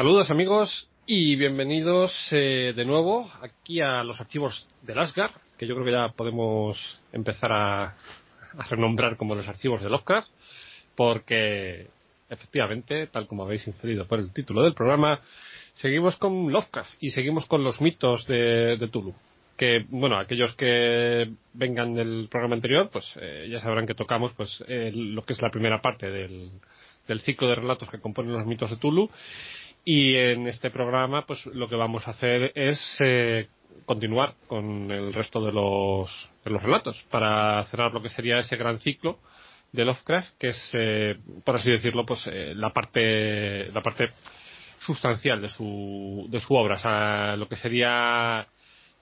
Saludos amigos y bienvenidos eh, de nuevo aquí a los archivos del Asgard, que yo creo que ya podemos empezar a, a renombrar como los archivos de Lovecraft, porque efectivamente, tal como habéis inferido por el título del programa, seguimos con Lovecraft y seguimos con los mitos de, de Tulu. Que, bueno, aquellos que vengan del programa anterior, pues eh, ya sabrán que tocamos pues eh, lo que es la primera parte del, del ciclo de relatos que componen los mitos de Tulu. Y en este programa, pues lo que vamos a hacer es eh, continuar con el resto de los, de los relatos para cerrar lo que sería ese gran ciclo de Lovecraft, que es, eh, por así decirlo, pues eh, la parte la parte sustancial de su de su obra, o sea, lo que sería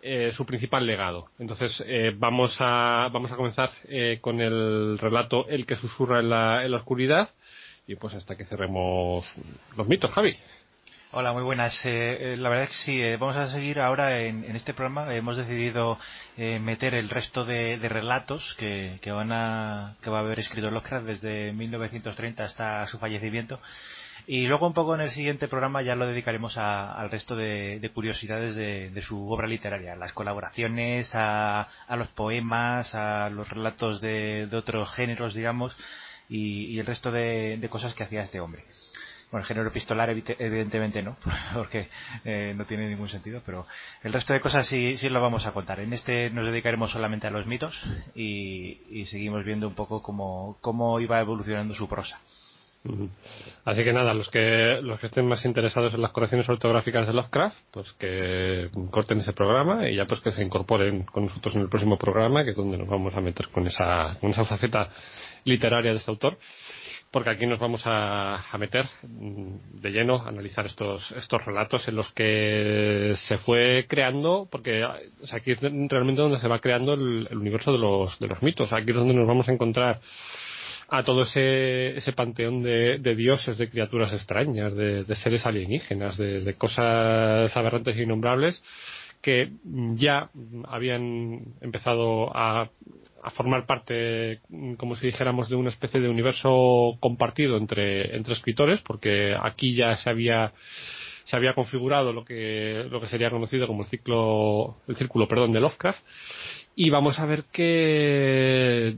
eh, su principal legado. Entonces eh, vamos a vamos a comenzar eh, con el relato El que susurra en la, en la oscuridad y pues hasta que cerremos los mitos, Javi. Hola, muy buenas. Eh, eh, la verdad es que sí, eh, vamos a seguir ahora en, este programa. hemos decidido meter el resto de, relatos que, van a, que va a haber escrito Lovecraft desde 1930 hasta su fallecimiento. Y luego un poco en el siguiente programa ya lo dedicaremos a, al resto de, de curiosidades de, su obra literaria, las colaboraciones, a, a los poemas, a los relatos de, otros géneros, digamos, y, el resto de cosas que hacía este hombre. Bueno, el género epistolar evidentemente no, porque eh, no tiene ningún sentido, pero el resto de cosas sí, sí lo vamos a contar. En este nos dedicaremos solamente a los mitos y, seguimos viendo un poco cómo, cómo iba evolucionando su prosa. Así que nada, los que los que estén más interesados en las correcciones ortográficas de Lovecraft, pues que corten ese programa y ya pues que se incorporen con nosotros en el próximo programa, que es donde nos vamos a meter con esa con esa faceta literaria de este autor porque aquí nos vamos a, a, meter de lleno a analizar estos, estos relatos en los que se fue creando, porque aquí es realmente donde se va creando el, universo de los, de los mitos. Aquí es donde nos vamos a encontrar a todo ese, ese panteón de, dioses, de criaturas extrañas, de, de seres alienígenas, de, de cosas aberrantes e innombrables que ya habían empezado a a formar parte, como si dijéramos, de una especie de universo compartido entre, entre escritores, porque aquí ya se había se había configurado lo que lo que sería conocido como el ciclo el círculo perdón de Lovecraft. Y vamos a ver que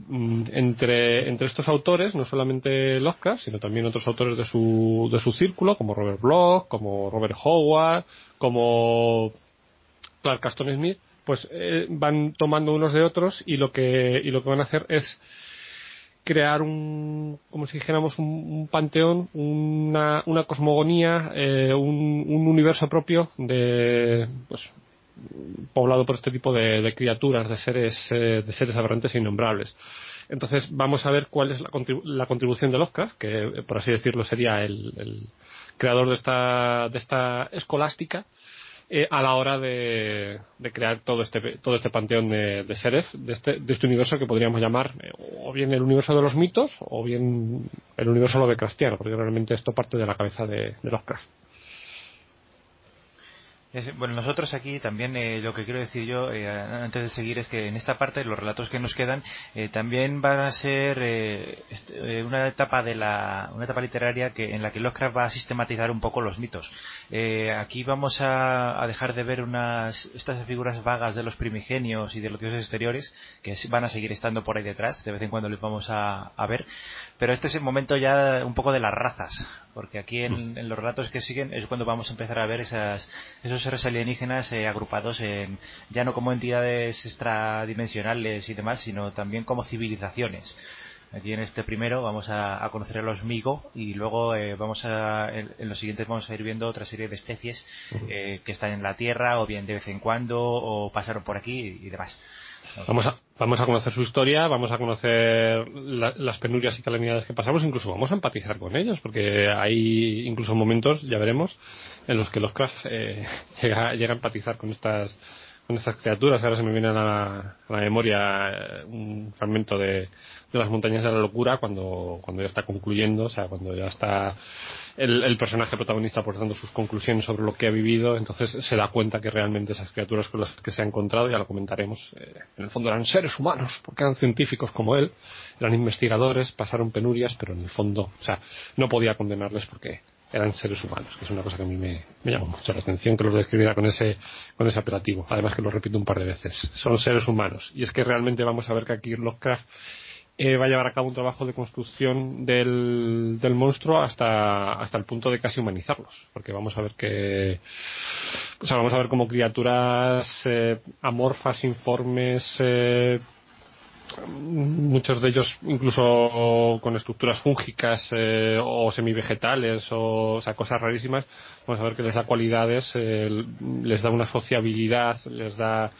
entre entre estos autores no solamente Lovecraft sino también otros autores de su de su círculo como Robert Bloch como Robert Howard como Clark Caston Smith pues eh, van tomando unos de otros y lo que y lo que van a hacer es crear un como si dijéramos un, panteón una, una cosmogonía eh, un, un, universo propio de pues poblado por este tipo de, de criaturas de seres eh, de seres aberrantes e innombrables. Entonces vamos a ver cuál es la, contribu la contribución de Lovecraft que por así decirlo sería el, el creador de esta de esta escolástica eh, a la hora de, de, crear todo este todo este panteón de, de seres de este, de este universo que podríamos llamar eh, o bien el universo de los mitos o bien el universo lovecraftiano porque realmente esto parte de la cabeza de, de Lovecraft es, bueno, nosotros aquí también eh, lo que quiero decir yo eh, antes de seguir es que en esta parte los relatos que nos quedan eh, también van a ser eh, una etapa de la una etapa literaria que en la que Lovecraft va a sistematizar un poco los mitos. Eh, aquí vamos a, a, dejar de ver unas estas figuras vagas de los primigenios y de los dioses exteriores que van a seguir estando por ahí detrás. De vez en cuando les vamos a, a ver, pero este es el momento ya un poco de las razas, porque aquí en, en los relatos que siguen es cuando vamos a empezar a ver esas esos seres alienígenas eh, agrupados en, ya no como entidades extradimensionales y demás, sino también como civilizaciones. Aquí en este primero vamos a, a conocer a los Migo y luego eh, vamos a, en, en, los siguientes vamos a ir viendo otra serie de especies eh, que están en la Tierra o bien de vez en cuando o pasaron por aquí y, y demás. Vamos a, vamos a conocer su historia, vamos a conocer la, las penurias y calamidades que pasamos, incluso vamos a empatizar con ellos, porque hay incluso momentos, ya veremos, en los que los Lovecraft eh, llega, llega a empatizar con estas estas criaturas. Ahora se me viene a la, a la memoria eh, un fragmento de, de, las montañas de la locura cuando, cuando ya está concluyendo, o sea, cuando ya está el, el personaje protagonista aportando sus conclusiones sobre lo que ha vivido, entonces se da cuenta que realmente esas criaturas con las que se ha encontrado, ya lo comentaremos, eh, en el fondo eran seres humanos, porque eran científicos como él, eran investigadores, pasaron penurias, pero en el fondo, o sea, no podía condenarles porque eran seres humanos, que es una cosa que a mí me, me llama mucho la atención que los describiera con ese, con ese apelativo. Además que lo repito un par de veces. Son seres humanos. Y es que realmente vamos a ver que aquí Lovecraft eh, va a llevar a cabo un trabajo de construcción del, del monstruo hasta, hasta el punto de casi humanizarlos. Porque vamos a ver que, o sea, vamos a ver como criaturas eh, amorfas, informes, eh, muchos de ellos incluso con estructuras fúngicas eh, o semivegetales o, o sea, cosas rarísimas, vamos a ver que les da cualidades, eh, les da una sociabilidad, les da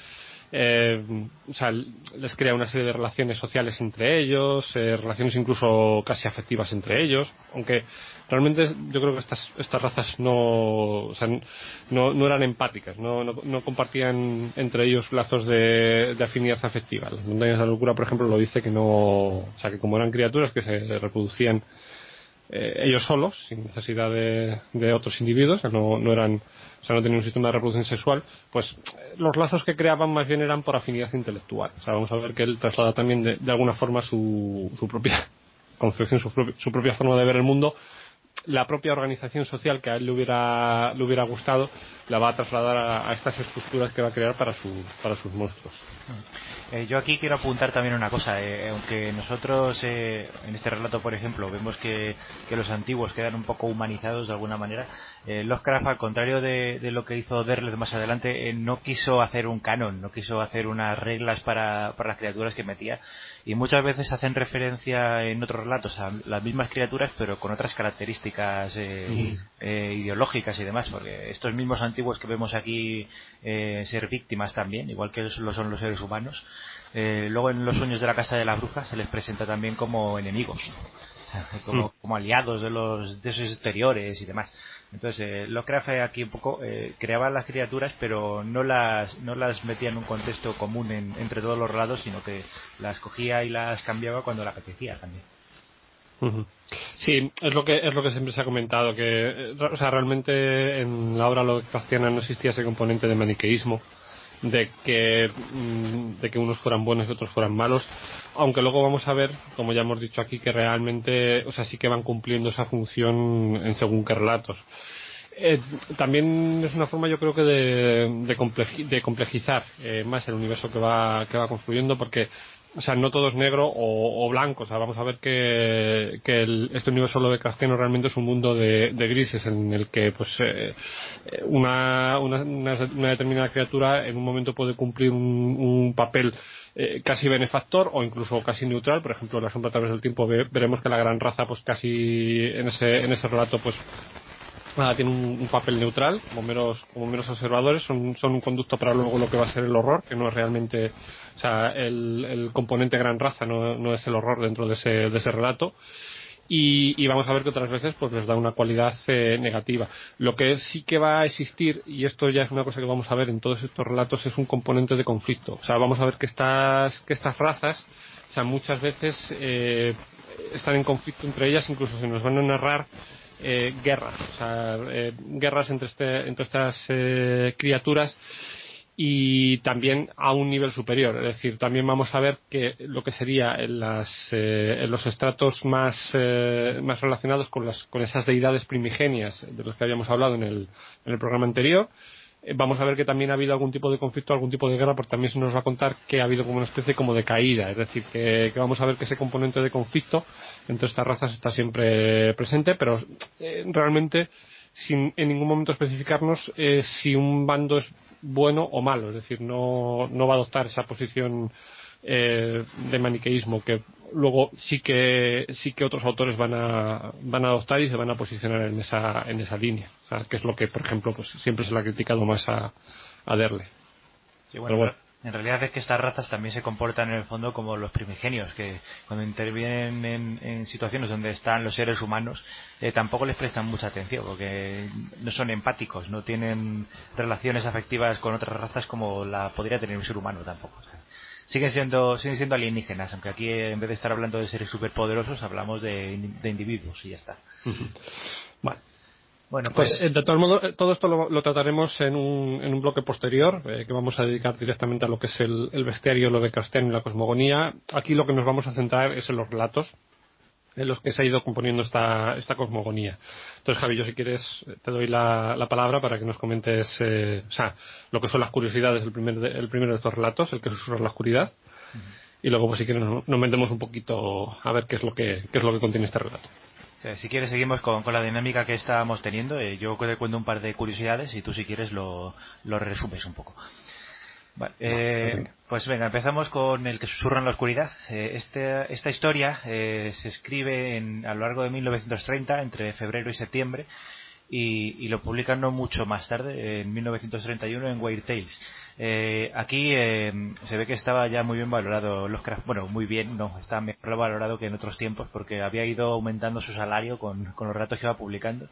eh, o sea, les crea una serie de relaciones sociales entre ellos, eh, relaciones incluso casi afectivas entre ellos, aunque realmente yo creo que estas, estas razas no, o sea, no, no eran empáticas, no, no, compartían entre ellos lazos de, afinidad afectiva. Las montañas de la locura, por ejemplo, lo dice que no, o sea, que como eran criaturas que se reproducían eh, ellos solos, sin necesidad de, de otros individuos, no eran o sea, no tenían un sistema de reproducción sexual, pues los lazos que creaban más bien eran por afinidad intelectual. O sea, vamos a ver que él traslada también de, de alguna forma su, su propia concepción, su, su propia forma de ver el mundo la propia organización social que a él le hubiera, le hubiera gustado la va a trasladar a, a estas estructuras que va a crear para, su, para sus monstruos. Eh, yo aquí quiero apuntar también una cosa. Eh, aunque nosotros eh, en este relato, por ejemplo, vemos que, que, los antiguos quedan un poco humanizados de alguna manera, eh, Lovecraft, al contrario de, de, lo que hizo Derleth más adelante, eh, no quiso hacer un canon, no quiso hacer unas reglas para, para las criaturas que metía. Y muchas veces hacen referencia en otros relatos a las mismas criaturas, pero con otras características mm. ideológicas y demás. Porque estos mismos antiguos que vemos aquí ser víctimas también, igual que lo son los seres humanos, eh, luego en los sueños de la casa de la bruja se les presenta también como enemigos, como, mm. como, aliados de los de esos exteriores y demás. Entonces, eh, Lovecraft aquí un poco eh, creaba las criaturas, pero no las no las metía en un contexto común en, entre todos los lados, sino que las cogía y las cambiaba cuando le apetecía también. Sí, es lo que es lo que siempre se ha comentado que o sea, realmente en la obra Lovecraftiana no existía ese componente de maniqueísmo de que, mm, de que unos fueran buenos y otros fueran malos, aunque luego vamos a ver, como ya hemos dicho aquí, que realmente, o sea, sí que van cumpliendo esa función en según qué relatos. Eh, también es una forma yo creo que de, de, complej, de complejizar eh, más el universo que va, que va construyendo porque o sea, no todo es negro o, o, blanco. O sea, vamos a ver que, que el, este universo lo de Castiano realmente es un mundo de, grises en el que, pues, eh, una, una, una, determinada criatura en un momento puede cumplir un, un papel eh, casi benefactor o incluso casi neutral. Por ejemplo, en la sombra a través del tiempo ve, veremos que la gran raza, pues, casi en ese, en ese relato, pues, nada, tiene un, papel neutral, como meros, como meros observadores, son, son un conducto para luego lo que va a ser el horror, que no es realmente, o sea, el, el componente gran raza no, no, es el horror dentro de ese, de ese relato. Y, y, vamos a ver que otras veces pues les da una cualidad eh, negativa. Lo que sí que va a existir, y esto ya es una cosa que vamos a ver en todos estos relatos, es un componente de conflicto. O sea, vamos a ver que estas, que estas razas, o sea, muchas veces eh, están en conflicto entre ellas, incluso se nos van a narrar eh, guerras, o sea, eh, guerras entre, este, entre estas eh, criaturas y también a un nivel superior. Es decir, también vamos a ver que lo que sería en, las, eh, los estratos más, eh, más relacionados con, las, con esas deidades primigenias de los que habíamos hablado en el, en el programa anterior, vamos a ver que también ha habido algún tipo de conflicto, algún tipo de guerra, porque también se nos va a contar que ha habido como una especie como de caída. Es decir, que, que vamos a ver que ese componente de conflicto entre estas razas está siempre presente, pero eh, realmente sin en ningún momento especificarnos eh, si un bando es bueno o malo, es decir, no, no va a adoptar esa posición eh, de maniqueísmo que luego sí que sí que otros autores van a van a adoptar y se van a posicionar en esa en esa línea, o sea, que es lo que por ejemplo pues siempre se le ha criticado más a, a Derle. Sí, bueno. En realidad es que estas razas también se comportan en el fondo como los primigenios, que cuando intervienen en, en situaciones donde están los seres humanos, eh, tampoco les prestan mucha atención, porque no son empáticos, no tienen relaciones afectivas con otras razas como la podría tener un ser humano tampoco. O sea, siguen siendo, siguen siendo alienígenas, aunque aquí en vez de estar hablando de seres superpoderosos, hablamos de, de individuos y ya está. Vale. Bueno, pues, pues, de todos modos, todo esto lo, lo trataremos en un, en un, bloque posterior, eh, que vamos a dedicar directamente a lo que es el, el bestiario, lo de Castiano y la cosmogonía. Aquí lo que nos vamos a centrar es en los relatos, en los que se ha ido componiendo esta, esta cosmogonía. Entonces, Javi, yo si quieres te doy la, la palabra para que nos comentes eh, o sea, lo que son las curiosidades del primer el primero de estos relatos, el que susurra la oscuridad, y luego pues si quieres nos, metemos un poquito a ver qué es lo que, qué es lo que contiene este relato. si quieres seguimos con, con, la dinámica que estábamos teniendo. Eh, yo te cuento un par de curiosidades y tú si quieres lo, lo resumes un poco. Eh, pues venga, empezamos con el que susurra en la oscuridad. Eh, este, esta historia eh, se escribe a lo largo de 1930, entre febrero y septiembre, y, lo publican no mucho más tarde, en 1931, en Weird Tales. aquí se ve que estaba ya muy bien valorado Lovecraft. Bueno, muy bien, no, estaba mejor valorado que en otros tiempos, porque había ido aumentando su salario con, los relatos que iba publicando.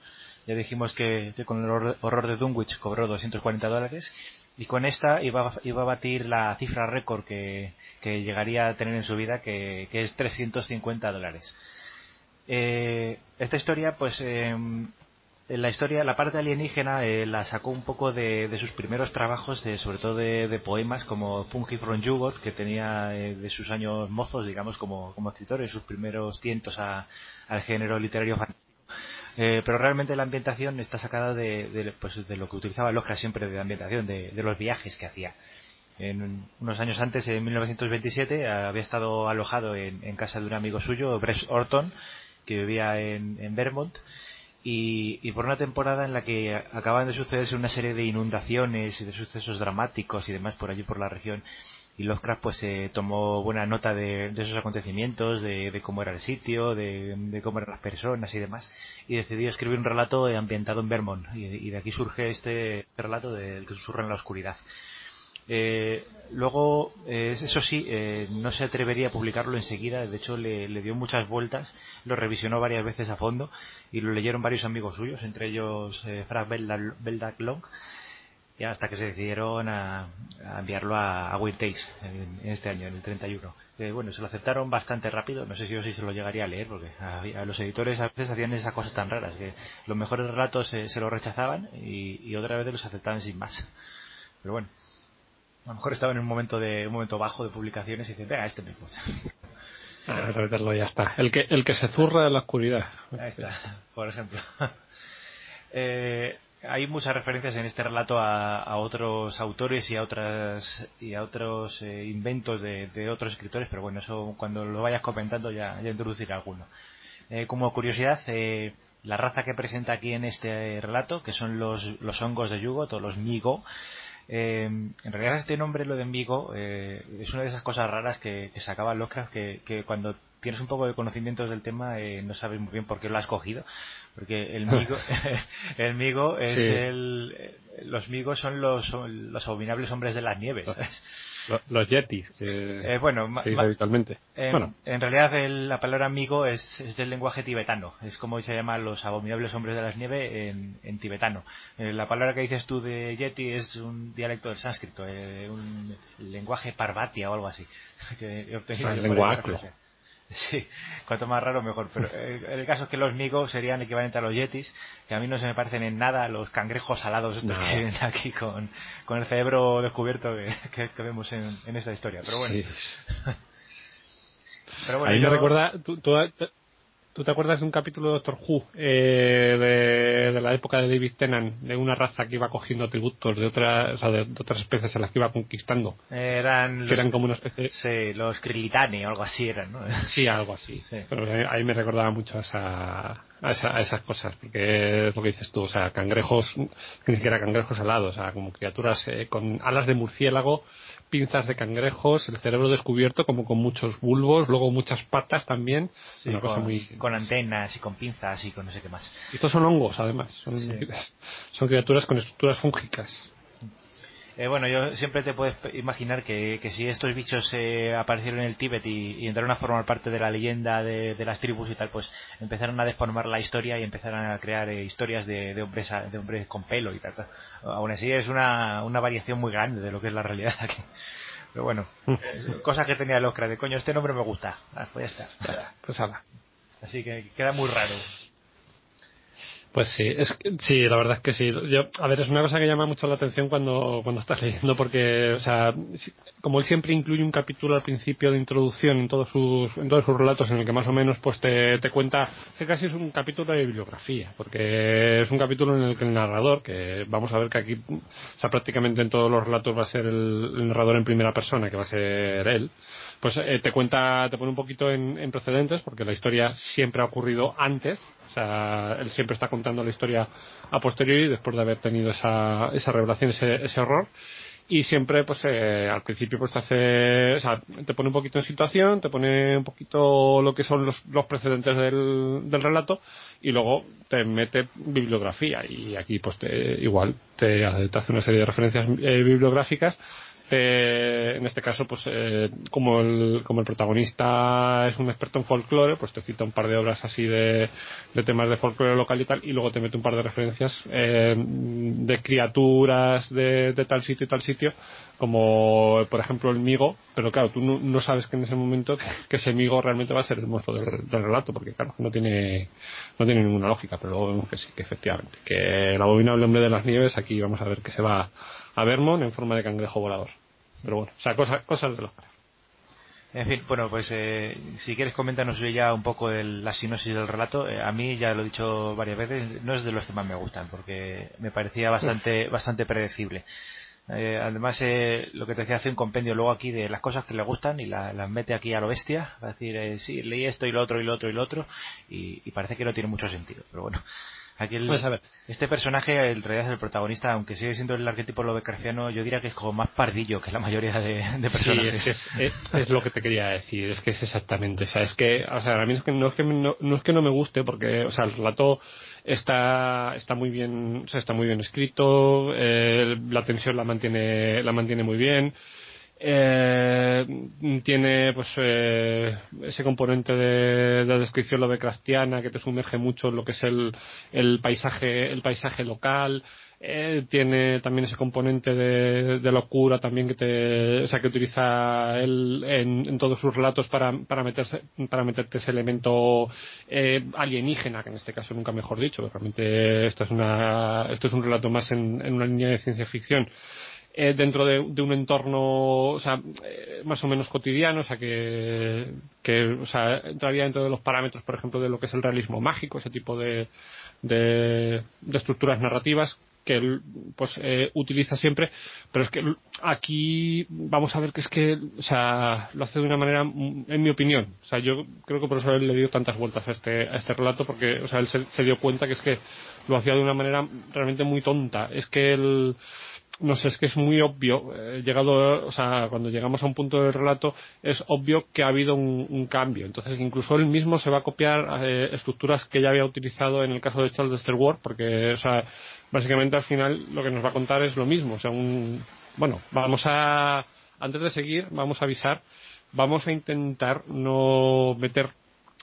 Ya dijimos que, con el horror de Dunwich cobró 240 dólares y con esta iba, iba a batir la cifra récord que, llegaría a tener en su vida, que, es 350 dólares. Eh, esta historia, pues, eh, la historia, la parte alienígena eh, la sacó un poco de, sus primeros trabajos, sobre todo de, poemas como Funky from Jugot, que tenía de sus años mozos, digamos, como, como escritor, en sus primeros tientos al género literario fantástico eh, pero realmente la ambientación está sacada de, pues, de lo que utilizaba Lovecraft siempre de ambientación, de, los viajes que hacía. En unos años antes, en 1927, había estado alojado en, casa de un amigo suyo, Brett Orton, que vivía en, Vermont, y, y, por una temporada en la que acaban de sucederse una serie de inundaciones y de sucesos dramáticos y demás por allí por la región, y Lovecraft pues eh, tomó buena nota de, esos acontecimientos, de, cómo era el sitio, de, cómo eran las personas y demás, y decidió escribir un relato ambientado en Vermont, y, de aquí surge este, relato del que susurra en la oscuridad. Eh, luego, eh, eso sí, no se atrevería a publicarlo enseguida, de hecho le, dio muchas vueltas, lo revisionó varias veces a fondo y lo leyeron varios amigos suyos, entre ellos Frank Beldak Long, y hasta que se decidieron a, enviarlo a, a Weird Tales en, este año, en el 31. Eh, bueno, se lo aceptaron bastante rápido, no sé si yo sí se lo llegaría a leer, porque a, los editores a veces hacían esas cosas tan raras, que los mejores relatos se, se los rechazaban y, y otra vez los aceptaban sin más. Pero bueno, a lo mejor estaba en un momento de un momento bajo de publicaciones y dicen, vea, este mismo. Ah, ya está. El que, el que se zurra en la oscuridad. Ahí está, por ejemplo. eh, hay muchas referencias en este relato a, otros autores y a otras y a otros eh, inventos de, otros escritores, pero bueno, eso cuando lo vayas comentando ya, ya introduciré alguno. Eh, como curiosidad, eh, la raza que presenta aquí en este relato, que son los, los hongos de Yugo, todos los Migo, en realidad este nombre, lo de Migo, es una de esas cosas raras que, que sacaba Lovecraft que, que cuando tienes un poco de conocimientos del tema no sabes muy bien por qué lo has cogido porque el migo, el migo es el, los migos son los, los abominables hombres de las nieves. Los, yetis, eh, bueno, habitualmente. En, realidad la palabra migo es, es, del lenguaje tibetano, es como se llama los abominables hombres de las nieves en, en tibetano. Eh, la palabra que dices tú de yeti es un dialecto del sánscrito, eh, un lenguaje parvatia o algo así. Que el lenguaje. Sí, cuanto más raro mejor. Pero eh, el caso es que los migos serían equivalentes a los yetis, que a mí no se me parecen en nada los cangrejos salados estos que vienen aquí con, con el cerebro descubierto que, que, vemos en, en, esta historia. Pero bueno. Pero bueno, Ahí me recuerda, tú, tú, ¿Tú te acuerdas de un capítulo de Doctor Who eh, de, la época de David Tennant, de una raza que iba cogiendo tributos de, otras de, otras especies a las que iba conquistando? Eran, que eran como una especie. Sí, los Krillitani o algo así eran, ¿no? Sí, algo así. Pero ahí me recordaba mucho a, esa, a, esas cosas, porque es lo que dices tú, o sea, cangrejos, ni siquiera cangrejos alados, o sea, como criaturas eh, con alas de murciélago pinzas de cangrejos, el cerebro descubierto como con muchos bulbos, luego muchas patas también. con, antenas y con pinzas y con no sé qué más. estos son hongos, además. Son, son criaturas con estructuras fúngicas. Eh, bueno, yo siempre te puedes imaginar que, si estos bichos eh, aparecieron en el Tíbet y, entraron a formar parte de la leyenda de, las tribus y tal, pues empezaron a deformar la historia y empezaron a crear eh, historias de, hombres de hombres con pelo y tal. Aún así es una, una variación muy grande de lo que es la realidad aquí. Pero bueno, cosas que tenía el Oscar de coño, este nombre me gusta. Ah, pues ya está. Pues Así que queda muy raro. Pues sí, es sí, la verdad es que sí. Yo, a ver, es una cosa que llama mucho la atención cuando, cuando estás leyendo, porque, o sea, como él siempre incluye un capítulo al principio de introducción en todos sus, en todos sus relatos, en el que más o menos pues te, te cuenta que casi es un capítulo de bibliografía, porque es un capítulo en el que el narrador, que vamos a ver que aquí, o sea, prácticamente en todos los relatos va a ser el, el narrador en primera persona, que va a ser él, pues eh, te cuenta, te pone un poquito en, en precedentes, porque la historia siempre ha ocurrido antes, o sea, él siempre está contando la historia a posteriori después de haber tenido esa, esa revelación, ese, ese horror. Y siempre, pues, eh, al principio, pues te hace, o sea, te pone un poquito en situación, te pone un poquito lo que son los, los precedentes del, del relato y luego te mete bibliografía. Y aquí, pues, te, igual, te, te hace una serie de referencias eh, bibliográficas eh, en este caso, pues eh, como, el, como el protagonista es un experto en folclore, pues te cita un par de obras así de, de temas de folclore local y tal, y luego te mete un par de referencias eh, de criaturas de, de, tal sitio y tal sitio, como por ejemplo el migo, pero claro, tú no, sabes que en ese momento que, ese migo realmente va a ser el monstruo del, del, relato, porque claro, no tiene, no tiene ninguna lógica, pero luego vemos que sí, que efectivamente, que el abominable hombre de las nieves, aquí vamos a ver que se va a Vermont en forma de cangrejo volador. Pero bueno, o sea, cosas, cosas de los en fin, bueno, pues eh, si quieres coméntanos ya un poco de la sinopsis del relato. Eh, a mí, ya lo he dicho varias veces, no es de los que más me gustan, porque me parecía bastante, bastante predecible. Eh, además, eh, lo que te decía, hace un compendio luego aquí de las cosas que le gustan y la, las mete aquí a lo bestia. A decir, eh, sí, leí esto y lo otro y lo otro y lo otro, y, y parece que no tiene mucho sentido. Pero bueno, Aquí el, pues a ver. este personaje, en realidad es el protagonista, aunque sigue siendo el arquetipo lovecraftiano, yo diría que es como más pardillo que la mayoría de, de personajes. Sí, es, que es, es, lo que te quería decir, es que es exactamente, o sea, es que, o sea, a mí es que no es que no, no es que no me guste, porque, o sea, el relato está está muy bien, o sea, está muy bien escrito, eh, la tensión la mantiene la mantiene muy bien eh, tiene pues eh, ese componente de, de descripción lovecraftiana que te sumerge mucho en lo que es el, el paisaje el paisaje local. Eh, tiene también ese componente de, locura también que te o sea que utiliza él en, en todos sus relatos para, para meterse para meterte ese elemento eh, alienígena que en este caso nunca mejor dicho realmente esto es una esto es un relato más en una línea de ciencia ficción eh, dentro de, de, un entorno o sea, eh, más o menos cotidiano, o sea, que, o sea, entraría dentro de los parámetros, por ejemplo, de lo que es el realismo mágico, ese tipo de, de, estructuras narrativas que pues eh, utiliza siempre. Pero es que aquí vamos a ver que es que o sea lo hace de una manera en mi opinión. O sea yo creo que por eso él le dio tantas vueltas a este a este relato porque o sea él se, dio cuenta que es que lo hacía de una manera realmente muy tonta. Es que él no sé, es que es muy obvio, eh, llegado, o sea, cuando llegamos a un punto del relato, es obvio que ha habido un, cambio. Entonces, incluso él mismo se va a copiar eh, estructuras que ya había utilizado en el caso de Charles de Ward, porque, o sea, básicamente al final lo que nos va a contar es lo mismo. O sea, un, bueno, vamos a, antes de seguir, vamos a avisar, vamos a intentar no meter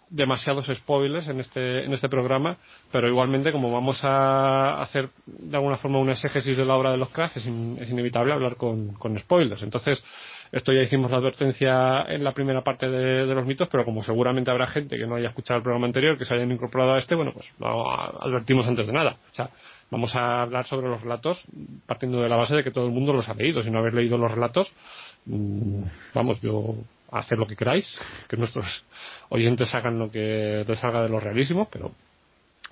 demasiados spoilers en este, en este programa, pero igualmente como vamos a hacer de alguna forma una exégesis de la obra de los cracks, es, in, es inevitable hablar con, con, spoilers. Entonces, esto ya hicimos la advertencia en la primera parte de, de, los mitos, pero como seguramente habrá gente que no haya escuchado el programa anterior, que se hayan incorporado a este, bueno, pues lo advertimos antes de nada. O sea, vamos a hablar sobre los relatos partiendo de la base de que todo el mundo los ha leído. Si no habéis leído los relatos, mmm, vamos, yo hacer lo que queráis, que nuestros oyentes hagan lo que les salga de lo realísimo, pero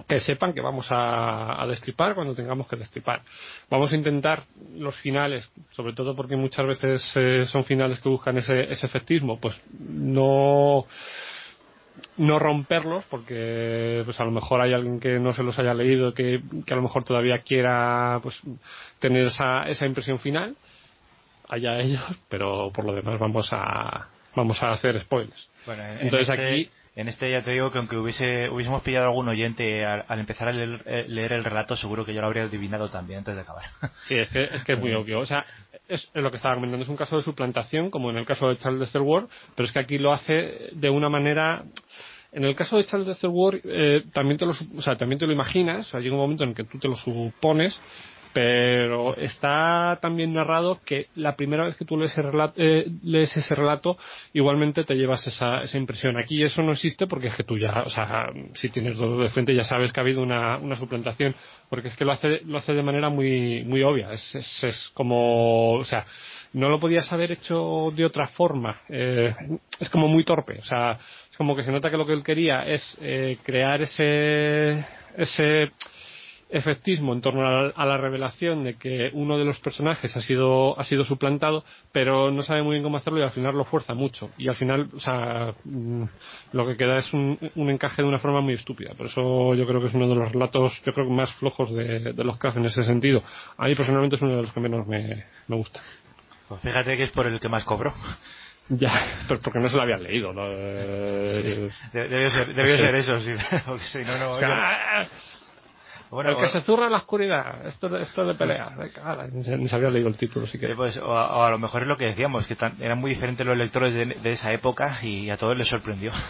que sepan que vamos a, destripar cuando tengamos que destripar. Vamos a intentar los finales, sobre todo porque muchas veces eh, son finales que buscan ese, ese efectismo, pues no no romperlos porque pues a lo mejor hay alguien que no se los haya leído que, que a lo mejor todavía quiera pues tener esa, esa impresión final allá ellos pero por lo demás vamos a vamos a hacer spoilers. Bueno, en Entonces este, aquí en este ya te digo que aunque hubiese hubiésemos pillado algún oyente al, al empezar a leer, eh, leer, el relato, seguro que yo lo habría adivinado también antes de acabar. Sí, es que es, que es muy obvio. O sea, es, es, lo que estaba comentando, es un caso de suplantación, como en el caso de Charles de Ward, pero es que aquí lo hace de una manera en el caso de Charles de Ward eh, también te lo o sea, también te lo imaginas, o sea, llega un momento en que tú te lo supones, pero está también narrado que la primera vez que tú lees ese relato, eh, lees ese relato igualmente te llevas esa, esa impresión. Aquí eso no existe porque es que tú ya, o sea, si tienes dos de frente ya sabes que ha habido una, una suplantación, porque es que lo hace, lo hace de manera muy, muy obvia. Es, es, es como, o sea, no lo podías haber hecho de otra forma. Eh, es como muy torpe. O sea, es como que se nota que lo que él quería es eh, crear ese, ese efectismo en torno a la, a la, revelación de que uno de los personajes ha sido, ha sido suplantado, pero no sabe muy bien cómo hacerlo y al final lo fuerza mucho. Y al final, o sea, mm, lo que queda es un, un encaje de una forma muy estúpida. Por eso yo creo que es uno de los relatos, yo creo que más flojos de, de los CAF en ese sentido. A mí personalmente es uno de los que menos me, me gusta. Pues fíjate que es por el que más cobró. Ya, pero porque no se lo habían leído. ¿no? Eh, sí. Debió, ser, debió ser eso, sí. Porque si no, no. Bueno, el que se zurra en la oscuridad, esto, esto de pelea. Ni se había leído el título, sí que. Pues, o, a, o, a, lo mejor es lo que decíamos, que tan, eran muy diferentes los lectores de, de, esa época y a todos les sorprendió.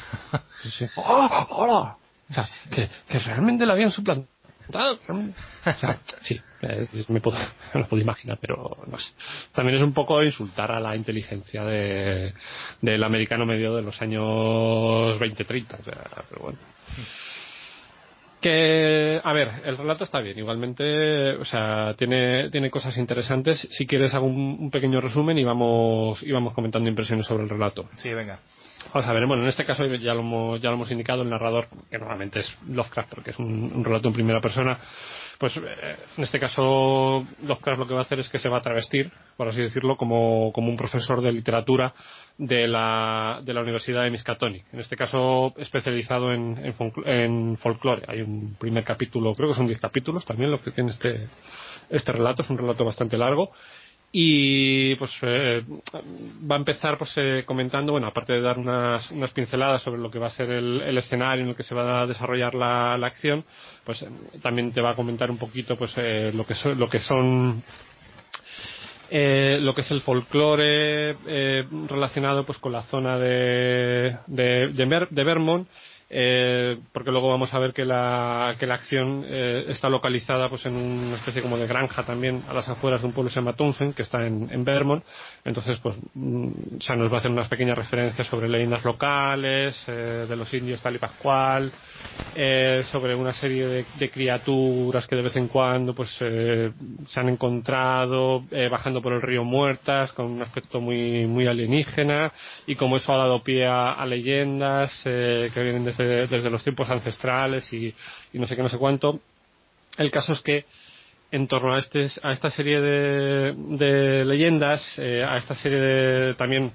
Sí, sí. ¡Hola! ¡Hola! O sea, que, que realmente la habían suplantado. O sea, sí, me puedo, me lo puedo imaginar, pero no sé. También es un poco insultar a la inteligencia de, del americano medio de los años 20-30, o sea, pero bueno. Que, a ver, el relato está bien, igualmente, o sea, tiene, tiene cosas interesantes. Si quieres hago un, un pequeño resumen y vamos, y vamos comentando impresiones sobre el relato. Sí, venga. Vamos a ver, bueno, en este caso ya lo hemos, ya lo hemos indicado, el narrador, que normalmente es Lovecraft, porque es un, un relato en primera persona, pues eh, en este caso Lovecraft lo que va a hacer es que se va a travestir, por así decirlo, como, como un profesor de literatura de la, de la Universidad de Miskatonic. En este caso especializado en, en, en folclore. Hay un primer capítulo, creo que son 10 capítulos también lo que tiene este, este relato, es un relato bastante largo y pues eh, va a empezar pues eh, comentando bueno aparte de dar unas, unas pinceladas sobre lo que va a ser el, el escenario en el que se va a desarrollar la, la acción pues eh, también te va a comentar un poquito pues eh, lo que lo que son eh, lo que es el folclore eh, relacionado pues con la zona de de, de, Vermont eh, porque luego vamos a ver que la, que la acción eh, está localizada pues en una especie como de granja también a las afueras de un pueblo que se llama Townsend que está en, en Vermont. Entonces pues mm, o sea, nos va a hacer unas pequeñas referencias sobre leyendas locales eh, de los indios tal y pascual eh, sobre una serie de, de, criaturas que de vez en cuando pues eh, se han encontrado eh, bajando por el río muertas con un aspecto muy muy alienígena y como eso ha dado pie a, a leyendas que vienen de desde, los tiempos ancestrales y, no sé qué, no sé cuánto. El caso es que en torno a, este, a esta serie de, de leyendas, eh, a esta serie de también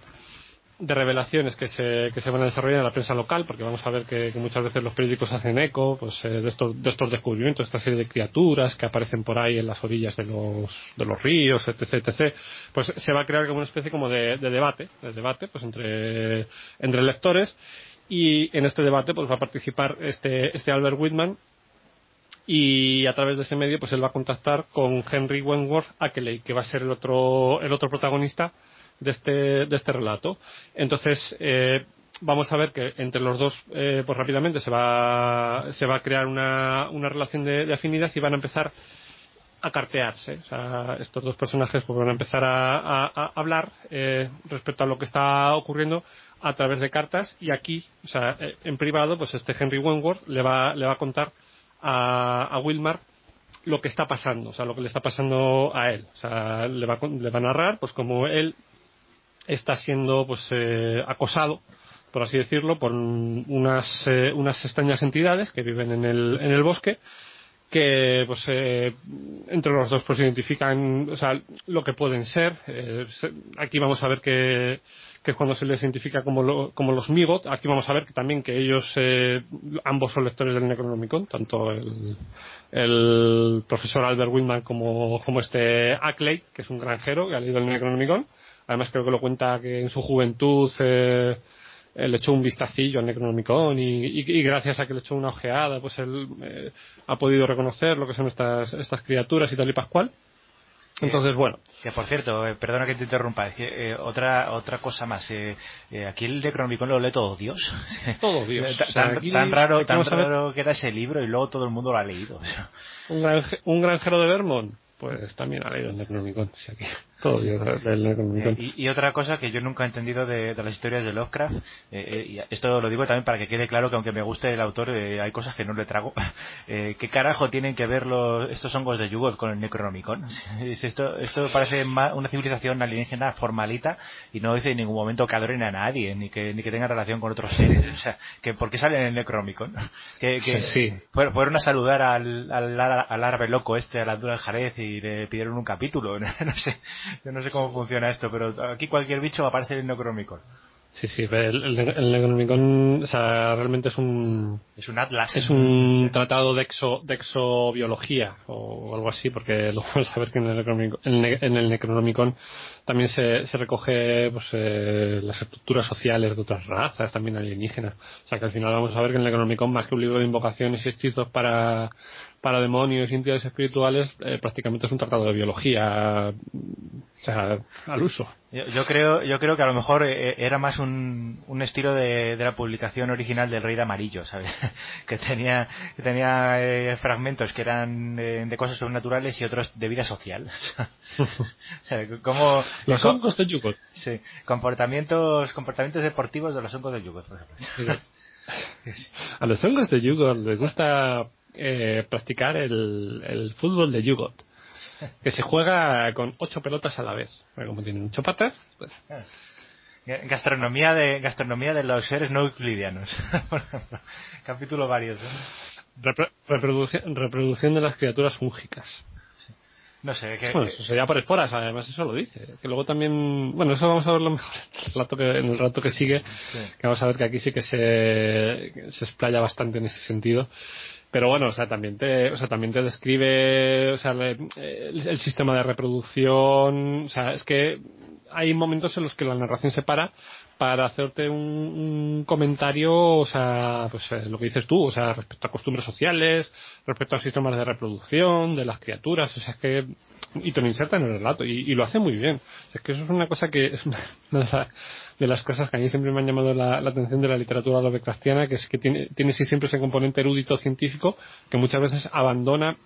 de revelaciones que se, que se van a desarrollar en la prensa local, porque vamos a ver que, muchas veces los periódicos hacen eco pues, eh, de, estos, de estos descubrimientos, esta serie de criaturas que aparecen por ahí en las orillas de los, de los ríos, etc, etc, pues se va a crear como una especie como de, de debate, de debate pues entre, entre lectores y en este debate pues va a participar este, este Albert Whitman y a través de ese medio pues él va a contactar con Henry Wentworth Ackley que va a ser el otro el otro protagonista de este de este relato entonces eh, vamos a ver que entre los dos eh, pues rápidamente se va se va a crear una, una relación de, afinidad y van a empezar a cartearse. O sea, estos dos personajes pues, van a empezar a, a, a hablar eh, respecto a lo que está ocurriendo a través de cartas y aquí, o sea, en privado, pues este Henry Wentworth le va, le va a contar a, a Wilmar lo que está pasando, o sea, lo que le está pasando a él. O sea, le va, le va a narrar, pues como él está siendo, pues, eh, acosado, por así decirlo, por unas, eh, unas extrañas entidades que viven en el, en el bosque, que pues eh, entre los dos pues identifican o sea lo que pueden ser eh, aquí vamos a ver que que es cuando se les identifica como, lo, como los Migot. Aquí vamos a ver que también que ellos, eh, ambos son lectores del Necronomicon, tanto el, el profesor Albert Whitman como, como este Ackley, que es un granjero que ha leído el Necronomicon. Además creo que lo cuenta que en su juventud eh, le echó un vistacillo al Necronomicon y, gracias a que le echó una ojeada, pues él eh, ha podido reconocer lo que son estas, estas criaturas y tal y pascual. Entonces, bueno. Que por cierto, eh, perdona que te interrumpa, es que eh, otra otra cosa más. Eh, eh aquí el Necronomicon lo lee todo Dios. Todo Dios. tan, o sea, aquí, tan, raro, tan raro que era ese libro y luego todo el mundo lo ha leído. Un, granje, un granjero de Vermont. pues también ha leído el Necronomicon. Todo Necronomicon. Y, otra cosa que yo nunca he entendido de, las historias de Lovecraft, eh, y esto lo digo también para que quede claro que aunque me guste el autor, hay cosas que no le trago. ¿Qué carajo tienen que ver los, estos hongos de Yugoth con el Necronomicon? Esto, esto parece una civilización alienígena formalita y no dice en ningún momento que adoren a nadie, ni que, ni que tengan relación con otros seres. O sea, que ¿por qué salen en el Necronomicon? Que, sí. fueron a saludar al, al, al, árabe loco este, a la altura del Jerez y le pidieron un capítulo. no sé, yo no sé cómo funciona esto, pero aquí cualquier bicho va a aparecer en el Necronomicon. Sí, sí, el, el, Necronomicon, o sea, realmente es un... Es un atlas. Es un tratado de, exo, de exobiología o algo así, porque lo vamos a ver que en el Necronomicon, en el Necronomicon también se, se recoge pues, eh, las estructuras sociales de otras razas, también alienígenas. O sea, que al final vamos a ver que en el Necronomicon, más que un libro de invocaciones y hechizos para para demonios y entidades espirituales eh, prácticamente es un tratado de biología o sea al uso. Yo, creo yo creo que a lo mejor eh, era más un, un estilo de, de, la publicación original del Rey de Amarillo sabes que tenía que tenía eh, fragmentos que eran de cosas sobrenaturales y otros de vida social. Como los hongos de Yugot sí comportamientos comportamientos deportivos de los hongos de Yugot por ejemplo. A los hongos de Yugot les gusta eh, practicar el, el fútbol de Yugot, que se juega con ocho pelotas a la vez. Como tienen ocho patas, pues. Gastronomía de, gastronomía de los seres no euclidianos. Capítulo varios. reproducción, reproducción de las criaturas fúngicas. No sé, que... Bueno, eso sería por esporas, además eso lo dice. Que luego también... Bueno, eso vamos a verlo mejor el rato que, en el rato que sigue. Que vamos a ver que aquí sí que se, se explaya bastante en ese sentido pero bueno, o sea, también te, o sea, también te describe, o sea, el, sistema de reproducción, o sea, es que hay momentos en los que la narración se para para hacerte un, comentario, o sea, pues eh, lo que dices tú, o sea, respecto a costumbres sociales, respecto a sistemas de reproducción, de las criaturas, o sea, es que, y te lo inserta en el relato, y, lo hace muy bien. es que eso es una cosa que es una de, las cosas que a mí siempre me han llamado la, atención de la literatura lovecraftiana, que es que tiene, tiene siempre ese componente erudito científico que muchas veces abandona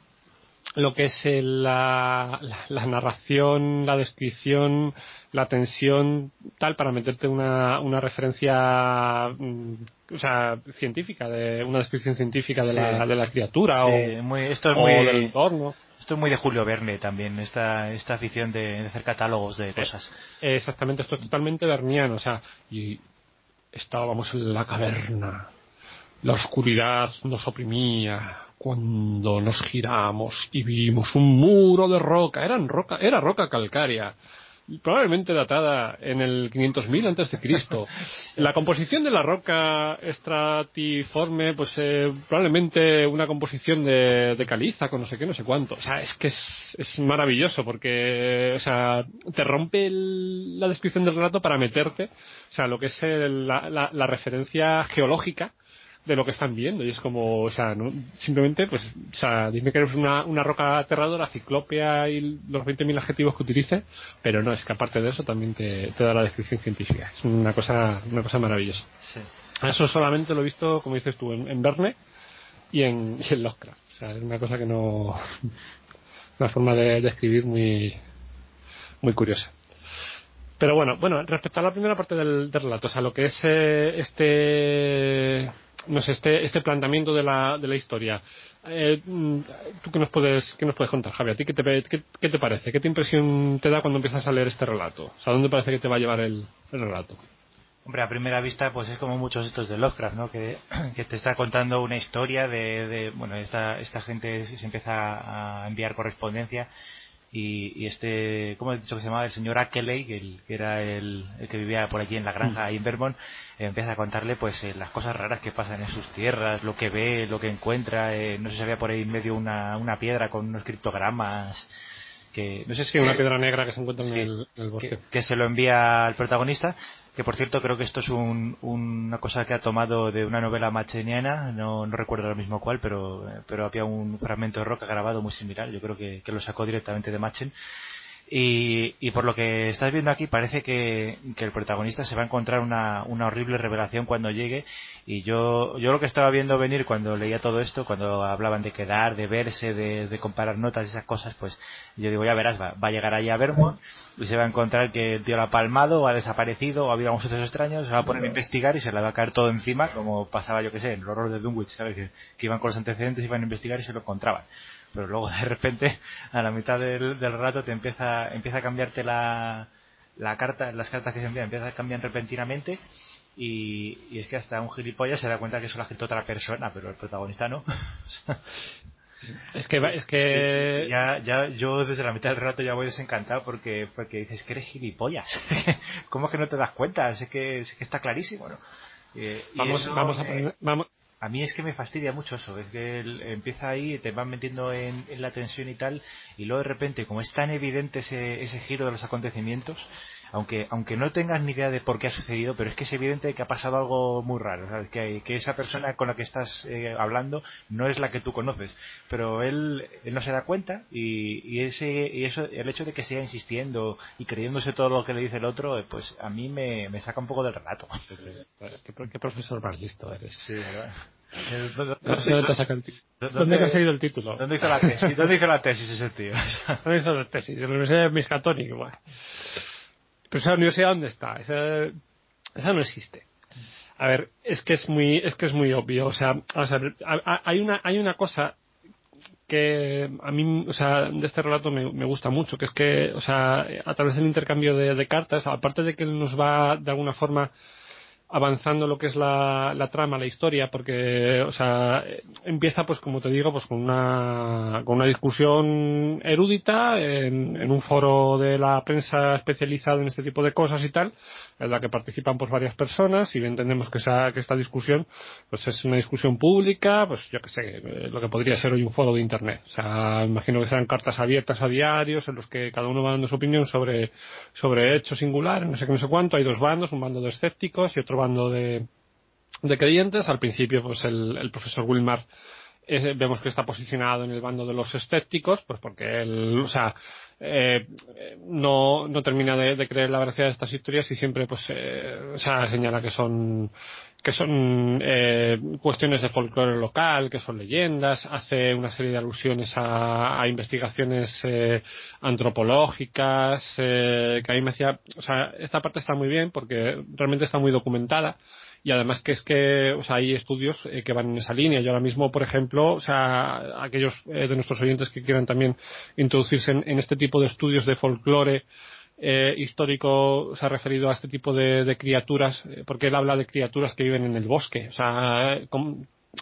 lo que es la, la, narración, la descripción, la tensión, tal, para meterte una, una referencia, mm, o sea, científica, de una descripción científica de, la, de la criatura o, muy, esto es muy, del entorno. Esto es muy de Julio Verne también, esta, esta afición de, hacer catálogos de cosas. exactamente, esto es totalmente verniano, o sea, y estábamos en la caverna, la oscuridad nos oprimía, cuando nos giramos y vimos un muro de roca, eran roca, era roca calcárea, probablemente datada en el 500.000 antes de Cristo. La composición de la roca estratiforme, pues eh, probablemente una composición de, de, caliza con no sé qué, no sé cuánto. O sea, es que es, es maravilloso porque, o sea, te rompe la descripción del relato para meterte, o sea, lo que es la, la referencia geológica de lo que están viendo y es como, o sea, ¿no? simplemente, pues, o sea, dime que eres una, una roca aterradora, ciclópea y los 20.000 adjetivos que utilice, pero no, es que aparte de eso también te, te da la descripción científica. Es una cosa, una cosa maravillosa. Sí. Eso solamente lo he visto, como dices tú, en, Verne y en, y en Lovecraft. O sea, es una cosa que no, una forma de, de escribir muy, muy curiosa. Pero bueno, bueno, respecto a la primera parte del, del relato, o sea, lo que es eh, este no sé, este, este planteamiento de la, de la historia. Eh, ¿Tú qué nos puedes, qué nos puedes contar, Javier? ¿A ti qué te, qué, te parece? ¿Qué te impresión te da cuando empiezas a leer este relato? O sea, ¿dónde parece que te va a llevar el, relato? Hombre, a primera vista, pues es como muchos estos de Lovecraft, ¿no? Que, que te está contando una historia de, de, bueno, esta, esta gente se empieza a enviar correspondencia y, este, ¿cómo he dicho que se llamaba? El señor Ackley, que, el, que era el, que vivía por allí en la granja, ahí en Vermont, empieza a contarle pues eh, las cosas raras que pasan en sus tierras, lo que ve, lo que encuentra, eh, no sé si había por ahí en medio una, una piedra con unos criptogramas, que no sé si una piedra negra que se encuentra en, el, bosque. que, se lo envía al protagonista que por cierto creo que esto es una cosa que ha tomado de una novela macheniana no, no recuerdo ahora mismo cuál pero pero había un fragmento de roca grabado muy similar yo creo que, que lo sacó directamente de Machen Y, y, por lo que estás viendo aquí, parece que, que el protagonista se va a encontrar una, una, horrible revelación cuando llegue. Y yo, yo lo que estaba viendo venir cuando leía todo esto, cuando hablaban de quedar, de verse, de, de comparar notas, esas cosas, pues yo digo, ya verás, va, va, a llegar ahí a Vermont y se va a encontrar que el tío lo ha palmado, o ha desaparecido, o ha habido algunos sucesos extraños, se va a poner a investigar y se le va a caer todo encima, como pasaba, yo que sé, en el horror de Dunwich, ¿sabes? Que, que iban con los antecedentes, iban a investigar y se lo encontraban pero luego de repente a la mitad del, del rato te empieza empieza a cambiarte la, la carta las cartas que se envían empiezan a cambiar repentinamente y, y, es que hasta un gilipollas se da cuenta que eso lo ha escrito otra persona pero el protagonista no. Es que es que ya ya yo desde la mitad del rato ya voy desencantado porque porque dices que eres gilipollas cómo que no te das cuenta es que es que está clarísimo ¿no? Eh, vamos, eso, vamos, a poner, eh, vamos, a mí es que me fastidia mucho eso, es que él empieza ahí, te van metiendo en, en, la tensión y tal, y luego de repente, como es tan evidente ese, ese giro de los acontecimientos, aunque aunque no tengas ni idea de por qué ha sucedido, pero es que es evidente que ha pasado algo muy raro, ¿sabes? Que, que esa persona con la que estás eh, hablando no es la que tú conoces, pero él, él no se da cuenta y, y, ese y eso el hecho de que siga insistiendo y creyéndose todo lo que le dice el otro, pues a mí me, me saca un poco del relato. ¿Qué, qué profesor más listo eres? Sí, ¿verdad? ¿Dónde, ¿Dónde, has seguido el título? ¿Dónde hizo la tesis? ¿Dónde hizo la tesis ese tío? ¿Dónde hizo la tesis? En la Universidad de Miskatonic. Pero esa universidad dónde está? Esa, esa no existe. A ver, es que es muy, es que es muy obvio. O sea, o sea hay una, hay una cosa que a mí, o sea, de este relato me, me, gusta mucho, que es que, o sea, a través del intercambio de, de cartas, aparte de que él nos va de alguna forma avanzando lo que es la, trama, la historia, porque, o sea, empieza, pues como te digo, pues con una, con una discusión erudita en, en, un foro de la prensa especializado en este tipo de cosas y tal, en la que participan pues varias personas y entendemos que, esa, que esta discusión pues es una discusión pública, pues yo que sé, lo que podría ser hoy un foro de internet. O sea, imagino que serán cartas abiertas a diarios en los que cada uno va dando su opinión sobre, sobre hechos singulares, no sé qué, no sé cuánto. Hay dos bandos, un bando de escépticos y otro de, de creyentes. Al principio, pues el, el profesor Wilmar eh, vemos que está posicionado en el bando de los escépticos, pues porque él, o sea, eh, no, no termina de, creer la veracidad de estas historias y siempre, pues, eh, o sea, señala que son que son eh, cuestiones de folclore local, que son leyendas, hace una serie de alusiones a, investigaciones eh, antropológicas, eh, que a me hacía, o sea, esta parte está muy bien porque realmente está muy documentada y además que es que hay estudios eh, que van en esa línea. Yo ahora mismo, por ejemplo, o sea, aquellos eh, de nuestros oyentes que quieran también introducirse en, este tipo de estudios de folclore eh, histórico se ha referido a este tipo de, criaturas, eh, porque él habla de criaturas que viven en el bosque, o sea,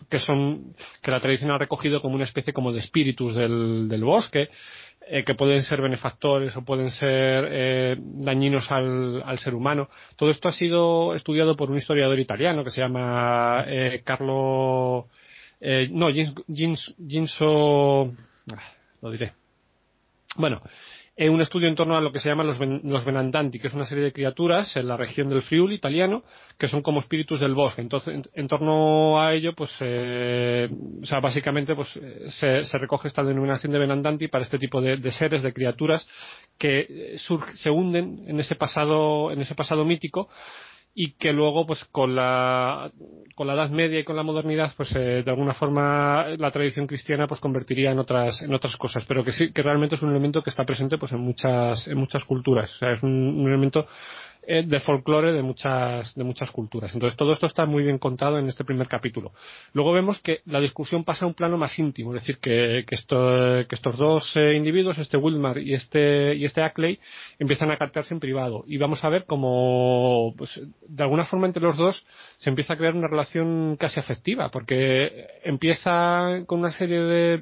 que son que la tradición ha recogido como una especie como de espíritus del bosque eh, que pueden ser benefactores o pueden ser eh, dañinos al, al, ser humano. Todo esto ha sido estudiado por un historiador italiano que se llama eh, Carlo. Eh, no, Ginso. Ah, lo diré. Bueno, eh, un estudio en torno a lo que se llaman los, los Venandanti, que es una serie de criaturas en la región del Friuli italiano, que son como espíritus del bosque. Entonces, en, torno a ello, pues, eh, o sea, básicamente, pues, se, se, recoge esta denominación de Venandanti para este tipo de, de seres, de criaturas que surge, se hunden en ese pasado, en ese pasado mítico y que luego pues con la con la edad media y con la modernidad pues eh, de alguna forma la tradición cristiana pues convertiría en otras en otras cosas. Pero que sí que realmente es un elemento que está presente pues en muchas en muchas culturas. O sea es un, un elemento eh, de folclore de muchas de muchas culturas. Entonces todo esto está muy bien contado en este primer capítulo. Luego vemos que la discusión pasa a un plano más íntimo es decir que, que, esto, que estos dos eh, individuos este Wilmar y este y este Ackley empiezan a cartearse en privado. Y vamos a ver cómo pues, de alguna forma entre los dos se empieza a crear una relación casi afectiva porque empieza con una serie de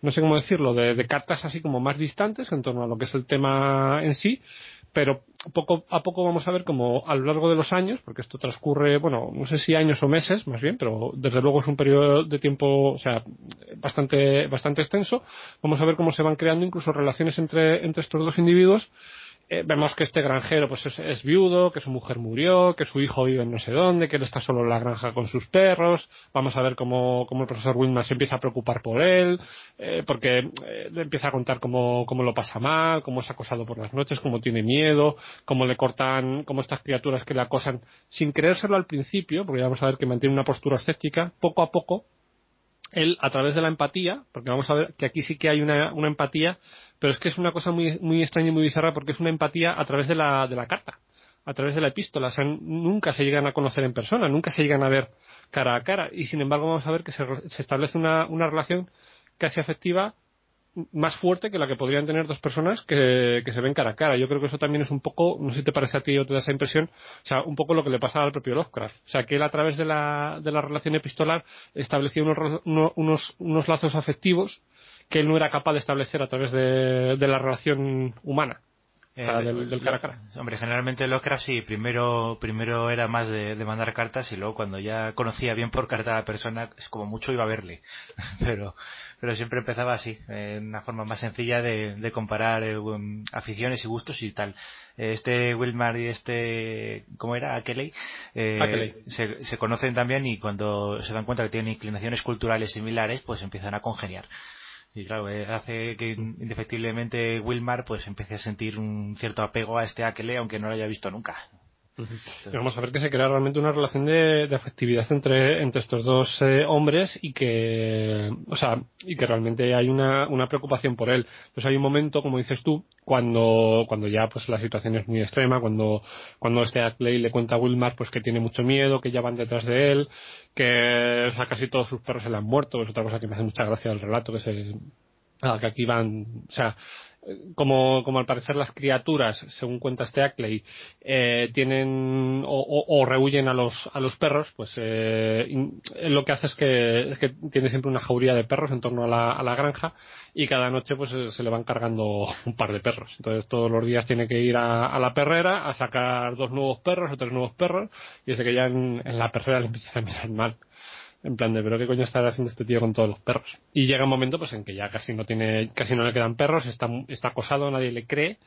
no sé cómo decirlo, de, de cartas así como más distantes en torno a lo que es el tema en sí, pero poco a poco vamos a ver como a lo largo de los años, porque esto transcurre, bueno, no sé si años o meses, más bien, pero desde luego es un periodo de tiempo, o sea, bastante, bastante extenso, vamos a ver cómo se van creando incluso relaciones entre, entre estos dos individuos eh, vemos que este granjero pues es, viudo, que su mujer murió, que su hijo vive en no sé dónde, que él está solo en la granja con sus perros. Vamos a ver cómo, cómo el profesor Wilman se empieza a preocupar por él, eh, porque eh, le empieza a contar cómo, cómo lo pasa mal, cómo es acosado por las noches, cómo tiene miedo, cómo le cortan, cómo estas criaturas que le acosan sin creérselo al principio, porque vamos a ver que mantiene una postura escéptica, poco a poco él a través de la empatía, porque vamos a ver que aquí sí que hay una, una empatía, pero es que es una cosa muy, muy extraña y muy bizarra porque es una empatía a través de la, de la carta, a través de la epístola. O sea, nunca se llegan a conocer en persona, nunca se llegan a ver cara a cara. Y sin embargo vamos a ver que se, se establece una, una relación casi afectiva más fuerte que la que podrían tener dos personas que, que, se ven cara a cara. Yo creo que eso también es un poco, no sé si te parece a ti o te da esa impresión, o sea, un poco lo que le pasa al propio Lovecraft. O sea, que él a través de la, de la relación epistolar establecía unos, unos, unos lazos afectivos que él no era capaz de establecer a través de, de la relación humana. Eh, del, cara a cara. Hombre, generalmente Lovecraft sí, primero, primero era más de, mandar cartas y luego cuando ya conocía bien por carta a la persona, es como mucho iba a verle. pero, pero siempre empezaba así, en una forma más sencilla de, comparar eh, um, aficiones y gustos y tal. Este Wilmar y este, ¿cómo era? Eh, se, se conocen también y cuando se dan cuenta que tienen inclinaciones culturales similares, pues empiezan a congeniar. Y claro, eh, hace que indefectiblemente Wilmar pues empiece a sentir un cierto apego a este Akele, aunque no lo haya visto nunca vamos a ver que se crea realmente una relación de, afectividad entre, entre estos dos eh, hombres y que, o sea, y que realmente hay una, una preocupación por él. Pues hay un momento, como dices tú, cuando, cuando ya pues la situación es muy extrema, cuando, cuando este Ackley le cuenta a Wilmar pues que tiene mucho miedo, que ya van detrás de él, que o casi todos sus perros se le han muerto, es otra cosa que me hace mucha gracia del relato, que se, que aquí van, o sea, como, como al parecer las criaturas, según cuenta este Ackley, eh, tienen o, o, rehuyen a los, a los perros, pues eh, lo que hace es que, es que tiene siempre una jauría de perros en torno a la, a la granja y cada noche pues se le van cargando un par de perros. Entonces todos los días tiene que ir a, a la perrera a sacar dos nuevos perros o tres nuevos perros y desde que ya en, en la perrera le empieza a mirar mal en plan de pero qué coño está haciendo este tío con todos los perros y llega un momento pues en que ya casi no tiene casi no le quedan perros está está acosado nadie le cree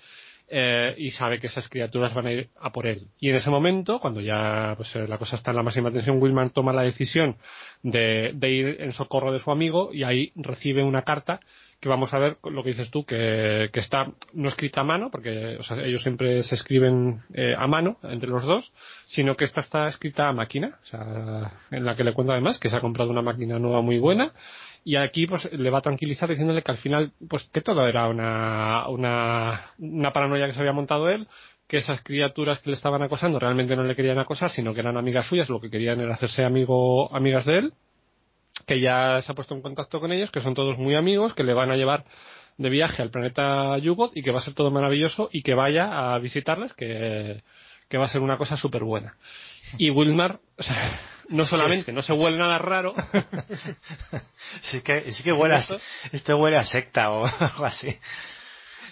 eh, y sabe que esas criaturas van a ir a por él. Y en ese momento, cuando ya pues, eh, la cosa está en la máxima tensión, Wilman toma la decisión de, de, ir en socorro de su amigo y ahí recibe una carta que vamos a ver lo que dices tú, que, que está no escrita a mano, porque o sea, ellos siempre se escriben eh, a mano entre los dos, sino que esta está escrita a máquina, o sea, en la que le cuento además que se ha comprado una máquina nueva muy buena y aquí pues le va a tranquilizar diciéndole que al final pues que todo era una, una, una paranoia que se había montado él que esas criaturas que le estaban acosando realmente no le querían acosar sino que eran amigas suyas lo que querían era hacerse amigo amigas de él que ya se ha puesto en contacto con ellos, que son todos muy amigos, que le van a llevar de viaje al planeta Yugot y que va a ser todo maravilloso y que vaya a visitarles, que, que va a ser una cosa súper buena. Y Wilmar, o sea, no solamente no se huele nada raro. sí que, sí que huele a, esto huele a secta o algo así.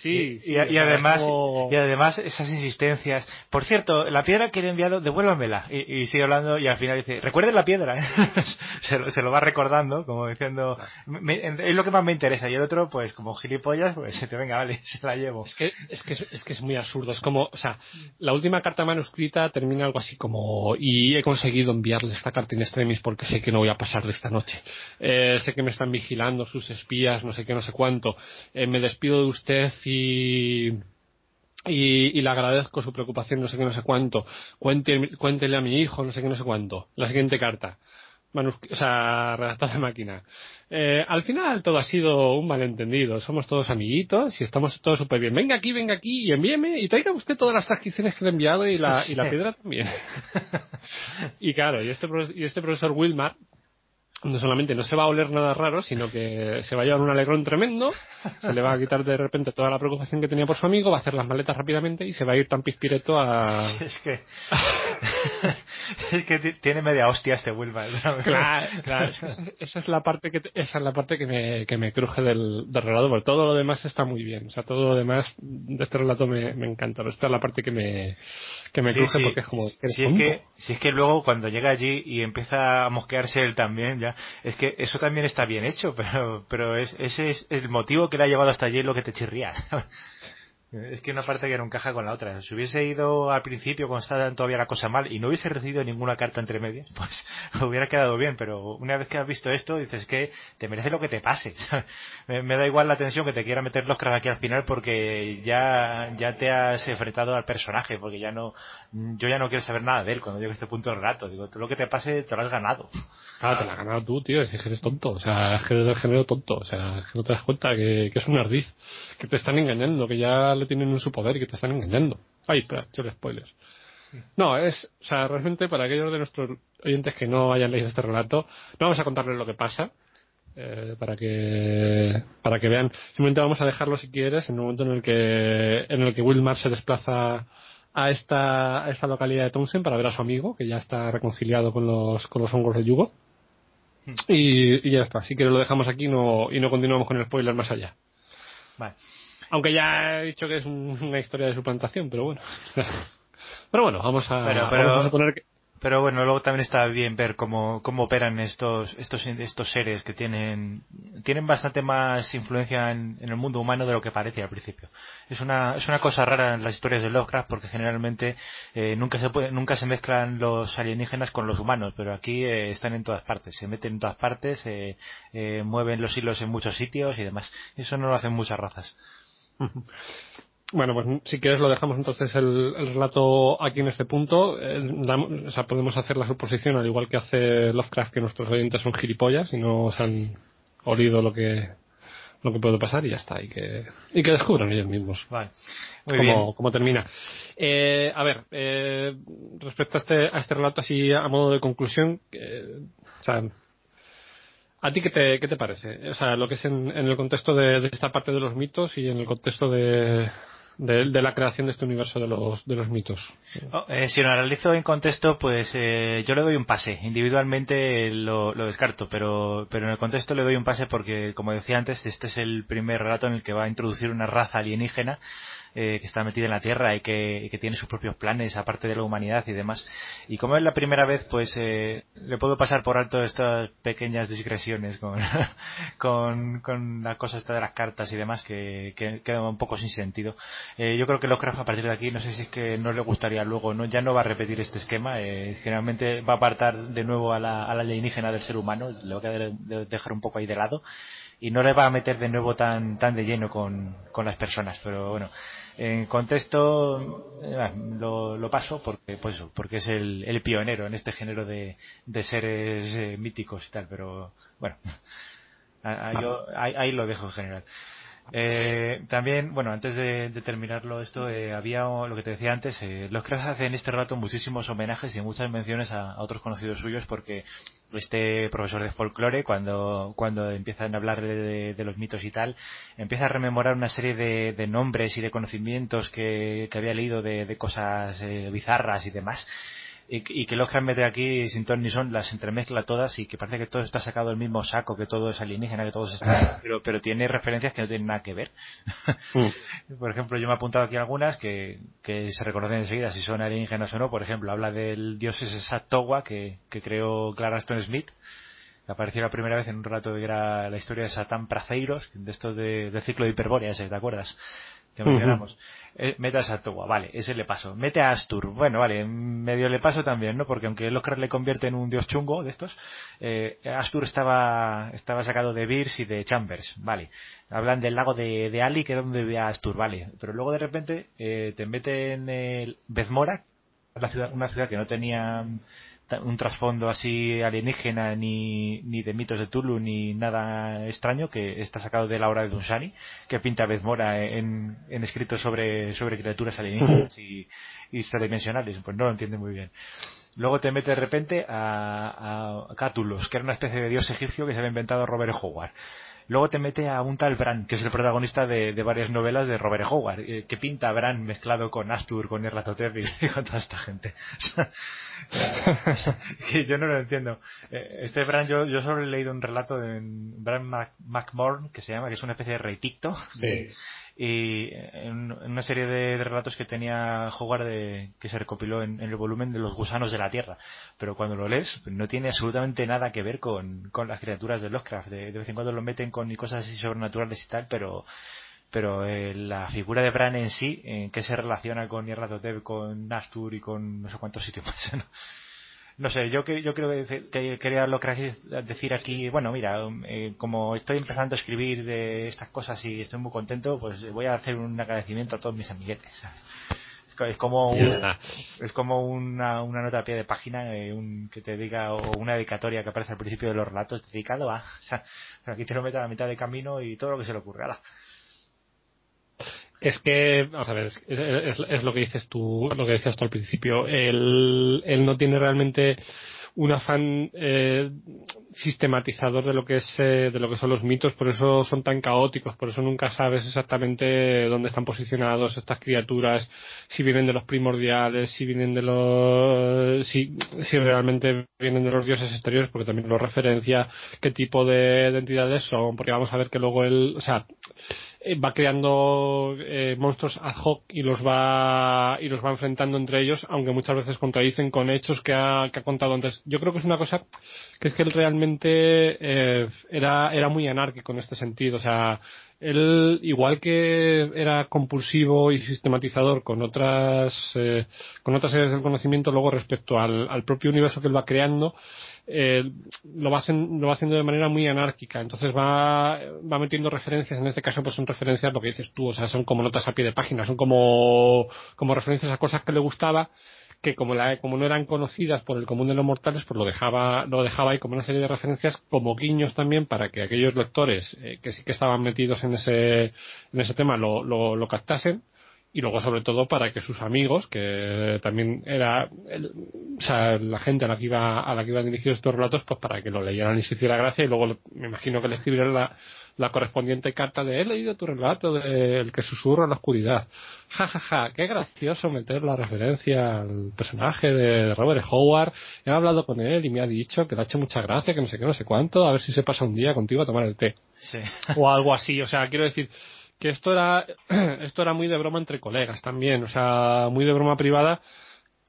Sí, y, además y además esas insistencias. Por cierto, la piedra que he enviado, devuélvamela. Y, sigue hablando y al final dice, recuerden la piedra. se, lo va recordando, como diciendo, es lo que más me interesa. Y el otro, pues como gilipollas, pues se te venga, vale, se la llevo. Es que, es que es, que es muy absurdo. Es como, o sea, la última carta manuscrita termina algo así como, y he conseguido enviarle esta carta en extremis porque sé que no voy a pasar de esta noche. Eh, sé que me están vigilando sus espías, no sé qué, no sé cuánto. Eh, me despido de usted y, y, le agradezco su preocupación, no sé qué, no sé cuánto. cuéntele a mi hijo, no sé qué, no sé cuánto. La siguiente carta. o sea, redactada de máquina. Eh, al final todo ha sido un malentendido. Somos todos amiguitos y estamos todos súper bien. Venga aquí, venga aquí y envíeme y traiga usted todas las transcripciones que le he enviado y la, y la piedra también. y claro, y este, y este profesor Wilmar no solamente no se va a oler nada raro, sino que se va a llevar un alegrón tremendo, se le va a quitar de repente toda la preocupación que tenía por su amigo, va a hacer las maletas rápidamente y se va a ir tan pispireto a... Es que... es que tiene media hostia este Wilmar. Claro, claro. Esa es la parte que, esa es la parte que me, que me cruje del, del relato, porque todo lo demás está muy bien. O sea, todo lo demás de este relato me, me encanta, pero esta es la parte que me, que me cruje porque es como... Si es, que, si es que luego cuando llega allí y empieza a mosquearse él también, ya es que eso también está bien hecho, pero, pero es, ese es el motivo que le ha llevado hasta allí lo que te chirría. Es que una parte que no encaja con la otra. Si hubiese ido al principio cuando estaba todavía la cosa mal y no hubiese recibido ninguna carta entre medias, pues hubiera quedado bien. Pero una vez que has visto esto, dices que te merece lo que te pase. me, da igual la tensión que te quiera meter los cracks aquí al final porque ya, ya te has enfrentado al personaje, porque ya no, yo ya no quiero saber nada de él cuando llegue a este punto del rato. Digo, todo lo que te pase te lo has ganado. Ah, te lo has ganado tú, tío. Es que eres tonto. O sea, es que eres del género tonto. O sea, que no te das cuenta que, que es un ardiz. Que te están engañando, que ya le tienen en su poder y que te están engañando. Ay, espera, yo le spoilers. No, es, o sea, realmente para aquellos de nuestros oyentes que no hayan leído este relato, no vamos a contarles lo que pasa, eh, para que para que vean. Simplemente vamos a dejarlo si quieres en el momento en el que en el que Wilmar se desplaza a esta a esta localidad de Townsend para ver a su amigo que ya está reconciliado con los con los hongos de Yugo. Hmm. Y, ya está. Si quieres lo dejamos aquí no, y no continuamos con el spoiler más allá. Vale. Aunque ya he dicho que es una historia de suplantación, pero bueno. pero bueno, vamos a, pero, poner que... Pero bueno, luego también está bien ver cómo, cómo operan estos, estos, estos seres que tienen, tienen bastante más influencia en, el mundo humano de lo que parece al principio. Es una, es una cosa rara en las historias de Lovecraft porque generalmente eh, nunca se puede, nunca se mezclan los alienígenas con los humanos, pero aquí eh, están en todas partes, se meten en todas partes, eh, mueven los hilos en muchos sitios y demás. Eso no lo hacen muchas razas. Bueno, pues si quieres lo dejamos entonces el, relato aquí en este punto. Eh, o sea, podemos hacer la suposición, al igual que hace Lovecraft, que nuestros oyentes son gilipollas y no se han olido lo que lo que puede pasar y ya está. Y que, y que descubran ellos mismos. Vale. cómo, termina. Eh, a ver, eh, respecto a este, a este relato así a modo de conclusión, o sea, ¿A ti qué te, qué te parece? O sea, lo que es en, el contexto de, esta parte de los mitos y en el contexto de, de, la creación de este universo de los, de los mitos. Oh, eh, si lo analizo en contexto, pues eh, yo le doy un pase. Individualmente lo, lo, descarto, pero, pero en el contexto le doy un pase porque, como decía antes, este es el primer relato en el que va a introducir una raza alienígena eh, que está metida en la Tierra y que, que, tiene sus propios planes aparte de la humanidad y demás. Y como es la primera vez, pues eh, le puedo pasar por alto estas pequeñas digresiones con, con, con la cosa esta de las cartas y demás que, que queda un poco sin sentido. Eh, yo creo que Lovecraft a partir de aquí, no sé si es que no le gustaría luego, no ya no va a repetir este esquema, eh, generalmente va a apartar de nuevo a la, a la alienígena del ser humano, le va a dejar un poco ahí de lado y no le va a meter de nuevo tan, tan de lleno con, con las personas, pero bueno, en contexto eh, lo, lo, paso porque pues porque es el, el, pionero en este género de, seres eh, míticos y tal, pero bueno, ahí, ahí, lo dejo en general. Eh, también, bueno, antes de, terminarlo esto, eh, había lo que te decía antes, los que hacen en este rato muchísimos homenajes y muchas menciones a, otros conocidos suyos porque este profesor de folclore, cuando, cuando empiezan a hablar de, los mitos y tal, empieza a rememorar una serie de, nombres y de conocimientos que, había leído de, de cosas bizarras y demás y, que los que mete aquí sin ton ni son las entremezcla todas y que parece que todo está sacado del mismo saco, que todo es alienígena, que todo está... Pero, pero tiene referencias que no tienen nada que ver. Mm. por ejemplo, yo me he apuntado aquí algunas que, que se reconocen enseguida si son alienígenas o no. Por ejemplo, habla del dios ese Satowa que, que creó Clara Stone Smith que apareció la primera vez en un rato que era la historia de Satán Praceiros, de esto de, del ciclo de Hiperbórea, ¿te acuerdas? Que mencionamos. Eh, mete a Satowa, vale, ese le paso. Mete a Astur, bueno, vale, medio le paso también, ¿no? Porque aunque Oscar le convierte en un dios chungo de estos, eh, Astur estaba, estaba sacado de Beers y de Chambers, vale. Hablan del lago de, de Ali, que es donde vivía Astur, vale. Pero luego de repente eh, te meten el Bezmora, la ciudad, una ciudad que no tenía un trasfondo así alienígena ni, ni de mitos de Tulu ni nada extraño que está sacado de la obra de Dunsani que pinta Bezmora en, en escritos sobre, sobre criaturas alienígenas y, y extradimensionales pues no lo entiende muy bien. Luego te mete de repente a, a Cátulos que era una especie de dios egipcio que se había inventado Robert Howard Luego te mete a un tal Bran, que es el protagonista de, varias novelas de Robert Howard, eh, que pinta a Bran mezclado con Astur, con Erlatotep y, con toda esta gente. que yo no lo entiendo. Eh, este Bran, yo, yo solo he leído un relato de Bran McMorn, que se llama, que es una especie de reiticto. Sí y en una serie de, relatos que tenía Howard de, que se recopiló en, el volumen de los gusanos de la Tierra. Pero cuando lo lees, no tiene absolutamente nada que ver con, con las criaturas de Lovecraft. De, de, vez en cuando lo meten con cosas así sobrenaturales y tal, pero pero eh, la figura de Bran en sí, en qué se relaciona con Nyarlathotep, con Nastur y con no sé cuántos sitios más, ¿no? No sé, yo, yo creo que, quería lo que decir aquí, bueno, mira, eh, como estoy empezando a escribir de estas cosas y estoy muy contento, pues voy a hacer un agradecimiento a todos mis amiguetes. Es como, es como una, una nota a pie de página eh, un, que te diga, o una dedicatoria que aparece al principio de los relatos dedicado a. O sea, aquí te lo meto a la mitad de camino y todo lo que se le ocurre. Es que, vamos a ver, es, lo que dices tú, lo que decías tú al principio. Él, él no tiene realmente un afán eh, sistematizador de lo que es eh, de lo que son los mitos por eso son tan caóticos por eso nunca sabes exactamente dónde están posicionados estas criaturas si vienen de los primordiales si vienen de los si, si realmente vienen de los dioses exteriores porque también lo referencia qué tipo de, de entidades son porque vamos a ver que luego él o sea va creando eh, monstruos ad hoc y los va y los va enfrentando entre ellos aunque muchas veces contradicen con hechos que ha, que ha contado antes. Yo creo que es una cosa que es que él realmente eh, era era muy anárquico en este sentido. O sea él igual que era compulsivo y sistematizador con otras eh, con otras áreas del conocimiento luego respecto al, al propio universo que él va creando eh, lo, va lo va haciendo de manera muy anárquica. Entonces va, va metiendo referencias, en este caso pues son referencias lo que dices tú, o sea, son como notas a pie de página, son como, referencias a cosas que le gustaba que como, la, como no eran conocidas por el común de los mortales, pues lo dejaba, lo dejaba ahí como una serie de referencias, como guiños también para que aquellos lectores eh, que sí que estaban metidos en ese, tema lo captasen y luego sobre todo para que sus amigos que también era o sea la gente a la que iba a la que iba dirigidos estos relatos pues para que lo leyeran y se hiciera gracia y luego me imagino que le escribieran la, la correspondiente carta de he leído tu relato de el que susurra en la oscuridad ja ja ja qué gracioso meter la referencia al personaje de Robert Howard. He hablado con él y me ha dicho que le ha hecho mucha gracia que no sé qué no sé cuánto a ver si se pasa un día contigo a tomar el té. Sí. o algo así o sea quiero decir que esto era esto era muy de broma entre colegas también, o sea, muy de broma privada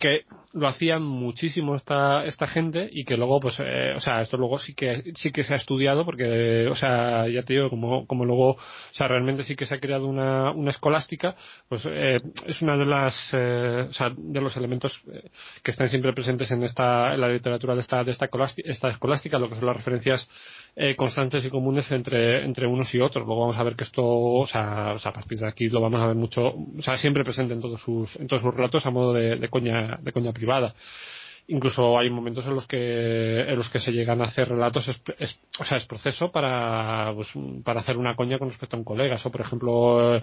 que lo hacían muchísimo esta esta gente y que luego pues eh, o sea esto luego sí que sí que se ha estudiado porque o sea ya te digo como como luego o sea realmente sí que se ha creado una una escolástica pues eh, es una de las eh, o sea de los elementos eh, que están siempre presentes en esta en la literatura de esta de esta, esta escolástica lo que son las referencias eh, constantes y comunes entre, entre unos y otros. Luego vamos a ver que esto, o sea, a partir de aquí lo vamos a ver mucho, o sea, siempre presente en todos sus, en todos sus relatos a modo de coña, de coña privada. Incluso hay momentos en los que en los que se llegan a hacer relatos es, o sea es proceso para pues, para hacer una coña con respecto a un colega. O por ejemplo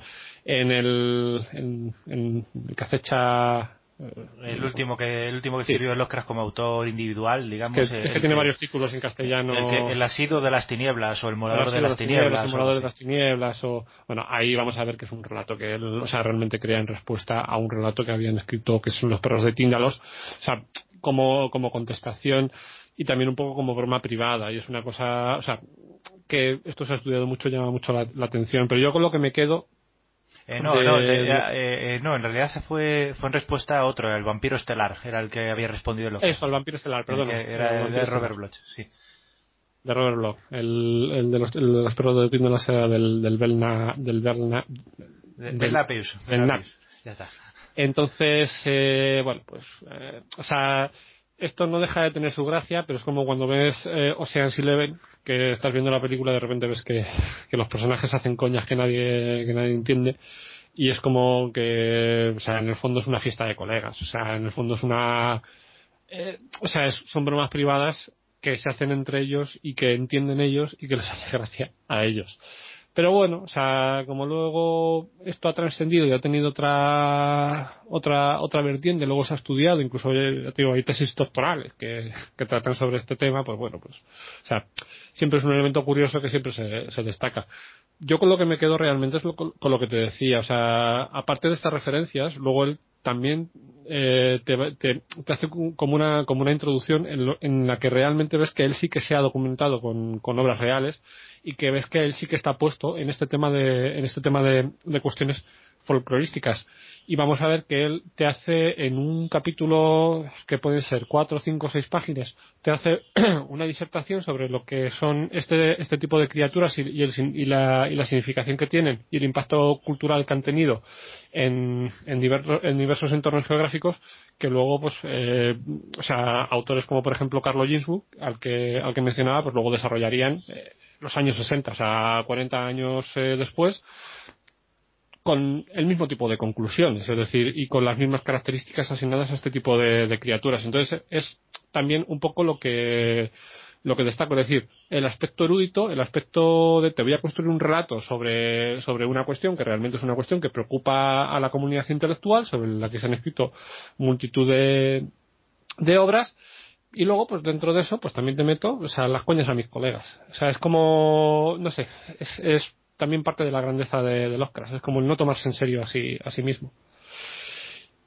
en el en, en el que acecha el último que el último que escribió sí. Lovecraft como autor individual, digamos. Que, es que tiene varios títulos en castellano. El, que, el asido de las tinieblas o el morador de las tinieblas. El morador de las tinieblas o bueno ahí vamos a ver que es un relato que él o sea realmente crea en respuesta a un relato que habían escrito que son los perros de Tíndalos, o sea como como contestación y también un poco como broma privada y es una cosa o sea que esto se ha estudiado mucho llama mucho la, la atención pero yo con lo que me quedo eh, no, de, no, eh, eh, no, en realidad fue, fue en respuesta a otro, el vampiro estelar, era el que había respondido lo que Eso, el vampiro estelar, perdón. Era de, de Robert Bloch, sí. De Robert Bloch, el, el de los, el de los perros de la seda del, del Belna, del Belna, del, del Lapius, ya está. Entonces, eh, bueno, pues, eh, o sea, esto no deja de tener su gracia, pero es como cuando ves eh, Ocean's Eleven, que estás viendo la película y de repente ves que, que los personajes hacen coñas que nadie, que nadie entiende y es como que, o sea, en el fondo es una fiesta de colegas, o sea, en el fondo es una, eh, o sea, es, son bromas privadas que se hacen entre ellos y que entienden ellos y que les hace gracia a ellos. Pero bueno, o sea, como luego esto ha trascendido y ha tenido otra otra otra vertiente, luego se ha estudiado, incluso ya digo, hay tesis doctorales que, que tratan sobre este tema, pues bueno, pues, o sea, siempre es un elemento curioso que siempre se, se destaca. Yo con lo que me quedo realmente es lo, con lo que te decía, o sea, aparte de estas referencias, luego él también eh, te, te, te, hace como una, como una introducción en, lo, en, la que realmente ves que él sí que se ha documentado con, con, obras reales y que ves que él sí que está puesto en este tema de, en este tema de, de cuestiones folclorísticas. Y vamos a ver que él te hace en un capítulo que pueden ser cuatro, cinco, seis páginas, te hace una disertación sobre lo que son este, este tipo de criaturas y, y, la, y, la, significación que tienen y el impacto cultural que han tenido en, en, en diversos entornos geográficos que luego, pues, eh, o sea, autores como por ejemplo Carlo Ginsburg, al que, al que mencionaba, pues luego desarrollarían eh, los años 60, o sea, 40 años eh, después, con el mismo tipo de conclusiones, es decir, y con las mismas características asignadas a este tipo de, criaturas. Entonces, es también un poco lo que lo que destaco, es decir, el aspecto erudito, el aspecto de te voy a construir un relato sobre, sobre una cuestión que realmente es una cuestión que preocupa a la comunidad intelectual, sobre la que se han escrito multitud de, de obras, y luego, pues dentro de eso, pues también te meto, o sea, las coñas a mis colegas. O sea, es como, no sé, es, es también parte de la grandeza de, de Lovecraft. Es como el no tomarse en serio así, a sí mismo.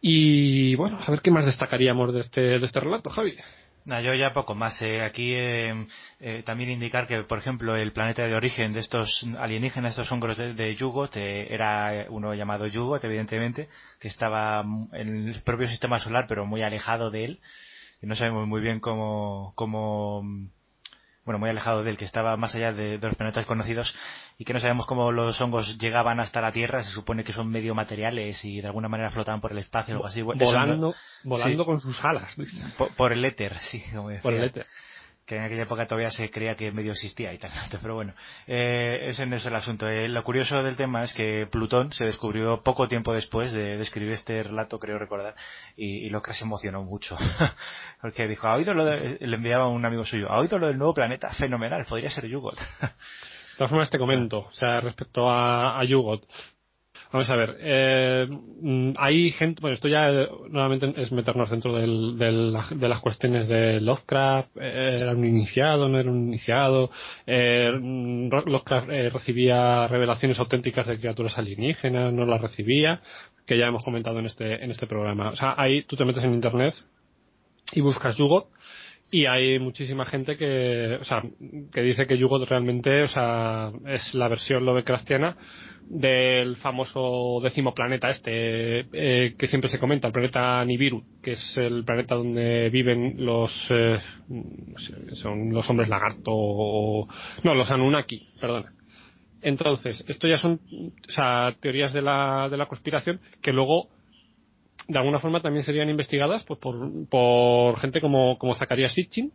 Y bueno, a ver qué más destacaríamos de este, de este relato, Javi. yo ya poco más. Eh. Aquí eh, eh, también indicar que, por ejemplo, el planeta de origen de estos alienígenas, estos hongos de, de Yugot, era uno llamado Yugot, evidentemente, que estaba en el propio sistema solar, pero muy alejado de él. Y no sabemos muy bien cómo, cómo bueno, muy alejado del que estaba más allá de, los planetas conocidos y que no sabemos cómo los hongos llegaban hasta la Tierra, se supone que son medio materiales y de alguna manera flotaban por el espacio o algo así. Volando, volando con sus alas. Por, el éter, sí, como decía. Por el éter que en aquella época todavía se creía que medio existía y tal. Pero bueno, eh, ese no es el asunto. Eh, lo curioso del tema es que Plutón se descubrió poco tiempo después de, escribir este relato, creo recordar, y, y que se emocionó mucho. Porque dijo, ¿ha oído lo de, le enviaba un amigo suyo, ¿ha oído lo del nuevo planeta? Fenomenal, podría ser Yugot. De todas formas te comento, o sea, respecto a, a Yugot, Vamos a ver, eh, mm, hay gente, bueno, esto ya eh, nuevamente es meternos dentro del, de las cuestiones de Lovecraft, eh, era un iniciado, no era un iniciado, eh, mm, Lovecraft recibía revelaciones auténticas de criaturas alienígenas, no las recibía, que ya hemos comentado en este, en este programa. O sea, ahí tú te metes en internet y buscas Yugot y hay muchísima gente que, o sea, que dice que Yugot realmente, o sea, es la versión Lovecraftiana del famoso décimo planeta este eh, que siempre se comenta, el planeta Nibiru, que es el planeta donde viven los eh, son los hombres lagarto no, los Anunnaki, perdona. Entonces, esto ya son o sea, teorías de la, de la conspiración que luego de alguna forma también serían investigadas pues, por, por gente como, como Zacharias Sitchin,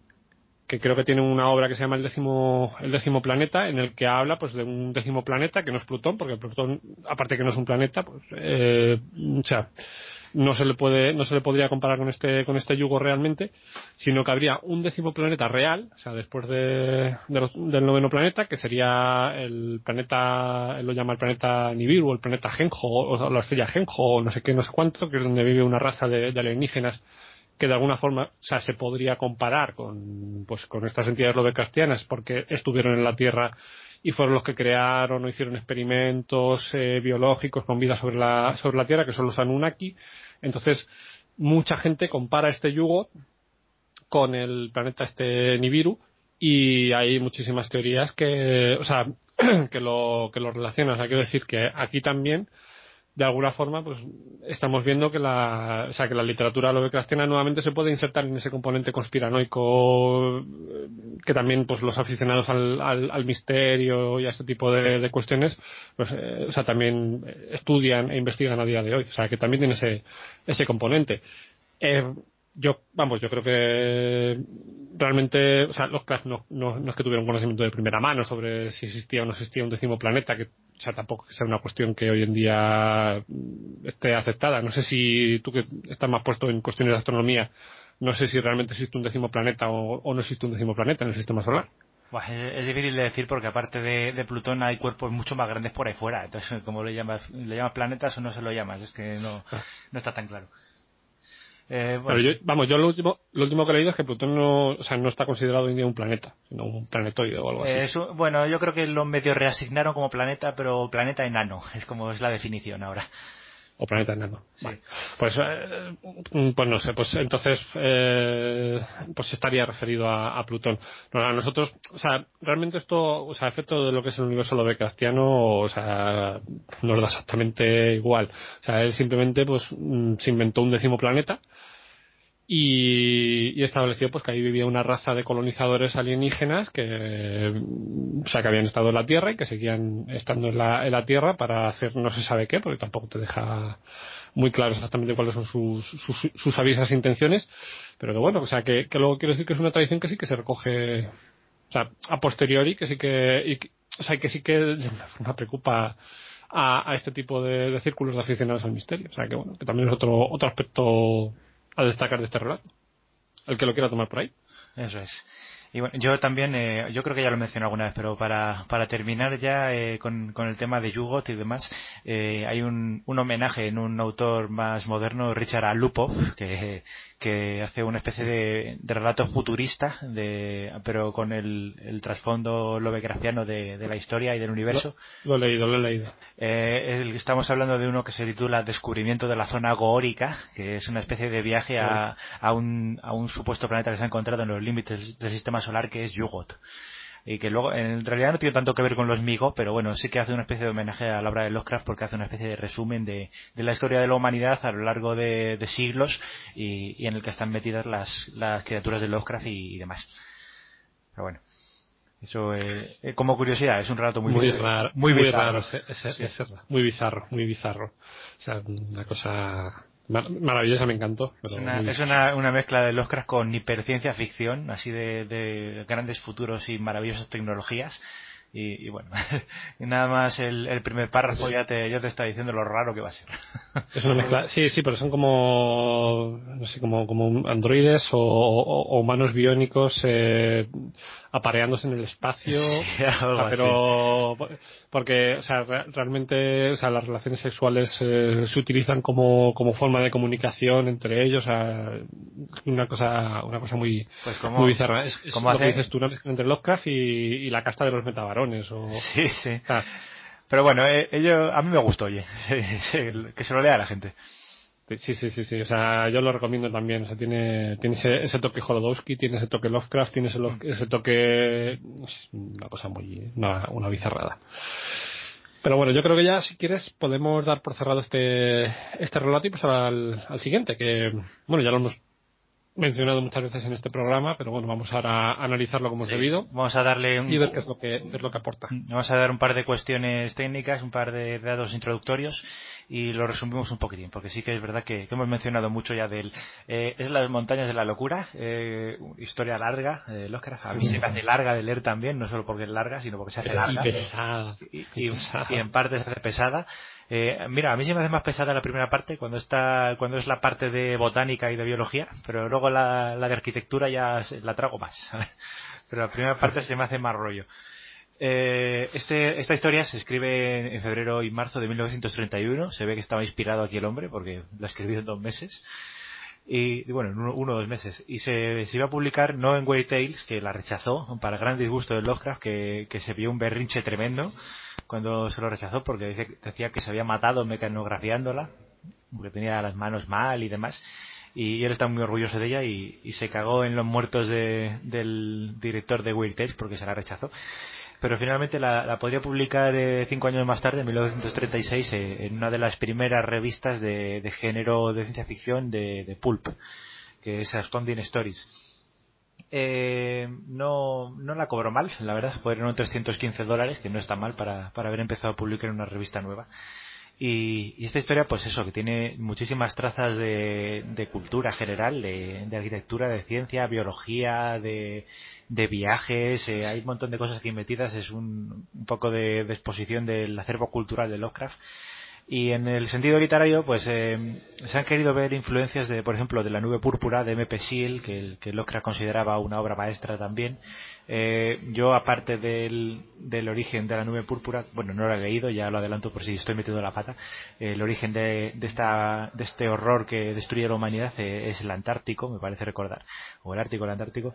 que creo que tiene una obra que se llama el décimo, el décimo planeta, en el que habla pues de un décimo planeta que no es Plutón, porque Plutón, aparte que no es un planeta, pues, eh, o sea, no se le puede, no se le podría comparar con este, con este yugo realmente, sino que habría un décimo planeta real, o sea, después de, del noveno planeta, que sería el planeta, él lo llama el planeta Nibiru, el planeta Genjo, o la estrella Genjo, o no sé qué, no sé cuánto, que es donde vive una raza de alienígenas que de alguna forma o sea, se podría comparar con, pues, con estas entidades lovecraftianas porque estuvieron en la Tierra y fueron los que crearon o hicieron experimentos eh, biológicos con vida sobre la, sobre la Tierra, que son los Anunnaki. Entonces, mucha gente compara este yugo con el planeta este Nibiru y hay muchísimas teorías que, o sea, que lo, que lo relacionan. O sea, quiero decir que aquí también de alguna forma, pues estamos viendo que la, o sea, que la literatura lovecraftiana nuevamente se puede insertar en ese componente conspiranoico que también, pues los aficionados al, al, misterio y a este tipo de, cuestiones, pues, eh, o sea, también estudian e investigan a día de hoy. O sea, que también tiene ese, ese componente. Eh, yo, vamos, yo creo que realmente, o sea, los Craft no, no, no, es que tuvieran conocimiento de primera mano sobre si existía o no existía un décimo planeta, que, o sea, tampoco sea una cuestión que hoy en día esté aceptada. No sé si tú que estás más puesto en cuestiones de astronomía, no sé si realmente existe un décimo planeta o, no existe un décimo planeta en el sistema solar. es, difícil de decir porque aparte de, Plutón hay cuerpos mucho más grandes por ahí fuera. Entonces, como le llamas, le llamas planetas o no se lo llamas, es que no, ah. no está tan claro. Eh, Pero yo, vamos, yo lo último, lo último que he leído es que Plutón no, o sea, no está considerado hoy en día un planeta, sino un planetoide o algo así. bueno, yo creo que lo medio reasignaron como planeta, pero planeta enano, es como es la definición ahora. O planeta enano. Pues, eh, pues no sé, pues entonces, eh, pues estaría referido a, Plutón. a nosotros, o sea, realmente esto, o sea, efecto de lo que es el universo Lovecraftiano, o sea, nos da exactamente igual. O sea, él simplemente, pues, mm, se inventó un décimo planeta, y, estableció pues que ahí vivía una raza de colonizadores alienígenas que o sea que habían estado en la Tierra y que seguían estando en la, en la Tierra para hacer no se sabe qué porque tampoco te deja muy claro exactamente cuáles son sus, sus, sus avisas intenciones. Pero que bueno o sea que, que, luego quiero decir que es una tradición que sí que se recoge o sea a posteriori que sí que o sea que sí que me preocupa a, a este tipo de, de, círculos de aficionados al misterio. O sea que bueno que también es otro otro aspecto a destacar de este relato. El que lo quiera tomar por ahí. Eso es. Y bueno, yo también, eh, yo creo que ya lo mencioné alguna vez, pero para, para terminar ya eh, con, con, el tema de Yugot y demás, eh, hay un, un, homenaje en un autor más moderno, Richard Alupov, que, que hace una especie de, de relato futurista, de, pero con el, el trasfondo lovegrafiano de, de, la historia y del universo. Lo, he leído, lo he leído. Eh, estamos hablando de uno que se titula Descubrimiento de la zona goórica, que es una especie de viaje a, a, un, a un supuesto planeta que se ha encontrado en los límites del sistema solar que es Yugot y que luego en realidad no tiene tanto que ver con los Migo, pero bueno, sí que hace una especie de homenaje a la obra de Lovecraft porque hace una especie de resumen de, de la historia de la humanidad a lo largo de, de siglos y, y, en el que están metidas las, las criaturas de Lovecraft y, demás. Pero bueno, eso eh, como curiosidad es un relato muy, muy raro, muy, bizarro, muy bizarro, muy bizarro. O sea, una cosa Maravillosa, me encantó. es, una, una, mezcla de Lovecraft con hiperciencia ficción, así de, de grandes futuros y maravillosas tecnologías y, bueno, y nada más el, primer párrafo ya te, ya te está diciendo lo raro que va a ser. Es una mezcla, sí, sí, pero son como, no sé, como, como androides o, humanos biónicos eh, apareándose en el espacio. pero, porque, o sea, realmente, o sea, las relaciones sexuales eh, se utilizan como, como forma de comunicación entre ellos, o sea, una cosa, una cosa muy, pues muy bizarra. Es, como lo que dices tú, una entre Lovecraft y, y la casta de los metabarones Sí, sí. Pero bueno, eh, ello, a mí me gustó, oye, que se lo lea a la gente. Sí, sí, sí, sí. O sea, yo lo recomiendo también. O sea, tiene, tiene ese, toque Holodowski, tiene ese toque Lovecraft, tiene ese, ese toque, una cosa muy, una, una bizarrada. Pero bueno, yo creo que ya, si quieres, podemos dar por cerrado este, este relato y pasar al, al siguiente, que, bueno, ya lo hemos mencionado muchas veces en este programa, pero bueno, vamos ahora a analizarlo como es debido. Vamos a darle un... y ver qué es lo que, es lo que aporta. Vamos a dar un par de cuestiones técnicas, un par de datos introductorios y lo resumimos un poquitín, porque sí que es verdad que, hemos mencionado mucho ya de él. Eh, es Las montañas de la locura, eh, historia larga de Lovecraft. A mí se me hace larga de leer también, no solo porque es larga, sino porque se hace larga. Y, y, y en parte se hace pesada. Eh, mira, a mí se me hace más pesada la primera parte cuando está, cuando es la parte de botánica y de biología, pero luego la, de arquitectura ya la trago más. pero la primera parte se me hace más rollo. Eh, este, esta historia se escribe en febrero y marzo de 1931. Se ve que estaba inspirado aquí el hombre porque la escribió en dos meses. Y, bueno, en uno, o dos meses. Y se, se, iba a publicar no en Way Tales, que la rechazó, para el gran disgusto de Lovecraft, que se vio un berrinche tremendo cuando se lo rechazó porque decía que se había matado mecanografiándola, porque tenía las manos mal y demás. Y él está muy orgulloso de ella y, se cagó en los muertos de, del director de Weird Tales porque se la rechazó. Pero finalmente la, la podría publicar eh, cinco años más tarde, en 1936, eh, en una de las primeras revistas de, de género de ciencia ficción de, de Pulp, que es Astounding Stories eh, no, no la cobró mal, la verdad, fueron 315 dólares, que no está mal para, para haber empezado a publicar en una revista nueva. Y, esta historia, pues eso, que tiene muchísimas trazas de, cultura general, de, arquitectura, de ciencia, biología, de, de viajes, eh, hay un montón de cosas aquí metidas, es un, un poco de, exposición del acervo cultural de Lovecraft y en el sentido literario, pues eh, se han querido ver influencias de, por ejemplo, de la nube púrpura de M.P. Seal, que, Lovecraft consideraba una obra maestra también. Eh, yo, aparte del, origen de la nube púrpura, bueno, no lo he leído, ya lo adelanto por si estoy metiendo la pata. el origen de, esta, este horror que destruye la humanidad eh, es el Antártico, me parece recordar, o el Ártico, el Antártico.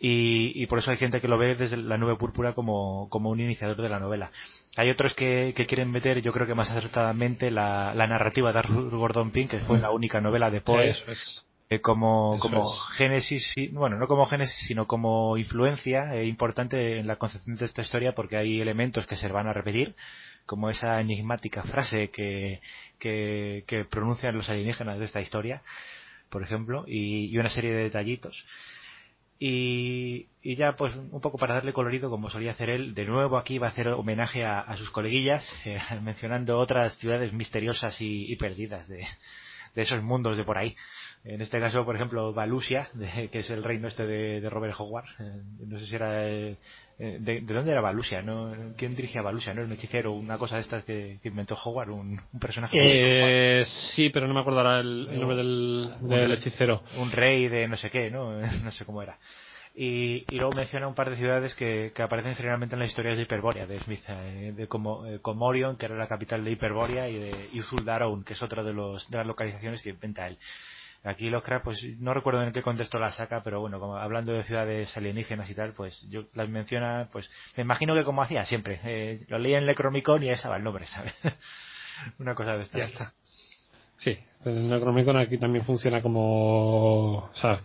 Y, por eso hay gente que lo ve desde la nube púrpura como, un iniciador de la novela. Hay otros que, quieren meter, yo creo que más acertadamente, la, narrativa de Arthur Gordon Pym, que fue la única novela de Poe. Eh, como, como génesis, bueno, no como génesis, sino como influencia eh, importante en la concepción de esta historia porque hay elementos que se van a repetir, como esa enigmática frase que, que, que pronuncian los alienígenas de esta historia, por ejemplo, y, y una serie de detallitos. Y, y, ya pues un poco para darle colorido como solía hacer él de nuevo aquí va a hacer homenaje a, sus coleguillas eh, mencionando otras ciudades misteriosas y, perdidas de, de, esos mundos de por ahí en este caso, por ejemplo, Valusia, que es el reino este de, Robert Howard. Eh, no sé si era. Eh, de, dónde era Valusia? ¿no? ¿Quién dirigía Valusia? ¿No? ¿El un hechicero? Una cosa de estas que, inventó Howard, un, personaje. Eh, sí, pero no me acordará el, el nombre del, del hechicero. Un rey de no sé qué, ¿no? No sé cómo era. Y, luego menciona un par de ciudades que, aparecen generalmente en las historias de Hyperborea, de Smith, eh, de como, eh, Comorion, que era la capital de Hyperborea, y de Uthul que es otra de, los, de las localizaciones que inventa él. Aquí Lovecraft, pues no recuerdo en qué contexto la saca, pero bueno, como hablando de ciudades alienígenas y tal, pues yo las menciona, pues me imagino que como hacía siempre, eh, lo leía en Necromicon y esa va el nombre, ¿sabes? Una cosa de esta. Ya está. Sí, el Necromicon aquí también funciona como, sea,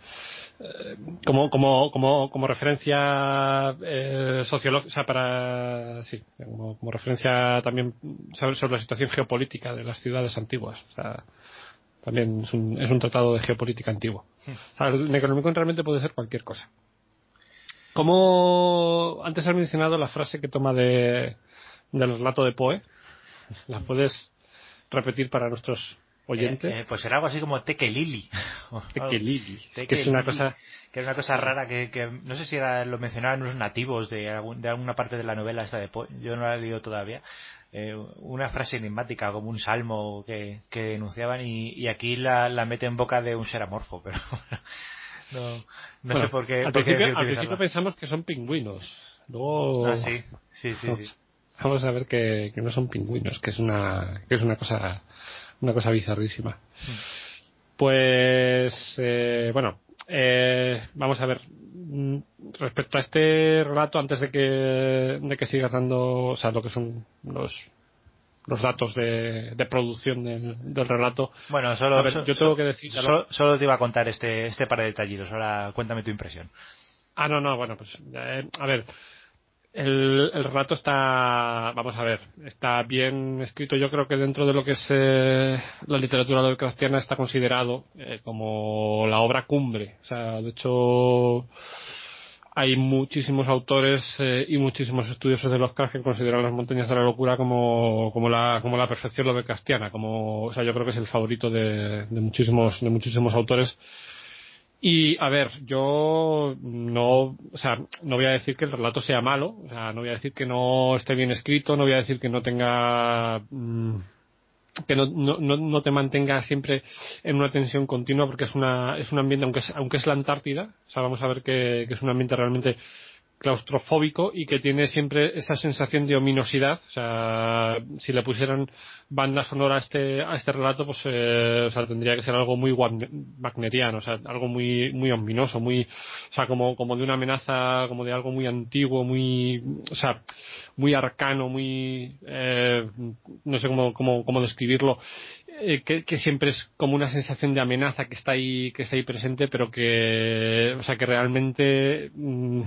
eh, como, como, como, como referencia eh, sociológica, o sea, para, sí, como, referencia también sobre, sobre la situación geopolítica de las ciudades antiguas. También es un, es un tratado de geopolítica antiguo. el Necronomicon realmente puede ser cualquier cosa. Como antes has mencionado la frase que toma de, del relato de Poe, ¿la puedes repetir para nuestros oyentes? Eh, eh, pues será algo así como Tekelili. Tekelili. que es una cosa que es una cosa rara que, que no sé si era, lo mencionaban unos nativos de, de alguna parte de la novela esta de Poe, yo no la he leído todavía, eh, una frase enigmática como un salmo que, que enunciaban y, aquí la, la mete en boca de un ser amorfo, pero no, no sé por qué. Al, principio, pensamos que son pingüinos, luego. Ah, sí, sí, sí. Vamos, a ver que, que, no son pingüinos, que es una, que es una cosa, una cosa bizarrísima. Hmm. Pues, eh, bueno, eh, vamos a ver. Mm, respecto a este relato, antes de que, de que sigas dando, o sea, lo que son los, los datos de, de producción del, del, relato. Bueno, solo, yo tengo que decir. Solo, te iba a contar este, este par de detallitos. Ahora cuéntame tu impresión. Ah, no, no, bueno, pues, eh, a ver, el, el, relato está, vamos a ver, está bien escrito. Yo creo que dentro de lo que es eh, la literatura Lovecraftiana está considerado eh, como la obra cumbre. O sea, de hecho, hay muchísimos autores eh, y muchísimos estudiosos de Lovecraft que consideran las montañas de la locura como, como la, como la perfección Lovecraftiana. Como, o sea, yo creo que es el favorito de, de muchísimos, de muchísimos autores y a ver, yo no, o sea, no voy a decir que el relato sea malo, o sea, no voy a decir que no esté bien escrito, no voy a decir que no tenga, mm, que no, no, no, te mantenga siempre en una tensión continua porque es una, es un ambiente, aunque es, aunque es la Antártida, o sea, vamos a ver que, que es un ambiente realmente claustrofóbico y que tiene siempre esa sensación de ominosidad. O sea, si le pusieran banda sonora a este, a este relato, pues eh, o sea, tendría que ser algo muy wagneriano, o sea, algo muy, muy ominoso, muy, o sea, como, como de una amenaza, como de algo muy antiguo, muy, o sea, muy arcano, muy, eh, no sé cómo, cómo, cómo describirlo, eh, que, que, siempre es como una sensación de amenaza que está ahí, que está ahí presente, pero que, o sea, que realmente, mm,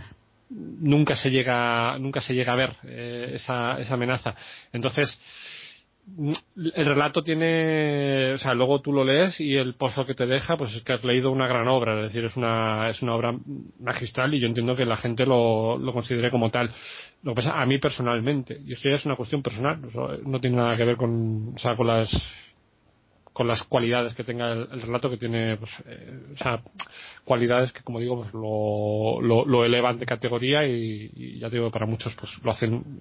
nunca se llega nunca se llega a ver eh, esa, esa amenaza. Entonces el relato tiene o sea luego tú lo lees y el pozo que te deja pues es que has leído una gran obra es decir es una es una obra magistral y yo entiendo que la gente lo, lo considere como tal. Lo que pasa a mí personalmente y esto ya es una cuestión personal no tiene nada que ver con o sea con las con las cualidades que tenga el, relato que tiene pues, eh, o sea, cualidades que como digo pues lo, lo, elevan de categoría y, ya digo para muchos pues lo hacen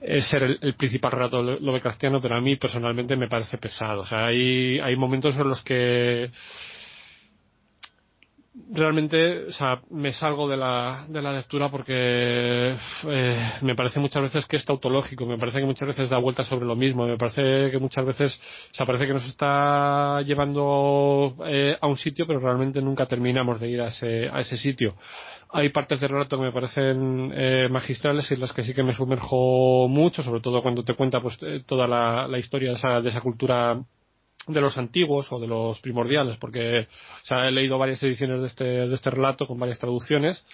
eh, ser el, principal relato lo cristiano pero a mí personalmente me parece pesado. O sea hay hay momentos en los que realmente, o sea, me salgo de la, de la lectura porque eh, me parece muchas veces que es tautológico, me parece que muchas veces da vueltas sobre lo mismo, me parece que muchas veces, o parece que nos está llevando eh, a un sitio, pero realmente nunca terminamos de ir a ese, a ese sitio. hay partes del relato que me parecen eh, magistrales y las que sí que me sumerjo mucho, sobre todo cuando te cuenta pues eh, toda la, la historia de esa, de esa cultura de los antiguos o de los primordiales, porque o sea, he leído varias ediciones de este, de este relato con varias traducciones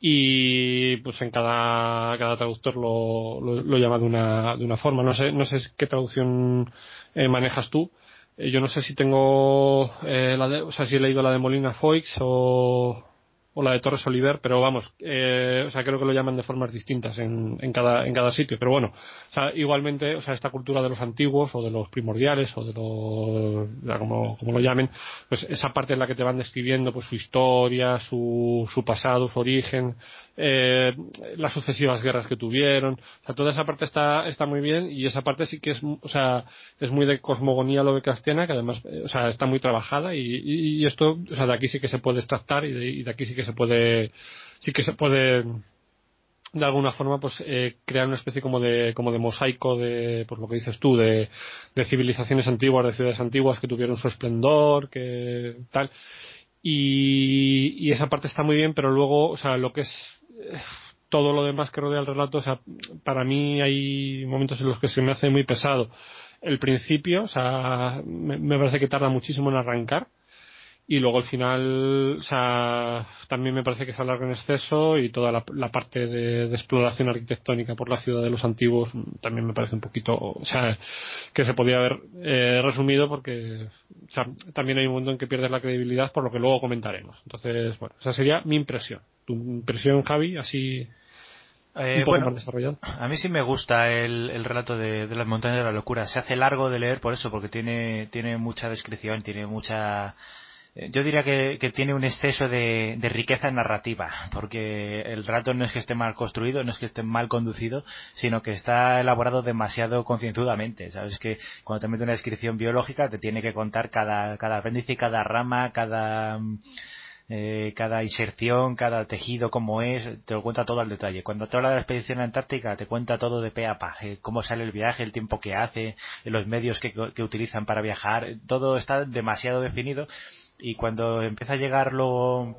y pues en cada, cada traductor lo, lo, llama de una, de una forma. No sé, no sé qué traducción eh, manejas tú. Eh, yo no sé si tengo, eh, la de, o sea, si he leído la de Molina Foix o, o la de Torres Oliver, pero vamos, eh, o sea, creo que lo llaman de formas distintas en, en, cada, en cada sitio. Pero bueno, o sea, igualmente, o sea, esta cultura de los antiguos o de los primordiales o de los, como, como lo llamen, pues esa parte en la que te van describiendo pues su historia, su, su pasado, su origen, eh, las sucesivas guerras que tuvieron, o sea, toda esa parte está, está muy bien y esa parte sí que es, o sea, es muy de cosmogonía lo de Castiana, que además, o sea, está muy trabajada y, y, esto, o sea, de aquí sí que se puede extractar y de, y de aquí sí que se puede, sí que se puede, de alguna forma pues eh, crear una especie como de como de mosaico de por lo que dices tú de, de civilizaciones antiguas de ciudades antiguas que tuvieron su esplendor que tal. Y, y esa parte está muy bien pero luego o sea lo que es todo lo demás que rodea el relato, o sea, para mí hay momentos en los que se me hace muy pesado. El principio, o sea, me, me parece que tarda muchísimo en arrancar y luego el final, o sea, también me parece que se alarga en exceso y toda la, la parte de, de, exploración arquitectónica por la ciudad de los antiguos también me parece un poquito, o sea, que se podía haber eh, resumido porque, o sea, también hay un momento en que pierdes la credibilidad por lo que luego comentaremos. Entonces, bueno, esa sería mi impresión. Tu impresión, Javi, así eh, bueno, a mí sí me gusta el, el relato de, de, las montañas de la locura. Se hace largo de leer por eso, porque tiene, tiene mucha descripción, tiene mucha yo diría que, tiene un exceso de, riqueza narrativa, porque el relato no es que esté mal construido, no es que esté mal conducido, sino que está elaborado demasiado concienzudamente. Sabes que cuando te mete una descripción biológica te tiene que contar cada, cada apéndice, cada rama, cada, eh, cada inserción, cada tejido, cómo es, te lo cuenta todo al detalle. Cuando te habla de la expedición antártica, te cuenta todo de pe a pa, eh, cómo sale el viaje, el tiempo que hace, los medios que, que utilizan para viajar, todo está demasiado definido y cuando empieza a llegar lo,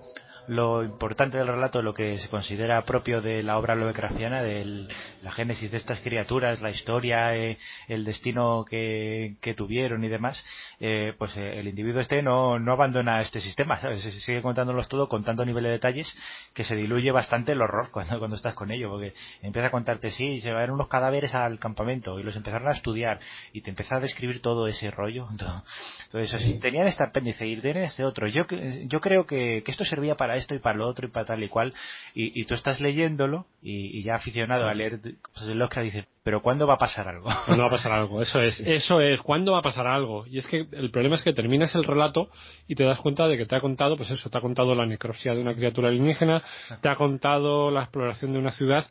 lo importante del relato, lo que se considera propio de la obra lovecraftiana, de la génesis de estas criaturas, la historia, eh, el destino que, que, tuvieron y demás, eh, pues eh, el individuo este no, no abandona este sistema. Se sigue contándolos todo con tanto nivel de detalles que se diluye bastante el horror cuando, cuando estás con ello, porque empieza a contarte, sí, se van unos cadáveres al campamento y los empezaron a estudiar y te empieza a describir todo ese rollo, todo, todo eso. Si tenían este apéndice y tienen este otro, yo, yo creo que, que esto servía para esto y para lo otro y para tal y cual y, y tú estás leyéndolo y, y, ya aficionado a leer cosas de Lovecraft dices pero ¿cuándo va a pasar algo? ¿Cuándo va a pasar algo? Eso es, eso es, ¿cuándo va a pasar algo? Y es que el problema es que terminas el relato y te das cuenta de que te ha contado, pues eso, te ha contado la necropsia de una criatura alienígena, te ha contado la exploración de una ciudad,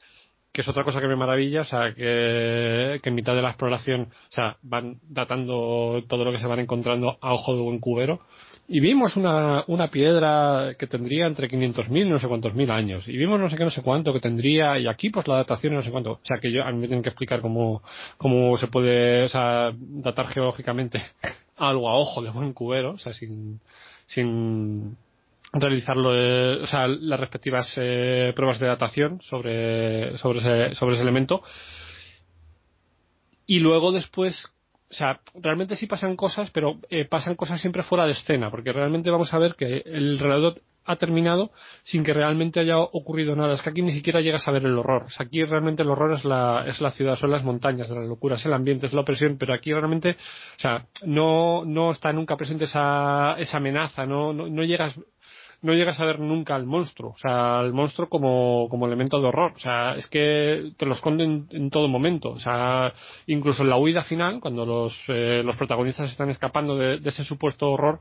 que es otra cosa que me maravilla, o sea, que, que en mitad de la exploración, o sea, van datando todo lo que se van encontrando a ojo de buen cubero, y vimos una, una piedra que tendría entre 500.000 y no sé cuántos mil años, y vimos no sé qué, no sé cuánto que tendría, y aquí pues la datación no sé cuánto, o sea que yo, a mí me tienen que explicar cómo, cómo se puede, o sea, datar geológicamente algo a ojo de buen cubero, o sea, sin, sin realizarlo, eh, o sea, las respectivas eh, pruebas de datación sobre, sobre ese, sobre ese elemento, y luego después o sea, realmente sí pasan cosas, pero eh, pasan cosas siempre fuera de escena, porque realmente vamos a ver que el relato ha terminado sin que realmente haya ocurrido nada. Es que aquí ni siquiera llegas a ver el horror. O sea, aquí realmente el horror es la, es la ciudad, son las montañas de la locura, es el ambiente, es la opresión, pero aquí realmente, o sea, no, no está nunca presente esa, esa amenaza, no, no, no llegas no llegas a ver nunca al monstruo, o sea, al monstruo como, como elemento de horror, o sea, es que te lo esconden en, todo momento, o sea, incluso en la huida final, cuando los, eh, los protagonistas están escapando de, de, ese supuesto horror,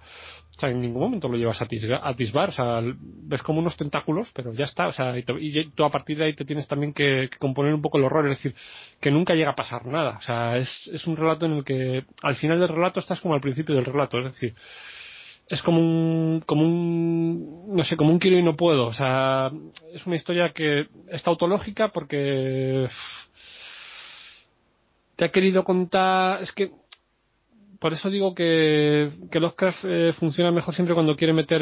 o sea, en ningún momento lo llevas a, tisgar, a tisbar, o sea, ves como unos tentáculos, pero ya está, o sea, y, te, y tú a partir de ahí te tienes también que, que, componer un poco el horror, es decir, que nunca llega a pasar nada, o sea, es, es un relato en el que al final del relato estás como al principio del relato, es decir, es como un, como un, no sé, como un quiero y no puedo. O sea, es una historia que está autológica porque te ha querido contar, es que por eso digo que, que Lovecraft eh, funciona mejor siempre cuando quiere meter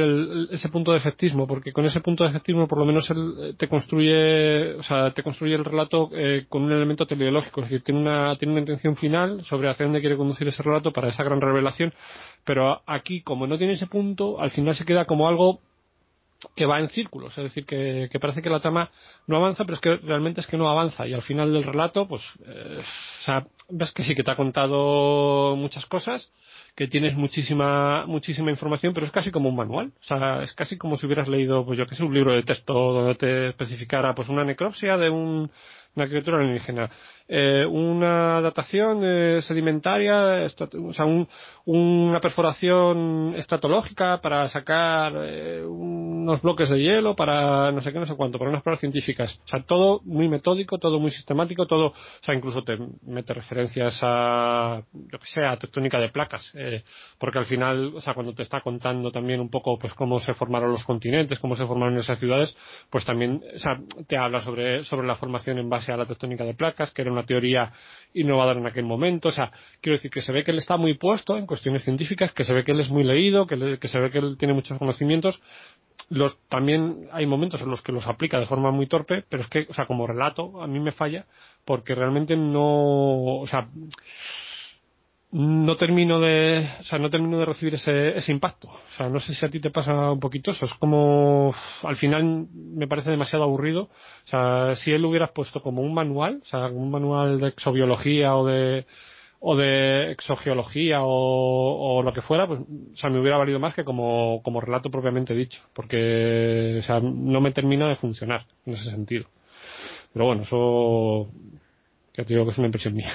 ese punto de efectismo, porque con ese punto de efectismo por lo menos él eh, te construye, o sea, te construye el relato eh, con un elemento teleológico, es decir, tiene una, tiene una intención final sobre hacia dónde quiere conducir ese relato para esa gran revelación, pero aquí, como no tiene ese punto, al final se queda como algo que va en círculos, es decir, que, parece que la trama no avanza, pero es que realmente es que no avanza. Y al final del relato, pues, eh, o sea, ves que sí que te ha contado muchas cosas, que tienes muchísima muchísima información, pero es casi como un manual, o sea, es casi como si hubieras leído, pues yo que sé, un libro de texto donde te especificara, pues una necropsia de un, una criatura alienígena eh, una datación eh, sedimentaria, o sea, una perforación estatológica para sacar eh, unos bloques de hielo, para no sé qué, no sé cuánto, para unas pruebas científicas. O sea, todo muy metódico, todo muy sistemático, todo, o sea, incluso te mete referencias a, lo que sea, tectónica de placas, porque al final, o sea, cuando te está contando también un poco, pues, cómo se formaron los continentes, cómo se formaron esas ciudades, pues también, o sea, te habla sobre, sobre la formación en base a la tectónica de placas, que era una teoría innovadora en aquel momento. O sea, quiero decir que se ve que él está muy puesto en cuestiones científicas, que se ve que él es muy leído, que, que se ve que él tiene muchos conocimientos. Los, también hay momentos en los que los aplica de forma muy torpe, pero es que, o sea, como relato, a mí me falla, porque realmente no, o sea, no termino de, o sea, no termino de recibir ese, ese impacto. O sea, no sé si a ti te pasa un poquito eso. Es como, al final me parece demasiado aburrido. O sea, si él lo hubieras puesto como un manual, o sea, un manual de exobiología o de, o de exogeología o, o lo que fuera, pues, o sea, me hubiera valido más que como, como relato propiamente dicho. Porque, o sea, no me termina de funcionar en ese sentido. Pero bueno, eso, ya te digo que es una impresión mía.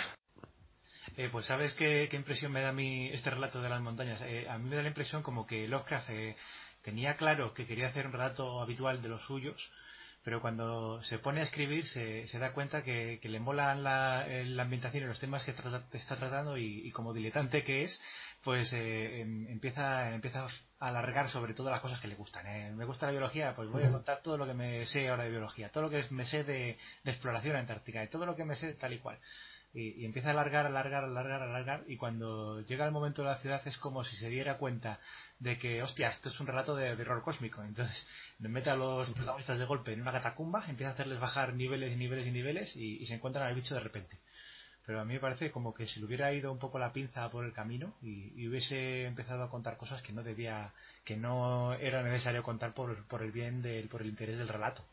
Eh, pues sabes qué, impresión me da a mí este relato de las montañas. Eh, a mí me da la impresión como que Lovecraft eh, tenía claro que quería hacer un relato habitual de los suyos, pero cuando se pone a escribir se, da cuenta que, le molan la, ambientación y los temas que está tratando y, como diletante que es, pues em, empieza, empieza a alargar sobre todas las cosas que le gustan. Me gusta la biología, pues voy a contar todo lo que me sé ahora de biología, todo lo que me sé de, de exploración antártica, y todo lo que me sé tal y cual y, empieza a alargar, alargar, alargar, alargar y cuando llega el momento de la ciudad es como si se diera cuenta de que, hostia, esto es un relato de, horror cósmico. Entonces, mete a los protagonistas de golpe en una catacumba, empieza a hacerles bajar niveles y niveles y niveles y, se encuentran al bicho de repente. Pero a mí me parece como que si le hubiera ido un poco la pinza por el camino y, hubiese empezado a contar cosas que no debía, que no era necesario contar por, por el bien del, por el interés del relato.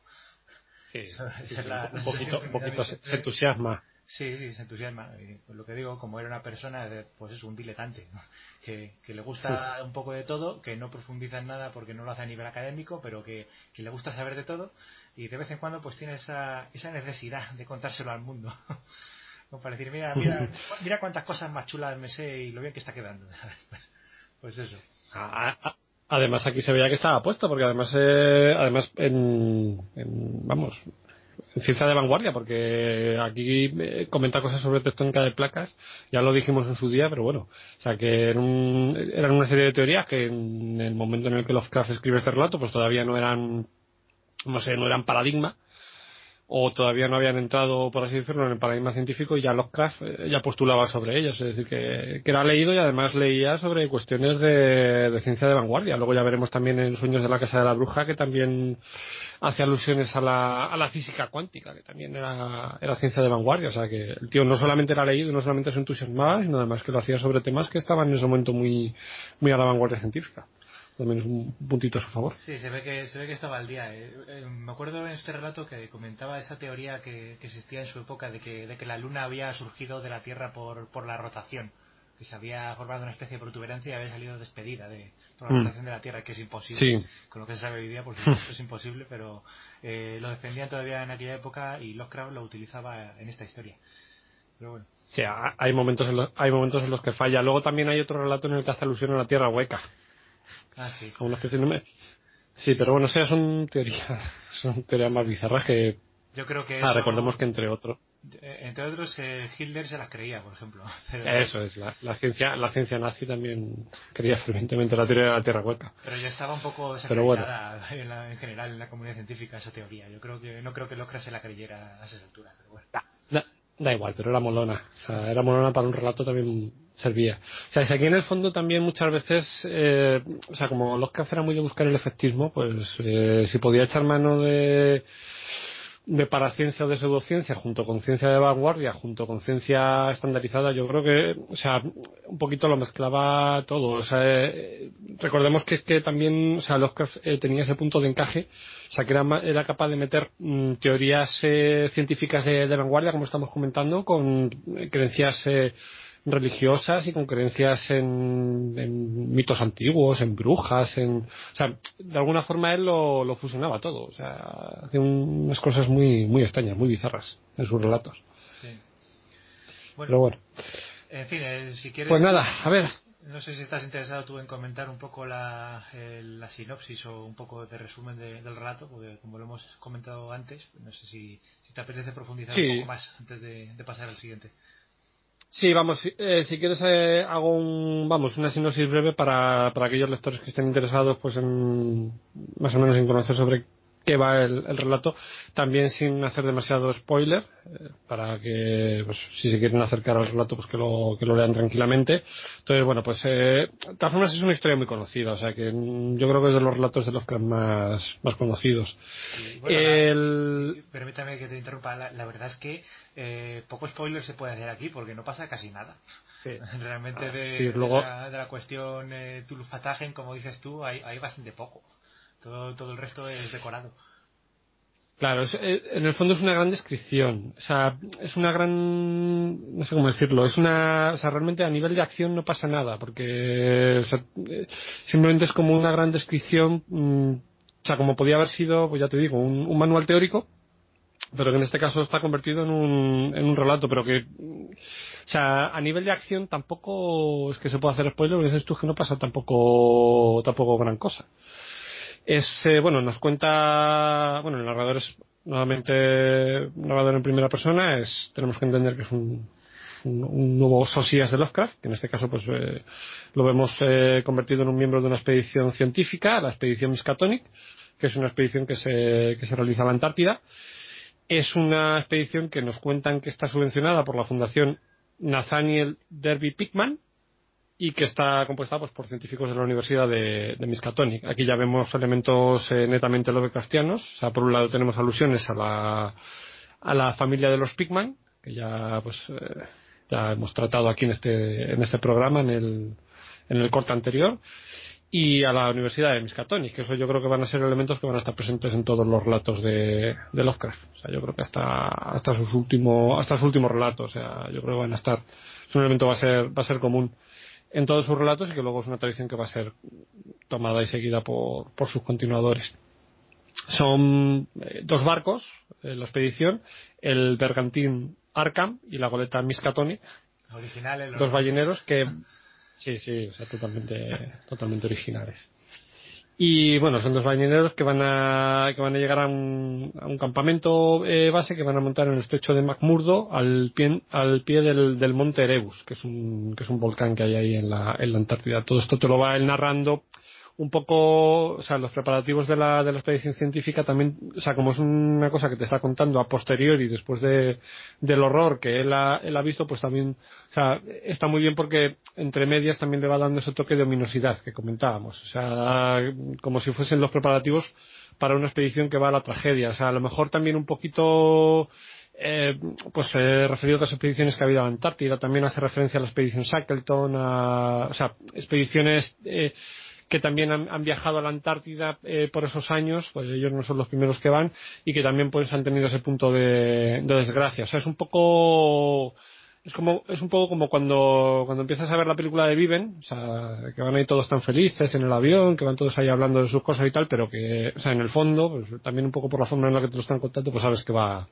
Sí, un poquito, un poquito se entusiasma Sí, sí, se entusiasma. pues lo que digo, como era una persona, pues es un diletante, que, le gusta un poco de todo, que no profundiza en nada porque no lo hace a nivel académico, pero que, le gusta saber de todo y de vez en cuando pues tiene esa, esa necesidad de contárselo al mundo. Como para decir, mira, mira, mira cuántas cosas más chulas me sé y lo bien que está quedando. pues eso. Además aquí se veía que estaba puesto, porque además, eh, además en, vamos, ciencia de vanguardia, porque aquí eh, comenta cosas sobre tectónica de placas, ya lo dijimos en su día, pero bueno, o sea que eran, una serie de teorías que en el momento en el que Lovecraft escribe este relato, pues todavía no eran, no sé, no eran paradigma, o todavía no habían entrado, por así decirlo, en el paradigma científico y ya Lovecraft eh, ya postulaba sobre ellos, es decir, que, era leído y además leía sobre cuestiones de, ciencia de vanguardia. Luego ya veremos también en Sueños de la Casa de la Bruja que también hace alusiones a la, a la física cuántica, que también era, era ciencia de vanguardia. O sea, que el tío no solamente era leído, no solamente se entusiasmaba, sino además que lo hacía sobre temas que estaban en ese momento muy, muy a la vanguardia científica también es un puntito a su favor. Sí, se ve que, se ve que estaba al día. Eh, eh, me acuerdo en este relato que comentaba esa teoría que, existía en su época de que, de que la Luna había surgido de la Tierra por, por la rotación, que se había formado una especie de protuberancia y había salido despedida de, por la mm. rotación de la Tierra, que es imposible. Con lo que se sabe hoy día, por supuesto, es imposible, pero eh, lo defendían todavía en aquella época y Lovecraft lo utilizaba en esta historia. Pero bueno. Sí, hay momentos, en los, hay momentos en los que falla. Luego también hay otro relato en el que hace alusión a la Tierra hueca. Ah, sí. Sí, pero bueno, sea, son teorías, son teorías más bizarras que... Yo creo que Ah, recordemos que entre otros... Eh, entre otros, eh, Hitler se las creía, por ejemplo. Eso es, la, ciencia la ciencia nazi también creía fervientemente la teoría de la Tierra hueca. Pero ya estaba un poco desacreditada en, general en la comunidad científica esa teoría. Yo creo que no creo que Locke se la creyera a esa altura, pero bueno. Da, igual, pero era molona. O sea, era molona para un relato también servía. O sea, si aquí en el fondo también muchas veces, eh, o sea, como los que era muy de buscar el efectismo, pues eh, si podía echar mano de de paraciencia o de pseudociencia junto con ciencia de vanguardia, junto con ciencia estandarizada, yo creo que, o sea, un poquito lo mezclaba todo. O sea, eh, recordemos que es que también, o sea, Lovecraft eh, tenía ese punto de encaje, o sea, que era, era capaz de meter mm, teorías eh, científicas de, de, vanguardia, como estamos comentando, con creencias religiosas y con creencias en, en, mitos antiguos, en brujas, en, o sea, de alguna forma él lo, lo fusionaba todo, o sea, hacía unas cosas muy, muy extrañas, muy bizarras en sus relatos. Sí. Bueno, Pero bueno. En fin, eh, si quieres. Pues nada, a ver. No sé si estás interesado tú en comentar un poco la, eh, la sinopsis o un poco de resumen de, del relato, porque como lo hemos comentado antes, no sé si, si te apetece profundizar sí. un poco más antes de, de pasar al siguiente. Sí, vamos, eh, si quieres eh, hago un, vamos, una sinopsis breve para, para aquellos lectores que estén interesados pues en, más o menos en conocer sobre qué va el, el relato, también sin hacer demasiado spoiler, eh, para que, pues, si se quieren acercar al relato, pues que lo, que lo lean tranquilamente. Entonces, bueno, pues, eh, de todas formas es una historia muy conocida, o sea que yo creo que es de los relatos de los que más, más conocidos. Sí, bueno, el... la, permítame que te interrumpa, la, la verdad es que eh, poco spoiler se puede hacer aquí porque no pasa casi nada. Sí. Realmente de, sí, luego... de, la, de, la, cuestión eh, Tulfatagen, como dices tú, hay, hay bastante poco. Todo, todo el resto es decorado. Claro, es, en el fondo es una gran descripción. O sea, es una gran. No sé cómo decirlo. Es una. O sea, realmente a nivel de acción no pasa nada, porque. O sea, simplemente es como una gran descripción. Mmm, o sea, como podía haber sido, pues ya te digo, un, manual teórico, pero que en este caso está convertido en un, en un relato, pero que. O sea, a nivel de acción tampoco es que se pueda hacer spoiler, porque dices tú que no pasa tampoco, tampoco gran cosa es eh, bueno nos cuenta bueno el narrador es nuevamente narrador en primera persona es tenemos que entender que es un, nuevo Sosías de Lovecraft que en este caso pues eh, lo vemos eh, convertido en un miembro de una expedición científica la expedición Miskatonic que es una expedición que se que se realiza a la Antártida. Es una expedición que nos cuentan que está subvencionada por la fundación Nathaniel Derby Pickman y que está compuesta pues, por científicos de la Universidad de, de Miskatonic. Aquí ya vemos elementos eh, netamente lovecraftianos. O sea, por un lado tenemos alusiones a la, a la familia de los Pigman, que ya pues eh, ya hemos tratado aquí en este, en este programa, en el, en el corte anterior, y a la Universidad de Miskatonic, que eso yo creo que van a ser elementos que van a estar presentes en todos los relatos de, de Lovecraft. O sea, yo creo que hasta, hasta sus últimos, hasta sus últimos relatos, o sea, yo creo que van a estar, es un elemento va a ser, va a ser común en todos sus relatos y que luego es una tradición que va a ser tomada y seguida por, por sus continuadores. Son eh, dos barcos en la expedición, el bergantín Arkham y la goleta Miskatonic, Originales, dos balleneros que sí, sí, o sea, totalmente, totalmente originales. Y bueno, son dos balleneros que van a, que van a llegar a un, a un campamento eh, base que van a montar en el estrecho de McMurdo al pie, al pie del, del monte Erebus, que es un, que es un volcán que hay ahí en la, en la Antártida. Todo esto te lo va él narrando un poco, o sea, los preparativos de la, de la expedición científica también, o sea, como es una cosa que te está contando a posteriori, después de, del horror que él ha, él ha visto, pues también, o sea, está muy bien porque entre medias también le va dando ese toque de ominosidad que comentábamos, o sea, como si fuesen los preparativos para una expedición que va a la tragedia, o sea, a lo mejor también un poquito, eh, pues eh, referido a otras expediciones que ha habido a la Antártida, también hace referencia a la expedición Shackleton, a, o sea, expediciones, eh, que también han, han, viajado a la Antártida eh, por esos años, pues ellos no son los primeros que van, y que también pues han tenido ese punto de, de desgracia. O sea, es un poco es como es un poco como cuando cuando empiezas a ver la película de Viven, o sea, que van ahí todos tan felices en el avión, que van todos ahí hablando de sus cosas y tal, pero que, o sea, en el fondo, pues también un poco por la forma en la que te lo están contando, pues sabes que va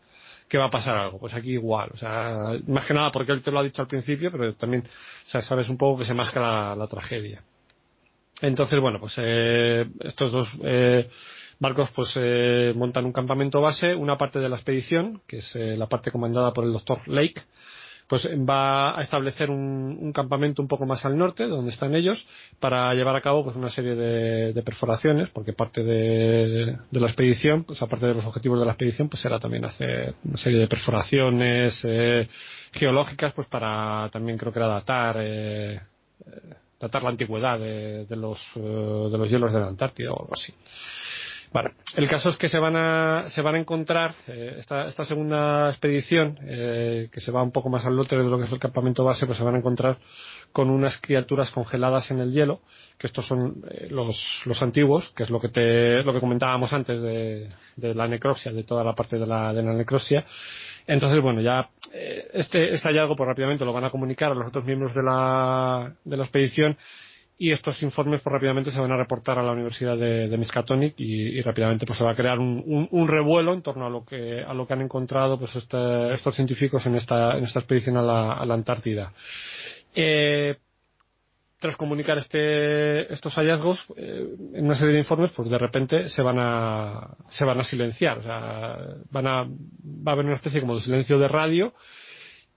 que va a pasar algo. Pues aquí igual, o sea, más que nada porque él te lo ha dicho al principio, pero también, o sea, sabes un poco que se masca la tragedia. Entonces, bueno, pues eh, estos dos eh, barcos pues eh, montan un campamento base, una parte de la expedición, que es eh, la parte comandada por el doctor Lake, pues va a establecer un, campamento un poco más al norte, donde están ellos, para llevar a cabo pues una serie de, perforaciones, porque parte de, la expedición, pues aparte de los objetivos de la expedición, pues será también hacer una serie de perforaciones eh, geológicas, pues para también creo que era datar eh, datar la antigüedad de, los de los hielos de la Antártida o algo así. Vale. El caso es que se van a, se van a encontrar eh, esta, esta, segunda expedición, eh, que se va un poco más al norte de lo que es el campamento base, pues se van a encontrar con unas criaturas congeladas en el hielo, que estos son eh, los, los antiguos, que es lo que te, lo que comentábamos antes de, de la necropsia, de toda la parte de la, de la necropsia. Entonces, bueno, ya este, este hallazgo, pues rápidamente lo van a comunicar a los otros miembros de la, de la expedición y estos informes pues rápidamente se van a reportar a la Universidad de, Miskatonic y, rápidamente pues se va a crear un, un, revuelo en torno a lo que a lo que han encontrado pues este, estos científicos en esta en esta expedición a la, a la Antártida. Eh, tras comunicar este, estos hallazgos eh, en una serie de informes pues de repente se van a se van a silenciar. O sea van a va a haber una especie como de silencio de radio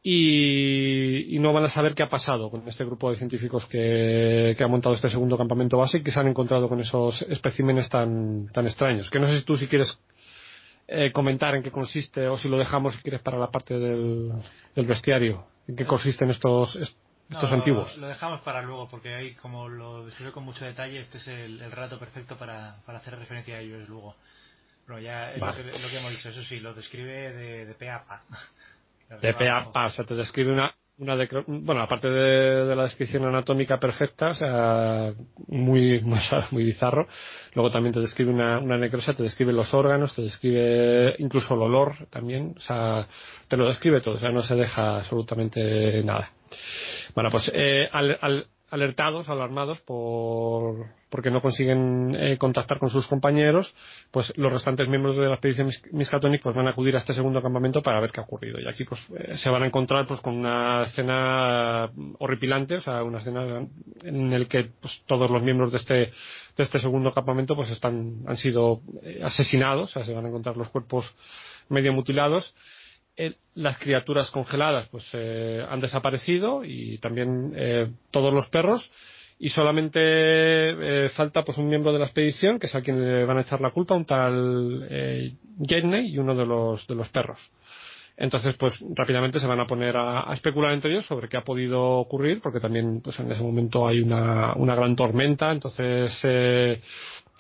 y, no van a saber qué ha pasado con este grupo de científicos que, ha montado este segundo campamento base y que se han encontrado con esos especímenes tan, tan extraños. Que no sé si tú si quieres eh, comentar en qué consiste o si lo dejamos si quieres para la parte del, del bestiario, en qué consisten estos, estos antiguos. Lo, dejamos para luego porque ahí como lo describo con mucho detalle este es el, el rato perfecto para, para hacer referencia a ellos luego. Pero ya es lo, que, lo, que, hemos dicho, eso sí, lo describe de, de pe a pa. de o sea, te describe una, una bueno, aparte de, la descripción anatómica perfecta, o sea, muy, muy, bizarro, luego también te describe una, una necrosia, te describe los órganos, te describe incluso el olor también, o sea, te lo describe todo, o sea, no se deja absolutamente nada. Bueno, pues eh, al, al alertados, alarmados por porque no consiguen eh, contactar con sus compañeros, pues los restantes miembros de la expedición Miskatonic pues van a acudir a este segundo campamento para ver qué ha ocurrido. Y aquí pues eh, se van a encontrar pues con una escena horripilante, o sea, una escena en el que pues todos los miembros de este de este segundo campamento pues están han sido eh, asesinados, o sea, se van a encontrar los cuerpos medio mutilados las criaturas congeladas pues eh, han desaparecido y también eh, todos los perros. Y solamente eh, falta pues un miembro de la expedición que es a quien le van a echar la culpa un tal eh, y uno de los de los perros. Entonces pues rápidamente se van a poner a, especular entre ellos sobre qué ha podido ocurrir porque también pues en ese momento hay una, una gran tormenta. Entonces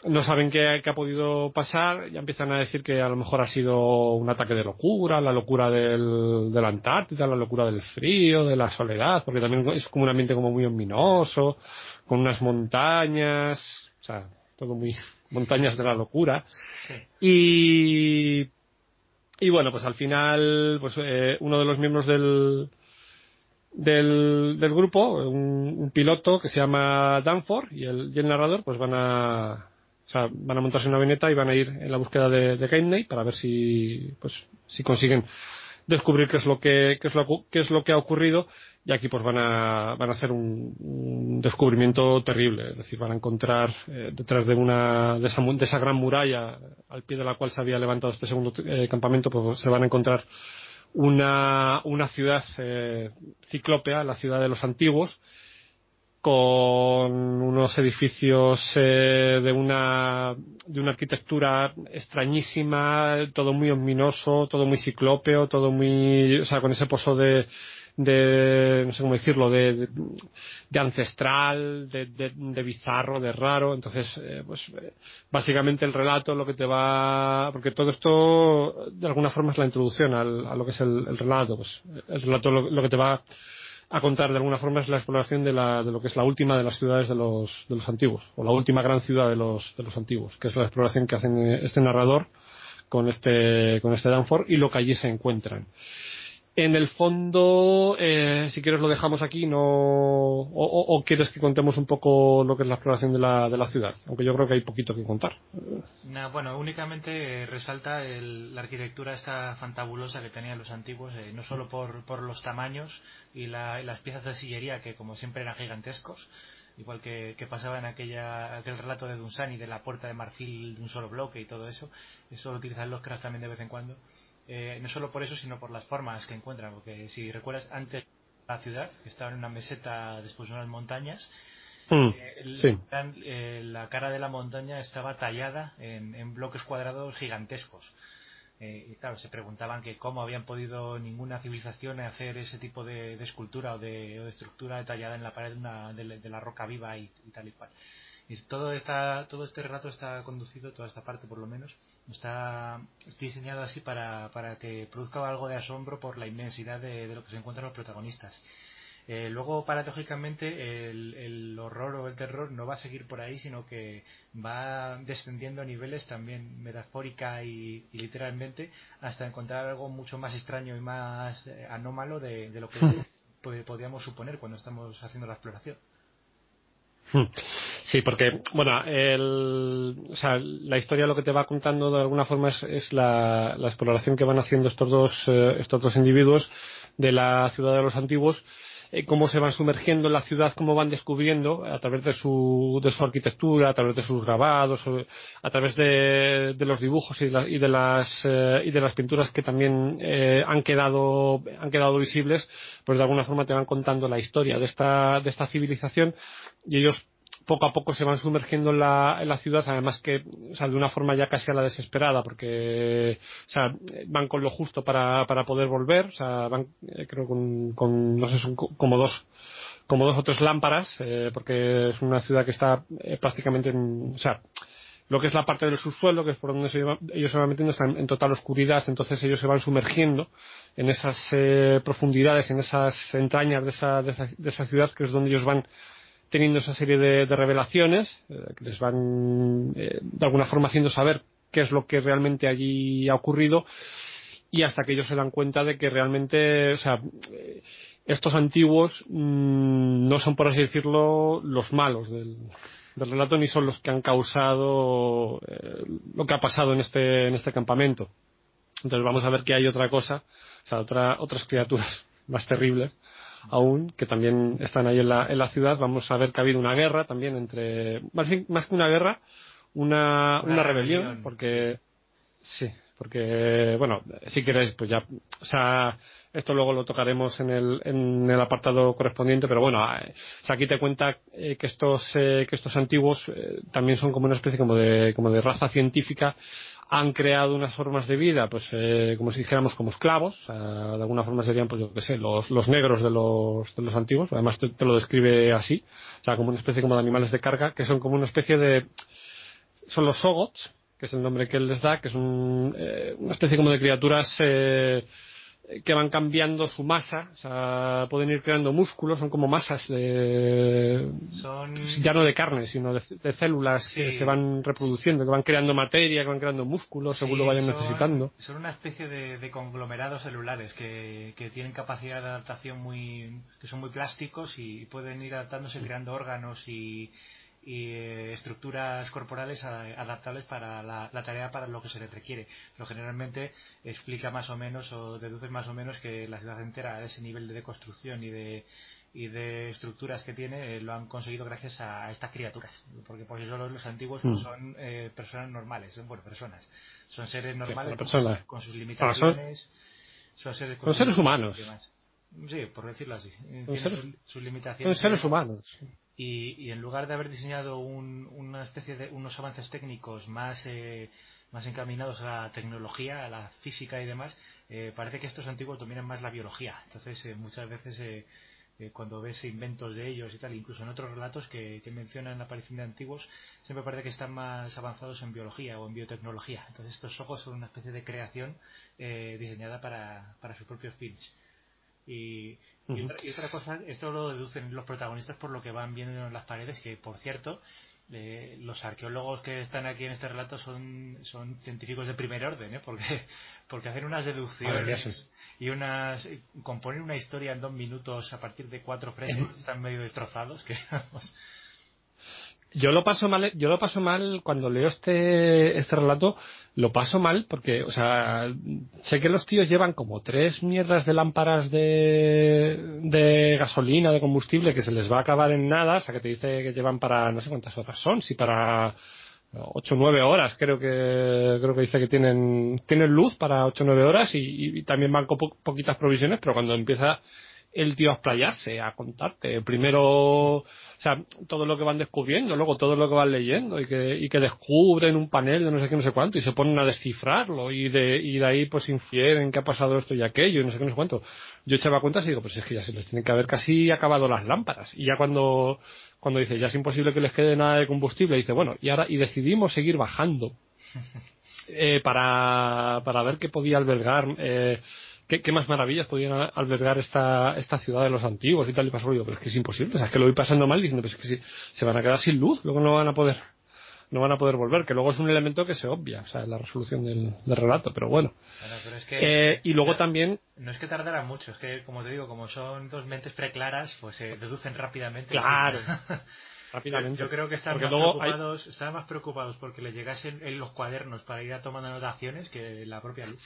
no saben qué, ha podido pasar, ya empiezan a decir que a lo mejor ha sido un ataque de locura, la locura del, de la Antártida, la locura del frío, de la soledad, porque también es como un ambiente como muy ominoso, con unas montañas, o sea, todo muy montañas de la locura. Y, y bueno, pues al final, pues eh, uno de los miembros del, del, del grupo, un, un, piloto que se llama Danforth y el, y el narrador, pues van a, o sea, van a montarse una avioneta y van a ir en la búsqueda de, de para ver si, pues, si consiguen descubrir qué es lo que, qué es lo, qué es lo que ha ocurrido. Y aquí pues van a, van a hacer un, descubrimiento terrible, es decir, van a encontrar eh, detrás de una, de esa, de esa gran muralla al pie de la cual se había levantado este segundo eh, campamento, pues se van a encontrar una, una ciudad eh, ciclópea, la ciudad de los antiguos, con unos edificios eh, de una de una arquitectura extrañísima, todo muy ominoso, todo muy ciclópeo, todo muy, o sea, con ese pozo de de no sé cómo decirlo de, de, ancestral de, de, bizarro de raro. Entonces eh, pues eh, básicamente el relato lo que te va porque todo esto de alguna forma es la introducción al, a lo que es el, el relato. Pues el relato lo, lo que te va a contar de alguna forma es la exploración de, la, de lo que es la última de las ciudades de los, de los antiguos, o la última gran ciudad de los, de los antiguos, que es la exploración que hacen este narrador con este, con este Danforth y lo que allí se encuentran. En el fondo, eh, si quieres lo dejamos aquí, no, o, quieres que contemos un poco lo que es la exploración de la, de la ciudad, aunque yo creo que hay poquito que contar. bueno, únicamente resalta la arquitectura esta fantabulosa que tenían los antiguos, eh, no solo por, por los tamaños y, las piezas de sillería que como siempre eran gigantescos, igual que, pasaba en aquella, aquel relato de Dunsani de la puerta de marfil de un solo bloque y todo eso, eso lo utilizan los cracks también de vez en cuando no solo por eso, sino por las formas que encuentran. Porque si recuerdas, antes la ciudad, que estaba en una meseta después de unas montañas, Mm, eh, la cara de la montaña estaba tallada en, bloques cuadrados gigantescos. Eh, y claro, se preguntaban que cómo habían podido ninguna civilización hacer ese tipo de, escultura o de, estructura tallada en la pared de, la roca viva y, tal y cual. Y todo, esta, todo este relato está conducido, toda esta parte por lo menos, está, diseñado así para, para que produzca algo de asombro por la inmensidad de, lo que se encuentran los protagonistas. Eh, luego, paradójicamente, el, horror o el terror no va a seguir por ahí, sino que va descendiendo a niveles también metafórica y, literalmente hasta encontrar algo mucho más extraño y más eh, anómalo de, lo que podríamos suponer cuando estamos haciendo la exploración. Sí, porque, bueno, o sea, la historia lo que te va contando de alguna forma es, la, exploración que van haciendo estos dos, eh, estos dos individuos de la ciudad de los antiguos eh, cómo se van sumergiendo en la ciudad, cómo van descubriendo a través de su, de su arquitectura, a través de sus grabados, a través de, los dibujos y de, las, eh, y de las pinturas que también eh, han, quedado, han quedado visibles, pues de alguna forma te van contando la historia de esta, de esta civilización y ellos poco a poco se van sumergiendo en la, en la ciudad, además que, o sea, de una forma ya casi a la desesperada, porque, o sea, van con lo justo para, para poder volver, o sea, van, eh, creo, con, con, no sé, son como dos, como dos o tres lámparas, eh, porque es una ciudad que está eh, prácticamente en, o sea, lo que es la parte del subsuelo, que es por donde se ellos se van metiendo, está en, total oscuridad, entonces ellos se van sumergiendo en esas profundidades, en esas entrañas de esa, de esa, de esa ciudad, que es donde ellos van teniendo esa serie de, revelaciones eh, que les van eh, de alguna forma haciendo saber qué es lo que realmente allí ha ocurrido y hasta que ellos se dan cuenta de que realmente, o sea, eh, estos antiguos mm, no son, por así decirlo, los malos del, relato ni son los que han causado lo que ha pasado en este, en este campamento. Entonces vamos a ver que hay otra cosa, o sea, otra, otras criaturas más terribles aún, que también están ahí en la, en la ciudad. Vamos a ver que ha habido una guerra también entre, más, más que una guerra, una, una, rebelión, porque, sí, porque, bueno, si queréis, pues ya, o sea, esto luego lo tocaremos en el, en el apartado correspondiente, pero bueno, eh, aquí te cuenta eh, que estos, eh, que estos antiguos también son como una especie como de, como de raza científica han creado unas formas de vida, pues como si dijéramos como esclavos, de alguna forma serían, pues yo qué sé, los, los negros de los, de los antiguos, además te, lo describe así, o sea, como una especie como de animales de carga, que son como una especie de, son los sogots, que es el nombre que él les da, que es un, una especie como de criaturas que van cambiando su masa, o sea, pueden ir creando músculos, son como masas de, son... ya no de carne, sino de, células que se van reproduciendo, que van creando materia, que van creando músculos según lo vayan necesitando. Son una especie de, conglomerados celulares que, que, tienen capacidad de adaptación muy, que son muy plásticos y pueden ir adaptándose creando órganos y, y eh, estructuras corporales adaptables para la, tarea para lo que se les requiere. Pero generalmente explica más o menos o deduce más o menos que la ciudad entera a ese nivel de construcción y de, y de estructuras que tiene eh, lo han conseguido gracias a, estas criaturas. Porque por sí solos los antiguos no mm. son eh, personas normales, son bueno, personas. Son seres normales con, sus limitaciones. Son, seres, humanos. Sí, por decirlo así. Tienen sus, limitaciones. Son seres humanos y, en lugar de haber diseñado una especie de unos avances técnicos más eh, más encaminados a la tecnología, a la física y demás, eh, parece que estos antiguos dominan más la biología. Entonces, eh, muchas veces cuando ves inventos de ellos y tal, incluso en otros relatos que, mencionan la aparición de antiguos, siempre parece que están más avanzados en biología o en biotecnología. Entonces, estos ojos son una especie de creación diseñada para, para sus propios fines. Y, otra, cosa, esto lo deducen los protagonistas por lo que van viendo en las paredes, que por cierto, eh, los arqueólogos que están aquí en este relato son, son científicos de primer orden, ¿eh? porque, porque hacen unas deducciones y unas componer una historia en dos minutos a partir de cuatro frescos están medio destrozados, que vamos, yo lo paso mal, yo lo paso mal cuando leo este, este relato, lo paso mal porque, o sea, sé que los tíos llevan como tres mierdas de lámparas de, de gasolina, de combustible, que se les va a acabar en nada, o sea, que te dice que llevan para, no sé cuántas horas son, si para, 8 o 9 horas, creo que creo que dice que tienen tienen luz para 8 o 9 horas y, también van con poquitas provisiones, pero cuando empieza el tío a explayarse, a contarte. Primero, o sea, todo lo que van descubriendo, luego todo lo que van leyendo y que, y que descubren un panel de no sé qué, no sé cuánto y se ponen a descifrarlo y de, y de ahí pues infieren que ha pasado esto y aquello y no sé qué, no sé cuánto. Yo echaba cuenta y digo, pues es que ya se les tienen que haber casi acabado las lámparas. Y ya cuando, cuando dice, ya es imposible que les quede nada de combustible, dice, bueno, y ahora, y decidimos seguir bajando. Eh, para, para ver qué podía albergar eh, ¿Qué, más maravillas podían albergar esta, esta ciudad de los antiguos y tal y pasó pero es que es imposible, o sea, es que lo voy pasando mal diciendo, pues es que se van a quedar sin luz, luego no van a poder no van a poder volver, que luego es un elemento que se obvia, o sea, la resolución del, relato, pero bueno. Eh, y luego también... No es que tardara mucho, es que, como te digo, como son dos mentes preclaras, pues se deducen rápidamente. Claro. rápidamente. Yo, creo que están más, preocupados, estaban más preocupados porque les llegasen en los cuadernos para ir a tomando anotaciones que la propia luz.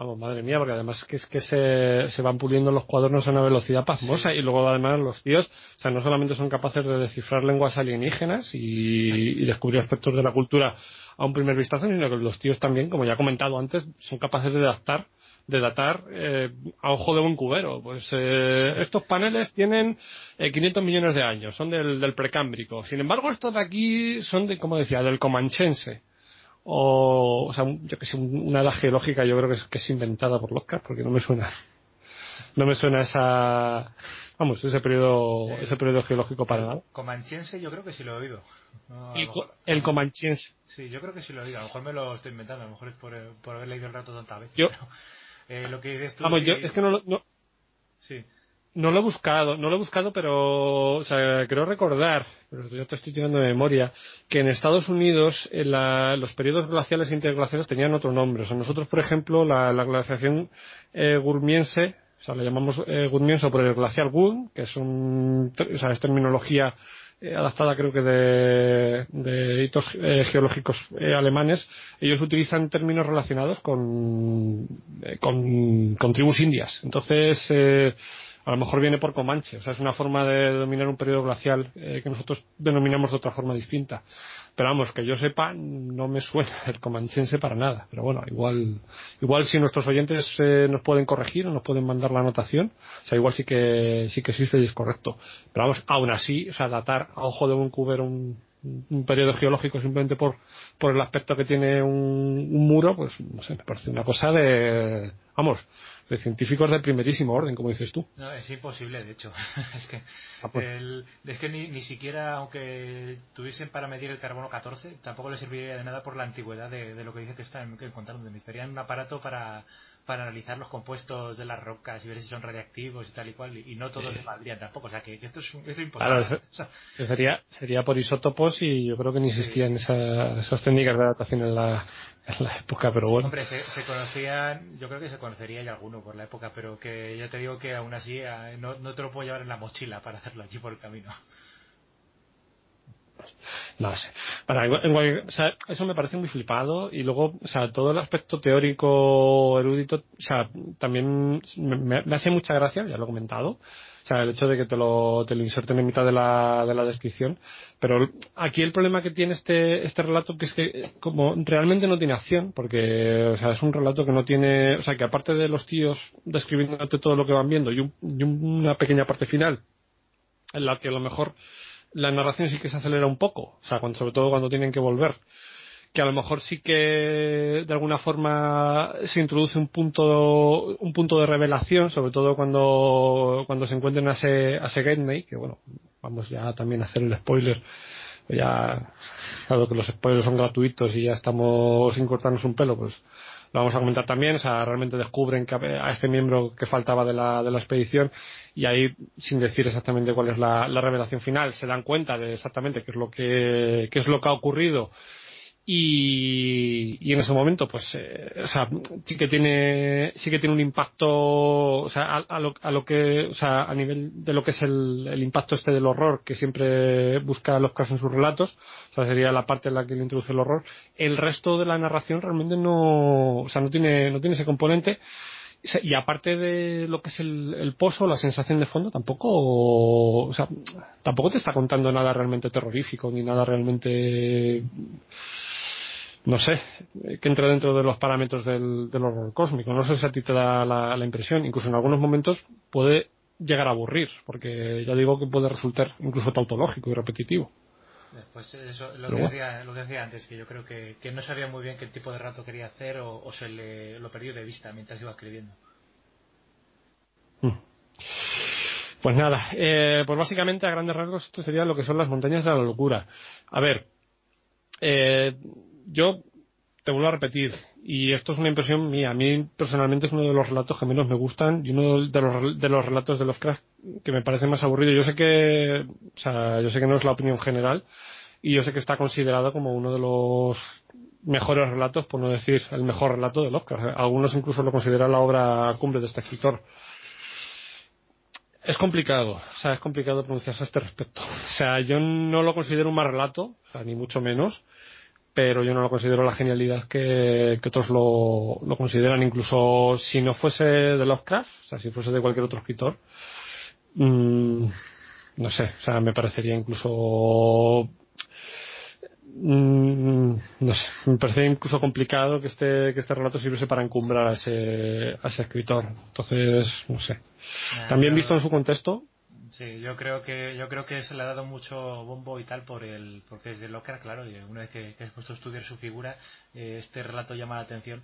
Vamos, madre mía, porque además que es que se, se van puliendo los cuadernos a una velocidad pasmosa y luego además los tíos, o sea, no solamente son capaces de descifrar lenguas alienígenas y, descubrir aspectos de la cultura a un primer vistazo, sino que los tíos también, como ya he comentado antes, son capaces de datar de datar eh, a ojo de un cubero. Pues eh, estos paneles tienen 500 eh, millones de años, son del, del precámbrico. Sin embargo, estos de aquí son de, como decía, del comanchense o, o sea, yo que sé, una edad geológica yo creo que es, que es inventada por Lovecraft porque no me suena, no me suena esa, vamos, ese periodo, eh, ese periodo geológico para nada. Comanchense yo creo que sí lo he oído. el comanchense. Sí, yo creo que sí lo he oído. A lo mejor me lo estoy inventando, a lo mejor es por, por haber leído el rato tanta vez. Yo, eh, lo que dices tú. Vamos, yo, es que no, no, sí. No lo he buscado, no lo he buscado, pero o sea, creo recordar, pero yo te estoy tirando de memoria, que en Estados Unidos en los periodos glaciales e interglaciales tenían otro nombre. O sea, nosotros, por ejemplo, la, glaciación eh, gurmiense, o sea, le llamamos eh, gurmiense por el glacial Gurm, que es, un, o sea, es terminología eh, adaptada creo que de, de hitos eh, geológicos eh, alemanes, ellos utilizan términos relacionados con, con, con tribus indias. Entonces, a lo mejor viene por Comanche, o sea, es una forma de dominar un periodo glacial eh, que nosotros denominamos de otra forma distinta. Pero vamos, que yo sepa, no me suena el comanchense para nada. Pero bueno, igual, igual si nuestros oyentes eh, nos pueden corregir o nos pueden mandar la anotación, o sea, igual sí que, sí que existe y es correcto. Pero vamos, aún así, o sea, datar a ojo de un cubero un, un periodo geológico simplemente por, por el aspecto que tiene un, un muro, pues no sé, me parece una cosa de, vamos, de científicos de primerísimo orden, como dices tú. No, es imposible, de hecho. es que, ah, pues. es que ni, ni, siquiera, aunque tuviesen para medir el carbono 14, tampoco le serviría de nada por la antigüedad de, lo que dice que está encontrando. Necesitarían un aparato para, para analizar los compuestos de las rocas y ver si son radiactivos y tal y cual, y no todos les valdrían tampoco. O sea, que, esto es, es imposible. Claro, sería, sería por isótopos y yo creo que ni existían esas técnicas de adaptación en la, en la época, pero bueno. Hombre, se, conocían, yo creo que se conocería ya alguno por la época, pero que ya te digo que aún así eh, no, no te lo puedo llevar en la mochila para hacerlo allí por el camino. No sé. Para, o sea, eso me parece muy flipado y luego, o sea, todo el aspecto teórico, erudito, o sea, también me, hace mucha gracia, ya lo he comentado, o sea, el hecho de que te lo, te lo inserten en mitad de la, de la descripción. Pero aquí el problema que tiene este, este relato que es que como realmente no tiene acción, porque o sea, es un relato que no tiene, o sea, que aparte de los tíos describiéndote todo lo que van viendo y, y una pequeña parte final en la que a lo mejor la narración sí que se acelera un poco, o sea, cuando, sobre todo cuando tienen que volver. Que a lo mejor sí que de alguna forma se introduce un punto un punto de revelación sobre todo cuando cuando se encuentren a ese, a ese que bueno vamos ya también a hacer el spoiler. Ya dado que los spoilers son gratuitos y ya estamos sin cortarnos un pelo pues lo vamos a comentar también, o sea, realmente descubren que a este miembro que faltaba de la, de la expedición y ahí, sin decir exactamente cuál es la, la revelación final, se dan cuenta de exactamente qué es lo que, qué es lo que ha ocurrido y, en ese momento pues eh, o sea sí que tiene sí que tiene un impacto o sea a, lo, a lo que o sea a nivel de lo que es el, el impacto este del horror que siempre busca los casos en sus relatos o sea sería la parte en la que le introduce el horror. El resto de la narración realmente no o sea no tiene no tiene ese componente. Y aparte de lo que es el, pozo, la sensación de fondo, tampoco, o sea, tampoco te está contando nada realmente terrorífico ni nada realmente, no sé, que entra dentro de los parámetros del, horror cósmico. No sé si a ti te da la, la, impresión. Incluso en algunos momentos puede llegar a aburrir, porque ya digo que puede resultar incluso tautológico y repetitivo. Pues eso, lo, que decía, lo que decía antes, que yo creo que, no sabía muy bien qué tipo de rato quería hacer o, se le, lo perdió de vista mientras iba escribiendo. Hmm. Pues nada, eh, pues básicamente a grandes rasgos esto sería lo que son las montañas de la locura. A ver, eh, yo te vuelvo a repetir, y esto es una impresión mía, a mí personalmente es uno de los relatos que menos me gustan y uno de los, de los relatos de los que me parece más aburrido. Yo sé que, o sea, yo sé que no es la opinión general y yo sé que está considerado como uno de los mejores relatos, por no decir el mejor relato de Lovecraft. Algunos incluso lo consideran la obra cumbre de este escritor. Es complicado, o sea, es complicado pronunciarse a este respecto. O sea, yo no lo considero un mal relato, o sea, ni mucho menos pero yo no lo considero la genialidad que, otros lo, lo, consideran, incluso si no fuese de Lovecraft, o sea, si fuese de cualquier otro escritor, mmm, no sé, o sea, me parecería incluso mmm, no sé, me parecería incluso complicado que este, que este relato sirviese para encumbrar a ese, a ese escritor. Entonces, no sé. También visto en su contexto, Sí, yo creo que yo creo que se le ha dado mucho bombo y tal por el porque es de Lockhart, claro, y una vez que, que has puesto a estudiar su figura, eh, este relato llama la atención,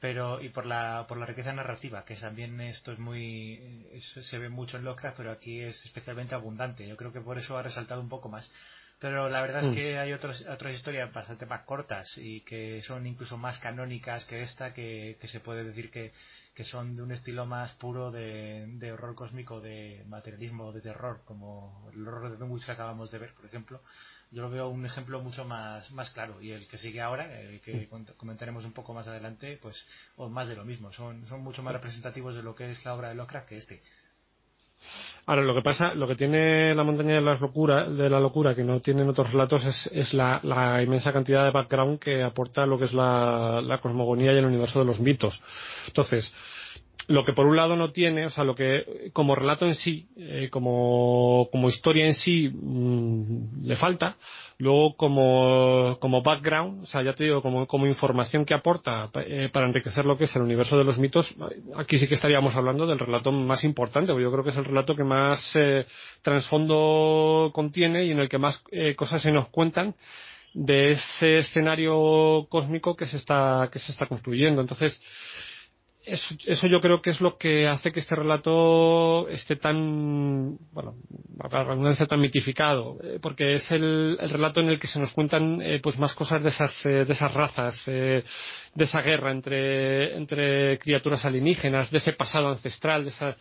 pero y por la por la riqueza narrativa, que también esto es muy se ve mucho en Lockhart, pero aquí es especialmente abundante. Yo creo que por eso ha resaltado un poco más. Pero la verdad es mm. que hay otros, otras historias bastante más cortas y que son incluso más canónicas que esta, que, que se puede decir que, que son de un estilo más puro de, de horror cósmico, de materialismo, de terror, como el horror de Dunwich que acabamos de ver, por ejemplo. Yo lo veo un ejemplo mucho más, más claro. Y el que sigue ahora, el que comentaremos un poco más adelante, pues, o más de lo mismo. Son, son mucho más representativos de lo que es la obra de Lovecraft que este. Ahora, lo que pasa, lo que tiene la montaña de, las locura, de la locura, que no tienen otros relatos, es, es la, la, inmensa cantidad de background que aporta lo que es la, la cosmogonía y el universo de los mitos. Entonces, lo que por un lado no tiene, o sea, lo que como relato en sí, eh, como, como historia en sí, mmm, le falta, luego como, como background, o sea, ya te digo, como, como información que aporta eh, para enriquecer lo que es el universo de los mitos, aquí sí que estaríamos hablando del relato más importante, porque yo creo que es el relato que más eh, trasfondo contiene y en el que más eh, cosas se nos cuentan de ese escenario cósmico que se está, que se está construyendo. Entonces, eso, yo creo que es lo que hace que este relato esté tan, bueno, la redundancia tan mitificado, eh, porque es el, relato en el que se nos cuentan eh, pues más cosas de esas, eh, de esas razas, de esa guerra entre, entre criaturas alienígenas, de ese pasado ancestral, de esa,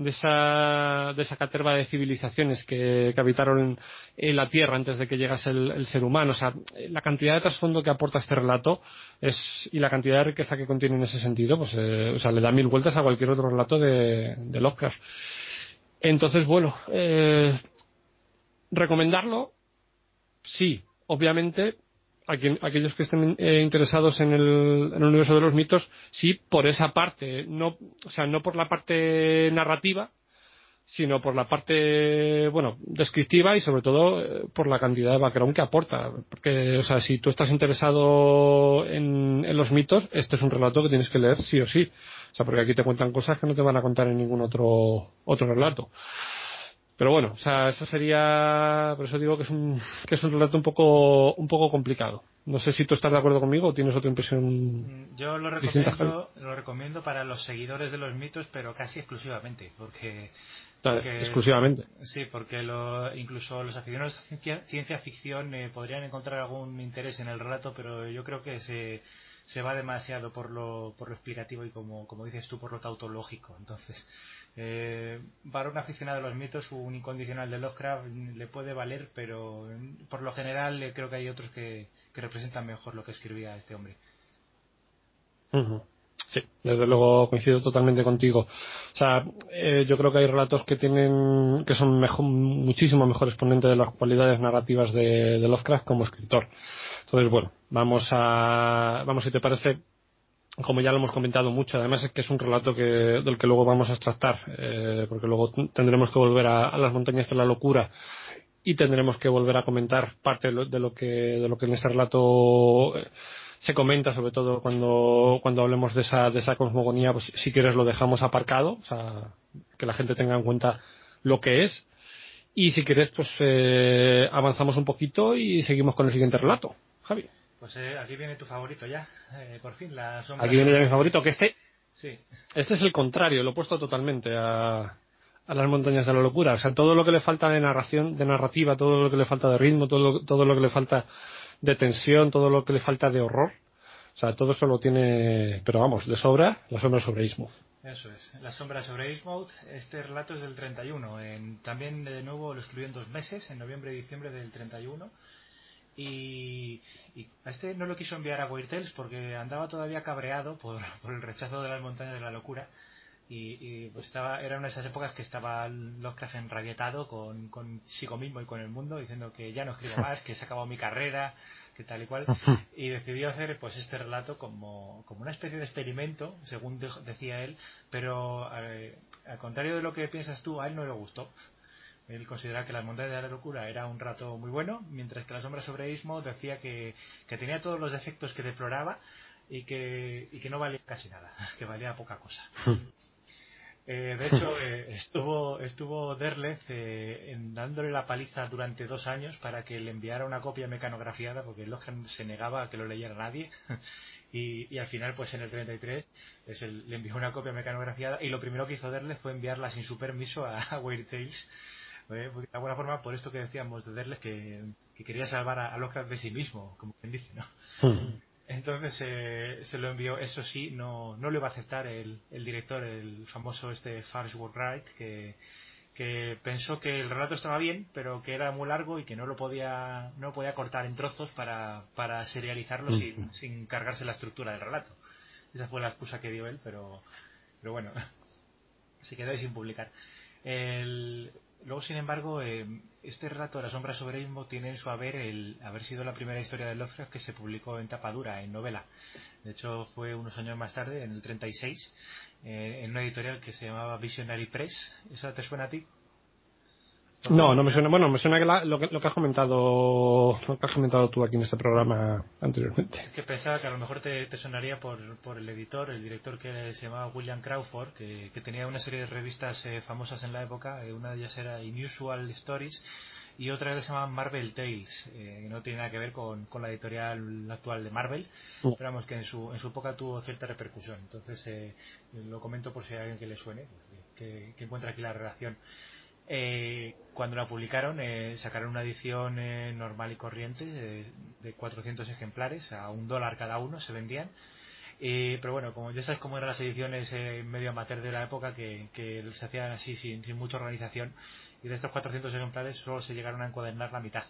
de esa, de esa caterva de civilizaciones que, habitaron en, la Tierra antes de que llegase el, ser humano. O sea, la cantidad de trasfondo que aporta este relato es, y la cantidad de riqueza que contiene en ese sentido, pues, eh, o sea, le da mil vueltas a cualquier otro relato de, de Lovecraft. Entonces, bueno, eh, recomendarlo, sí, obviamente, aquellos que estén eh, interesados en el, universo de los mitos, sí, por esa parte, no, o sea, no por la parte narrativa, sino por la parte, bueno, descriptiva y sobre todo eh, por la cantidad de background que aporta. Porque, o sea, si tú estás interesado en, en, los mitos, este es un relato que tienes que leer sí o sí. O sea, porque aquí te cuentan cosas que no te van a contar en ningún otro, otro relato. Pero bueno, o sea, eso sería, por eso digo que es un, que es un relato un poco, un poco complicado. No sé si tú estás de acuerdo conmigo o tienes otra impresión. Mm, yo lo recomiendo, lo recomiendo para los seguidores de los mitos, pero casi exclusivamente, porque. exclusivamente. Sí, porque lo, incluso los aficionados a ciencia, ciencia ficción eh, podrían encontrar algún interés en el relato, pero yo creo que se, se va demasiado por lo, por lo explicativo y como, como dices tú, por lo tautológico. Entonces, eh, para un aficionado a los mitos, un incondicional de Lovecraft le puede valer, pero por lo general eh, creo que hay otros que, representan mejor lo que escribía este hombre. Sí, desde luego coincido totalmente contigo. O sea, eh, yo creo que hay relatos que tienen, que son mejor, muchísimo mejor exponente de las cualidades narrativas de, de Lovecraft como escritor. Entonces, bueno, vamos a, vamos si te parece, como ya lo hemos comentado mucho, además es que es un relato que, del que luego vamos a extractar, eh, porque luego tendremos que volver a, las montañas de la locura y tendremos que volver a comentar parte de lo, que, de lo que en ese relato eh, se comenta, sobre todo cuando, cuando hablemos de esa, de esa cosmogonía, pues si quieres lo dejamos aparcado, o sea, que la gente tenga en cuenta lo que es. Y si quieres, pues eh, avanzamos un poquito y seguimos con el siguiente relato. Javi. Pues eh, aquí viene tu favorito ya, eh, por fin, la sombra. Aquí viene ya mi favorito, que este. Sí. Este es el contrario, lo he puesto totalmente a, a las montañas de la locura. O sea, todo lo que le falta de narración, de narrativa, todo lo que le falta de ritmo, todo lo, todo lo que le falta de tensión, todo lo que le falta de horror. O sea, todo eso lo tiene, pero vamos, de sobra, la sombra sobre Ismouth. Eso es, la sombra sobre Ismouth. Este relato es del 31. En, también de nuevo lo escribió en dos meses, en noviembre y diciembre del 31 y, a este no lo quiso enviar a Weirtales porque andaba todavía cabreado por, el rechazo de las montañas de la locura. Y, pues estaba era una de esas épocas que estaba Lovecraft enrabietado con, consigo mismo y con el mundo diciendo que ya no escribo más que se acabó mi carrera que tal y cual. Y decidió hacer pues este relato como, como una especie de experimento según decía él pero eh, al contrario de lo que piensas tú a él no le gustó él consideraba que Las montañas de la locura era un rato muy bueno, mientras que La sombra sobre Ismo decía que, tenía todos los defectos que deploraba y que, y que no valía casi nada, que valía poca cosa. Eh, de hecho, eh, estuvo, estuvo Derleth eh, dándole la paliza durante dos años para que le enviara una copia mecanografiada, porque Logan se negaba a que lo leyera nadie. y, al final, pues en el 33, pues, le envió una copia mecanografiada y lo primero que hizo Derleth fue enviarla sin su permiso a, a Weird Tales de alguna forma, por esto que decíamos de Derles, que, quería salvar a, a, de sí mismo, como quien dice, ¿no? Hmm. Entonces eh, se lo envió, eso sí, no, no lo iba a aceptar el, director, el famoso este Farnsworth Wright, que, que pensó que el relato estaba bien, pero que era muy largo y que no lo podía, no podía cortar en trozos para, para serializarlo sin, hmm. sin cargarse la estructura del relato. Esa fue la excusa que dio él, pero, pero bueno, se quedó ahí sin publicar. El, Luego, sin embargo, eh, este relato de la sombra sobre Ismo tiene en su haber el haber sido la primera historia de Lovecraft que se publicó en tapadura, en novela. De hecho, fue unos años más tarde, en el 36, eh, en una editorial que se llamaba Visionary Press. ¿Esa te suena a ti? No, no me suena. Bueno, me suena que lo, que, lo, que, has comentado, lo que has comentado tú aquí en este programa anteriormente. Es que pensaba que a lo mejor te, sonaría por, por, el editor, el director que se llamaba William Crawford, que, tenía una serie de revistas eh, famosas en la época. Eh, una de ellas era Unusual Stories y otra que se llamaba Marvel Tales, eh, que no tiene nada que ver con, con la editorial actual de Marvel, mm. pero vamos, que en su, en su época tuvo cierta repercusión. Entonces, lo comento por si hay alguien que le suene, que, que encuentra aquí la relación. Eh, cuando la publicaron, eh, sacaron una edición eh, normal y corriente de, 400 ejemplares, a un dólar cada uno se vendían. pero bueno, como ya sabes cómo eran las ediciones medio amateur de la época, que, se hacían así sin, mucha organización, y de estos 400 ejemplares solo se llegaron a encuadernar la mitad.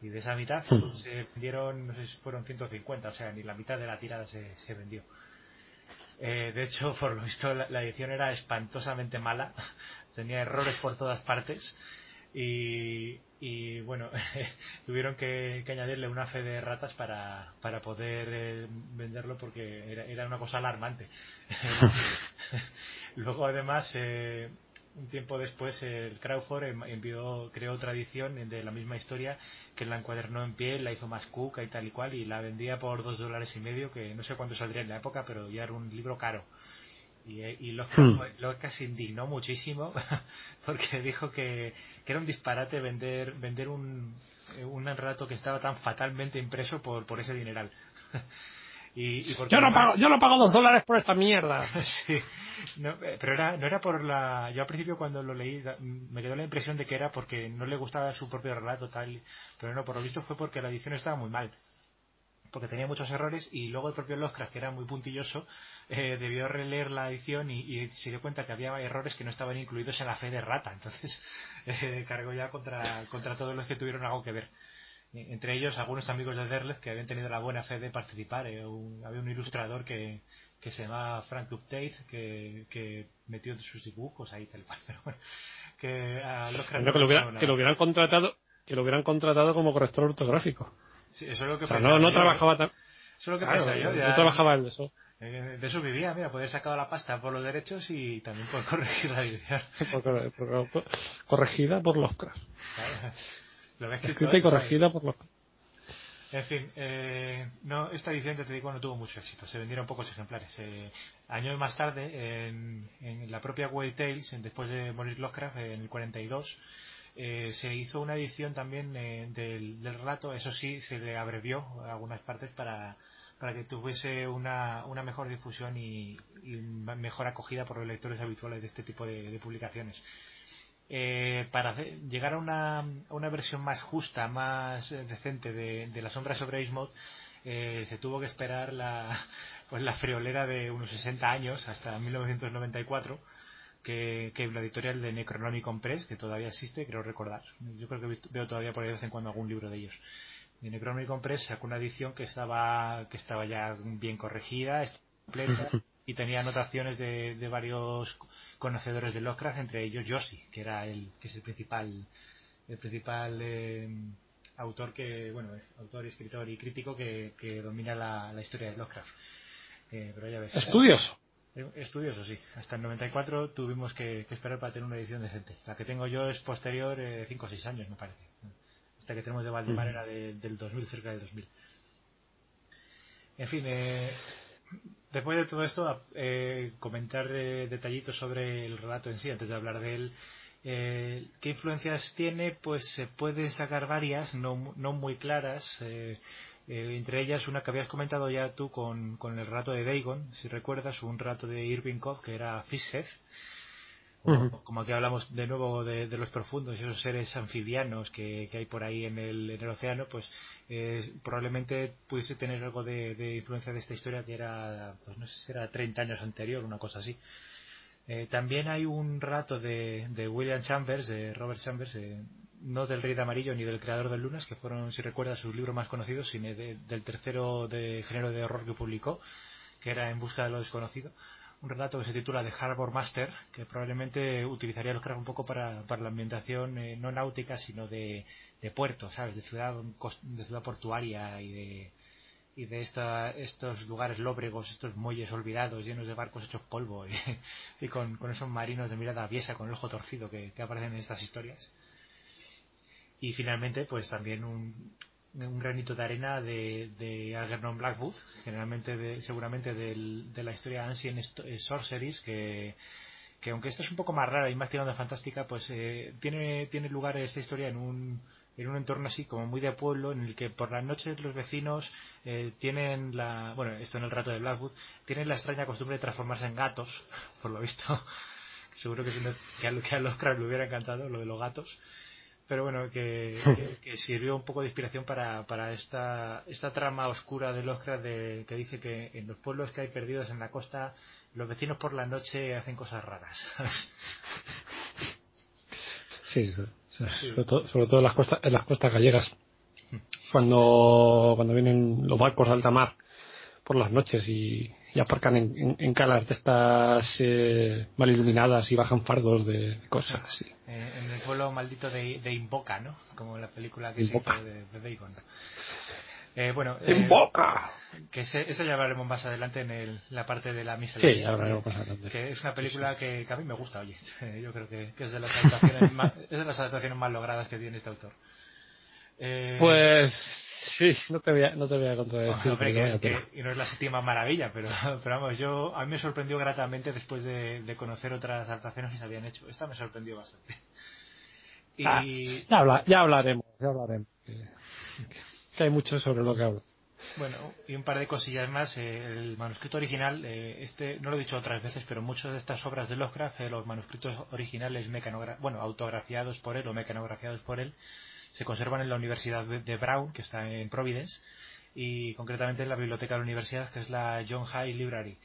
Y de esa mitad hmm. se vendieron, no sé si fueron 150, o sea, ni la mitad de la tirada se, vendió. de hecho, por lo visto, la, edición era espantosamente mala tenía errores por todas partes y, bueno, tuvieron que, añadirle una fe de ratas para, para poder eh, venderlo porque era, era, una cosa alarmante. Luego además, eh, un tiempo después, el Crawford envió, creó otra edición de la misma historia que la encuadernó en pie, la hizo más cuca y tal y cual y la vendía por dos dólares y medio, que no sé cuánto saldría en la época, pero ya era un libro caro. Y, y lo, hmm. se indignó muchísimo porque dijo que, era un disparate vender vender un, un relato que estaba tan fatalmente impreso por, por ese dineral. y, yo, no pago, yo no pago dos dólares por esta mierda. sí, eh, pero era, no era por la... Yo al principio cuando lo leí me quedó la impresión de que era porque no le gustaba su propio relato tal, pero no, por lo visto fue porque la edición estaba muy mal porque tenía muchos errores y luego el propio Lovecraft, que era muy puntilloso, eh, debió releer la edición y, se dio cuenta que había errores que no estaban incluidos en la fe de rata. Entonces eh, cargó ya contra, contra todos los que tuvieron algo que ver. Entre ellos algunos amigos de Derleth que habían tenido la buena fe de participar. Eh, había un ilustrador que, que se llamaba Frank Update que, que metió sus dibujos ahí tal cual. Pero bueno, que a Lovecraft... que, lo que lo hubieran contratado que lo hubieran contratado como corrector ortográfico eso es lo que no, no trabajaba tan... Eso es lo que yo. no trabajaba en eso. Eh, de eso vivía, mira, poder sacar la pasta por los derechos y también por corregir la edición. corregida por los cracks. Lo Escrita y corregida por los en fin, eh, no, esta edición, te digo, no tuvo mucho éxito. Se vendieron pocos ejemplares. Eh, años más tarde, en, la propia Way Tales, después de morir Lovecraft, en el 42, eh, se hizo una edición también eh, del, relato. Eso sí, se le abrevió algunas partes para, para que tuviese una, una mejor difusión y, mejor acogida por los lectores habituales de este tipo de publicaciones. Eh, para llegar a una, una, versión más justa, más eh, decente de, La sombra sobre Ismod, eh, se tuvo que esperar la, pues la friolera de unos 60 años, hasta 1994, que, que la editorial de Necronomicon Press, que todavía existe, creo recordar. Yo creo que veo todavía por ahí de vez en cuando algún libro de ellos. De Necronomicon Press sacó una edición que estaba, que estaba ya bien corregida, completa, y tenía anotaciones de, de varios conocedores de Lovecraft, entre ellos Josie, que era el que es el principal el principal eh, autor que bueno autor escritor y crítico que, domina la, historia de Lovecraft eh, pero ya ves estudioso estudioso sí hasta el 94 tuvimos que, esperar para tener una edición decente la que tengo yo es posterior 5 o 6 años me parece esta que tenemos de Valdemar era del 2000 cerca del 2000 en fin eh, después de todo esto, eh, comentar detallitos sobre el relato en sí, antes de hablar de él. Eh, ¿Qué influencias tiene? Pues se pueden sacar varias, no, no muy claras. Eh, entre ellas una que habías comentado ya tú con, con el relato de Dagon, si recuerdas, un relato de Irving Cobb que era Fishhead como aquí hablamos de nuevo de, los profundos esos seres anfibianos que, hay por ahí en el, en el océano, pues eh, probablemente pudiese tener algo de, influencia de esta historia que era, pues no sé si era 30 años anterior, una cosa así. Eh, también hay un rato de, William Chambers, de Robert Chambers, eh, no del Rey de Amarillo ni del Creador de Lunas, que fueron, si recuerdas, sus libros más conocidos, sino del tercero de género de horror que publicó, que era En busca de lo desconocido un relato que se titula The Harbor Master, que probablemente utilizaría los cracks un poco para, para la ambientación eh, no náutica, sino de, de puerto, ¿sabes? De ciudad, de ciudad portuaria y de, y de esta, estos lugares lóbregos, estos muelles olvidados, llenos de barcos hechos polvo y, con, con, esos marinos de mirada aviesa, con el ojo torcido que aparecen en estas historias. Y finalmente, pues también un, granito de arena de, de Algernon Blackwood, generalmente seguramente de la historia Ancient eh, Sorceries, que, que aunque esta es un poco más rara y más tirando fantástica, pues eh, tiene, tiene lugar esta historia en un, en un entorno así como muy de pueblo, en el que por las noches los vecinos eh, tienen la, bueno, esto en el rato de Blackwood, tienen la extraña costumbre de transformarse en gatos, por lo visto. Seguro que, que, a, que a los le hubiera encantado lo de los gatos pero bueno, que, sirvió un poco de inspiración para, para esta, esta trama oscura de Lovecraft de, que dice que en los pueblos que hay perdidos en la costa, los vecinos por la noche hacen cosas raras. sí, Sobre, todo, sobre todo en las costas, en las costas gallegas. Cuando, cuando vienen los barcos de alta mar por las noches y, y aparcan en, en, calas de estas eh, mal iluminadas y bajan fardos de cosas así. Eh, en el pueblo maldito de, de, Invoca, ¿no? Como la película que Invoca. se hizo de, de Bacon. Eh, bueno, ¡Invoca! que eso ya hablaremos más adelante en el, la parte de la misa. Sí, hablaremos más adelante. Que es una película que, que, a mí me gusta, oye. Yo creo que, que es, de las adaptaciones más, es de las adaptaciones más logradas que tiene este autor. pues Sí, no te voy a, no te voy a contradecir. y no es la séptima maravilla, pero, pero vamos, yo, a mí me sorprendió gratamente después de, conocer otras adaptaciones que se habían hecho. Esta me sorprendió bastante. Y... Ah, ya, hablaremos, ya hablaremos. Que, hay mucho sobre lo que hablo. Bueno, y un par de cosillas más. Eh, el manuscrito original, eh, este no lo he dicho otras veces, pero muchas de estas obras de Lovecraft, eh, los manuscritos originales bueno, autografiados por él o mecanografiados por él, se conservan en la Universidad de Brown, que está en Providence, y concretamente en la biblioteca de la universidad, que es la John High Library.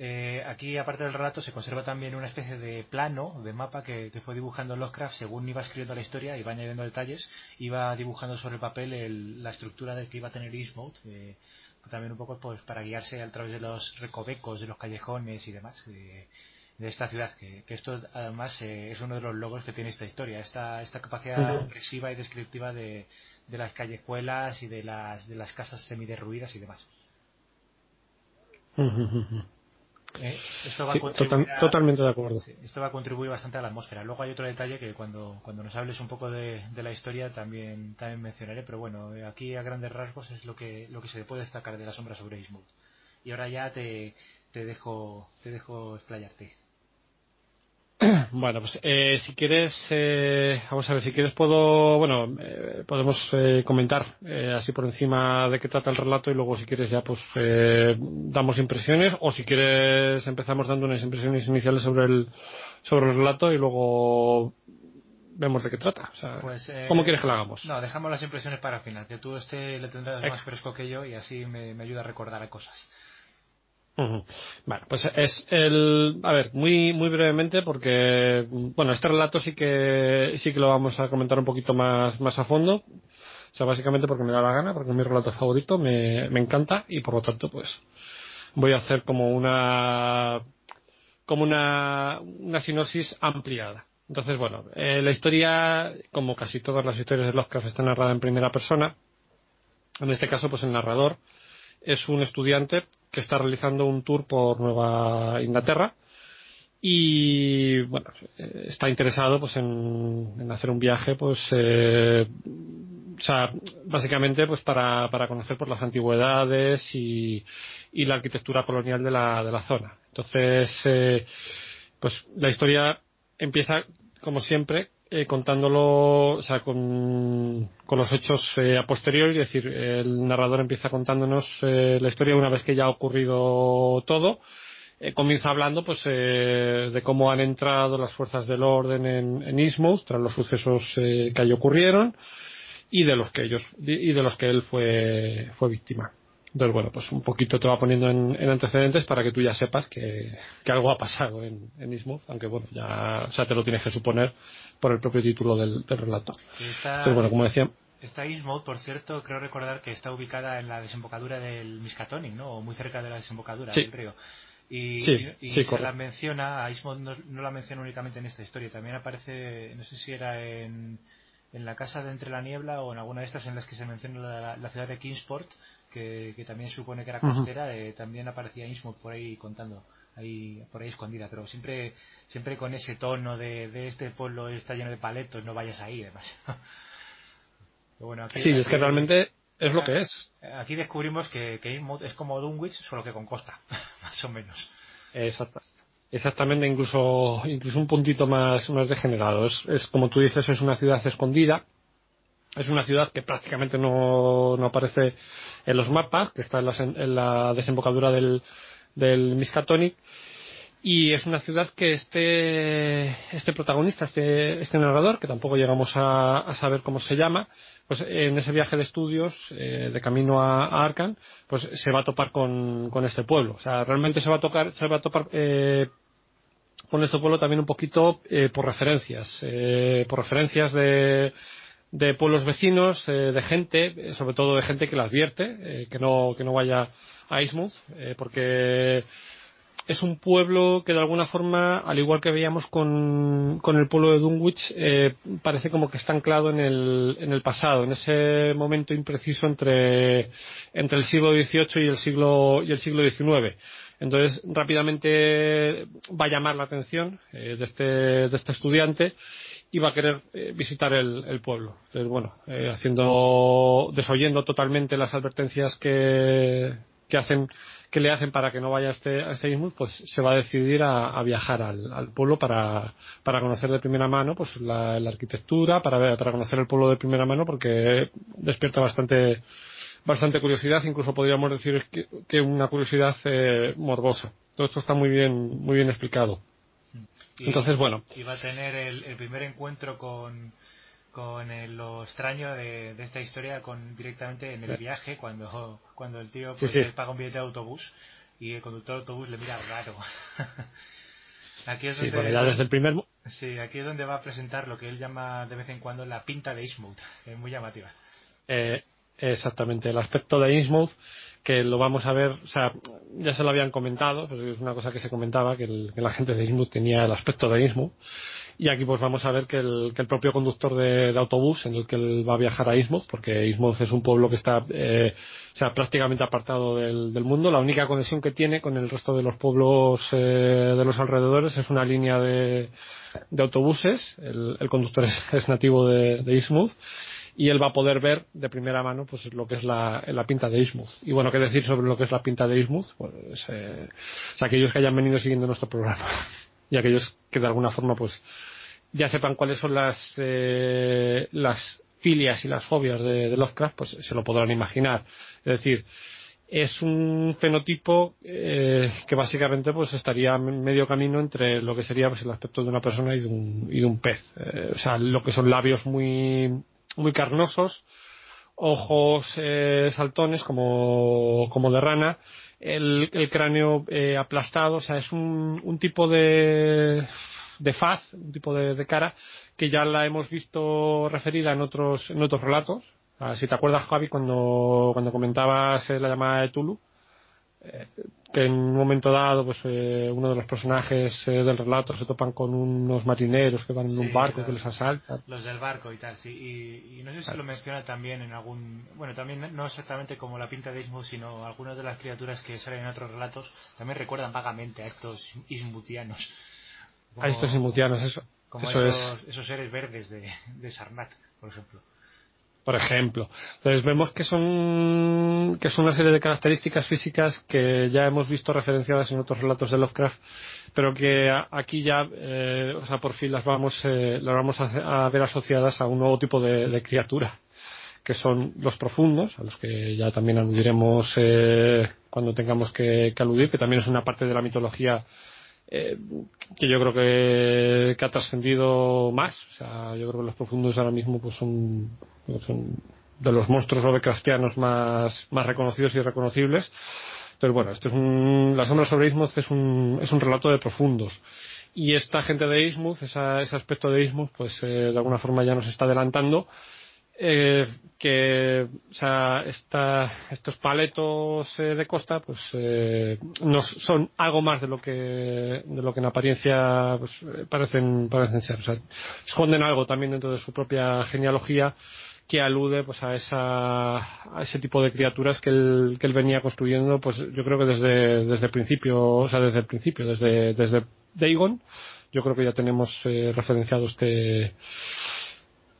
Eh, aquí, aparte del relato, se conserva también una especie de plano, de mapa que, fue dibujando Lovecraft según iba escribiendo la historia, iba añadiendo detalles, iba dibujando sobre el papel la estructura de que iba a tener Eastmouth, eh, también un poco pues para guiarse a través de los recovecos, de los callejones y demás. De esta ciudad, que, esto además eh, es uno de los logos que tiene esta historia, esta, esta capacidad expresiva y descriptiva de, las callejuelas y de las, de las casas semiderruidas y demás. Eh, esto va a totalmente de acuerdo. esto va a contribuir bastante a la atmósfera. Luego hay otro detalle que cuando, cuando nos hables un poco de, la historia también, también mencionaré, pero bueno, aquí a grandes rasgos es lo que, lo que se puede destacar de la sombra sobre Ismut. Y ahora ya te, te dejo, te dejo explayarte. Bueno, pues eh, si quieres, eh, vamos a ver, si quieres puedo, bueno, eh, podemos comentar así por encima de qué trata el relato y luego si quieres ya pues damos impresiones o si quieres empezamos dando unas impresiones iniciales sobre el sobre el relato y luego vemos de qué trata. O sea, pues, ¿Cómo quieres que lo hagamos? No, dejamos las impresiones para el final, que tú este le tendrás más fresco que yo y así me, me ayuda a recordar cosas. Bueno, pues es el, a ver, muy muy brevemente porque bueno, este relato sí que sí que lo vamos a comentar un poquito más más a fondo. O sea, básicamente porque me da la gana, porque es mi relato favorito, me, me encanta y por lo tanto pues voy a hacer como una como una una sinopsis ampliada. Entonces, bueno, eh, la historia, como casi todas las historias de Lovecraft, está narrada en primera persona. En este caso, pues el narrador es un estudiante que está realizando un tour por Nueva Inglaterra. Y bueno está interesado pues en, hacer un viaje pues eh, o sea básicamente pues para, para conocer por las antigüedades y, y la arquitectura colonial de la, de la zona. Entonces eh, pues la historia empieza como siempre eh, contándolo, o sea, con, con los hechos eh, a posteriori, es decir, el narrador empieza contándonos eh, la historia una vez que ya ha ocurrido todo. Eh, comienza hablando pues de cómo han entrado las fuerzas del orden en, en tras los sucesos que allí ocurrieron y de los que ellos y de los que él fue fue víctima. Entonces, bueno, pues un poquito te va poniendo en, antecedentes para que tú ya sepas que, algo ha pasado en, en aunque bueno, ya, o sea, te lo tienes que suponer por el propio título del, relato. Entonces, bueno, como decía. Esta por cierto, creo recordar que está ubicada en la desembocadura del Miskatonic, ¿no? O muy cerca de la desembocadura del río. Y, se la menciona, a Ismouth no, la menciona únicamente en esta historia, también aparece, no sé si era en, en la casa de Entre la Niebla o en alguna de estas en las que se menciona la ciudad de Kingsport, que, también supone que era costera, eh, también aparecía Innsmouth por ahí contando, ahí por ahí escondida, pero siempre siempre con ese tono de, de este pueblo está lleno de paletos, no vayas ahí, además. bueno, aquí, sí, es que realmente es lo que es. Aquí descubrimos que, que es como Dunwich, solo que con costa, más o menos. Exacto. Exactamente, incluso, incluso un puntito más, más degenerado. Es, es, como tú dices, es una ciudad escondida, es una ciudad que prácticamente no, no aparece en los mapas, que está en la, desembocadura del, del Miskatonic. Y es una ciudad que este, este protagonista, este, este narrador, que tampoco llegamos a, saber cómo se llama, pues en ese viaje de estudios, eh, de camino a, a, Arkan, pues se va a topar con, con este pueblo. O sea, realmente se va a tocar, se va a topar, eh, con este pueblo también un poquito eh, por referencias, por referencias de, de pueblos vecinos, eh, de gente, eh, sobre todo de gente que la advierte, eh, que no que no vaya a Ismuth, porque es un pueblo que de alguna forma, al igual que veíamos con, con el pueblo de Dunwich, parece como que está anclado en el, en el pasado, en ese momento impreciso entre, entre el siglo XVIII y el siglo, y el siglo XIX. Entonces, rápidamente va a llamar la atención de, este, de este estudiante iba a querer eh, visitar el, pueblo. Entonces, bueno, eh, haciendo, desoyendo totalmente las advertencias que, que hacen, que le hacen para que no vaya a este, a este pues se va a decidir a, viajar al, pueblo para, para conocer de primera mano, pues la, arquitectura, para para conocer el pueblo de primera mano, porque despierta bastante, bastante curiosidad, incluso podríamos decir que, una curiosidad eh, morbosa. Todo esto está muy bien, muy bien explicado. Entonces, bueno. Va a tener el, primer encuentro con, con lo extraño de, esta historia con directamente en el viaje cuando, cuando el tío pues, paga un billete de autobús y el conductor de autobús le mira raro. aquí es donde, desde el primer... Sí, aquí es donde va a presentar lo que él llama de vez en cuando la pinta de que es muy llamativa. Eh, exactamente, el aspecto de Innsmouth que lo vamos a ver, o sea, ya se lo habían comentado, pero es una cosa que se comentaba, que, la gente de Innsmouth tenía el aspecto de Innsmouth, Y aquí pues vamos a ver que el, que el propio conductor de, autobús en el que él va a viajar a Ismouth, porque Ismouth es un pueblo que está eh, sea, prácticamente apartado del, mundo, la única conexión que tiene con el resto de los pueblos eh, de los alrededores es una línea de, de autobuses, el, el conductor es, nativo de, de Ismouth y él va a poder ver de primera mano pues lo que es la, la pinta de Ismuth. Y bueno, ¿qué decir sobre lo que es la pinta de Ismuth? Pues eh, aquellos que hayan venido siguiendo nuestro programa y aquellos que de alguna forma pues ya sepan cuáles son las eh, las filias y las fobias de, Lovecraft, pues se lo podrán imaginar. Es decir, es un fenotipo eh, que básicamente pues estaría medio camino entre lo que sería pues, el aspecto de una persona y de un, y de un pez. Eh, o sea, lo que son labios muy muy carnosos, ojos eh, saltones como, como de rana, el, cráneo eh, aplastado, o sea, es un, un tipo de, de faz, un tipo de, de, cara que ya la hemos visto referida en otros, en otros relatos. si te acuerdas, Javi, cuando, cuando comentabas eh, la llamada de Tulu, que en un momento dado pues eh, uno de los personajes eh, del relato se topan con unos marineros que van en un barco que les asaltan. Los del barco y tal sí. Y, no sé si lo menciona también en algún bueno también no exactamente como la pinta de Ismuth sino algunas de las criaturas que salen en otros relatos también recuerdan vagamente a estos ismutianos. A estos ismutianos eso como esos, esos seres verdes de, de Sarnat por ejemplo por ejemplo. Entonces vemos que son, que son una serie de características físicas que ya hemos visto referenciadas en otros relatos de Lovecraft, pero que aquí ya, eh, o sea, por fin las vamos, eh, las vamos a, ver asociadas a un nuevo tipo de, criatura, que son los profundos, a los que ya también aludiremos eh, cuando tengamos que, aludir, que también es una parte de la mitología que yo creo que, que ha trascendido más. O sea, yo creo que los profundos ahora mismo pues son de los monstruos Lovecraftianos más, más reconocidos y reconocibles. Entonces, bueno, esto es un, La sombra sobre Ismuth es un, es un relato de profundos. Y esta gente de Ismuth, ese aspecto de Ismuth, pues eh, de alguna forma ya nos está adelantando eh, que o sea, esta, estos paletos eh, de costa pues eh, no son algo más de lo que de lo que en apariencia pues, parecen parecen ser. O sea, esconden algo también dentro de su propia genealogía que alude pues a esa a ese tipo de criaturas que él, que él venía construyendo pues yo creo que desde desde el principio o sea desde el principio desde desde Dagon yo creo que ya tenemos eh, referenciado este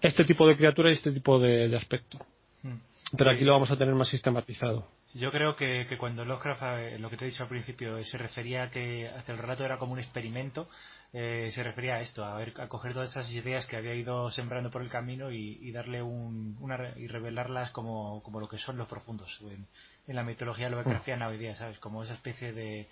este tipo de criaturas y este tipo de, aspecto hmm. pero aquí lo vamos a tener más sistematizado yo creo que, que cuando Lovecraft eh, lo que te he dicho al principio se refería a que, a que el relato era como un experimento eh, se refería a esto, a, ver, a coger todas esas ideas que había ido sembrando por el camino y, darle un, una, y revelarlas como, como, lo que son los profundos en, la mitología Lovecraftiana hoy día, ¿sabes? Como esa especie de,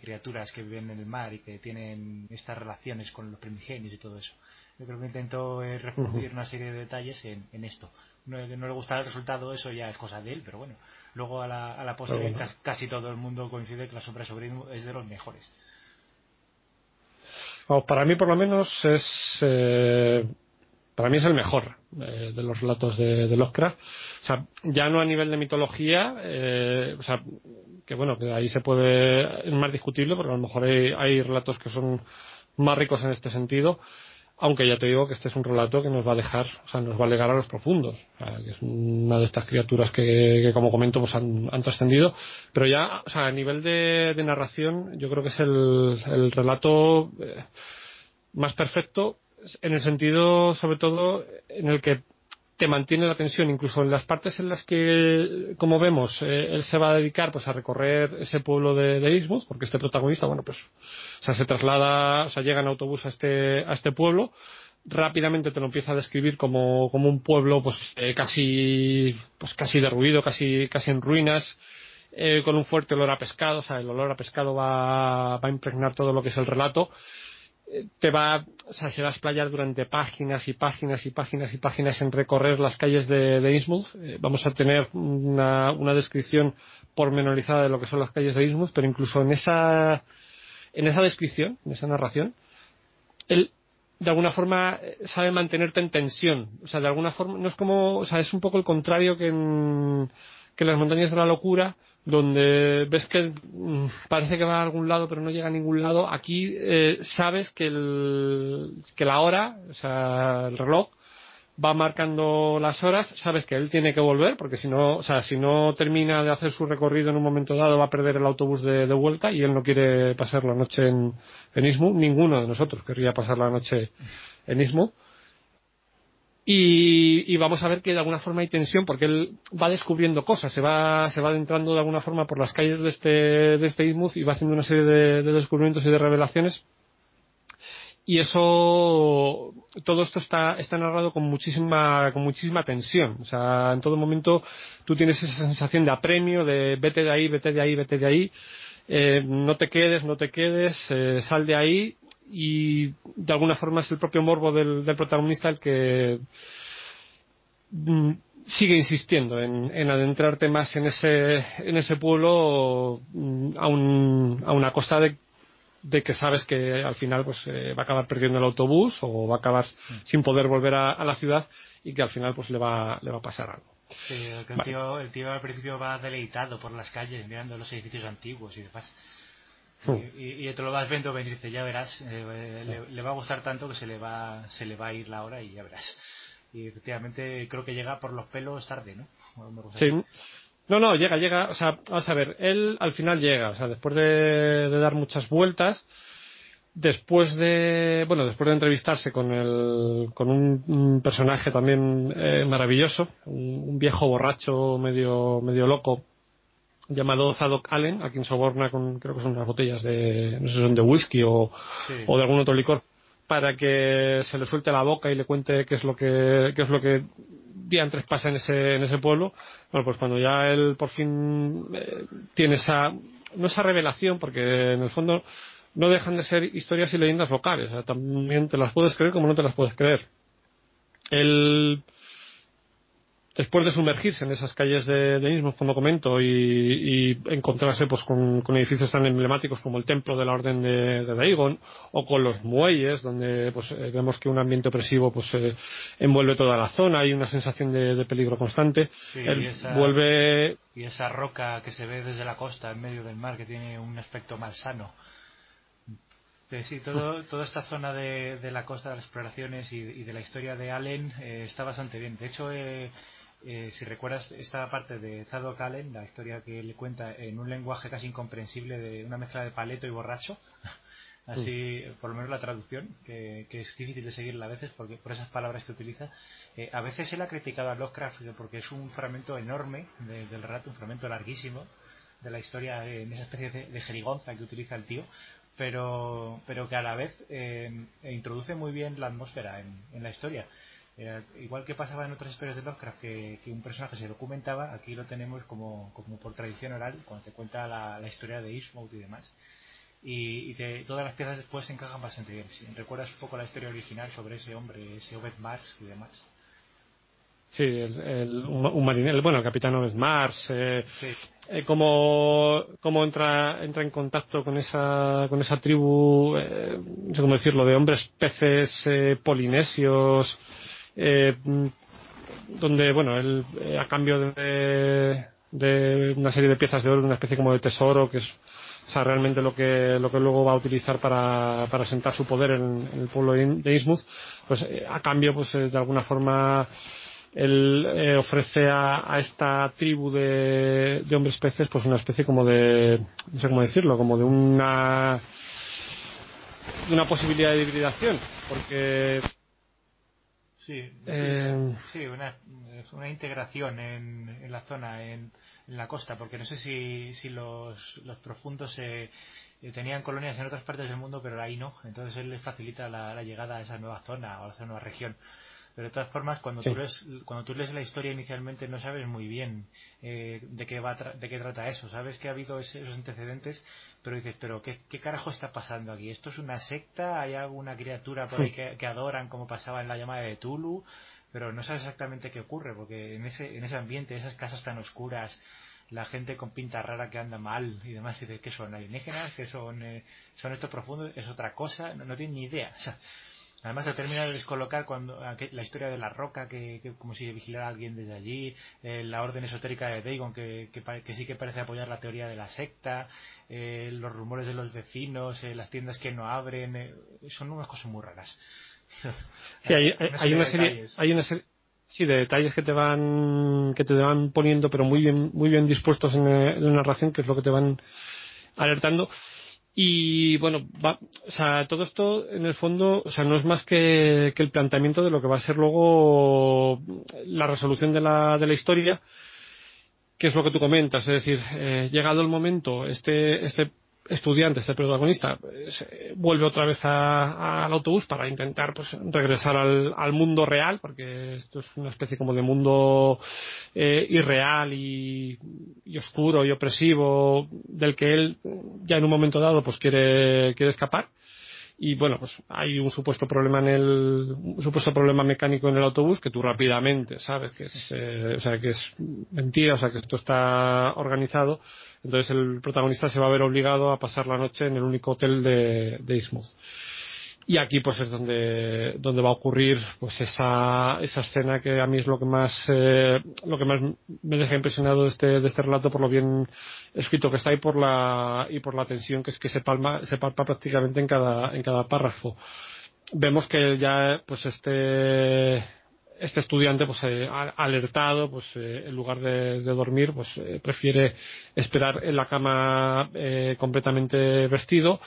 criaturas que viven en el mar y que tienen estas relaciones con los primigenios y todo eso. Yo creo que intentó eh, refundir una serie de detalles en, en esto. No, no, le gustaba el resultado, eso ya es cosa de él, pero bueno, luego a la, a la postre casi, todo el mundo coincide que la sombra sobre es de los mejores para mí, por lo menos, es. Eh, para mí es el mejor eh, de los relatos de, de, Lovecraft. O sea, ya no a nivel de mitología, eh, o sea, que bueno, que ahí se puede. Es más discutible, porque a lo mejor hay, hay relatos que son más ricos en este sentido aunque ya te digo que este es un relato que nos va a dejar, o sea, nos va a legar a los profundos, que es una de estas criaturas que, como comento, pues han, trascendido, pero ya, o sea, a nivel de, narración, yo creo que es el, relato eh, más perfecto en el sentido, sobre todo, en el que te mantiene la tensión, incluso en las partes en las que, como vemos, eh, él se va a dedicar pues a recorrer ese pueblo de, de porque este protagonista, bueno, pues, o sea, se traslada, o sea, llega en autobús a este, a este pueblo, rápidamente te lo empieza a describir como, como un pueblo, pues, eh, casi, pues casi derruido, casi, casi en ruinas, eh, con un fuerte olor a pescado, o sea, el olor a pescado va, va a impregnar todo lo que es el relato, te va, o sea, se va a explayar durante páginas y páginas y páginas y páginas en recorrer las calles de, de. Eh, vamos a tener una, una, descripción pormenorizada de lo que son las calles de Innsmouth, pero incluso en esa, en esa descripción, en esa narración, él de alguna forma sabe mantenerte en tensión. O sea, de alguna forma, no es como, o sea, es un poco el contrario que en, que en las montañas de la locura, donde ves que mm, parece que va a algún lado pero no llega a ningún lado, aquí eh, sabes que, el, que la hora, o sea, el reloj, va marcando las horas, sabes que él tiene que volver, porque si no, o sea, si no termina de hacer su recorrido en un momento dado va a perder el autobús de, vuelta y él no quiere pasar la noche en, en ninguno de nosotros querría pasar la noche en Ismu. Y, vamos a ver que de alguna forma hay tensión porque él va descubriendo cosas, se va, se va adentrando de alguna forma por las calles de este, de este y va haciendo una serie de, descubrimientos y de revelaciones. Y eso, todo esto está, está narrado con muchísima, con muchísima tensión. O sea, en todo momento tú tienes esa sensación de apremio, de vete de ahí, vete de ahí, vete de ahí, eh, no te quedes, no te quedes, eh, sal de ahí y de alguna forma es el propio morbo del, protagonista el que mm, sigue insistiendo en, adentrarte más en ese, en ese pueblo mm, a, un, a una costa de, de, que sabes que al final pues eh, va a acabar perdiendo el autobús o va a acabar sin poder volver a, la ciudad y que al final pues le va, le va a pasar algo. Sí, el, tío, el tío al principio va deleitado por las calles mirando los edificios antiguos y demás y, y, te lo vas viendo venir, dice, ya verás, eh, le, va a gustar tanto que se le va, se le va a ir la hora y ya verás. Y efectivamente creo que llega por los pelos tarde, ¿no? Sí. No, no, llega, llega, o sea, vamos a ver, él al final llega, o sea, después de, dar muchas vueltas, después de, bueno, después de entrevistarse con el, con un, personaje también eh, maravilloso, un, viejo borracho medio, medio loco, llamado Zadok Allen, a quien soborna con, creo que son unas botellas de, no sé si son de whisky o, o de algún otro licor, para que se le suelte la boca y le cuente qué es lo que, qué es lo que diantres pasa en ese, en ese pueblo. Bueno, pues cuando ya él por fin eh, tiene esa, no esa revelación, porque en el fondo no dejan de ser historias y leyendas locales, o sea, también te las puedes creer como no te las puedes creer. Él después de sumergirse en esas calles de, de como comento, y, encontrarse pues con, edificios tan emblemáticos como el templo de la orden de, de Dagon, o con los muelles, donde pues eh, vemos que un ambiente opresivo pues eh, envuelve toda la zona, y una sensación de, peligro constante. y esa, vuelve y esa roca que se ve desde la costa en medio del mar que tiene un aspecto malsano. Eh, sí, todo, toda esta zona de, la costa de las exploraciones y, de la historia de Allen está bastante bien. De hecho, eh, si recuerdas esta parte de Zadok Allen, la historia que le cuenta en un lenguaje casi incomprensible de una mezcla de paleto y borracho, así por lo menos la traducción, que, es difícil de seguirla a veces porque, por esas palabras que utiliza. Eh, a veces él ha criticado a Lovecraft porque es un fragmento enorme del relato, un fragmento larguísimo de la historia en esa especie de, jerigonza que utiliza el tío, pero, pero que a la vez eh, introduce muy bien la atmósfera en la historia. Eh, igual que pasaba en otras historias de Lovecraft, que, un personaje se documentaba, aquí lo tenemos como, como por tradición oral, cuando te cuenta la, historia de Ishmael y demás. Y, todas las piezas después se encajan bastante bien. Si recuerdas un poco la historia original sobre ese hombre, ese Obed Mars y demás. Sí, el, un, marinero, bueno, el capitán Obed Mars, eh, eh, cómo, entra, entra en contacto con esa, con esa tribu, no sé cómo decirlo, de hombres peces polinesios, eh, donde, bueno, él eh, a cambio de, una serie de piezas de oro, una especie como de tesoro, que es realmente lo que, lo que luego va a utilizar para, para sentar su poder en, el pueblo de Innsmouth, pues eh, a cambio, pues de alguna forma, él ofrece a, a, esta tribu de, de hombres peces, pues una especie como de, no sé cómo decirlo, como de una, de una posibilidad de hibridación, porque Sí, eh, sí, una, una, integración en, en la zona, en, la costa, porque no sé si, si los, los profundos eh, tenían colonias en otras partes del mundo, pero ahí no. Entonces él les facilita la, la llegada a esa nueva zona o a esa nueva región. Pero de todas formas, cuando, tú, lees, cuando tú lees la historia inicialmente no sabes muy bien eh, de, qué va de qué trata eso. Sabes que ha habido esos antecedentes, pero dices, pero ¿qué, ¿qué, carajo está pasando aquí? ¿Esto es una secta? ¿Hay alguna criatura por ahí que, adoran como pasaba en la llamada de Tulu? Pero no sabes exactamente qué ocurre, porque en ese, en ese ambiente, esas casas tan oscuras, la gente con pinta rara que anda mal y demás, y dices, ¿qué son alienígenas? ¿Qué son, eh, son estos profundos? ¿Es otra cosa? No, no tienen ni idea. O sea, Además se termina de descolocar cuando la historia de la roca, que, como si vigilara a alguien desde allí, eh, la orden esotérica de Dagon, que, que, sí que parece apoyar la teoría de la secta, eh, los rumores de los vecinos, eh, las tiendas que no abren, son unas cosas muy raras. Sí, hay, una serie, hay una serie, sí, de detalles que te van, que te van poniendo, pero muy bien, muy bien dispuestos en la narración, que es lo que te van alertando. Y bueno, va, o sea, todo esto en el fondo, o sea, no es más que, que, el planteamiento de lo que va a ser luego la resolución de la, de la historia, que es lo que tú comentas, es decir, eh, llegado el momento, este, este estudiante, este protagonista, pues, vuelve otra vez al autobús para intentar pues, regresar al, al, mundo real, porque esto es una especie como de mundo eh, irreal y, y, oscuro y opresivo del que él ya en un momento dado pues quiere, quiere escapar y bueno pues hay un supuesto problema en el un supuesto problema mecánico en el autobús que tú rápidamente sabes que es eh, o sea que es mentira o sea que esto está organizado. Entonces el protagonista se va a ver obligado a pasar la noche en el único hotel de, de y aquí pues es donde donde va a ocurrir pues esa esa escena que a mí es lo que más eh, lo que más me deja impresionado de este de este relato por lo bien escrito que está y por la y por la tensión que es que se palma se palpa prácticamente en cada en cada párrafo. Vemos que ya pues este este estudiante pues eh, alertado pues eh, en lugar de, dormir pues eh, prefiere esperar en la cama eh, completamente vestido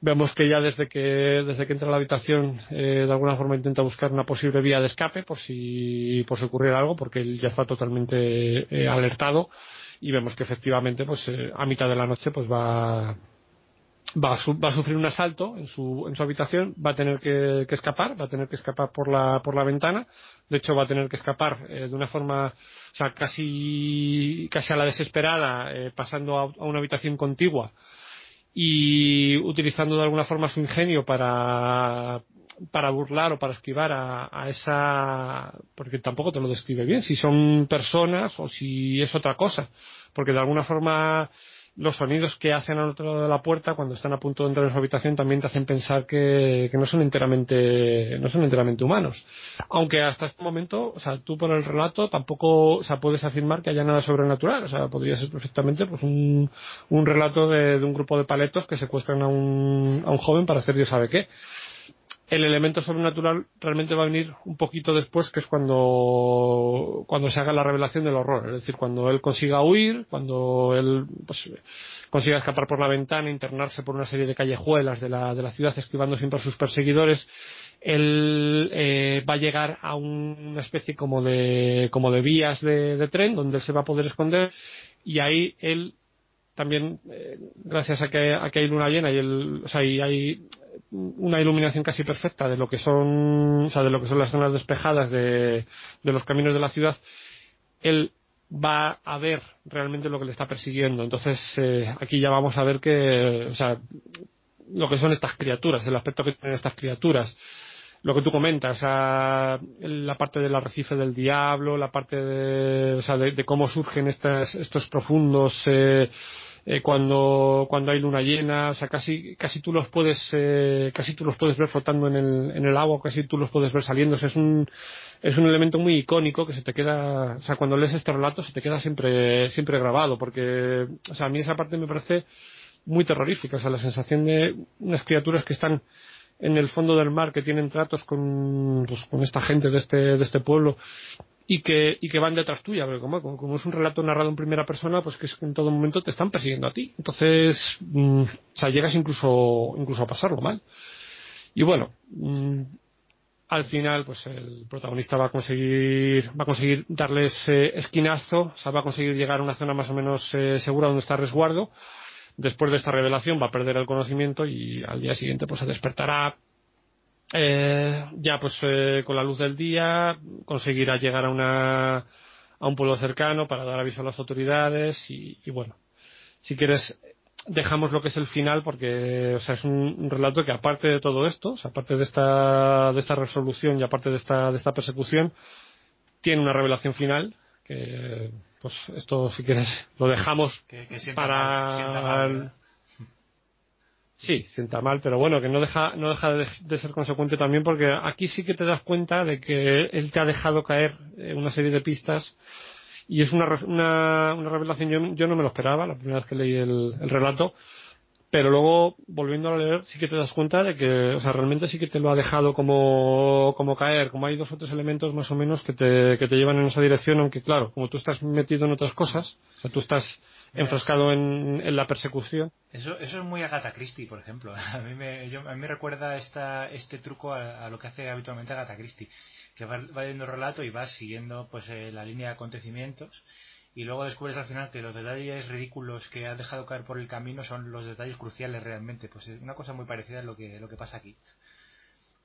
Vemos que ya desde que, desde que entra a la habitación, eh, de alguna forma intenta buscar una posible vía de escape por si, por si ocurriera algo, porque él ya está totalmente eh, alertado. Y vemos que efectivamente, pues eh, a mitad de la noche, pues va, va a, va a, sufrir un asalto en su, en su habitación, va a tener que, escapar, va a tener que escapar por la, por la ventana, de hecho va a tener que escapar eh, de una forma, o sea, casi, casi a la desesperada, eh, pasando a, una habitación contigua y utilizando de alguna forma su ingenio para para burlar o para esquivar a, a, esa porque tampoco te lo describe bien si son personas o si es otra cosa porque de alguna forma los sonidos que hacen al otro lado de la puerta cuando están a punto de entrar en su habitación también te hacen pensar que, no son enteramente no son enteramente humanos. Aunque hasta este momento o sea tú por el relato tampoco o sea puedes afirmar que haya nada sobrenatural. O sea podría ser perfectamente pues un, un relato de, de un grupo de paletos que secuestran a un, a un joven para hacer Dios sabe qué el elemento sobrenatural realmente va a venir un poquito después, que es cuando, cuando se haga la revelación del horror. Es decir, cuando él consiga huir, cuando él pues, consiga escapar por la ventana, internarse por una serie de callejuelas de la, de la ciudad, esquivando siempre a sus perseguidores, él eh, va a llegar a una especie como de, como de vías de, de tren donde él se va a poder esconder y ahí él también eh, gracias a que, a que hay luna llena y el, o sea, y hay una iluminación casi perfecta de lo que son, o sea, de lo que son las zonas despejadas de, de los caminos de la ciudad, él va a ver realmente lo que le está persiguiendo. Entonces, eh, aquí ya vamos a ver que, o sea, lo que son estas criaturas, el aspecto que tienen estas criaturas. Lo que tú comentas, o sea, la parte del arrecife del diablo, la parte de, o sea, de, de cómo surgen estas, estos profundos, eh, eh, cuando, cuando hay luna llena, o sea, casi, casi tú los puedes, eh, casi tú los puedes ver flotando en el, en el agua, casi tú los puedes ver saliendo, o sea, es un, es un elemento muy icónico que se te queda, o sea, cuando lees este relato se te queda siempre, siempre grabado, porque, o sea, a mí esa parte me parece muy terrorífica, o sea, la sensación de unas criaturas que están en el fondo del mar, que tienen tratos con, pues, con esta gente de este, de este pueblo, y que, y que van detrás tuya, porque como, como, es un relato narrado en primera persona, pues que es que en todo momento te están persiguiendo a ti. Entonces, mmm, o sea, llegas incluso, incluso a pasarlo mal. Y bueno, mmm, al final, pues el protagonista va a conseguir, va a conseguir darles eh, esquinazo, o sea, va a conseguir llegar a una zona más o menos eh, segura donde está resguardo. Después de esta revelación va a perder el conocimiento y al día siguiente pues se despertará eh, ya pues eh, con la luz del día conseguirá llegar a una a un pueblo cercano para dar aviso a las autoridades y, y, bueno si quieres dejamos lo que es el final porque o sea es un, un, relato que aparte de todo esto o sea, aparte de esta de esta resolución y aparte de esta de esta persecución tiene una revelación final que pues esto si quieres lo dejamos que, que para mal, mal, Sí, sienta mal, pero bueno, que no deja, no deja de, ser consecuente también porque aquí sí que te das cuenta de que él te ha dejado caer una serie de pistas y es una, una, una revelación, yo, yo, no me lo esperaba la primera vez que leí el, el relato, pero luego volviendo a leer sí que te das cuenta de que o sea realmente sí que te lo ha dejado como, como caer como hay dos o tres elementos más o menos que te, que te llevan en esa dirección aunque claro como tú estás metido en otras cosas o sea tú estás enfrascado en, en, la persecución eso eso es muy Agatha Christie por ejemplo a mí me a mí me recuerda esta este truco a, lo que hace habitualmente Agatha Christie que va, va relato y va siguiendo pues eh, la línea de acontecimientos y luego descubres al final que los detalles ridículos que has dejado caer por el camino son los detalles cruciales realmente. Pues es una cosa muy parecida a lo que, lo que pasa aquí.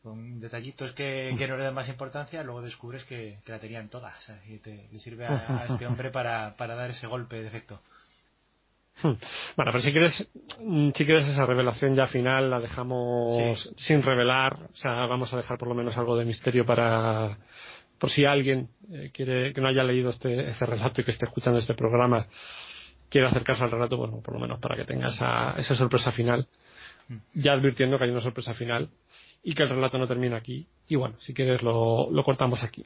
Con detallitos que, no le dan más importancia, luego descubres que, que la tenían todas. Y te, le sirve a, a este hombre para, para dar ese golpe de efecto. Hmm. Bueno, pero si quieres, mm, si quieres esa revelación ya final la dejamos sí. sin revelar, o sea, vamos a dejar por lo menos algo de misterio para, por si alguien eh, quiere que no haya leído este, este relato y que esté escuchando este programa quiere acercarse al relato, bueno, por lo menos para que tenga esa, esa sorpresa final, ya advirtiendo que hay una sorpresa final y que el relato no termina aquí. Y bueno, si quieres lo, lo cortamos aquí.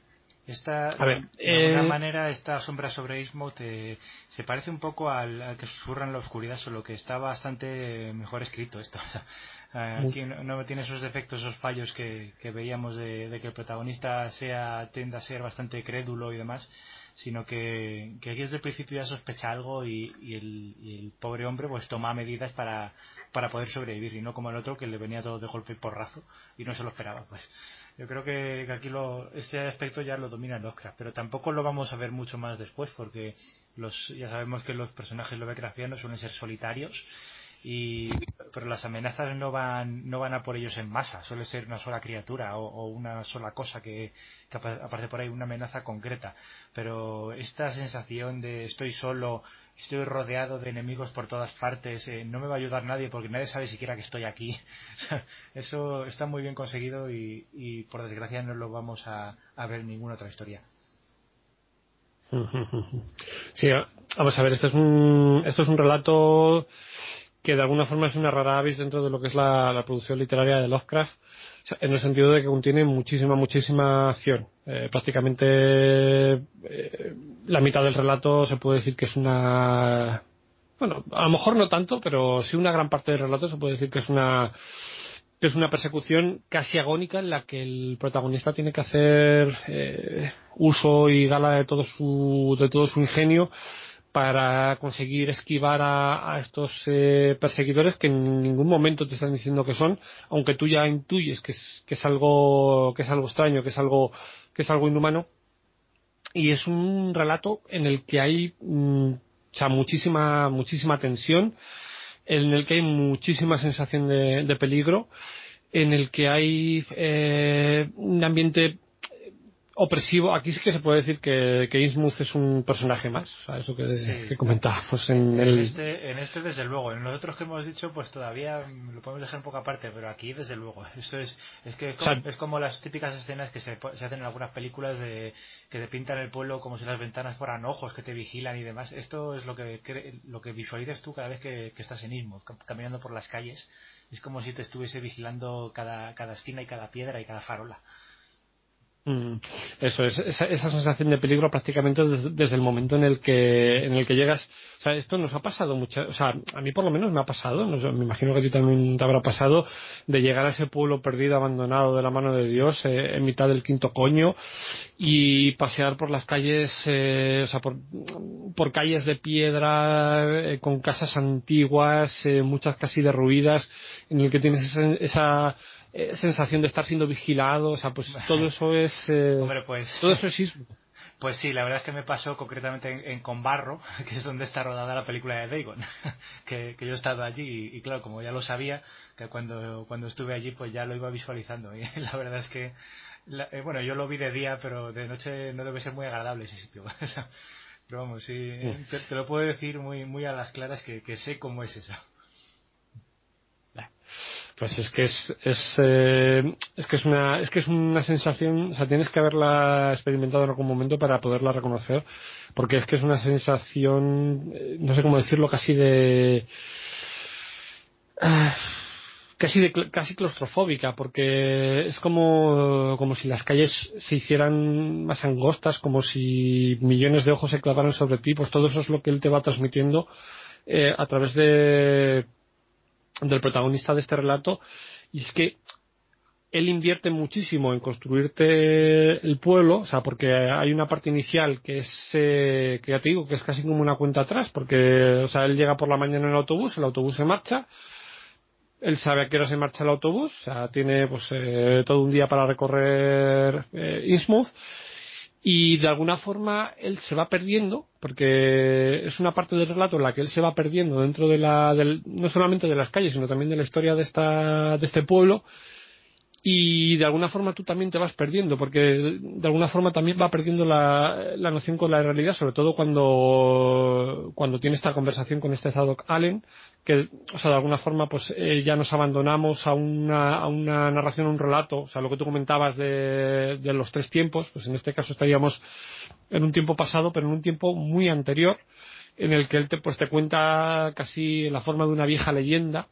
Esta, a ver, de alguna eh... manera esta sombra sobre Ismo te, se parece un poco al, al, que susurra en la oscuridad, solo que está bastante mejor escrito esto. Aquí no, no, tiene esos defectos, esos fallos que, que veíamos de, de, que el protagonista sea tienda a ser bastante crédulo y demás, sino que, que aquí desde el principio ya sospecha algo y, y, el, y, el, pobre hombre pues toma medidas para, para poder sobrevivir y no como el otro que le venía todo de golpe y porrazo y no se lo esperaba pues yo creo que, que aquí lo, este aspecto ya lo domina Oscar, pero tampoco lo vamos a ver mucho más después porque los, ya sabemos que los personajes lovecraftianos suelen ser solitarios y pero las amenazas no van no van a por ellos en masa suele ser una sola criatura o, o una sola cosa que, que, aparece por ahí una amenaza concreta. Pero esta sensación de estoy solo estoy rodeado de enemigos por todas partes eh, no me va a ayudar nadie porque nadie sabe siquiera que estoy aquí. Eso está muy bien conseguido y, y por desgracia no lo vamos a, ver en ninguna otra historia. Sí, vamos a ver, esto es un, esto es un relato que de alguna forma es una rara avis dentro de lo que es la, producción literaria de Lovecraft, en el sentido de que contiene muchísima, muchísima acción. Eh, prácticamente eh, la mitad del relato se puede decir que es una... Bueno, a lo mejor no tanto, pero sí una gran parte del relato se puede decir que es una que es una persecución casi agónica en la que el protagonista tiene que hacer eh, uso y gala de todo su de todo su ingenio para conseguir esquivar a, a estos eh, perseguidores que en ningún momento te están diciendo que son, aunque tú ya intuyes que es, que es algo que es algo extraño, que es algo que es algo inhumano. Y es un relato en el que hay mm, muchísima muchísima tensión, en el que hay muchísima sensación de, de peligro, en el que hay eh, un ambiente opresivo. Aquí sí que se puede decir que, que Innsmouth es un personaje más, o sea, eso que, sí. que comentábamos en, en el... Este, en este, desde luego. En los otros que hemos dicho, pues todavía lo podemos dejar un poco aparte, pero aquí, desde luego. Esto es, es que es como, o sea, es como las típicas escenas que se, se, hacen en algunas películas de que te pintan el pueblo como si las ventanas fueran ojos que te vigilan y demás. Esto es lo que, lo que visualizas tú cada vez que, que estás en Innsmouth, caminando por las calles. Es como si te estuviese vigilando cada, cada esquina y cada piedra y cada farola. Mm, eso es, esa, esa, sensación de peligro prácticamente desde, el momento en el que en el que llegas. O sea, esto nos ha pasado muchas, o sea, a mí por lo menos me ha pasado, no me imagino que a ti también te habrá pasado, de llegar a ese pueblo perdido, abandonado de la mano de Dios, eh, en mitad del quinto coño, y pasear por las calles, eh, o sea, por, por calles de piedra, eh, con casas antiguas, eh, muchas casi derruidas, en el que tienes esa, esa eh, sensación de estar siendo vigilado, o sea, pues todo eso es... Eh, Hombre, pues... Todo eso es ismo. Pues sí, la verdad es que me pasó concretamente en, en Conbarro, que es donde está rodada la película de Dagon, que, que yo he estado allí y, y, claro, como ya lo sabía, que cuando, cuando estuve allí pues ya lo iba visualizando y la verdad es que, la, eh, bueno, yo lo vi de día, pero de noche no debe ser muy agradable ese sitio. pero vamos, sí, te, te, lo puedo decir muy, muy a las claras que, que sé cómo es eso. Pues es que es, es, eh, es que es una, es que es una sensación, o sea, tienes que haberla experimentado en algún momento para poderla reconocer, porque es que es una sensación, no sé cómo decirlo, casi de, casi casi claustrofóbica porque es como como si las calles se hicieran más angostas como si millones de ojos se clavaran sobre ti pues todo eso es lo que él te va transmitiendo eh, a través de del protagonista de este relato y es que él invierte muchísimo en construirte el pueblo, o sea, porque hay una parte inicial que es, eh, que ya te digo, que es casi como una cuenta atrás, porque, o sea, él llega por la mañana en el autobús, el autobús se marcha, él sabe a qué hora se marcha el autobús, o sea, tiene pues eh, todo un día para recorrer eh, Innsmouth y de alguna forma él se va perdiendo porque es una parte del relato en la que él se va perdiendo dentro de la del, no solamente de las calles sino también de la historia de esta de este pueblo y de alguna forma tú también te vas perdiendo, porque de alguna forma también va perdiendo la, la noción con la realidad, sobre todo cuando, cuando tiene esta conversación con este Zadok Allen, que, o sea, de alguna forma, pues eh, ya nos abandonamos a una, a una narración, a un relato, o sea, lo que tú comentabas de, los tres tiempos, pues en este caso estaríamos en un tiempo pasado, pero en un tiempo muy anterior, en el que él te, pues te cuenta casi la forma de una vieja leyenda,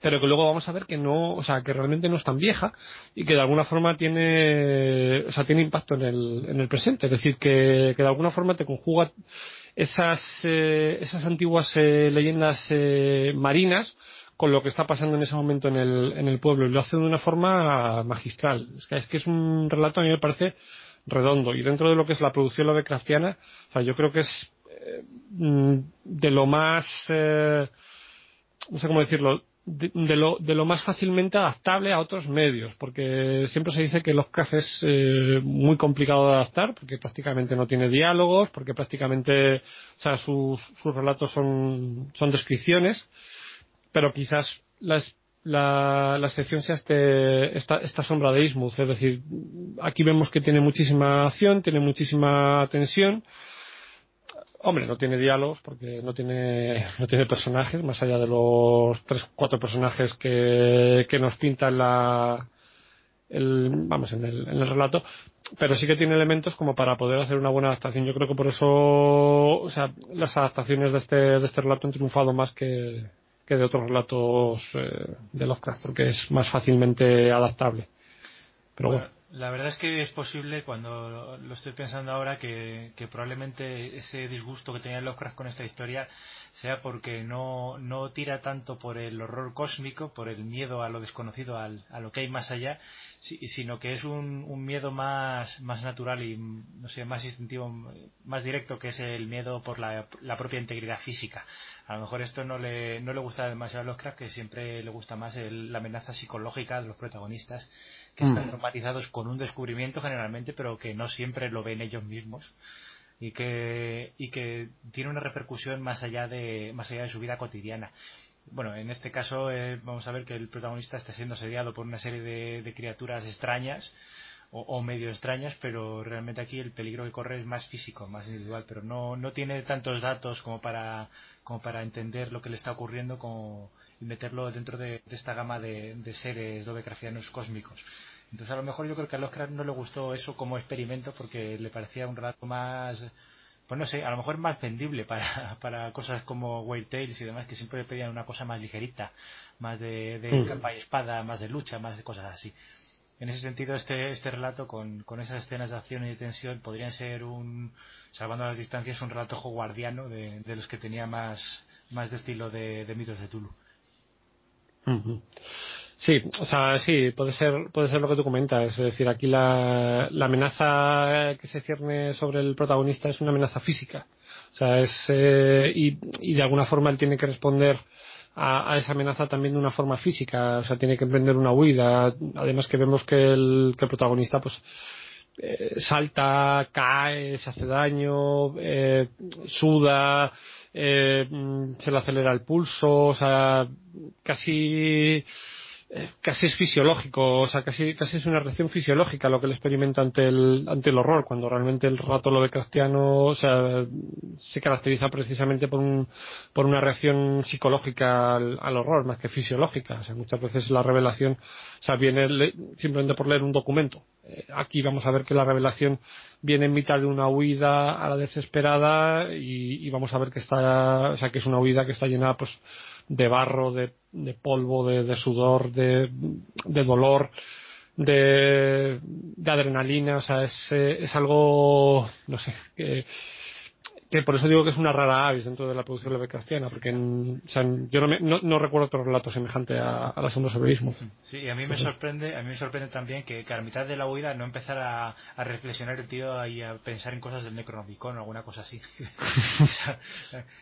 pero que luego vamos a ver que no, o sea, que realmente no es tan vieja y que de alguna forma tiene, o sea, tiene impacto en el, en el presente. Es decir, que, que de alguna forma te conjuga esas, eh, esas antiguas eh, leyendas eh, marinas con lo que está pasando en ese momento en el, en el pueblo y lo hace de una forma magistral. Es que es, que es un relato a mí me parece redondo y dentro de lo que es la producción Lovecraftiana, o sea, yo creo que es mm, de lo más, no sé cómo decirlo, de, lo, de lo más fácilmente adaptable a otros medios, porque siempre se dice que Lovecraft es eh, muy complicado de adaptar, porque prácticamente no tiene diálogos, porque prácticamente, o sea, sus, sus relatos son, son descripciones, pero quizás la, la excepción sea este, esta, esta sombra de Ismuth, es decir, aquí vemos que tiene muchísima acción, tiene muchísima tensión, Hombre, no tiene diálogos porque no tiene, no tiene personajes, más allá de los tres, cuatro personajes que, que nos pinta en la, el, vamos, en el, en el relato, pero sí que tiene elementos como para poder hacer una buena adaptación. Yo creo que por eso, o sea, las adaptaciones de este, de este relato han triunfado más que, que de otros relatos eh, de Lovecraft, porque es más fácilmente adaptable. Pero bueno. La verdad es que es posible, cuando lo estoy pensando ahora, que, probablemente ese disgusto que tenía Lovecraft con esta historia sea porque no, no tira tanto por el horror cósmico, por el miedo a lo desconocido, a lo que hay más allá, sino que es un, miedo más, más natural y, no sé, más instintivo, más directo, que es el miedo por la, propia integridad física. A lo mejor esto no le, no le gusta demasiado a Lovecraft, que siempre le gusta más la amenaza psicológica de los protagonistas que están mm. traumatizados con un descubrimiento generalmente, pero que no siempre lo ven ellos mismos y que, y que tiene una repercusión más allá de, más allá de su vida cotidiana. Bueno, en este caso eh, vamos a ver que el protagonista está siendo asediado por una serie de, criaturas extrañas o, medio extrañas, pero realmente aquí el peligro que corre es más físico, más individual, pero no, no tiene tantos datos como para, como para entender lo que le está ocurriendo como, y meterlo dentro de, esta gama de, de seres lovecraftianos cósmicos. Entonces a lo mejor yo creo que a Lovecraft no le gustó eso como experimento porque le parecía un relato más, pues no sé, a lo mejor más vendible para, para cosas como Wild Tales y demás que siempre le pedían una cosa más ligerita, más de, de mm. capa y espada, más de lucha, más de cosas así. En ese sentido, este, este relato con, con esas escenas de acción y de tensión podrían ser un, salvando las distancias, un relato guardiano de, de los que tenía más, más de estilo de, mitos de Tulu. Sí, o sea, sí, puede ser, puede ser lo que tú comentas. Es decir, aquí la, la amenaza que se cierne sobre el protagonista es una amenaza física. O sea, es, eh, y, y de alguna forma él tiene que responder a, esa amenaza también de una forma física. O sea, tiene que emprender una huida. Además que vemos que el, que el protagonista, pues, eh, salta, cae, se hace daño, eh, suda, eh, se le acelera el pulso, o sea, casi casi es fisiológico, o sea, casi, casi es una reacción fisiológica lo que él experimenta ante el, ante el horror, cuando realmente el rato lo de Cristiano, o sea, se caracteriza precisamente por un, por una reacción psicológica al, horror, más que fisiológica. O sea, muchas veces la revelación, o sea, viene simplemente por leer un documento. eh, aquí vamos a ver que la revelación viene en mitad de una huida a la desesperada y, vamos a ver que está, o sea, que es una huida que está llena pues de barro, de, polvo, de, sudor, de, dolor, de, adrenalina, o sea, es, eh, es algo, no sé, que, que por eso digo que es una rara avis dentro de la producción Lovecraftiana, porque o sea, yo no, no, recuerdo otro relato semejante a, a la sombra sobre Sí, y a mí me sorprende, a mí me sorprende también que, a la mitad de la huida no empezara a, reflexionar el tío y a pensar en cosas del Necronomicon o alguna cosa así.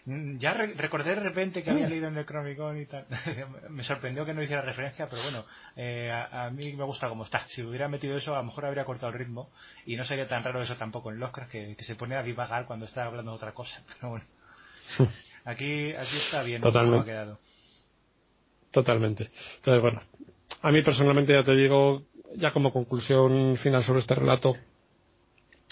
ya recordé de repente que había leído el Necronomicon y tal. me sorprendió que no hiciera referencia, pero bueno, eh, a, mí me gusta como está. Si hubiera metido eso, a lo mejor habría cortado el ritmo y no sería tan raro eso tampoco en Lovecraft que, que se pone a divagar cuando está hablando otra cosa, pero bueno. Aquí, aquí está bien Totalmente. ha quedado. Totalmente. Entonces, bueno, a mí personalmente ya te digo, ya como conclusión final sobre este relato,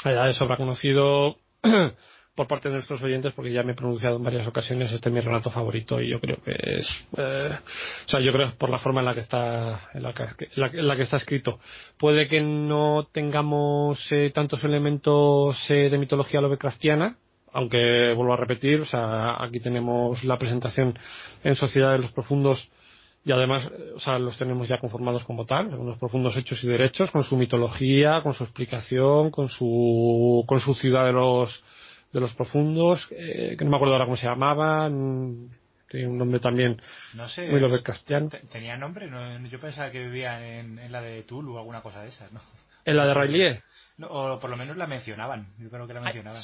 ya de sobra conocido por parte de nuestros oyentes, porque ya me he pronunciado en varias ocasiones, este es mi relato favorito y yo creo que es, eh, o sea, yo creo por la forma en la que está, en la que, la, que está escrito. Puede que no tengamos eh, tantos elementos eh, de mitología lovecraftiana, aunque vuelvo a repetir, o sea, aquí tenemos la presentación en Sociedad de los Profundos y además, o sea, los tenemos ya conformados como tal, unos profundos hechos y derechos, con su mitología, con su explicación, con su, con su ciudad de los, de los profundos, eh, que no me acuerdo ahora cómo se llamaba, tiene un nombre también no sé, muy Lovecraftiano. ¿Tenía nombre? yo pensaba que vivía en, la de Tulu o alguna cosa de esas, ¿no? ¿En la de Raylier? o por lo menos la mencionaban, yo creo que la mencionaban.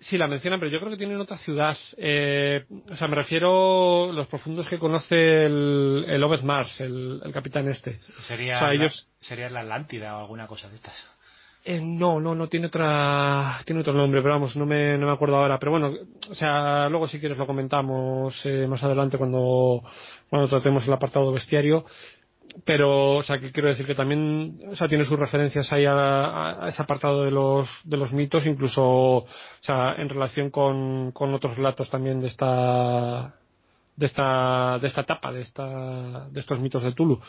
Sí, la mencionan, pero yo creo que tienen otra ciudad. Eh, o sea, me refiero a los profundos que conoce el, el Obed Mars, el, capitán este. Sería, la, sería la Atlántida o alguna cosa de estas. Eh, no, no, no tiene otra, tiene otro nombre, pero vamos, no me, no me acuerdo ahora. Pero bueno, o sea, luego si quieres lo comentamos eh, más adelante cuando, cuando tratemos el apartado bestiario pero o sea que quiero decir que también o sea tiene sus referencias ahí a, ese apartado de los de los mitos incluso o sea en relación con, con otros relatos también de esta de esta de esta etapa de esta de estos mitos de Tulu.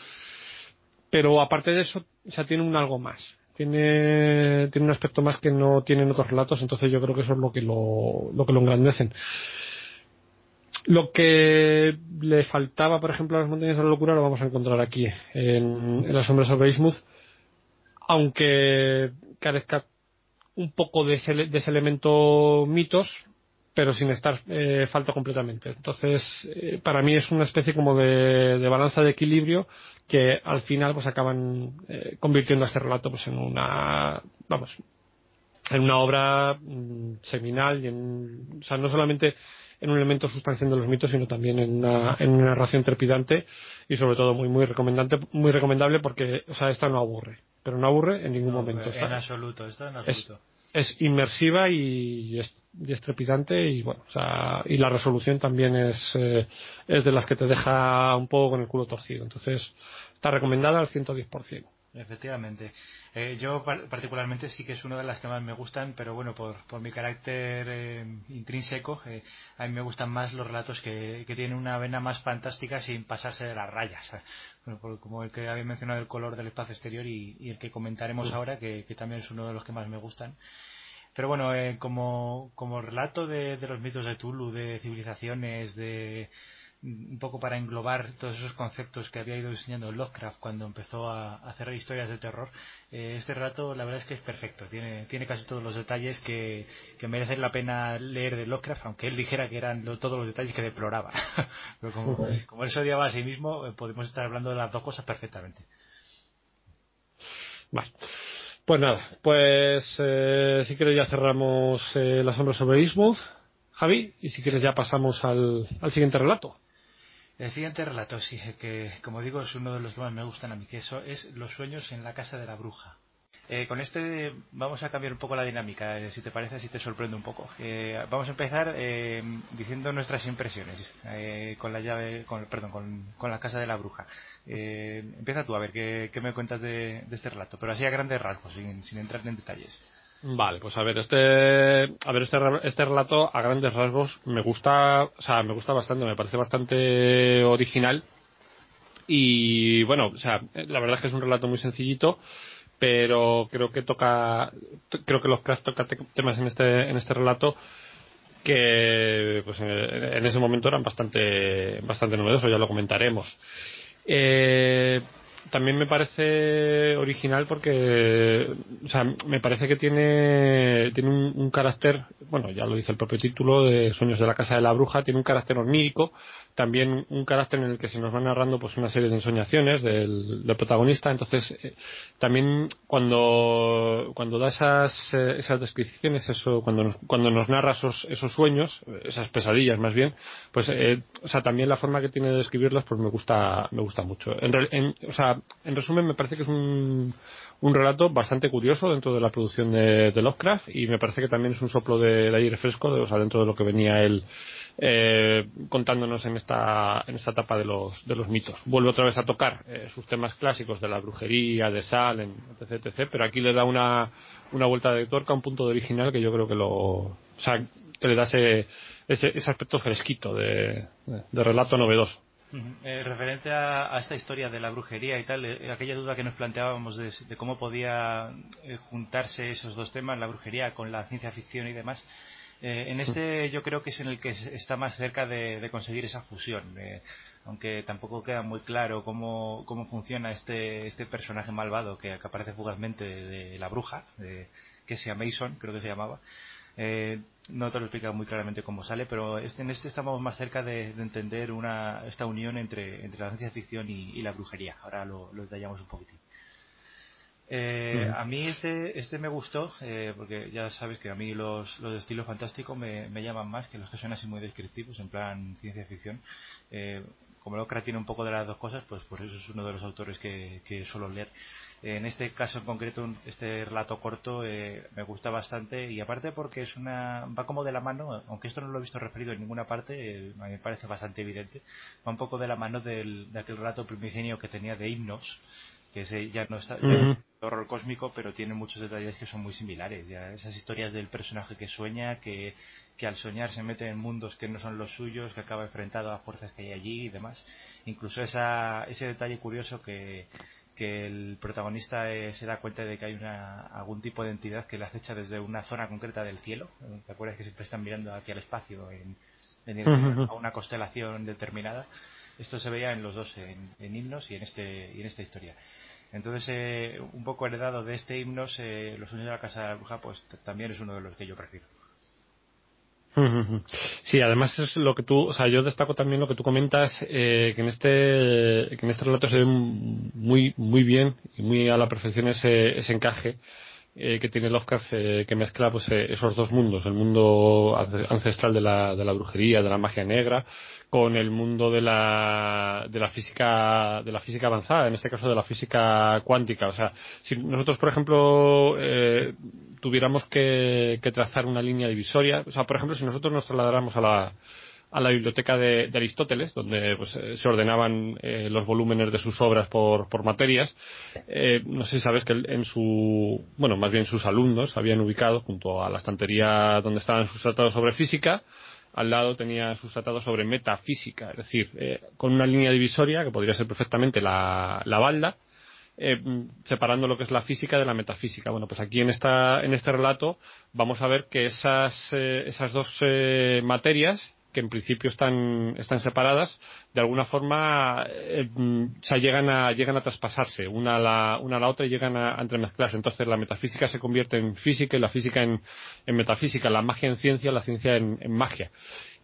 Pero aparte de eso o sea tiene un algo más. Tiene tiene un aspecto más que no tienen otros relatos entonces yo creo que eso es lo que lo, lo que lo engrandecen lo que le faltaba, por ejemplo, a las montañas de la locura lo vamos a encontrar aquí, en, las sombras sobre Ismuth, aunque carezca un poco de ese, elemento mitos, pero sin estar eh, falta completamente. Entonces, eh, para mí es una especie como de, balanza de equilibrio que al final pues acaban eh, convirtiendo a este relato pues en una, vamos, en una obra mm, seminal y en, o sea, no solamente en un elemento sustancial de los mitos, sino también en una, en una narración trepidante y sobre todo muy muy recomendante, muy recomendable porque, o sea, esta no aburre, pero no aburre en ningún momento. En absoluto, esta en absoluto. Es, inmersiva y es, trepidante y bueno, o sea, y la resolución también es, eh, es de las que te deja un poco con el culo torcido. Entonces, está recomendada al 110%. Efectivamente. Eh, yo particularmente sí que es una de las que más me gustan, pero bueno, por, por mi carácter eh, intrínseco, eh, a mí me gustan más los relatos que, que, tienen una vena más fantástica sin pasarse de las rayas. como el que había mencionado el color del espacio exterior y, el que comentaremos ahora, que, también es uno de los que más me gustan. Pero bueno, como, como relato de, de los mitos de Tulu, de civilizaciones, de un poco para englobar todos esos conceptos que había ido diseñando Lovecraft cuando empezó a, hacer historias de terror, eh, este relato la verdad es que es perfecto, tiene, tiene casi todos los detalles que, que merecen la pena leer de Lovecraft, aunque él dijera que eran todos los detalles que deploraba. Pero como, como, él se odiaba a sí mismo, eh, podemos estar hablando de las dos cosas perfectamente. Vale. Pues nada, pues eh, si quieres ya cerramos la sombra sobre Ismuth, Javi, y si quieres ya pasamos al, al siguiente relato. El siguiente relato, sí, que como digo es uno de los que más me gustan a mí, que eso es Los sueños en la casa de la bruja. Eh, con este vamos a cambiar un poco la dinámica, eh, si te parece, si te sorprende un poco. Eh, vamos a empezar diciendo nuestras impresiones con la llave, con, perdón, con, la casa de la bruja. empieza tú a ver qué, me cuentas de, este relato, pero así a grandes rasgos, sin entrar en detalles. Vale, pues a ver, este, a ver, este, este relato a grandes rasgos me gusta, o sea, me gusta bastante, me parece bastante original y bueno, o sea, la verdad es que es un relato muy sencillito, pero creo que toca, creo que los Craft toca temas en este, en este relato que pues en, ese momento eran bastante, bastante novedosos, ya lo comentaremos. Eh, también me parece original porque, o sea, me parece que tiene, tiene un, carácter, bueno, ya lo dice el propio título de Sueños de la Casa de la Bruja, tiene un carácter onírico, también un carácter en el que se nos va narrando pues una serie de ensoñaciones del, protagonista, entonces eh, también cuando, cuando da esas, eh, esas descripciones, eso, cuando nos, cuando nos narra esos, esos sueños, esas pesadillas más bien, pues, eh, o sea, también la forma que tiene de describirlas pues me gusta, me gusta mucho. En, en, o sea, en resumen, me parece que es un, un relato bastante curioso dentro de la producción de, Lovecraft y me parece que también es un soplo de, aire fresco, o sea, dentro de lo que venía él eh, contándonos en esta, en esta etapa de los, de los mitos. Vuelve otra vez a tocar eh, sus temas clásicos de la brujería, de Sal, etc, etc, pero aquí le da una, una vuelta de tuerca, un punto de original que yo creo que lo, o sea, que le da ese, ese, aspecto fresquito de relato novedoso. Eh, referente a, esta historia de la brujería y tal, eh, aquella duda que nos planteábamos de, cómo podía eh, juntarse esos dos temas, la brujería con la ciencia ficción y demás, en este yo creo que es en el que está más cerca de, conseguir esa fusión, aunque tampoco queda muy claro cómo, cómo funciona este, este personaje malvado que, aparece fugazmente de, la bruja, que se llama Mason, creo que se llamaba. Eh, no te lo explica muy claramente cómo sale, pero este, en este estamos más cerca de, entender una, esta unión entre, entre la ciencia ficción y, la brujería. Ahora lo, lo detallamos un poquitín. Eh, a mí este, este me gustó, eh, porque ya sabes que a mí los, los de estilo fantástico me, me, llaman más que los que son así muy descriptivos, en plan ciencia ficción. Eh, como Lovecraft tiene un poco de las dos cosas, pues por eso es uno de los autores que, que suelo leer. En este caso en concreto, este relato corto eh, me gusta bastante y aparte porque es una va como de la mano, aunque esto no lo he visto referido en ninguna parte, eh, me parece bastante evidente, va un poco de la mano del, de aquel relato primigenio que tenía de himnos, que ese ya no está horror cósmico, pero tiene muchos detalles que son muy similares. Ya esas historias del personaje que sueña, que, que al soñar se mete en mundos que no son los suyos, que acaba enfrentado a fuerzas que hay allí y demás. Incluso esa, ese detalle curioso que que el protagonista eh, se da cuenta de que hay una, algún tipo de entidad que le acecha desde una zona concreta del cielo. ¿Te acuerdas que siempre están mirando hacia el espacio en, a una constelación determinada? Esto se veía en los dos, en, himnos y en, este, y en esta historia. Entonces, eh, un poco heredado de este himnos, eh, Los sueños de la casa de la bruja, pues también es uno de los que yo prefiero. Sí, además es lo que tú, o sea, yo destaco también lo que tú comentas, eh, que en este, que en este relato se ve muy, muy bien y muy a la perfección ese, ese encaje eh, que tiene Lovecraft eh, que mezcla pues eh, esos dos mundos, el mundo ancestral de la, de la brujería, de la magia negra, con el mundo de la, de la física, de la física avanzada, en este caso de la física cuántica. O sea, si nosotros, por ejemplo, tuviéramos que, que trazar una línea divisoria, o sea, por ejemplo, si nosotros nos trasladáramos a la, a la biblioteca de, Aristóteles, donde pues, eh, se ordenaban eh, los volúmenes de sus obras por, por materias. Eh, no sé si sabes que en su, bueno, más bien sus alumnos habían ubicado junto a la estantería donde estaban sus tratados sobre física, al lado tenía sus tratados sobre metafísica, es decir, con una línea divisoria que podría ser perfectamente la, la balda, separando lo que es la física de la metafísica. Bueno, pues aquí en esta en este relato vamos a ver que esas esas dos materias que en principio están, están separadas, de alguna forma eh, llegan, a, llegan a traspasarse una a la, una a la otra y llegan a, entremezclarse. Entonces la metafísica se convierte en física y la física en, en metafísica, la magia en ciencia, la ciencia en, magia.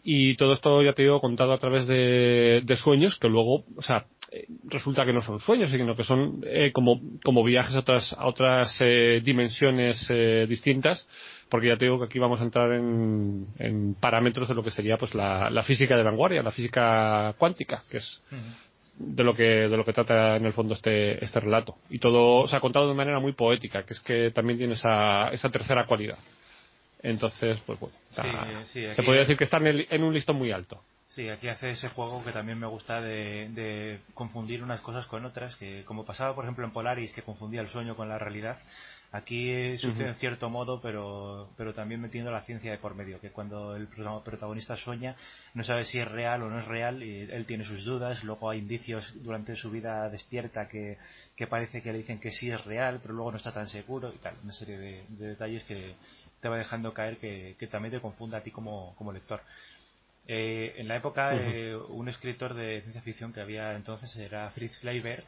Y todo esto ya te digo contado a través de, de sueños que luego, o sea, eh, resulta que no son sueños, sino que son eh, como, como viajes a otras, a otras eh, dimensiones distintas, porque ya te digo que aquí vamos a entrar en, en parámetros de lo que sería pues la, la, física de vanguardia, la física cuántica, que es de lo que de lo que trata en el fondo este este relato y todo se ha contado de manera muy poética, que es que también tiene esa esa tercera cualidad. Entonces, pues bueno, se podría decir que está en un listón muy alto. Sí, aquí hace ese juego que también me gusta de, confundir unas cosas con otras, que como pasaba por ejemplo en Polaris, que confundía el sueño con la realidad, Aquí sucede en cierto modo, pero, pero también metiendo la ciencia de por medio, que cuando el protagonista sueña no sabe si es real o no es real y él tiene sus dudas, luego hay indicios durante su vida despierta que, que parece que le dicen que sí es real, pero luego no está tan seguro y tal, una serie de, detalles que te va dejando caer que, que también te confunda a ti como, como lector. Eh, en la época, eh, un escritor de ciencia ficción que había entonces era Fritz Leiber,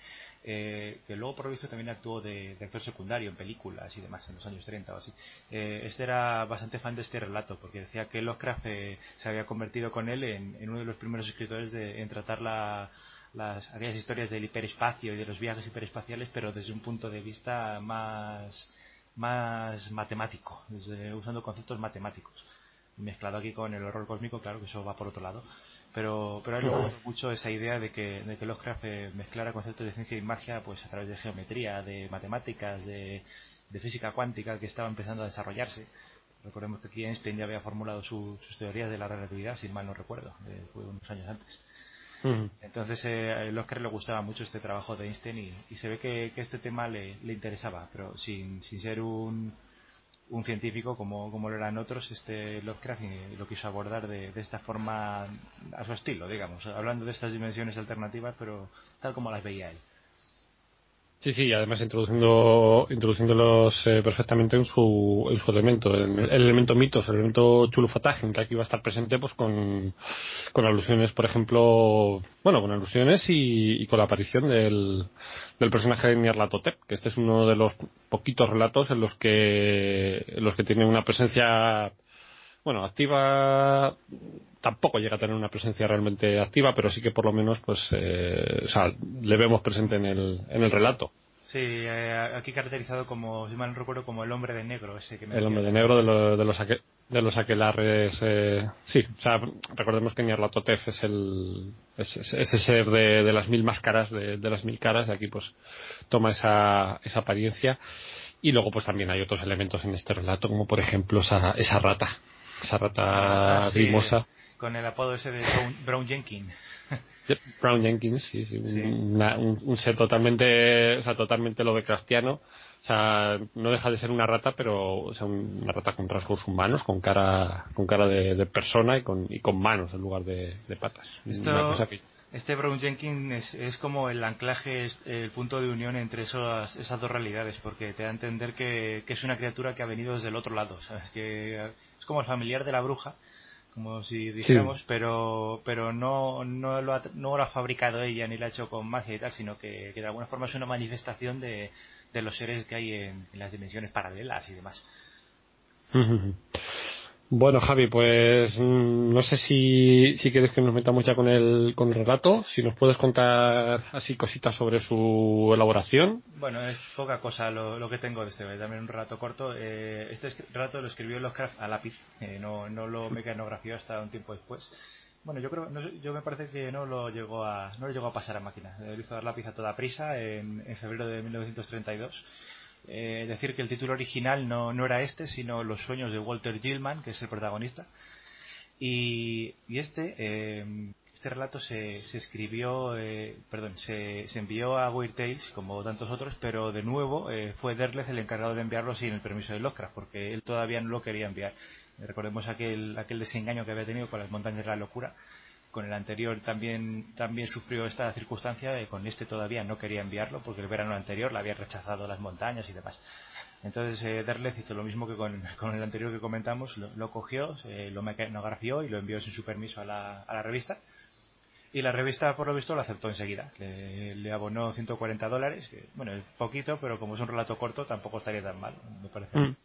eh, que luego por lo visto también actuó de, actor secundario en películas y demás en los años 30 o así. este era bastante fan de este relato porque decía que Lovecraft se había convertido con él en, uno de los primeros escritores de, en tratar las, aquellas historias del hiperespacio y de los viajes hiperespaciales, pero desde un punto de vista más, más matemático, usando conceptos matemáticos mezclado aquí con el horror cósmico, claro que eso va por otro lado. Pero, pero a mí me gusta mucho esa idea de que, de que Lovecraft eh, mezclara conceptos de ciencia y magia pues a través de geometría, de matemáticas, de, física cuántica que estaba empezando a desarrollarse. Recordemos que aquí Einstein ya había formulado sus teorías de la relatividad, si mal no recuerdo, eh, fue unos años antes. Entonces eh, a Lovecraft le gustaba mucho este trabajo de Einstein y, se ve que, este tema le, le interesaba, pero sin, sin ser un, un científico como, como lo eran otros, este Lovecraft lo quiso abordar de, de, esta forma a su estilo, digamos, hablando de estas dimensiones alternativas, pero tal como las veía él. Sí, sí, además introduciendo, introduciéndolos eh, perfectamente en su, en su elemento, el, elemento mitos, el elemento chulufatagen, que aquí va a estar presente pues con, con alusiones, por ejemplo, bueno, con alusiones y, con la aparición del, del personaje de Nyarlathotep, que este es uno de los poquitos relatos en los que, en los que tiene una presencia bueno, activa tampoco llega a tener una presencia realmente activa, pero sí que por lo menos, pues, eh, o sea, le vemos presente en el, en el relato. Sí, eh, aquí caracterizado como, si mal no recuerdo, como el hombre de negro, ese que El hombre de negro de, de los de los aquelarres, eh, sí, o sea, recordemos que Nyarlathotep es el, es, ese ser de, de, las mil máscaras, de, de, las mil caras, y aquí pues toma esa, esa apariencia. Y luego pues también hay otros elementos en este relato, como por ejemplo esa, esa rata, esa rata ah, Con el apodo ese de Brown, Jenkins. Brown Jenkins, sí, sí, Un, ser totalmente, o sea, totalmente Lovecraftiano. O sea, no deja de ser una rata, pero o sea, una rata con rasgos humanos, con cara, con cara de, persona y con, y con manos en lugar de, patas. Este Brown Jenkins es, como el anclaje, el punto de unión entre esas, esas dos realidades, porque te da a entender que, es una criatura que ha venido desde el otro lado, ¿sabes? Que es como el familiar de la bruja, como si dijéramos, pero pero no, no, lo ha, no lo ha fabricado ella ni lo ha hecho con magia y tal, sino que, de alguna forma es una manifestación de, de los seres que hay en, en las dimensiones paralelas y demás. Bueno, Javi, pues mm, no sé si, si quieres que nos metamos ya con el, con el relato, si nos puedes contar así cositas sobre su elaboración. Bueno, es poca cosa lo, lo que tengo de este, también un relato corto. Eh, este relato lo escribió Lovecraft a lápiz, eh, no, no lo mecanografió hasta un tiempo después. Bueno, yo creo, no, yo me parece que no lo llegó a, no lo llegó a pasar a máquina. Lo hizo dar lápiz a toda prisa en, en febrero de 1932 eh, decir que el título original no, no, era este, sino Los sueños de Walter Gilman, que es el protagonista. Y, y este, eh, este relato se, se escribió, eh, perdón, se, se, envió a Weird Tales, como tantos otros, pero de nuevo eh, fue Derleth el encargado de enviarlo sin el permiso de Lovecraft, porque él todavía no lo quería enviar. Recordemos aquel, aquel desengaño que había tenido con las montañas de la locura con el anterior también, también sufrió esta circunstancia, con este todavía no quería enviarlo porque el verano anterior le había rechazado las montañas y demás. Entonces eh, Derleth hizo lo mismo que con, con el anterior que comentamos, lo, cogió, lo mecanografió y lo envió sin su permiso a la, a la revista. Y la revista, por lo visto, lo aceptó enseguida. Le, le abonó 140 dólares, que, bueno, es poquito, pero como es un relato corto, tampoco estaría tan mal, me parece. Mm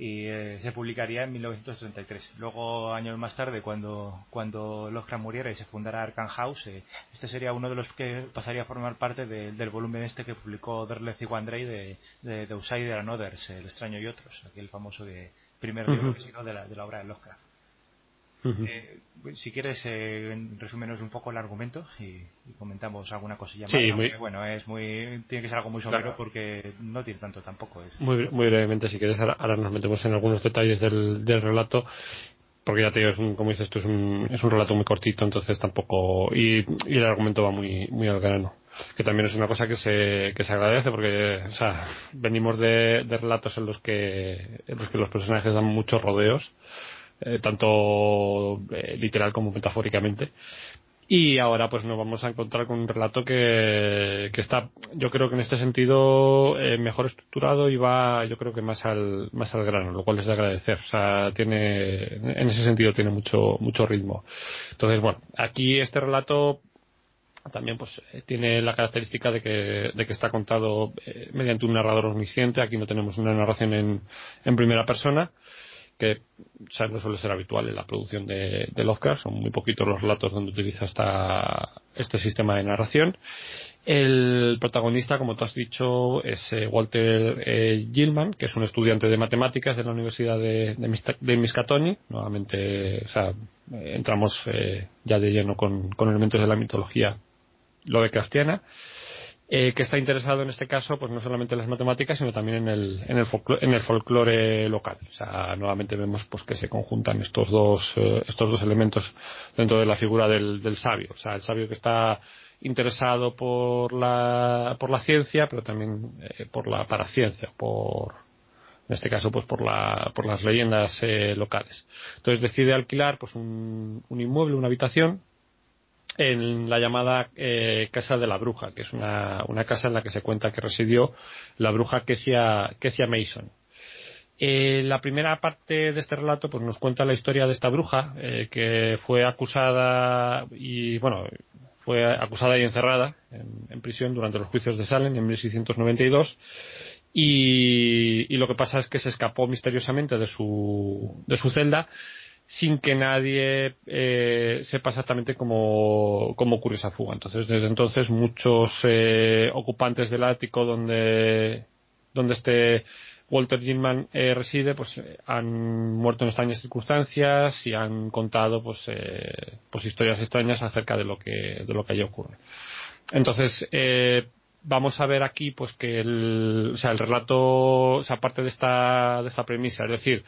y eh, se publicaría en 1933. Luego, años más tarde, cuando, cuando Lovecraft muriera y se fundara Arkham House, eh, este sería uno de los que pasaría a formar parte del volumen este que publicó Derleth y Wandrey de, de, de Outsider and Others, El extraño y otros, aquel famoso de, primer libro que de la, de la obra de Lovecraft. Eh, si quieres, eh, resúmenos un poco el argumento y, comentamos alguna cosilla más. Sí, bueno, es muy, tiene que ser algo muy somero porque no tiene tanto tampoco. Es. Muy, muy brevemente, si quieres, ahora, nos metemos en algunos detalles del, del relato porque ya te digo, es un, como dices tú, es un, es un relato muy cortito, entonces tampoco. Y, y el argumento va muy, muy al grano. que también es una cosa que se, que se agradece porque o sea, venimos de, relatos en los que en los que los personajes dan muchos rodeos eh, tanto eh, literal como metafóricamente y ahora pues nos vamos a encontrar con un relato que, que está, yo creo que en este sentido, eh, mejor estructurado y va, yo creo que más al, más al grano, lo cual es de agradecer. O sea, tiene, en ese sentido tiene mucho, mucho ritmo. Entonces, bueno, aquí este relato también pues tiene la característica de que, de que está contado mediante un narrador omnisciente. Aquí no tenemos una narración en, en primera persona que no suele ser habitual en la producción de, de Lovecraft, son muy poquitos los relatos donde utiliza esta, este sistema de narración. El protagonista, como tú has dicho, es eh, Walter eh, Gilman, que es un estudiante de matemáticas de la Universidad de, de, Miskatonic. Nuevamente, o sea, entramos eh, ya de lleno con, con, elementos de la mitología Lovecraftiana. Eh, que está interesado en este caso, pues no solamente en las matemáticas, sino también en el, en el, folclore, en el folclore local. O sea, nuevamente vemos pues que se conjuntan estos dos, eh, estos dos elementos dentro de la figura del, del sabio. O sea, el sabio que está interesado por la, por la ciencia, pero también eh, por la paraciencia, por, en este caso pues por la, por las leyendas eh, locales. Entonces decide alquilar pues un, un inmueble, una habitación, en la llamada eh, Casa de la Bruja, que es una, una, casa en la que se cuenta que residió la bruja Kecia, Kecia Mason. Eh, la primera parte de este relato pues nos cuenta la historia de esta bruja eh, que fue acusada y bueno fue acusada y encerrada en, en, prisión durante los juicios de Salem en 1692 y, y lo que pasa es que se escapó misteriosamente de su, de su celda sin que nadie eh, sepa exactamente cómo, cómo, ocurrió esa fuga. Entonces, desde entonces, muchos eh, ocupantes del ático donde, donde este Walter Gilman eh, reside, pues eh, han muerto en extrañas circunstancias y han contado, pues, eh, pues historias extrañas acerca de lo que, de lo que allí ocurre. Entonces, vamos a ver aquí, pues, que el, o sea, el relato, o sea, parte de esta, de esta premisa, es decir,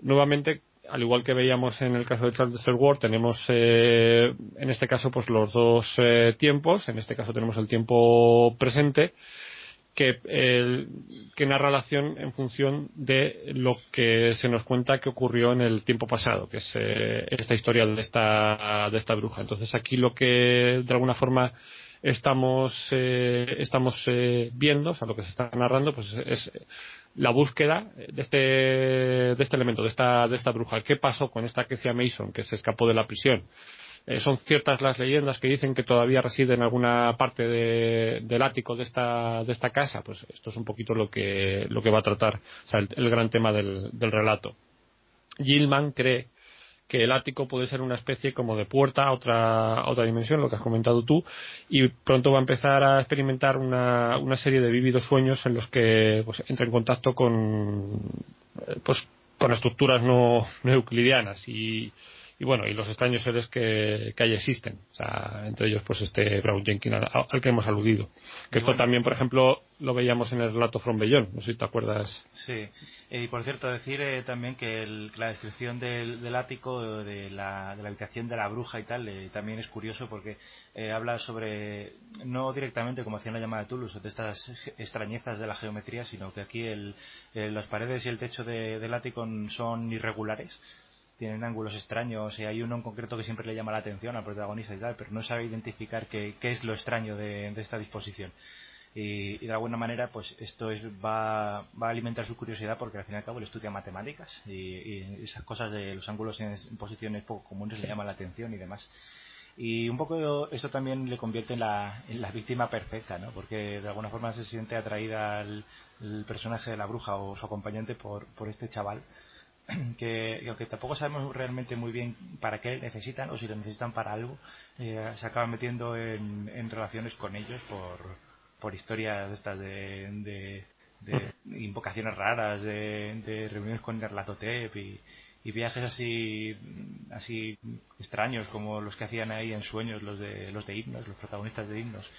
nuevamente al igual que veíamos en el caso de Charles Ward, tenemos eh, en este caso pues los dos eh, tiempos. En este caso tenemos el tiempo presente que, que narra la acción en función de lo que se nos cuenta que ocurrió en el tiempo pasado, que es eh, esta historia de esta, de esta bruja. Entonces aquí lo que de alguna forma estamos, estamos viendo, o sea, lo que se está narrando, pues es la búsqueda de este, de este elemento, de esta, de esta bruja. ¿Qué pasó con esta Kecia Mason que se escapó de la prisión? Eh, son ciertas las leyendas que dicen que todavía reside en alguna parte de, del ático de esta, de esta casa. Pues esto es un poquito lo que, lo que va a tratar, el, el gran tema del, del relato. Gilman cree que el ático puede ser una especie como de puerta a otra, otra dimensión, lo que has comentado tú, y pronto va a empezar a experimentar una, una serie de vívidos sueños en los que pues, entra en contacto con, pues, con estructuras no, no euclidianas. Y, y bueno, y los extraños seres que, que ahí existen. O sea, entre ellos, pues este Brown Jenkins al, que hemos aludido. Que esto también, por ejemplo, lo veíamos en el relato From Beyond. No sé si te acuerdas. Sí. Y por cierto, decir eh, también que la descripción del, ático, de la, de la, habitación de la bruja y tal, eh, también es curioso porque eh, habla sobre, no directamente como hacía la llamada de Toulouse, de estas extrañezas de la geometría, sino que aquí el, las paredes y el techo del ático son irregulares tienen ángulos extraños y hay uno en concreto que siempre le llama la atención al protagonista y tal, pero no sabe identificar qué, es lo extraño de, esta disposición. Y, de alguna manera, pues esto es, va, va, a alimentar su curiosidad porque al fin y al cabo él estudia matemáticas y, esas cosas de los ángulos en, posiciones poco comunes le llaman la atención y demás. Y un poco esto también le convierte en la, en la víctima perfecta, ¿no? Porque de alguna forma se siente atraída al personaje de la bruja o su acompañante por, por este chaval que aunque tampoco sabemos realmente muy bien para qué necesitan o si lo necesitan para algo, eh, se acaban metiendo en, relaciones con ellos por, por historias de estas de, invocaciones raras, de, reuniones con Nerlatotep y, y viajes así así extraños como los que hacían ahí en sueños los de los de himnos, los protagonistas de himnos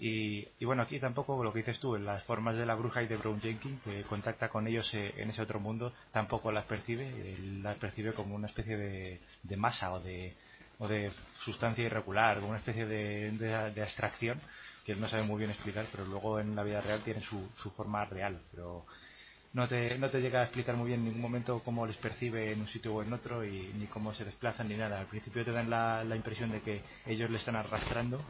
y, bueno, aquí tampoco lo que dices tú, las formas de la bruja y de Brown Jenkins, que contacta con ellos eh, en ese otro mundo, tampoco las percibe, las percibe como una especie de, masa o de, o de sustancia irregular, como una especie de, de, abstracción que él no sabe muy bien explicar, pero luego en la vida real tiene su, su forma real. Pero no te, no te llega a explicar muy bien en ningún momento cómo les percibe en un sitio o en otro y ni cómo se desplazan ni nada. Al principio te dan la, la impresión de que ellos le están arrastrando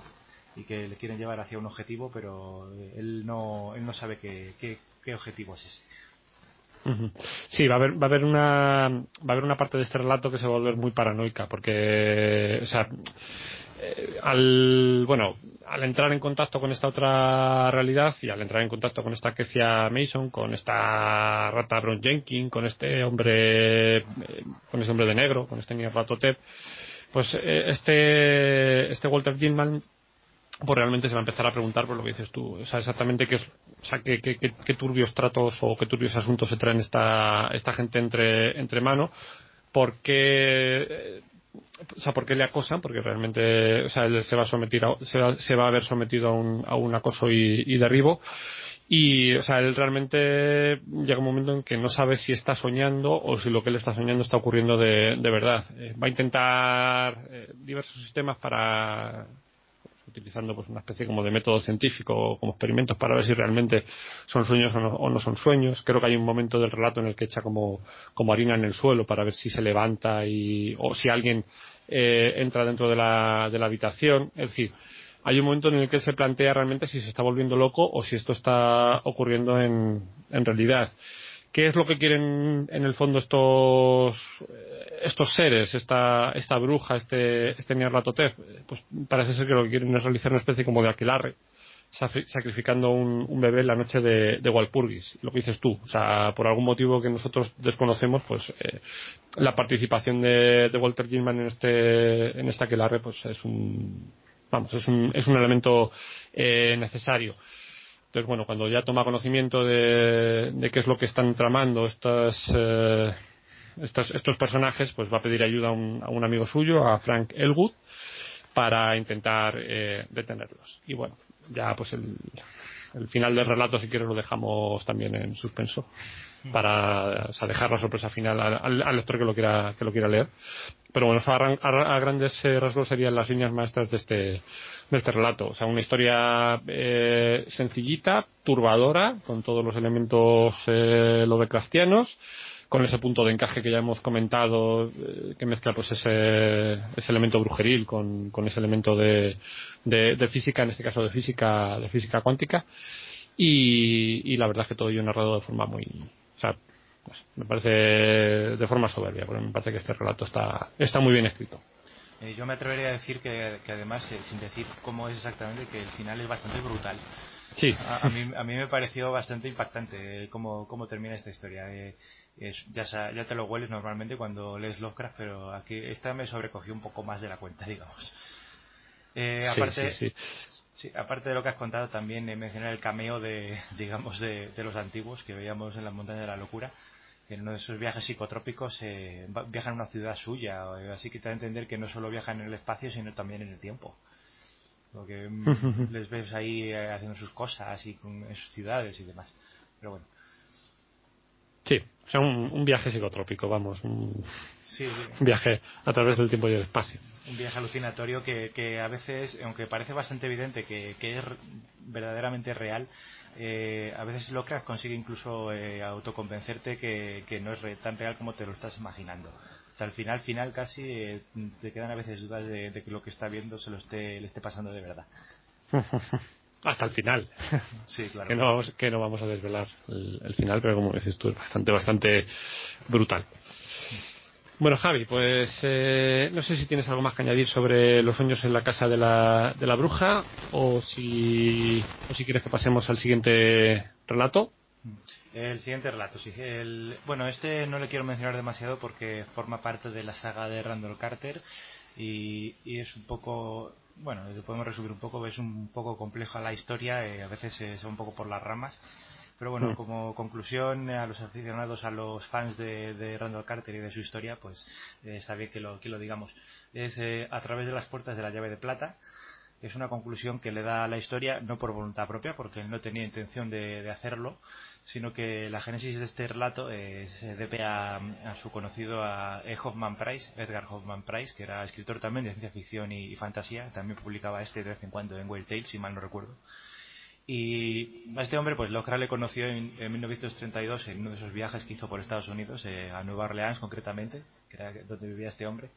y que le quieren llevar hacia un objetivo, pero él no, él no sabe qué, qué, objetivo es ese. Sí, va a haber, va a haber una, va a haber una parte de este relato que se va a volver muy paranoica, porque, o sea, eh, al, bueno, al entrar en contacto con esta otra realidad y al entrar en contacto con esta Kecia Mason, con esta rata Brown Jenkins, con este hombre, eh, con este hombre de negro, con este niño Ratotep, pues eh, este, este Walter Gilman pues realmente se va a empezar a preguntar por lo que dices tú, o sea, exactamente qué, o sea, qué, qué, qué, turbios tratos o qué turbios asuntos se traen esta, esta gente entre, entre mano, por qué, o sea, por qué le acosan, porque realmente, o sea, él se va a someter a, se, va, se va a haber sometido a un, a un acoso y, y derribo, y, o sea, él realmente llega un momento en que no sabe si está soñando o si lo que él está soñando está ocurriendo de, de verdad. Eh, va a intentar eh, diversos sistemas para utilizando pues una especie como de método científico como experimentos para ver si realmente son sueños o no, son sueños. Creo que hay un momento del relato en el que echa como, como harina en el suelo para ver si se levanta y o si alguien eh, entra dentro de la, de la habitación. Es decir hay un momento en el que se plantea realmente si se está volviendo loco o si esto está ocurriendo en, en realidad. ¿Qué es lo que quieren en el fondo estos estos seres, esta, esta bruja, este, este Nyarlathotep? Pues parece ser que lo que quieren es realizar una especie como de aquelarre, sacrificando un, bebé en la noche de, de, Walpurgis, lo que dices tú. O sea, por algún motivo que nosotros desconocemos, pues eh, la participación de, de, Walter Gilman en este, en este aquelarre, pues es un, vamos, es un, es un elemento eh, necesario. Entonces, bueno, cuando ya toma conocimiento de, de qué es lo que están tramando estas, eh, estos, estos personajes, pues va a pedir ayuda a un, a un amigo suyo, a Frank Elwood, para intentar eh, detenerlos. Y bueno, ya pues el, final del relato, si quieres, lo dejamos también en suspenso para o sea, dejar la sorpresa final al, al, lector que lo quiera que lo quiera leer pero bueno a, a, grandes rasgos serían las líneas maestras de este de este relato o sea una historia eh, sencillita turbadora con todos los elementos eh, lovecraftianos con ese punto de encaje que ya hemos comentado, eh, que mezcla pues ese, ese elemento brujeril con, con ese elemento de, de, física, en este caso de física, de física cuántica. Y, y la verdad es que todo ello narrado de forma muy, o sea, pues, me parece de forma soberbia, porque me parece que este relato está, está muy bien escrito. Eh, yo me atrevería a decir que, que además, eh, sin decir cómo es exactamente, que el final es bastante brutal. Sí. A, a, mí, a mí me pareció bastante impactante eh, cómo, cómo termina esta historia. Eh, es, ya, ya te lo hueles normalmente cuando lees Lovecraft, pero aquí esta me sobrecogió un poco más de la cuenta, digamos. Eh, aparte, sí, sí, sí. aparte de lo que has contado, también eh, mencionar el cameo de, digamos, de, de, los antiguos que veíamos en la montaña de la locura, que en uno de esos viajes psicotrópicos eh, viajan a una ciudad suya, así que te da a entender que no solo viajan en el espacio, sino también en el tiempo. Porque les ves ahí eh, haciendo sus cosas y con, en sus ciudades y demás. Pero bueno. Sí, o sea, un, un viaje psicotrópico, vamos. Un, sí, sí. un, viaje a través del tiempo y el espacio. Un viaje alucinatorio que, que a veces, aunque parece bastante evidente que, que es verdaderamente real, eh, a veces Lovecraft consigue incluso eh, autoconvencerte que, que no es re, tan real como te lo estás imaginando hasta el final final casi eh, te quedan a veces dudas de, de, que lo que está viendo se lo esté le esté pasando de verdad. Hasta el final. Sí claro. Que no que no vamos a desvelar el, el final pero como dices tú es bastante bastante brutal. Bueno, Javi, pues eh, no sé si tienes algo más que añadir sobre los sueños en la casa de la, de la bruja o si, o si quieres que pasemos al siguiente relato. El siguiente relato, sí. El, bueno, este no le quiero mencionar demasiado porque forma parte de la saga de Randall Carter y, y es un poco, bueno, lo podemos resumir un poco, es un poco compleja la historia, eh, a veces se va un poco por las ramas. Pero bueno, mm. como conclusión a los aficionados, a los fans de, de Randall Carter y de su historia, pues eh, está bien que lo, que lo digamos. Es eh, a través de las puertas de la llave de plata. Es una conclusión que le da a la historia, no por voluntad propia, porque él no tenía intención de, de hacerlo, sino que la génesis de este relato eh, se debe a, su conocido a e. Hoffman Price, Edgar Hoffman Price, que era escritor también de ciencia ficción y, fantasía, también publicaba este de vez en cuando en Wild Tales, si mal no recuerdo. Y a este hombre, pues Lovecraft le conoció en, 1932 en uno de esos viajes que hizo por Estados Unidos, eh, a Nueva Orleans concretamente, que era donde vivía este hombre.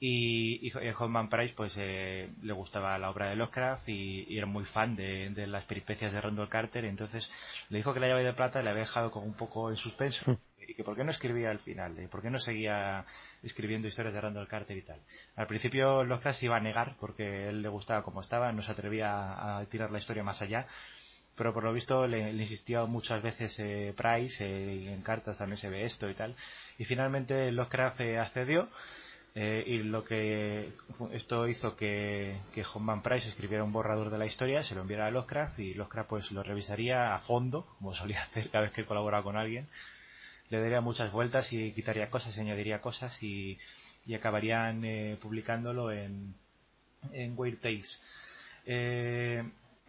Y, y Hoffman Price pues eh, le gustaba la obra de Lovecraft y, era muy fan de, las peripecias de Randall Carter entonces le dijo que la llave de plata le había dejado como un poco en suspenso hmm. y que por qué no escribía al final, y por qué no seguía escribiendo historias de Randall Carter y tal. Al principio Lovecraft se iba a negar porque él le gustaba como estaba, no se atrevía a tirar la historia más allá, pero por lo visto le, insistió muchas veces eh, Price eh, y en cartas también se ve esto y tal. Y finalmente Lovecraft accedió eh, y lo que esto hizo que, que Hoffman Price escribiera un borrador de la historia, se lo enviara a Lovecraft y Lovecraft pues lo revisaría a fondo, como solía hacer cada vez que colabora con alguien. Le daría muchas vueltas y quitaría cosas, añadiría cosas y, y acabarían eh, publicándolo en, en Weird Tales. Eh,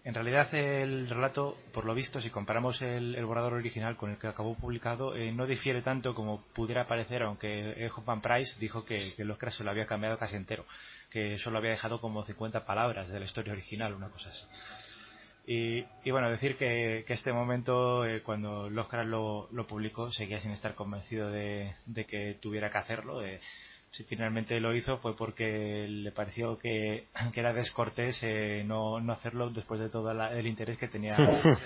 en realidad el relato, por lo visto, si comparamos el, borrador original con el que acabó publicado, eh, no difiere tanto como pudiera parecer, aunque Hoffman Price dijo que, que se lo había cambiado casi entero, que solo había dejado como 50 palabras de la historia original, una cosa así. Y, bueno, decir que, que este momento, eh, cuando Lovecraft lo, lo, publicó, seguía sin estar convencido de, de que tuviera que hacerlo. Eh, si finalmente lo hizo fue porque le pareció que, era descortés eh, no, no, hacerlo después de todo el interés que tenía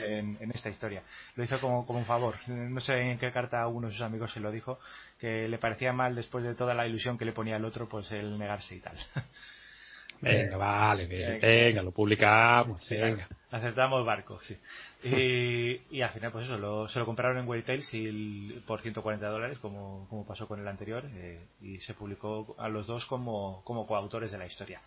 en, esta historia. Lo hizo como, como un favor. No sé en qué carta uno de sus amigos se lo dijo, que le parecía mal después de toda la ilusión que le ponía el otro, pues el negarse y tal. Venga, vale, venga, lo publicamos, venga. Aceptamos barco, sí. Y, y al final, pues eso, se lo compraron en Waytail por 140 dólares, como, como pasó con el anterior, eh, y se publicó a los dos como, como coautores de la historia.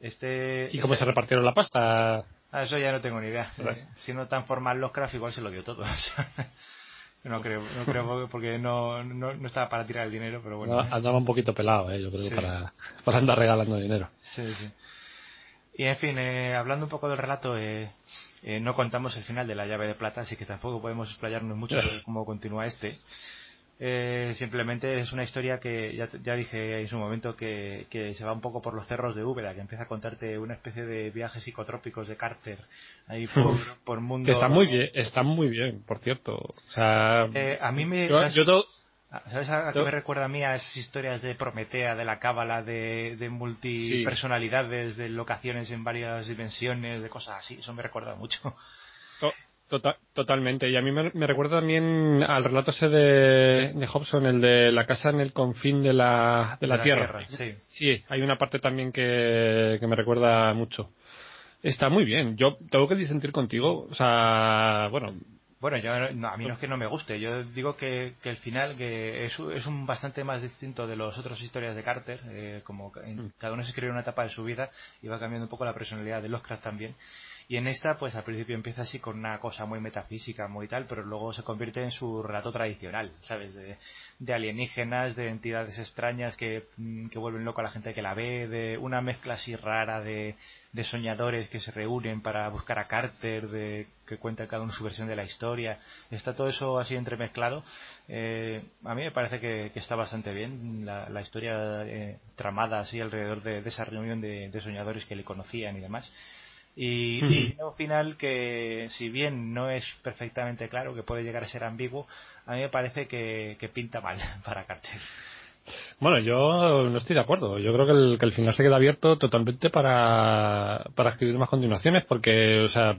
Este, ¿Y cómo se repartieron la pasta? Ah, eso ya no tengo ni idea. Si no tan formal los craft, igual se lo dio todo. No creo, no creo porque no, no, no, estaba para tirar el dinero, pero bueno. andaba un poquito pelado, ¿eh? yo creo, para, para andar regalando dinero. Sí, sí. Y en fin, eh, hablando un poco del relato, eh, eh, no contamos el final de la llave de plata, así que tampoco podemos explayarnos mucho sobre cómo continúa este. Eh, simplemente es una historia que ya, ya dije en su momento que, que, se va un poco por los cerros de Úbeda, que empieza a contarte una especie de viajes psicotrópicos de Carter ahí por, por mundo. Está muy bien, está muy bien, por cierto. O sea, eh, a mí me. Yo, ah, ¿Sabes a, qué me recuerda a mí a esas historias de Prometea, de la cábala, de, de multipersonalidades, de locaciones en varias dimensiones, de cosas así? Eso me recuerda mucho. Tota-, totalmente. Y a mí me, recuerda también al relato ese de, de, Hobson, el de la casa en el confín de la, de la, tierra. sí. sí, hay una parte también que, que me recuerda mucho. Está muy bien. Yo tengo que disentir contigo. O sea, bueno, bueno, yo, a mí no es que no me guste, yo digo que, que el final que es, es, un bastante más distinto de las otras historias de Carter, eh, como mm. cada uno se escribe una etapa de su vida y va cambiando un poco la personalidad de Lovecraft también. Y en esta, pues al principio empieza así con una cosa muy metafísica, muy tal, pero luego se convierte en su relato tradicional, ¿sabes? De, de alienígenas, de entidades extrañas que, mm, que, vuelven loco a la gente que la ve, de una mezcla así rara de, de soñadores que se reúnen para buscar a Carter, de que cuenta cada uno su versión de la historia. Está todo eso así entremezclado. Eh, a mí me parece que, está bastante bien la, historia eh, tramada así alrededor de, esa reunión de soñadores que le conocían y demás. Y, un final que, si bien no es perfectamente claro, que puede llegar a ser ambiguo, a mí me parece que, pinta mal para Carter. Bueno, yo no estoy de acuerdo. Yo creo que el, que el final se queda abierto totalmente para, para escribir más continuaciones, porque, o sea,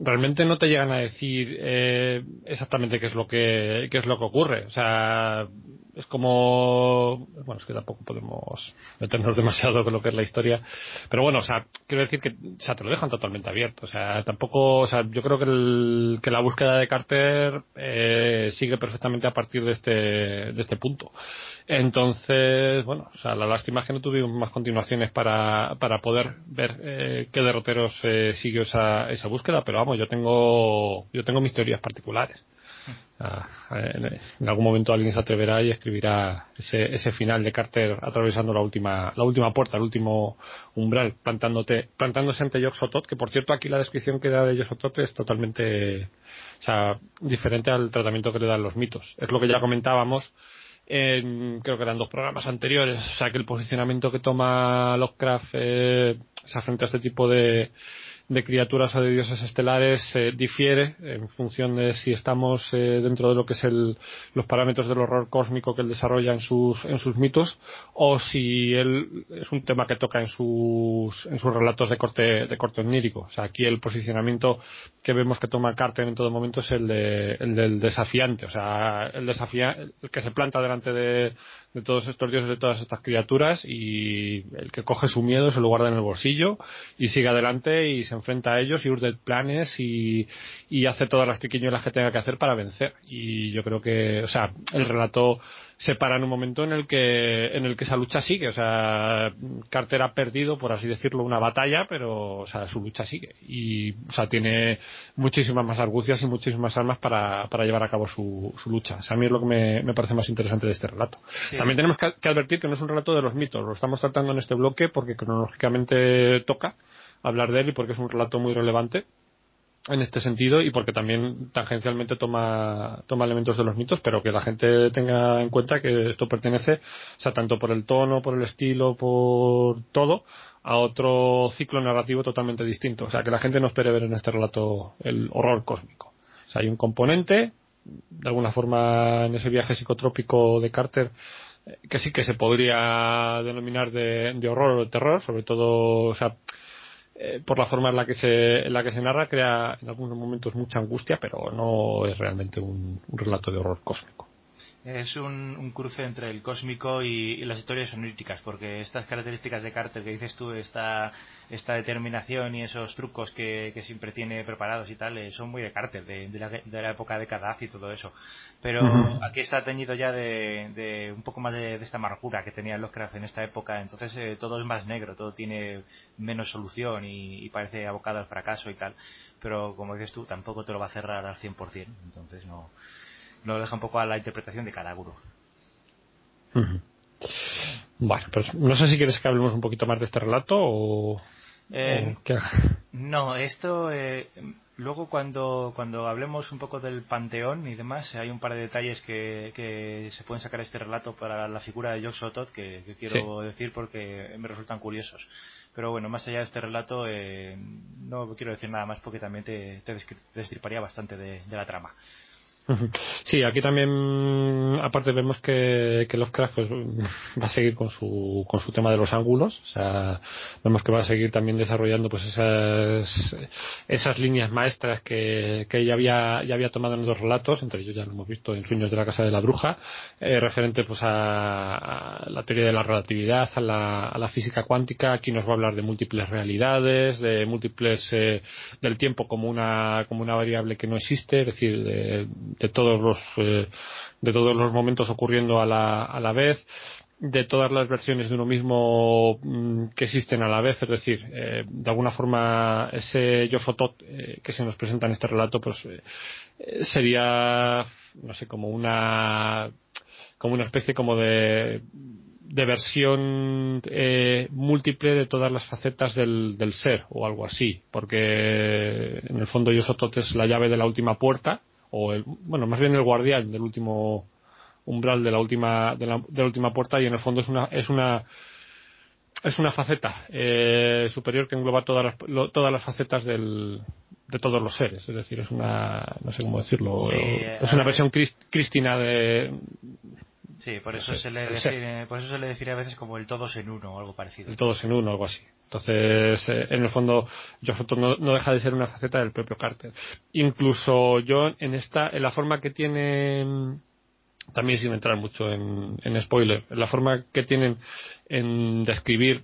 realmente no te llegan a decir eh, exactamente qué es lo que qué es lo que ocurre. O sea, es como bueno es que tampoco podemos meternos demasiado con lo que es la historia. Pero bueno o sea quiero decir que o sea te lo dejan totalmente abierto. O sea tampoco o sea yo creo que el, que la búsqueda de Carter eh, sigue perfectamente a partir de este de este punto. Entonces bueno o sea la lástima es que no tuvimos más continuaciones para para poder ver eh, qué derroteros eh, siguió esa esa búsqueda. Pero vamos yo tengo yo tengo mis teorías particulares en algún momento alguien se atreverá y escribirá ese, ese final de Carter atravesando la última, la última puerta, el último umbral, plantándote, plantándose ante Yoxotot, que por cierto aquí la descripción que da de Yoxotot es totalmente o sea, diferente al tratamiento que le dan los mitos. Es lo que ya comentábamos en, creo que eran dos programas anteriores, o sea que el posicionamiento que toma Lovecraft eh, frente a este tipo de, de criaturas o de dioses estelares eh, difiere en función de si estamos eh, dentro de lo que es el, los parámetros del horror cósmico que él desarrolla en sus, en sus mitos o si él es un tema que toca en sus, en sus relatos de corte, de corte onírico. O sea, aquí el posicionamiento que vemos que toma Carter en todo momento es el, de, el del desafiante, o sea, el, desafía, el que se planta delante de, de todos estos dioses, de todas estas criaturas y el que coge su miedo se lo guarda en el bolsillo y sigue adelante y se enfrenta a ellos y urde planes y, y hace todas las triquiñuelas que tenga que hacer para vencer. Y yo creo que, o sea, el relato se para en un momento en el que en el que esa lucha sigue. O sea Carter ha perdido por así decirlo una batalla pero o sea su lucha sigue. Y o sea tiene muchísimas más argucias y muchísimas armas para, para llevar a cabo su, su lucha. O sea, a mí es lo que me, me parece más interesante de este relato. También tenemos que, que advertir que no es un relato de los mitos. Lo estamos tratando en este bloque porque cronológicamente toca hablar de él y porque es un relato muy relevante en este sentido y porque también tangencialmente toma, toma elementos de los mitos, pero que la gente tenga en cuenta que esto pertenece, o sea, tanto por el tono, por el estilo, por todo, a otro ciclo narrativo totalmente distinto. O sea, que la gente no espere ver en este relato el horror cósmico. O sea, hay un componente, de alguna forma, en ese viaje psicotrópico de Carter, eh, que sí que se podría denominar de, de horror o de terror, sobre todo, o sea, eh, por la forma en la que se en la que se narra crea en algunos momentos mucha angustia pero no es realmente un, relato de horror cósmico es un, cruce entre el cósmico y, las historias oníricas, porque estas características de Carter que dices tú, esta, esta determinación y esos trucos que, siempre tiene preparados y tal, eh, son muy de Carter, de, la, época de Kadaz y todo eso. Pero aquí está teñido ya de, un poco más de, esta amargura que tenía Lovecraft en esta época, entonces eh, todo es más negro, todo tiene menos solución y, parece abocado al fracaso y tal. Pero como dices tú, tampoco te lo va a cerrar al 100%, entonces no lo deja un poco a la interpretación de cada gurú. Bueno, pues no sé si quieres que hablemos un poquito más de este relato o... Eh, no, esto eh, luego cuando, cuando hablemos un poco del panteón y demás, hay un par de detalles que, que se pueden sacar este relato para la figura de Yoxotot que, que quiero decir porque me resultan curiosos. Pero bueno, más allá de este relato, eh, no quiero decir nada más porque también te, te destriparía bastante de la trama. Sí, aquí también, aparte vemos que, que Lovecraft pues, va a seguir con su, con su tema de los ángulos, o sea, vemos que va a seguir también desarrollando pues esas, esas líneas maestras que, que ya había, ya había tomado en los relatos, entre ellos ya lo hemos visto en Sueños de la Casa de la Bruja, eh, referente pues a, la teoría de la relatividad, a la, a la física cuántica, aquí nos va a hablar de múltiples realidades, de múltiples, eh, del tiempo como una, como una variable que no existe, es decir, de, de todos los eh, de todos los momentos ocurriendo a la, a la vez de todas las versiones de uno mismo mm, que existen a la vez, es decir, eh, de alguna forma ese yo eh, que se nos presenta en este relato, pues sería, no sé, como una, como una especie como de, de versión múltiple de todas las facetas del, del ser o algo así, porque en el fondo yo es la llave de la última puerta o el, bueno, más bien el guardián del último umbral de la última de la, de la última puerta y en el fondo es una es una es una faceta eh, superior que engloba todas las, todas las facetas del, de todos los seres. Es decir, es una, no sé cómo decirlo, es una versión cristina de, Sí, por eso, se le define, por eso se le define a veces como el todos en uno o algo parecido. El todos en uno o algo así. Entonces, eh, en el fondo, yo no, no, deja de ser una faceta del propio Carter. Incluso yo, en esta, en la forma que tiene, también sin entrar mucho en, en spoiler, en la forma que tienen en describir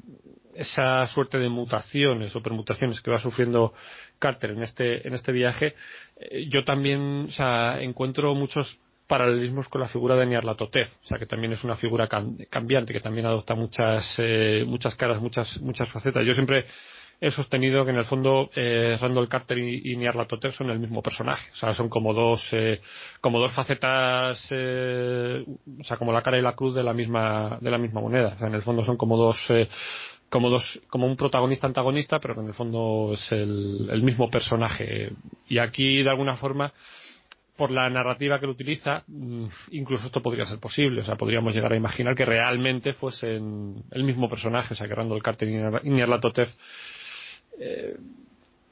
esa suerte de mutaciones o permutaciones que va sufriendo Carter en este, en este viaje, eh, yo también o sea, encuentro muchos paralelismos con la figura de Nyarlathotep, o sea que también es una figura cambiante, que también adopta muchas, eh, muchas caras, muchas, muchas facetas. Yo siempre he sostenido que en el fondo eh, Randall Carter y, y Nyarlathotep son el mismo personaje. O sea, son como dos, eh, como dos facetas, eh, o sea, como la cara y la cruz de la misma, de la misma moneda. O sea, en el fondo son como dos, eh, como dos, como un protagonista antagonista, pero que en el fondo es el, el mismo personaje. Y aquí, de alguna forma, por la narrativa que lo utiliza, mm, incluso esto podría ser posible. O sea, podríamos llegar a imaginar que realmente fuesen el mismo personaje, o sea, que Randall Carter y Nyarlathotep eh,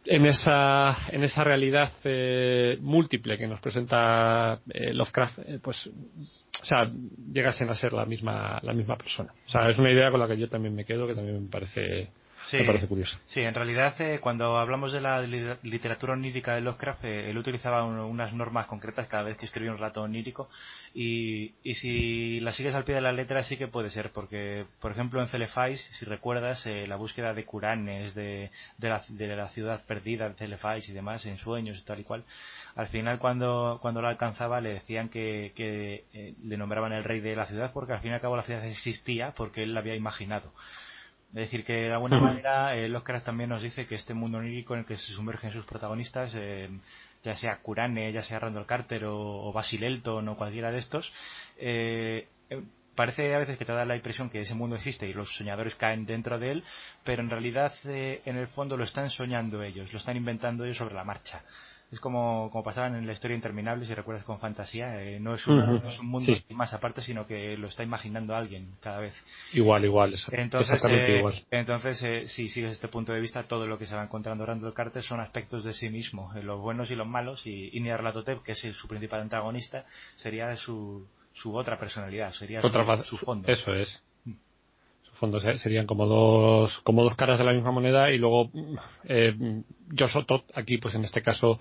en esa en esa realidad eh, múltiple que nos presenta eh, Lovecraft eh, pues o sea llegasen a ser la misma la misma persona o sea es una idea con la que yo también me quedo que también me parece Sí, me parece curioso sí, en realidad eh, cuando hablamos de la li- literatura onírica de Lovecraft, eh, él utilizaba un- unas normas concretas cada vez que escribía un relato onírico y, y si la sigues al pie de la letra sí que puede ser, porque por ejemplo en Celefais, si recuerdas, eh, la búsqueda de Curanes, de, de, la, de la ciudad perdida de Celefais y demás, en sueños y tal y cual, al final cuando, cuando la alcanzaba le decían que, que eh, le nombraban el rey de la ciudad porque al fin y al cabo la ciudad existía porque él la había imaginado. Es decir, que de alguna manera eh, Lovecraft también nos dice que este mundo onírico en el que se sumergen sus protagonistas, eh, ya sea Curane, ya sea Randall Carter o, o Basil Elton o cualquiera de estos, eh, eh, parece a veces que te da la impresión que ese mundo existe y los soñadores caen dentro de él, pero en realidad eh, en el fondo lo están soñando ellos, lo están inventando ellos sobre la marcha. Es como, como pasaban en la historia interminable, si recuerdas con fantasía, eh, no, es no es un mundo Sí. más aparte, sino que lo está imaginando alguien cada vez. igual igual Entonces, exactamente eh, igual entonces eh, si sigues este punto de vista, todo lo que se va encontrando Randall Carter son aspectos de sí mismo, eh, los buenos y los malos, y, y Nyarlathotep, que es su principal antagonista, sería su, su otra personalidad, sería su, otra su fondo. eso es fondo se- serían como dos como dos caras de la misma moneda y luego eh, Josh Otot aquí pues en este caso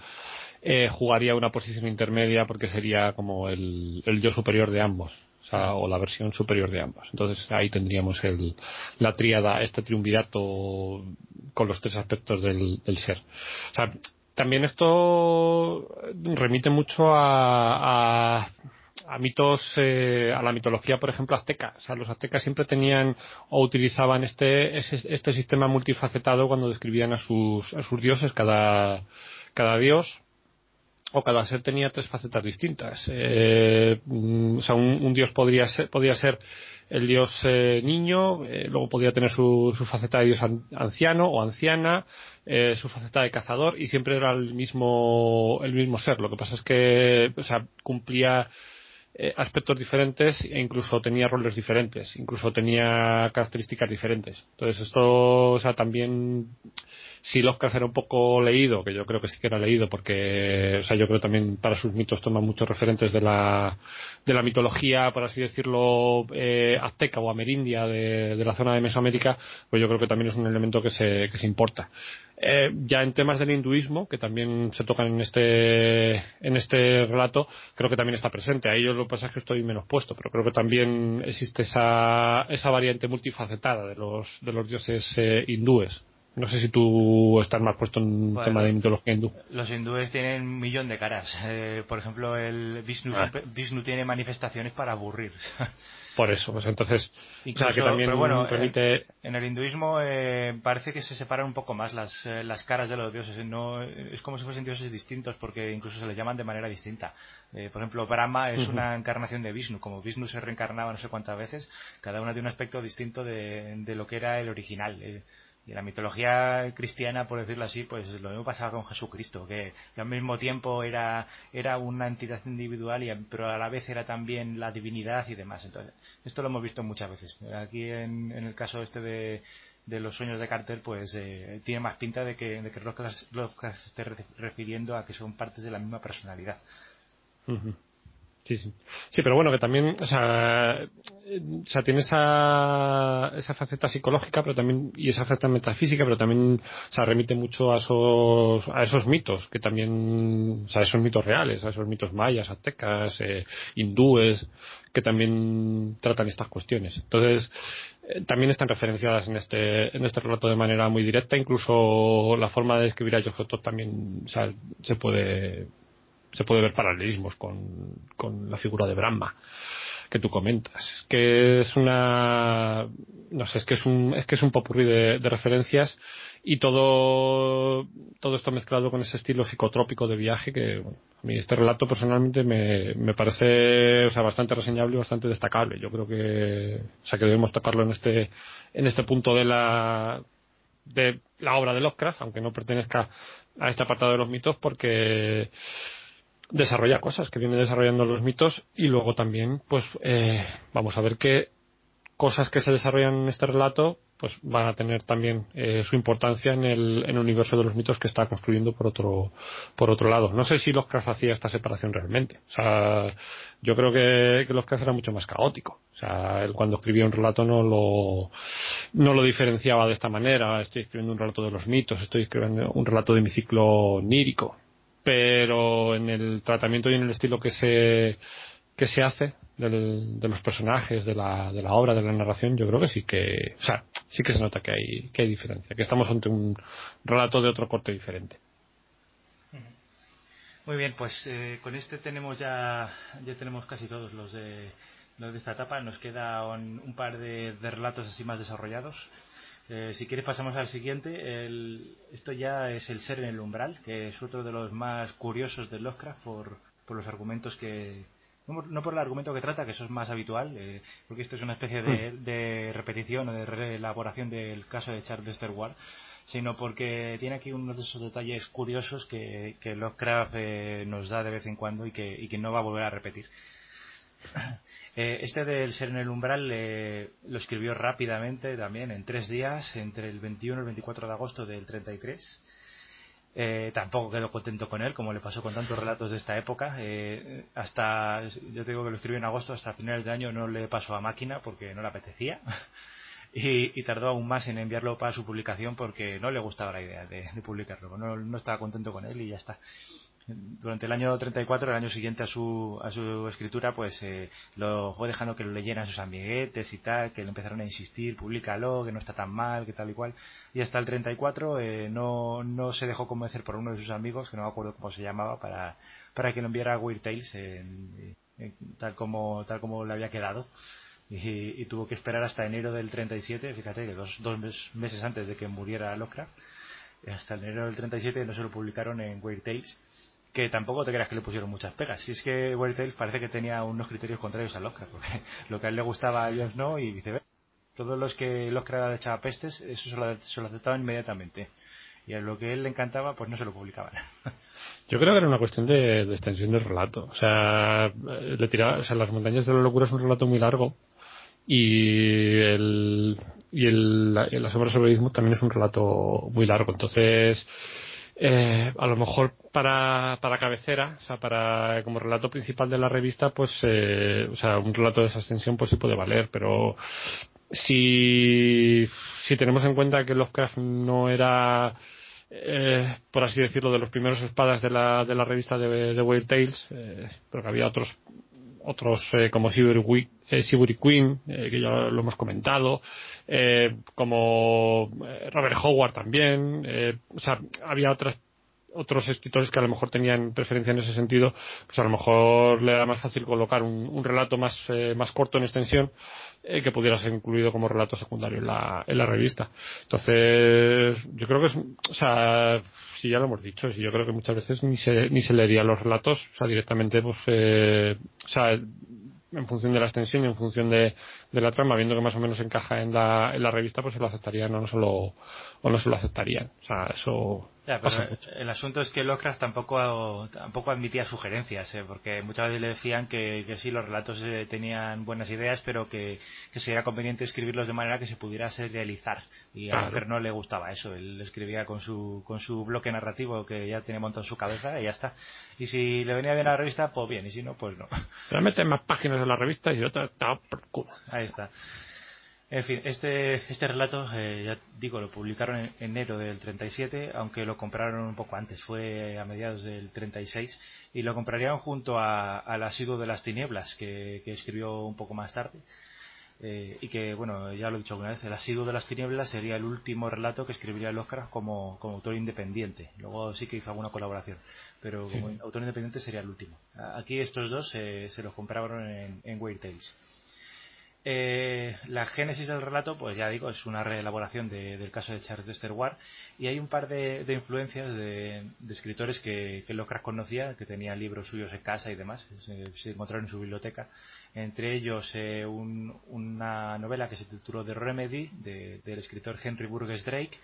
eh, jugaría una posición intermedia porque sería como el, el yo superior de ambos o, la versión superior de ambos. Entonces ahí tendríamos el, la tríada este triunvirato con los tres aspectos del, del ser. O sea también esto remite mucho a, a a mitos, eh, a la mitología, por ejemplo, azteca. O sea, los aztecas siempre tenían o utilizaban este, este sistema multifacetado cuando describían a sus, a sus dioses. Cada, cada dios o cada ser tenía tres facetas distintas. Eh, mm, o sea, un, dios podría ser, podría ser el dios eh, niño, eh, luego podría tener su, su faceta de dios an- anciano o anciana, eh, su faceta de cazador y siempre era el mismo, el mismo ser. Lo que pasa es que, o sea, cumplía eh, aspectos diferentes e incluso tenía roles diferentes, incluso tenía características diferentes. Entonces esto, o sea, también si Lovecraft era un poco leído, que yo creo que sí que era leído, porque, o sea, yo creo también para sus mitos toma muchos referentes de la, de la mitología, por así decirlo, eh, azteca o amerindia de, de la zona de Mesoamérica, pues yo creo que también es un elemento que se, que se importa. Eh, ya en temas del hinduismo, que también se tocan en este, en este relato, creo que también está presente. Ahí yo lo que pasa es que estoy menos puesto, pero creo que también existe esa, esa variante multifacetada de los, de los dioses eh, hindúes. No sé si tú estás más puesto en un Bueno. tema de mitología hindú. Los hindúes tienen un millón de caras. Eh, por ejemplo, el Vishnu, Ah. Vishnu tiene manifestaciones para aburrir. Por eso, pues entonces, o sea, Incluso- que también pero bueno, remite, En el hinduismo eh, parece que se separan un poco más las, eh, las caras de los dioses. No, es como si fuesen dioses distintos porque incluso se les llaman de manera distinta. Eh, por ejemplo, Brahma es una encarnación de Vishnu. Como Vishnu se reencarnaba no sé cuántas veces, cada una de un aspecto distinto de, de lo que era el original. Y la mitología cristiana, por decirlo así, pues lo mismo pasaba con Jesucristo, que, al mismo tiempo era, era una entidad individual, y, pero a la vez era también la divinidad y demás. Entonces, esto lo hemos visto muchas veces. Aquí en, en el caso este de, de los sueños de Carter, pues eh, tiene más pinta de que, de que Lovecraft se esté re- refiriendo a que son partes de la misma personalidad. Sí, sí. Sí, pero bueno, que también, o sea, o sea tiene esa, esa faceta psicológica, pero también, y esa faceta metafísica, pero también, o sea, remite mucho a esos, a esos mitos, que también, o sea, esos mitos reales, a esos mitos mayas, aztecas, eh, hindúes, que también tratan estas cuestiones. Entonces, eh, también están referenciadas en este, en este relato de manera muy directa, incluso la forma de escribir a Yojotot también, o sea, se puede, se puede ver paralelismos con, con la figura de Brahma. que tú comentas. Es que es una, no sé, es que es un, es que es un popurrí de, referencias y todo, todo esto mezclado con ese estilo psicotrópico de viaje que, a mí este relato personalmente me, me parece, o sea, bastante reseñable y bastante destacable. Yo creo que, o sea, que debemos tocarlo en este, en este punto de la, de la obra de Lovecraft, aunque no pertenezca a este apartado de los mitos, porque desarrolla cosas que viene desarrollando los mitos y luego también, pues, eh, vamos a ver qué cosas que se desarrollan en este relato pues van a tener también eh, su importancia en el, en el, universo de los mitos que está construyendo por otro por otro lado. No sé si Lovecraft hacía esta separación realmente. O sea yo creo que, que Lovecraft era mucho más caótico. O sea él cuando escribía un relato no lo no lo diferenciaba de esta manera. Estoy escribiendo un relato de los mitos estoy escribiendo un relato de mi ciclo nírico pero en el tratamiento y en el estilo que se que se hace del, de los personajes, de la, de la obra, de la narración, yo creo que sí que, o sea, sí que se nota que hay, que hay diferencia, que estamos ante un relato de otro corte diferente. Muy bien, pues eh, con este tenemos ya, ya tenemos casi todos los de, los de esta etapa. Nos queda un, un par de, de, relatos así más desarrollados. Eh, si quieres pasamos al siguiente. El, esto ya es el ser en el umbral, que es otro de los más curiosos de Lovecraft por, por los argumentos que, no, por el argumento que trata, que eso es más habitual, eh, porque esto es una especie de, mm. de, repetición o de reelaboración del caso de Charles Dexter Ward, sino porque tiene aquí unos de esos detalles curiosos que, que Lovecraft eh, nos da de vez en cuando y que, y que no va a volver a repetir. Eh, este del ser en el umbral eh, lo escribió rápidamente también, en tres días, entre el 21 y el 24 de agosto del 33 eh, tampoco quedó contento con él, como le pasó con tantos relatos de esta época. Eh, hasta, yo te digo que lo escribió en agosto, hasta finales de año no le pasó a máquina porque no le apetecía. y, tardó aún más en enviarlo para su publicación porque no le gustaba la idea de, de publicarlo. No estaba contento con él y ya está durante el año 34, el año siguiente a su, a su escritura, pues eh, lo fue dejando que lo leyeran sus amiguetes y tal, que le empezaron a insistir, públicalo, que no está tan mal, que tal y cual. Y hasta el 34 eh, no, no se dejó convencer por uno de sus amigos, que no me acuerdo cómo se llamaba, para, para que lo enviara a Weird Tales, tal, como, tal como le había quedado. Y, y, tuvo que esperar hasta enero del 37, fíjate que dos, dos meses antes de que muriera Lovecraft, hasta enero del 37 no se lo publicaron en Weird Tales que tampoco te creas que le pusieron muchas pegas. Si es que Weird parece que tenía unos criterios contrarios a Lovecraft, porque lo que a él le gustaba a ellos no y viceversa. Todos los que Lovecraft echaba pestes, eso se lo, se lo aceptaban inmediatamente. Y a lo que él le encantaba, pues no se lo publicaban. Yo creo que era una cuestión de, extensión del relato. O sea, le tiraba, o Las montañas de la locura es un relato muy largo y el y el, la, la sombra sobre el también es un relato muy largo. Entonces, eh, a lo mejor para, para cabecera, o sea, para como relato principal de la revista, pues, eh, o sea, un relato de esa extensión, pues sí puede valer, pero si, si tenemos en cuenta que Lovecraft no era, eh, por así decirlo, de los primeros espadas de la, de la revista de, de Weird Tales, eh, pero que había otros otros eh, como Sibury, eh, Queen, eh, que ya lo hemos comentado, eh, como eh, Robert Howard también, eh, o sea, había otras otros escritores que a lo mejor tenían preferencia en ese sentido, pues a lo mejor le era más fácil colocar un, un relato más, eh, más corto en extensión eh, que pudiera ser incluido como relato secundario en la, en la revista. Entonces, yo creo que es, o sea, si ya lo hemos dicho, si yo creo que muchas veces ni se, ni se leería los relatos, o sea, directamente, pues, eh, o sea, en función de la extensión y en función de, de, la trama, viendo que más o menos encaja en la, en la revista, pues se lo aceptarían o no se lo, o no se lo aceptarían. O sea, eso ya, pero el asunto es que Lovecraft tampoco, tampoco admitía sugerencias, ¿eh? porque muchas veces le decían que, que sí, los relatos eh, tenían buenas ideas, pero que, que sería conveniente escribirlos de manera que se pudiera realizar. Y a claro. no le gustaba eso. Él escribía con su, con su bloque narrativo que ya tenía montado en su cabeza y ya está. Y si le venía bien a la revista, pues bien, y si no, pues no. Le meten más páginas en la revista y otra está por culo. Ahí está. En fin, este, este relato, eh, ya digo, lo publicaron en enero del 37, aunque lo compraron un poco antes, fue a mediados del 36, y lo comprarían junto a, al asiduo de las tinieblas, que, que escribió un poco más tarde. Eh, y que, bueno, ya lo he dicho alguna vez, El asiduo de las tinieblas sería el último relato que escribiría Lovecraft como, como autor independiente. Luego sí que hizo alguna colaboración, pero como autor independiente sería el último. Aquí estos dos se los compraron en, en Weird Tales. Eh, la génesis del relato, pues ya digo, es una reelaboración del caso de Charles Dexter Ward y hay un par de, influencias de, escritores que, que conocía, que tenía libros suyos en casa y demás, se, encontraron en su biblioteca. Entre ellos eh, una novela que se tituló The Remedy del escritor Henry Burgess Drake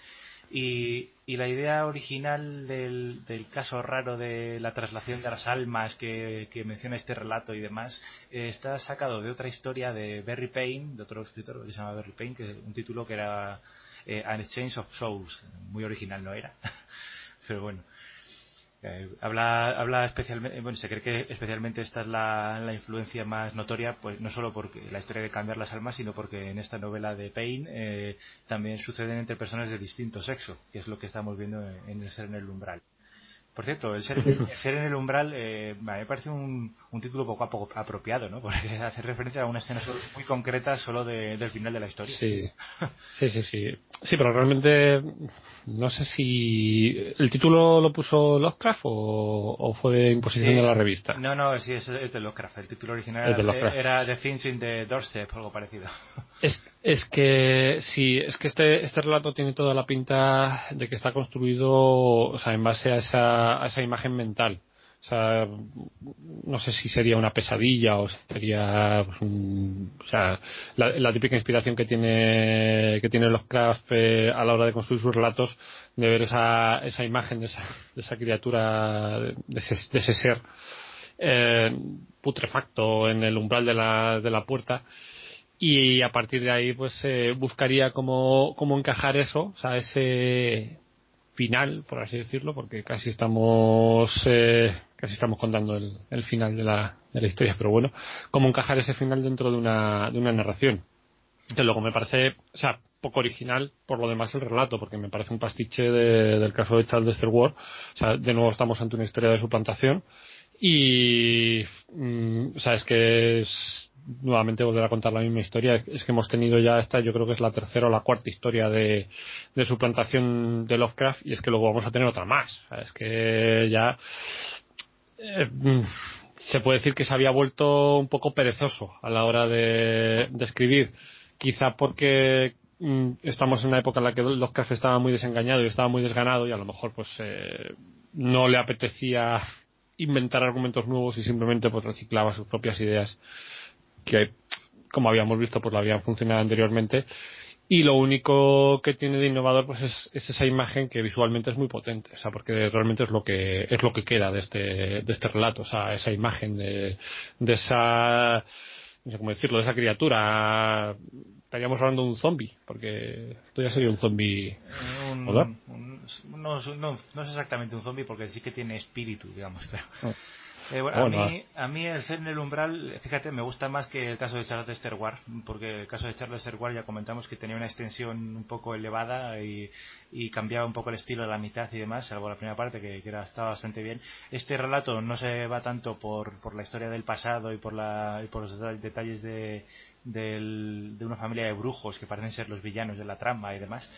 y, la idea original del, caso raro de la traslación de las almas que, menciona este relato y demás eh, está sacado de otra historia de Barry Payne, de otro escritor que se llama Barry Payne, que un título que era eh, An Exchange of Souls. Muy original no era, pero bueno. Eh, habla, habla especialmente, bueno, se cree que especialmente esta es la, influencia más notoria, pues no solo porque la historia de cambiar las almas, sino porque en esta novela de Payne eh, también suceden entre personas de distinto sexo, que es lo que estamos viendo en el ser en el umbral. Por cierto, el ser, en el umbral eh, me parece un, un, título poco a poco apropiado, ¿no? Porque hace referencia a una escena muy concreta solo del final de la historia. Sí, sí, sí, sí. Sí, pero realmente no sé si el título lo puso Lovecraft o, fue de imposición de la revista. No, no, sí, es, de Lovecraft. El título original era, The Things in the Doorstep, algo parecido. Es, es que sí, es que este, este relato tiene toda la pinta de que está construido o sea, en base a esa, esa imagen mental. O sea, no sé si sería una pesadilla o sería pues, un, o sea, la, típica inspiración que tiene que tiene los craft eh, a la hora de construir sus relatos de ver esa, esa imagen de esa, de esa criatura de ese, de ese ser eh, putrefacto en el umbral de la, de la puerta y a partir de ahí pues eh, buscaría cómo, cómo encajar eso, o sea, ese final, por así decirlo, porque casi estamos eh, casi estamos contando el, el final de la, de la, historia, pero bueno, cómo encajar ese final dentro de una, de una narración. Que luego me parece, o sea, poco original por lo demás el relato, porque me parece un pastiche del caso de Charles Dexter Ward. O sea, de nuevo estamos ante una historia de suplantación y, mm, o sea, es que es nuevamente volver a contar la misma historia. Es que hemos tenido ya esta, yo creo que es la tercera o la cuarta historia de, suplantación de Lovecraft y es que luego vamos a tener otra más. es que ya eh, se puede decir que se había vuelto un poco perezoso a la hora de, escribir. Quizá porque mm, estamos en una época en la que Lovecraft estaba muy desengañado y estaba muy desganado y a lo mejor pues eh, no le apetecía inventar argumentos nuevos y simplemente pues reciclaba sus propias ideas que como habíamos visto pues lo habían funcionado anteriormente. Y lo único que tiene de innovador pues es, esa imagen que visualmente es muy potente. O sea porque realmente es lo que es lo que queda de este de este relato. O sea esa imagen de, de esa no sé cómo decirlo de esa criatura. Estaríamos hablando de un zombie porque esto ya sería un zombie no, no, es exactamente un zombie porque sí que tiene espíritu digamos pero ah. Eh, a, mí, a mí el ser en el umbral, fíjate, me gusta más que el caso de Charles Lester Ward, porque el caso de Charles Lester Ward ya comentamos que tenía una extensión un poco elevada y, cambiaba un poco el estilo de la mitad y demás, salvo la primera parte que, era, estaba bastante bien. Este relato no se va tanto por, por la historia del pasado y por, la, y por los detalles de, de una familia de brujos que parecen ser los villanos de la trama y demás,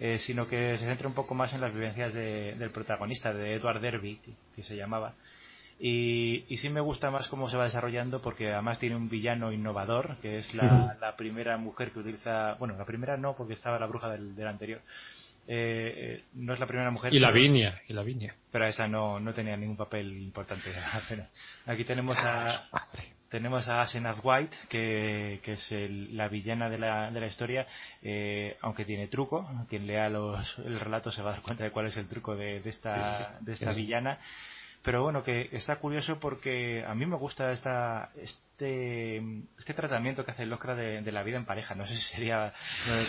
eh, sino que se centra un poco más en las vivencias del protagonista, de Edward Derby, que se llamaba, y, y, sí me gusta más cómo se va desarrollando porque además tiene un villano innovador, que es la, la primera mujer que utiliza, bueno, la primera no, porque estaba la bruja del, del anterior. Eh, eh no es la primera mujer. Y la viña, y la viña. Pero esa no, no tenía ningún papel importante. Aquí tenemos a, tenemos a Asenath White, que, que es el, la villana de la, de la historia, eh, aunque tiene truco. Quien lea los, el relato se va a dar cuenta de cuál es el truco de, de esta, de esta villana pero bueno que está curioso porque a mí me gusta esta este este tratamiento que hace el de, de, la vida en pareja. No sé si sería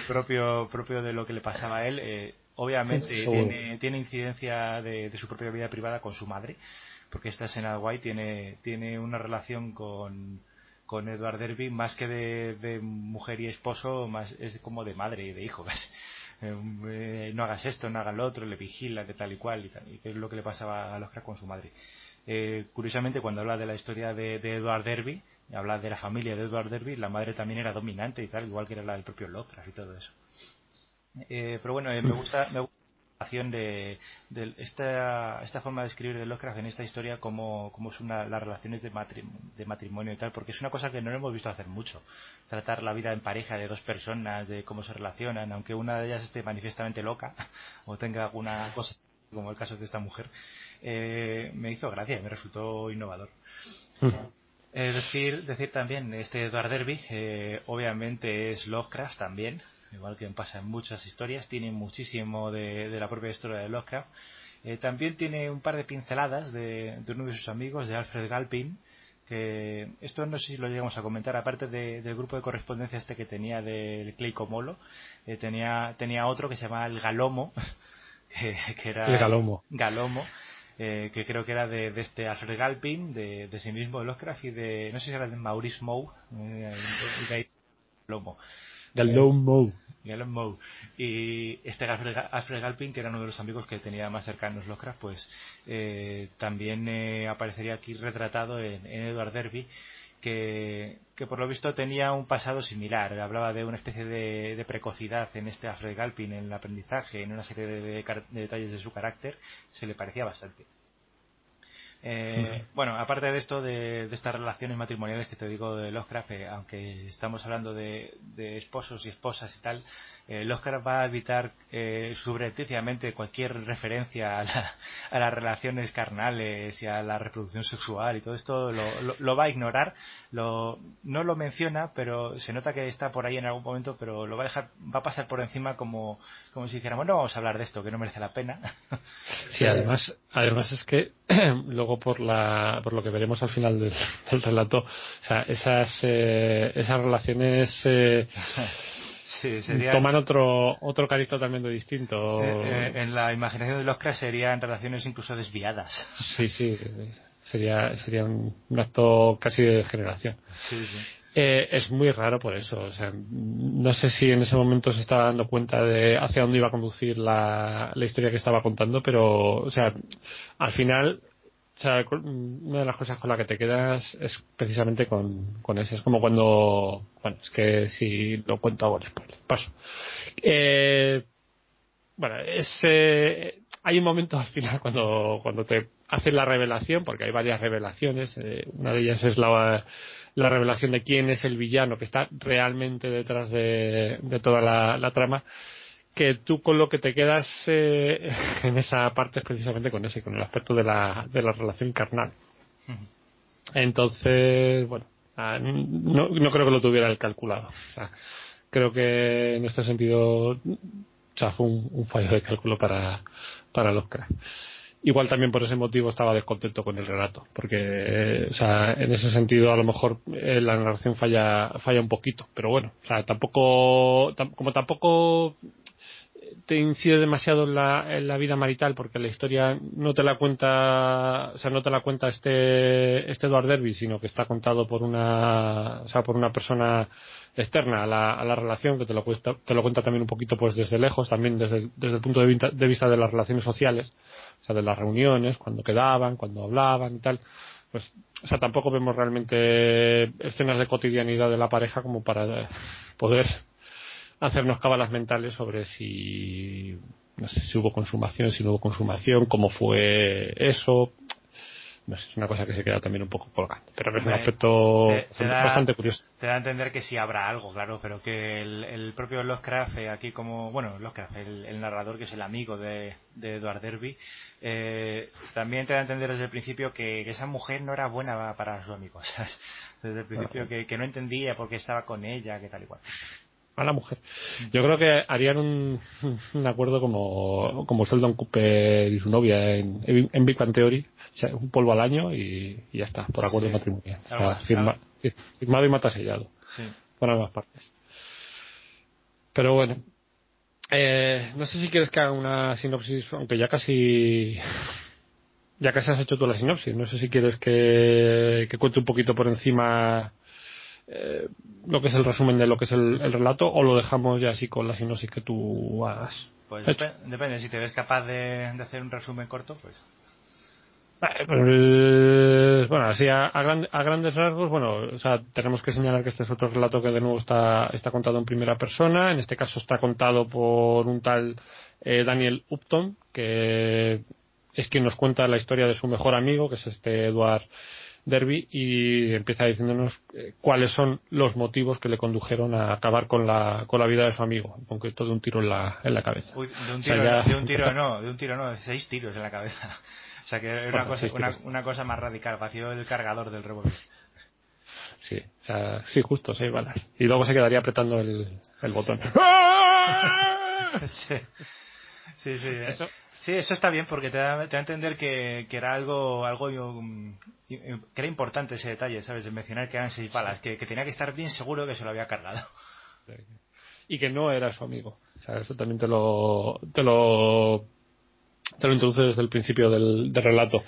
propio propio de lo que le pasaba a él. Eh, obviamente tiene, tiene incidencia de, su propia vida privada con su madre porque esta escena guay tiene tiene una relación con con Edward Derby más que de, de mujer y esposo más es como de madre y de hijo ¿ves? Eh, no hagas esto, no hagas lo otro, le vigila, que tal y cual, y, que es lo que le pasaba a Oscar con su madre. eh, curiosamente cuando habla de la historia de, Edward Derby, habla de la familia de Edward Derby, la madre también era dominante y tal, igual que era la del propio Lovecraft y todo eso. Eh, pero bueno, gusta, me gusta de, de esta, esta, forma de escribir de Lovecraft en esta historia como, como son las relaciones de, de, matrimonio y tal, porque es una cosa que no hemos visto hacer mucho. Tratar la vida en pareja de dos personas, de cómo se relacionan, aunque una de ellas esté manifiestamente loca o tenga alguna cosa, como el caso de esta mujer, eh, me hizo gracia, me resultó innovador. decir, decir también, este Edward Derby, eh, obviamente es Lovecraft también, igual que pasa en muchas historias, tiene muchísimo de, la propia historia de Lovecraft. Eh, también tiene un par de pinceladas de, uno de sus amigos, de Alfred Galpin, que esto no sé si lo llegamos a comentar, aparte del grupo de correspondencia este que tenía del Clay Comolo, eh, tenía, tenía otro que se llamaba el Galomo, que, era... El Galomo. Galomo. Eh, que creo que era de, este Alfred Galpin, de, de sí mismo de Lovecraft y de, no sé si era de Maurice Moe, de Galomo. Galomo. Moe. Y este Alfred, Galpin, que era uno de los amigos que tenía más cercanos Lovecraft, pues eh, también eh, aparecería aquí retratado en, Edward Derby, que, por lo visto tenía un pasado similar. Hablaba de una especie de, precocidad en este Alfred Galpin en el aprendizaje, en una serie de detalles de su carácter, se le parecía bastante. Eh, bueno, aparte de esto, de, estas relaciones matrimoniales que te digo de Lovecraft, eh, aunque estamos hablando de, esposos y esposas y tal, eh, Lovecraft va a evitar eh, subrepticiamente cualquier referencia a, las relaciones carnales y a la reproducción sexual y todo esto lo, va a ignorar, no lo menciona, pero se nota que está por ahí en algún momento, pero lo va a dejar, va a pasar por encima como, como si dijéramos, no vamos a hablar de esto, que no merece la pena. Sí, además, además es que luego por la, por lo que veremos al final del, relato, o sea, esas, eh, esas relaciones eh, toman otro, otro cariz totalmente distinto. Eh, en la imaginación de los Oscar serían relaciones incluso desviadas. Sí, sí, sería, sería un, acto casi de generación. Es muy raro por eso. O sea, no sé si en ese momento se estaba dando cuenta de hacia dónde iba a conducir la, la historia que estaba contando, pero, o sea, al final o sea, una de las cosas con la que te quedas es precisamente con, con eso. Es como cuando, bueno, es que si lo cuento ahora, pues paso. Eh, bueno, es, eh, hay un momento al final cuando, cuando te hacen la revelación, porque hay varias revelaciones. Eh, una de ellas es la, la revelación de quién es el villano que está realmente detrás de, de toda la, la trama que tú con lo que te quedas eh, en esa parte es precisamente con ese, con el aspecto de la, de la relación carnal. Entonces, bueno, ah, no, no creo que lo tuviera el calculado. O sea, creo que en este sentido, o sea, fue un, fallo de cálculo para, para los cracks. Igual también por ese motivo estaba descontento con el relato, porque, o sea, en ese sentido a lo mejor eh, la narración falla, falla un poquito, pero bueno, o sea, tampoco, como tampoco te incide demasiado en la, en la vida marital porque la historia no te la cuenta o sea no te la cuenta este este Edward Derby sino que está contado por una o sea por una persona externa a la, a la relación que te lo cuenta te lo cuenta también un poquito pues desde lejos también desde, desde el punto de vista, de vista de las relaciones sociales o sea de las reuniones cuando quedaban cuando hablaban y tal pues o sea tampoco vemos realmente escenas de cotidianidad de la pareja como para poder hacernos cábalas mentales sobre si no sé si hubo consumación, si no hubo consumación, cómo fue eso. No sé, es una cosa que se queda también un poco colgando. Pero es un aspecto bastante curioso. Te da a entender que sí habrá algo, claro, pero que el, propio Lovecraft, eh, aquí como, bueno, Lovecraft, el, narrador que es el amigo de, de Edward Derby, eh, también te da a entender desde el principio que, esa mujer no era buena para sus amigos. Desde el principio que, que no entendía por qué estaba con ella, que tal y cual a la mujer. Yo creo que harían un, un acuerdo como, como Sheldon Cooper y su novia en, en Big Bang Theory, un polvo al año y, ya está, por acuerdo matrimonial. firmado y matasellado. Sí. Por ambas partes. Pero bueno, eh, no sé si quieres que haga una sinopsis, aunque ya casi ya casi has hecho tú la sinopsis. No sé si quieres que, que cuente un poquito por encima eh, lo que es el resumen de lo que es el, relato o lo dejamos ya así con la sinopsis que tú hagas. Pues depende, si te ves capaz de, hacer un resumen corto, pues. Pues, bueno, así a, grandes rasgos, bueno, o sea, tenemos que señalar que este es otro relato que de nuevo está, está contado en primera persona. En este caso está contado por un tal eh, Daniel Upton, que es quien nos cuenta la historia de su mejor amigo, que es este Edward Derby, y empieza diciéndonos eh, cuáles son los motivos que le condujeron a acabar con la, con la vida de su amigo, en concreto de un tiro en la, en la cabeza. de un tiro, de un tiro no, de un tiro no, de seis tiros en la cabeza. O sea que era una, cosa, una, cosa más radical, vacío el cargador del revólver. Sí, o sea, sí, justo, seis balas. Y luego se quedaría apretando el, el botón. sí, sí, sí. Eso, sí, eso está bien porque te da, te da a entender que, que, era algo, algo um, que era importante ese detalle, ¿sabes? De mencionar que eran seis balas, que, que tenía que estar bien seguro que se lo había cargado. Y que no era su amigo. O sea, eso también te lo, te lo te lo introduce desde el principio del, relato.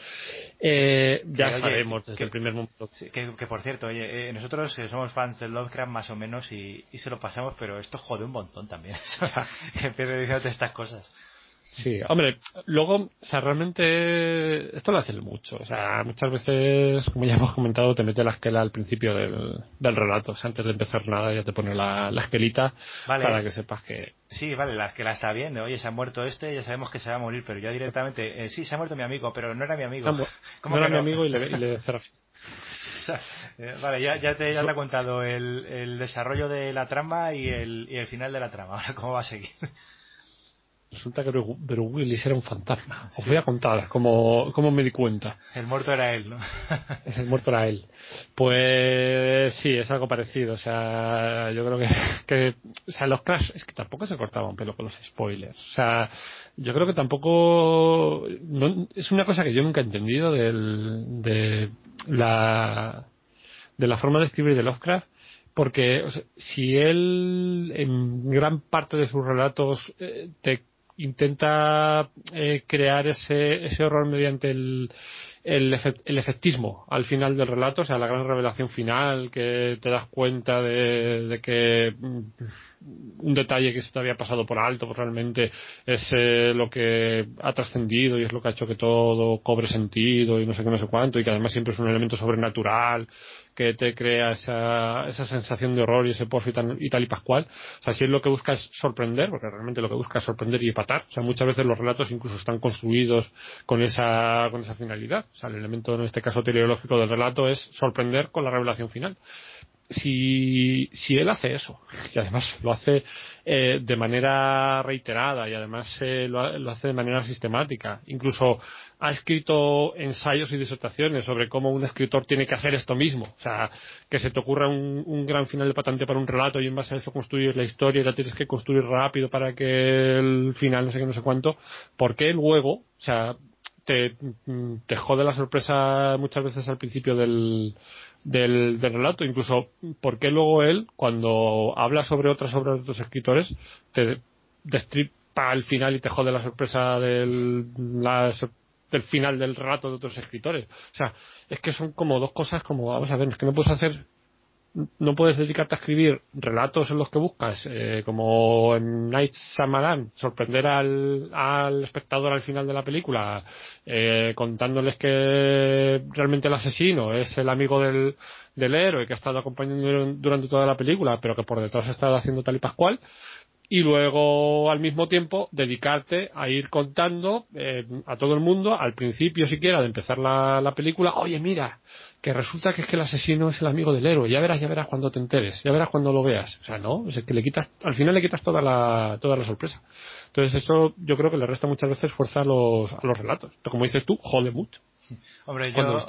Eh, ya sabemos desde el primer momento. que, por cierto, oye, eh, nosotros somos fans del Lovecraft más o menos y, se lo pasamos, pero esto jode un montón también. que empiece diciéndote estas cosas. Sí, hombre, luego, o sea, realmente esto lo hace mucho. O sea, muchas veces, como ya hemos comentado, te mete la esquela al principio del, relato. O sea, antes de empezar nada ya te pone la, esquelita para que sepas que... Sí, vale, la esquela está bien. Oye, se ha muerto este, ya sabemos que se va a morir, pero ya directamente, eh, sí, se ha muerto mi amigo, pero no era mi amigo. No, era mi amigo y le, y le eh, vale, ya, ya, te, ya te ha contado el, el desarrollo de la trama y el, y el final de la trama. Ahora, ¿cómo va a seguir? Resulta que Bruce Willis era un fantasma. Os voy a contar cómo, cómo me di cuenta. El muerto era él, ¿no? el muerto era él. Pues sí, es algo parecido. O sea, yo creo que, que o sea, los Crash es que tampoco se cortaba un pelo con los spoilers. O sea, yo creo que tampoco no, es una cosa que yo nunca he entendido del, de la de la forma de escribir de Lovecraft porque si él en gran parte de sus relatos eh, te intenta eh, crear ese, ese horror mediante el, el, efectismo al final del relato, o sea, la gran revelación final, que te das cuenta de, de que mm, un detalle que se te había pasado por alto, pues realmente es eh, lo que ha trascendido y es lo que ha hecho que todo cobre sentido y no sé qué, no sé cuánto, y que además siempre es un elemento sobrenatural que te crea esa, esa sensación de horror y ese pozo y, y, tal y pascual. O sea, si es lo que busca es sorprender, porque realmente lo que busca es sorprender y empatar. O sea, muchas veces los relatos incluso están construidos con esa, con esa finalidad. O sea, el elemento en este caso teleológico del relato es sorprender con la revelación final si, si él hace eso, y además lo hace eh, de manera reiterada y además eh, lo, lo, hace de manera sistemática, incluso ha escrito ensayos y disertaciones sobre cómo un escritor tiene que hacer esto mismo, o sea, que se te ocurra un, un gran final de patente para un relato y en base a eso construir la historia y la tienes que construir rápido para que el final no sé qué, no sé cuánto, porque luego, o sea, te, te jode la sorpresa muchas veces al principio del, del, relato, incluso porque luego él, cuando habla sobre otras obras de otros escritores, te destripa al final y te jode la sorpresa del, del final del relato de otros escritores. O sea, es que son como dos cosas como, vamos a ver, es que no puedes hacer no puedes dedicarte a escribir relatos en los que buscas, eh, como en Night Shyamalan, sorprender al, al espectador al final de la película, eh, contándoles que realmente el asesino es el amigo del, del héroe que ha estado acompañando durante toda la película, pero que por detrás ha estado haciendo tal y pascual, y luego al mismo tiempo dedicarte a ir contando eh, a todo el mundo al principio siquiera de empezar la, la, película oye mira que resulta que es que el asesino es el amigo del héroe. Ya verás ya verás cuando te enteres ya verás cuando lo veas. O sea no es que le quitas al final le quitas toda la toda la sorpresa. Entonces eso yo creo que le resta muchas veces fuerza a los a los relatos. Pero como dices tú jode mucho. Hombre, yo,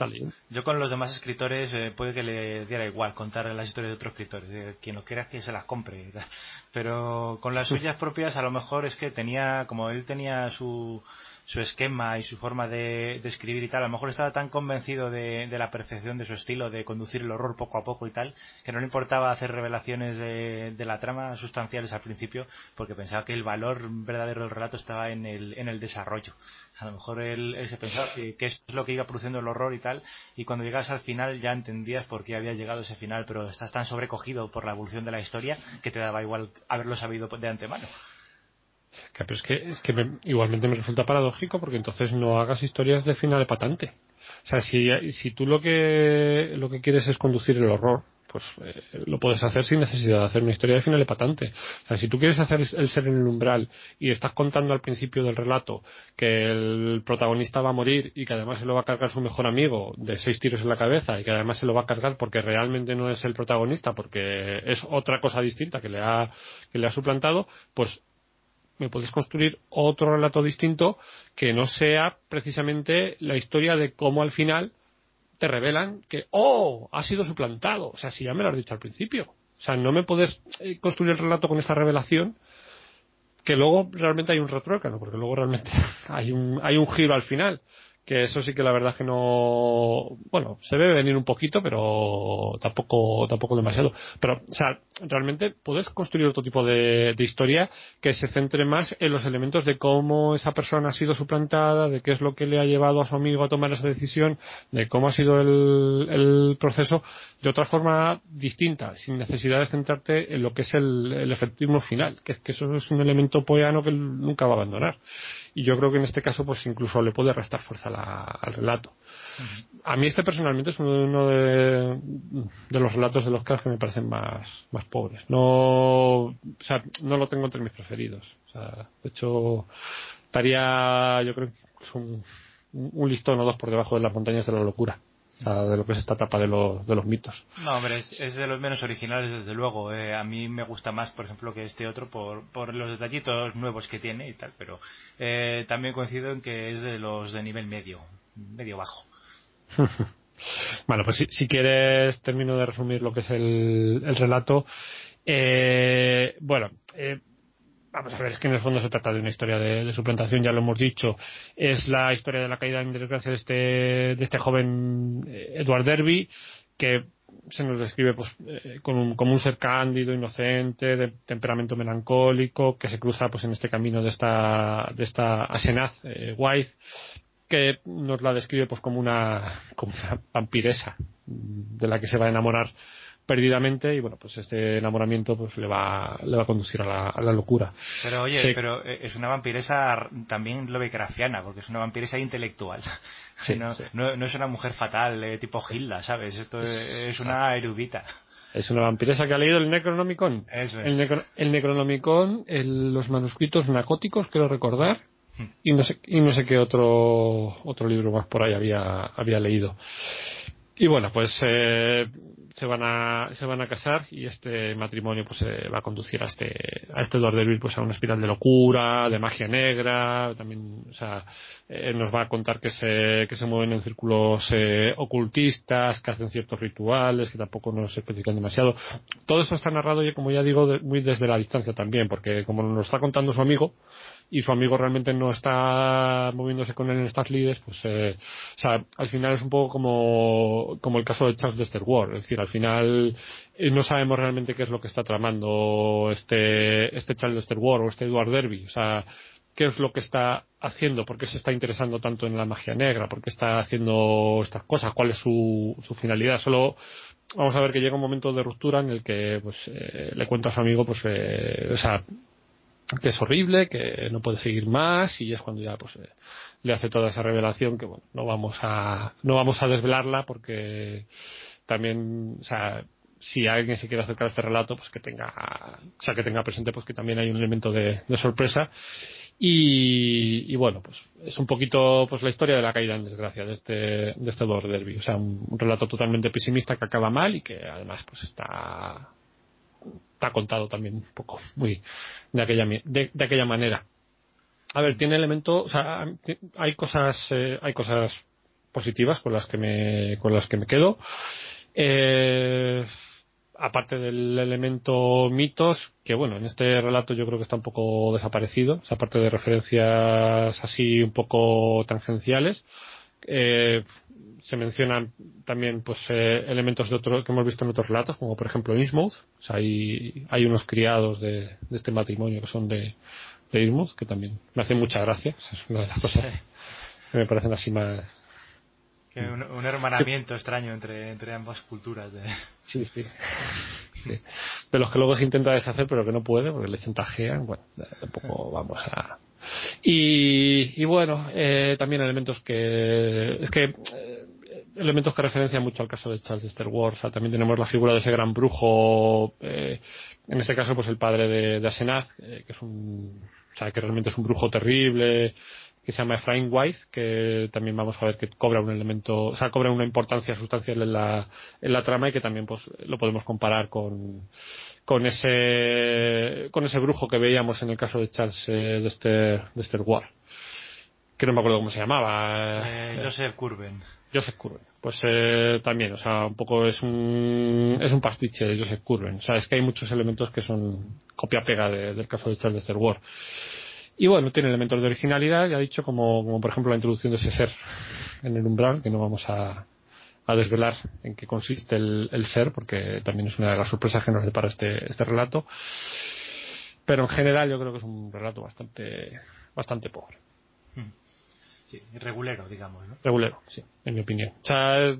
yo con los demás escritores eh, puede que le diera igual contar las historias de otros escritores. Eh, quien lo quiera que se las compre. Pero con las suyas propias a lo mejor es que tenía, como él tenía su, su esquema y su forma de, escribir y tal, a lo mejor estaba tan convencido de, la perfección de su estilo, de conducir el horror poco a poco y tal, que no le importaba hacer revelaciones de, la trama sustanciales al principio, porque pensaba que el valor verdadero del relato estaba en el, en el desarrollo. A lo mejor él, se pensaba que, esto es lo que iba produciendo el horror y tal, y cuando llegas al final ya entendías por qué había llegado ese final, pero estás tan sobrecogido por la evolución de la historia que te daba igual haberlo sabido de antemano pero es que, es que igualmente me resulta paradójico porque entonces no hagas historias de final de patente. O sea, si, si tú lo que, lo que quieres es conducir el horror, pues eh, lo puedes hacer sin necesidad de hacer una historia de final patante. O sea, si tú quieres hacer el ser en el umbral y estás contando al principio del relato que el protagonista va a morir y que además se lo va a cargar su mejor amigo de seis tiros en la cabeza y que además se lo va a cargar porque realmente no es el protagonista, porque es otra cosa distinta que le ha, que le ha suplantado, pues me puedes construir otro relato distinto que no sea precisamente la historia de cómo al final te revelan que, oh, ha sido suplantado. O sea, si ya me lo has dicho al principio. O sea, no me puedes eh, construir el relato con esta revelación que luego realmente hay un retrócano, porque luego realmente hay un, hay un giro al final que eso sí que la verdad es que no bueno se ve venir un poquito pero tampoco tampoco demasiado. Pero o sea realmente puedes construir otro tipo de, historia que se centre más en los elementos de cómo esa persona ha sido suplantada de qué es lo que le ha llevado a su amigo a tomar esa decisión de cómo ha sido el, el proceso de otra forma distinta sin necesidad de centrarte en lo que es el, el efectismo final que es que eso es un elemento poeano que nunca va a abandonar y yo creo que en este caso pues incluso le puede restar fuerza al relato. A mí este personalmente es uno de, los relatos de los que me parecen más, más pobres. No, o sea, no lo tengo entre mis preferidos. O sea, de hecho, estaría yo creo que es un, un listón o dos por debajo de las montañas de la locura de lo que es esta etapa de, los, de los mitos. No, hombre, es, de los menos originales, desde luego. Eh, a mí me gusta más, por ejemplo, que este otro por, por los detallitos nuevos que tiene y tal, pero eh, también coincido en que es de los de nivel medio, medio bajo. bueno, pues si, quieres, termino de resumir lo que es el, el relato. Eh, bueno, eh, vamos a ver, es que en el fondo se trata de una historia de, suplantación, ya lo hemos dicho. Es la historia de la caída en desgracia de este, de este joven eh, Edward Derby, que se nos describe pues, eh, como un ser cándido, inocente, de temperamento melancólico, que se cruza pues en este camino de esta, de esta Asenaz eh, White, que nos la describe pues como una, como una vampiresa de la que se va a enamorar perdidamente y bueno pues este enamoramiento pues le va le va a conducir a la, locura. Pero oye pero eh, es una vampiresa también lovecraftiana porque es una vampiresa intelectual. No, no, es una mujer fatal eh, tipo Hilda sabes esto es, una erudita. Es una vampiresa que ha leído el Necronomicon. Eso es. el, el Necronomicon los manuscritos narcóticos quiero recordar hmm. y no sé y no sé qué otro otro libro más por ahí había había leído y bueno pues eh, se van a se van a casar y este matrimonio pues se va a conducir a este a este Daredevil pues a una espiral de locura de magia negra. También o sea eh, nos va a contar que se que se mueven en círculos eh, ocultistas que hacen ciertos rituales que tampoco nos especifican demasiado. Todo eso está narrado y como ya digo muy desde la distancia también porque como nos está contando su amigo y su amigo realmente no está moviéndose con él en estas lides, pues, eh, o sea, al final es un poco como, como el caso de Charles Dexter Ward, es decir, al final eh, no sabemos realmente qué es lo que está tramando este, este Charles Dexter Ward o este Edward Derby, o sea, qué es lo que está haciendo, por qué se está interesando tanto en la magia negra, por qué está haciendo estas cosas, cuál es su, su finalidad, solo vamos a ver que llega un momento de ruptura en el que pues eh, le cuenta a su amigo pues eh, o sea que es horrible, que no puede seguir más y es cuando ya pues eh, le hace toda esa revelación que bueno, no vamos a no vamos a desvelarla porque también, o sea, si alguien se quiere acercar a este relato, pues que tenga, o sea, que tenga presente pues que también hay un elemento de, sorpresa. Y, bueno, pues es un poquito pues la historia de la caída en desgracia de este de este Derby, o sea, un relato totalmente pesimista que acaba mal y que además pues está está contado también un poco muy de aquella de, aquella manera. A ver tiene elementos o sea hay cosas eh, hay cosas positivas con las que me con las que me quedo. Eh, aparte del elemento mitos que bueno en este relato yo creo que está un poco desaparecido o aparte de referencias así un poco tangenciales eh, se mencionan también pues eh, elementos de otro que hemos visto en otros relatos como por ejemplo Innsmouth o sea, hay, hay unos criados de, este matrimonio que son de, de Innsmouth que también me hacen mucha gracia. Es una de las cosas que me parecen así más un, hermanamiento extraño entre, entre ambas culturas de... Sí, sí, de los que luego se intenta deshacer pero que no puede porque le chantajean bueno tampoco vamos a Y, bueno, eh, también elementos que. Es que. Eh, elementos que referencian mucho al caso de Charles Star Wars. también tenemos la figura de ese gran brujo, eh, en este caso, pues el padre de, de Asenath, que es un. O sea, que realmente es un brujo terrible, que se llama Ephraim White, que también vamos a ver que cobra un elemento, o sea, cobra una importancia sustancial en la, en la trama y que también pues lo podemos comparar con, con ese, con ese brujo que veíamos en el caso de Charles eh, de Esther Ward. Que no me acuerdo cómo se llamaba. Eh, Joseph Curben. Joseph Curben. Pues eh, también, o sea, un poco es un, es un pastiche de Joseph Curben. O sea, es que hay muchos elementos que son copia-pega del caso de Charles de Esther Ward. Y bueno, tiene elementos de originalidad, ya he dicho, como, como por ejemplo la introducción de ese ser en el umbral, que no vamos a, a desvelar en qué consiste el, el, ser, porque también es una de las sorpresas que nos depara este, este relato. Pero en general yo creo que es un relato bastante, bastante pobre. Hmm. Sí, regulero, digamos, ¿no? Regulero, sí, en mi opinión. O sea, de,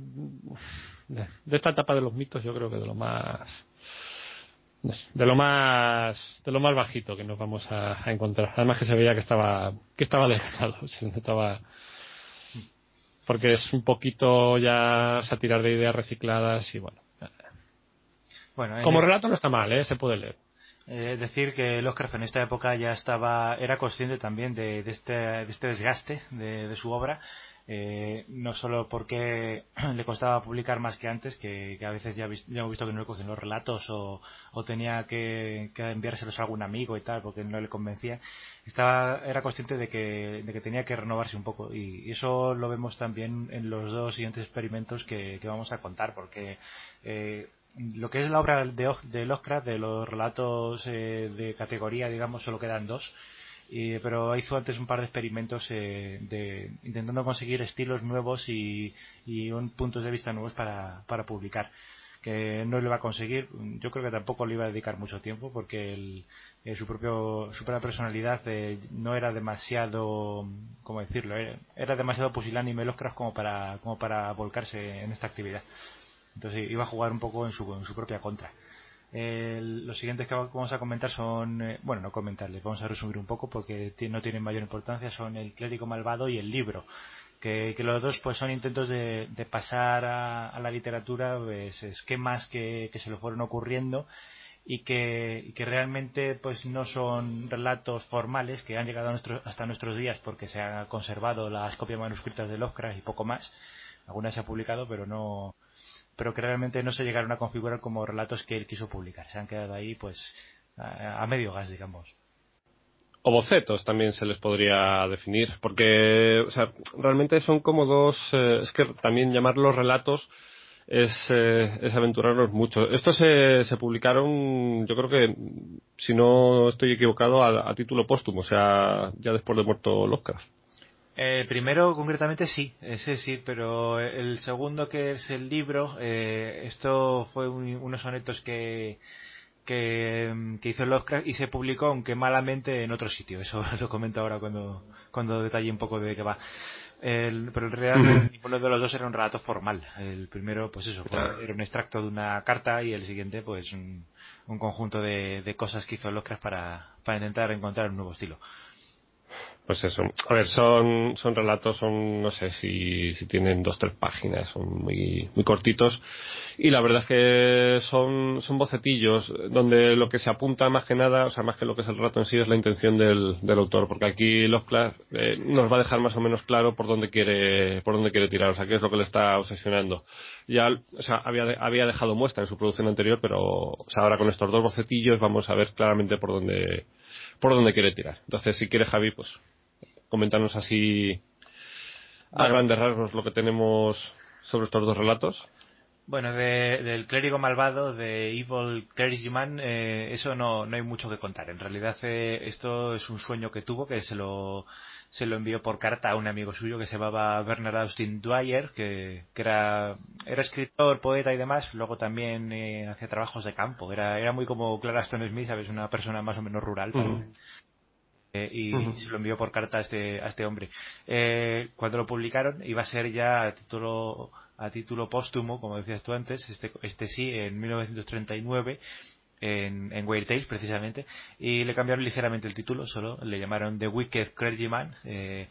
de esta etapa de los mitos yo creo que de lo más de lo más de lo más bajito que nos vamos a, encontrar. Además que se veía que estaba que estaba desganado se notaba. Porque es un poquito ya a tirar de ideas recicladas y bueno. Bueno como relato no está mal ¿eh? se puede leer. Eh, decir que Lovecraft en esta época ya estaba era consciente también de, este, de este desgaste de, de su obra eh, no solo porque le costaba publicar más que antes, que, a veces ya, hemos visto que no le cogían los relatos o, tenía que, enviárselos a algún amigo y tal, porque no le convencía, estaba, era consciente de que, de que tenía que renovarse un poco. Y, eso lo vemos también en los dos siguientes experimentos que, vamos a contar, porque eh, lo que es la obra de, de de los relatos eh, de categoría, digamos, solo quedan dos pero hizo antes un par de experimentos eh, de, intentando conseguir estilos nuevos y, un, puntos de vista nuevos para, publicar que no le va a conseguir. Yo creo que tampoco le iba a dedicar mucho tiempo porque eh, su propio su propia personalidad eh, no era demasiado cómo decirlo era demasiado pusilánime Lovecraft como para como para volcarse en esta actividad. Entonces iba a jugar un poco en su, en su propia contra los siguientes que vamos a comentar son, eh, bueno, no comentarles, vamos a resumir un poco porque no tienen mayor importancia, son el clérigo malvado y el libro. Que, los dos pues son intentos de, pasar a, la literatura pues, esquemas que, se le fueron ocurriendo y que, realmente pues no son relatos formales que han llegado hasta nuestros días porque se han conservado las copias manuscritas de Lovecraft y poco más. Algunas se han publicado pero no, pero que realmente no se llegaron a configurar como relatos que él quiso publicar. Se han quedado ahí, pues, a, medio gas, digamos. O bocetos también se les podría definir, porque, o sea, realmente son como dos, eh, es que también llamarlos relatos es, eh, aventurarnos mucho. Estos se, publicaron, yo creo que, si no estoy equivocado, a, a título póstumo, o sea, ya después de muerto Lovecraft. El primero, concretamente, sí, ese sí, pero el segundo, que es el libro, eh, esto fue unos sonetos que, que, hizo Lovecraft y se publicó, aunque malamente, en otro sitio. Eso lo comento ahora cuando, cuando detalle un poco de qué va. pero en realidad ninguno de los dos era un relato formal. El primero, pues eso, era un extracto de una carta y el siguiente, pues un, un conjunto de, de, cosas que hizo Lovecraft para, para intentar encontrar un nuevo estilo pues eso. A ver, son, son relatos, son, no sé si, si tienen dos, tres páginas, son muy, muy cortitos. Y la verdad es que son, son bocetillos, donde lo que se apunta más que nada, o sea, más que lo que es el relato en sí, es la intención del, del autor, porque aquí los eh, nos va a dejar más o menos claro por dónde quiere, por dónde quiere tirar, o sea, qué es lo que le está obsesionando. Ya, o sea, había, había dejado muestra en su producción anterior, pero, o sea, ahora con estos dos bocetillos vamos a ver claramente por dónde, por dónde quiere tirar. Entonces, si quiere Javi, pues comentarnos así a grandes rasgos lo que tenemos sobre estos dos relatos. Bueno, del clérigo malvado, de Evil Clergyman, eh, eso no, no hay mucho que contar. En realidad eh, esto es un sueño que tuvo, que se lo, se lo envió por carta a un amigo suyo que se llamaba Bernard Austin Dwyer, que, que era, era escritor, poeta y demás. Luego también eh, hacía trabajos de campo. Era, era muy como Clara Stone Smith, ¿sabes? Una persona más o menos rural, y se lo envió por carta a este, a este hombre. Eh, cuando lo publicaron iba a ser ya a título, a título póstumo, como decías tú antes, este, este sí, en 1939, en, en Weird Tales precisamente y le cambiaron ligeramente el título solo le llamaron The Wicked Clergyman eh,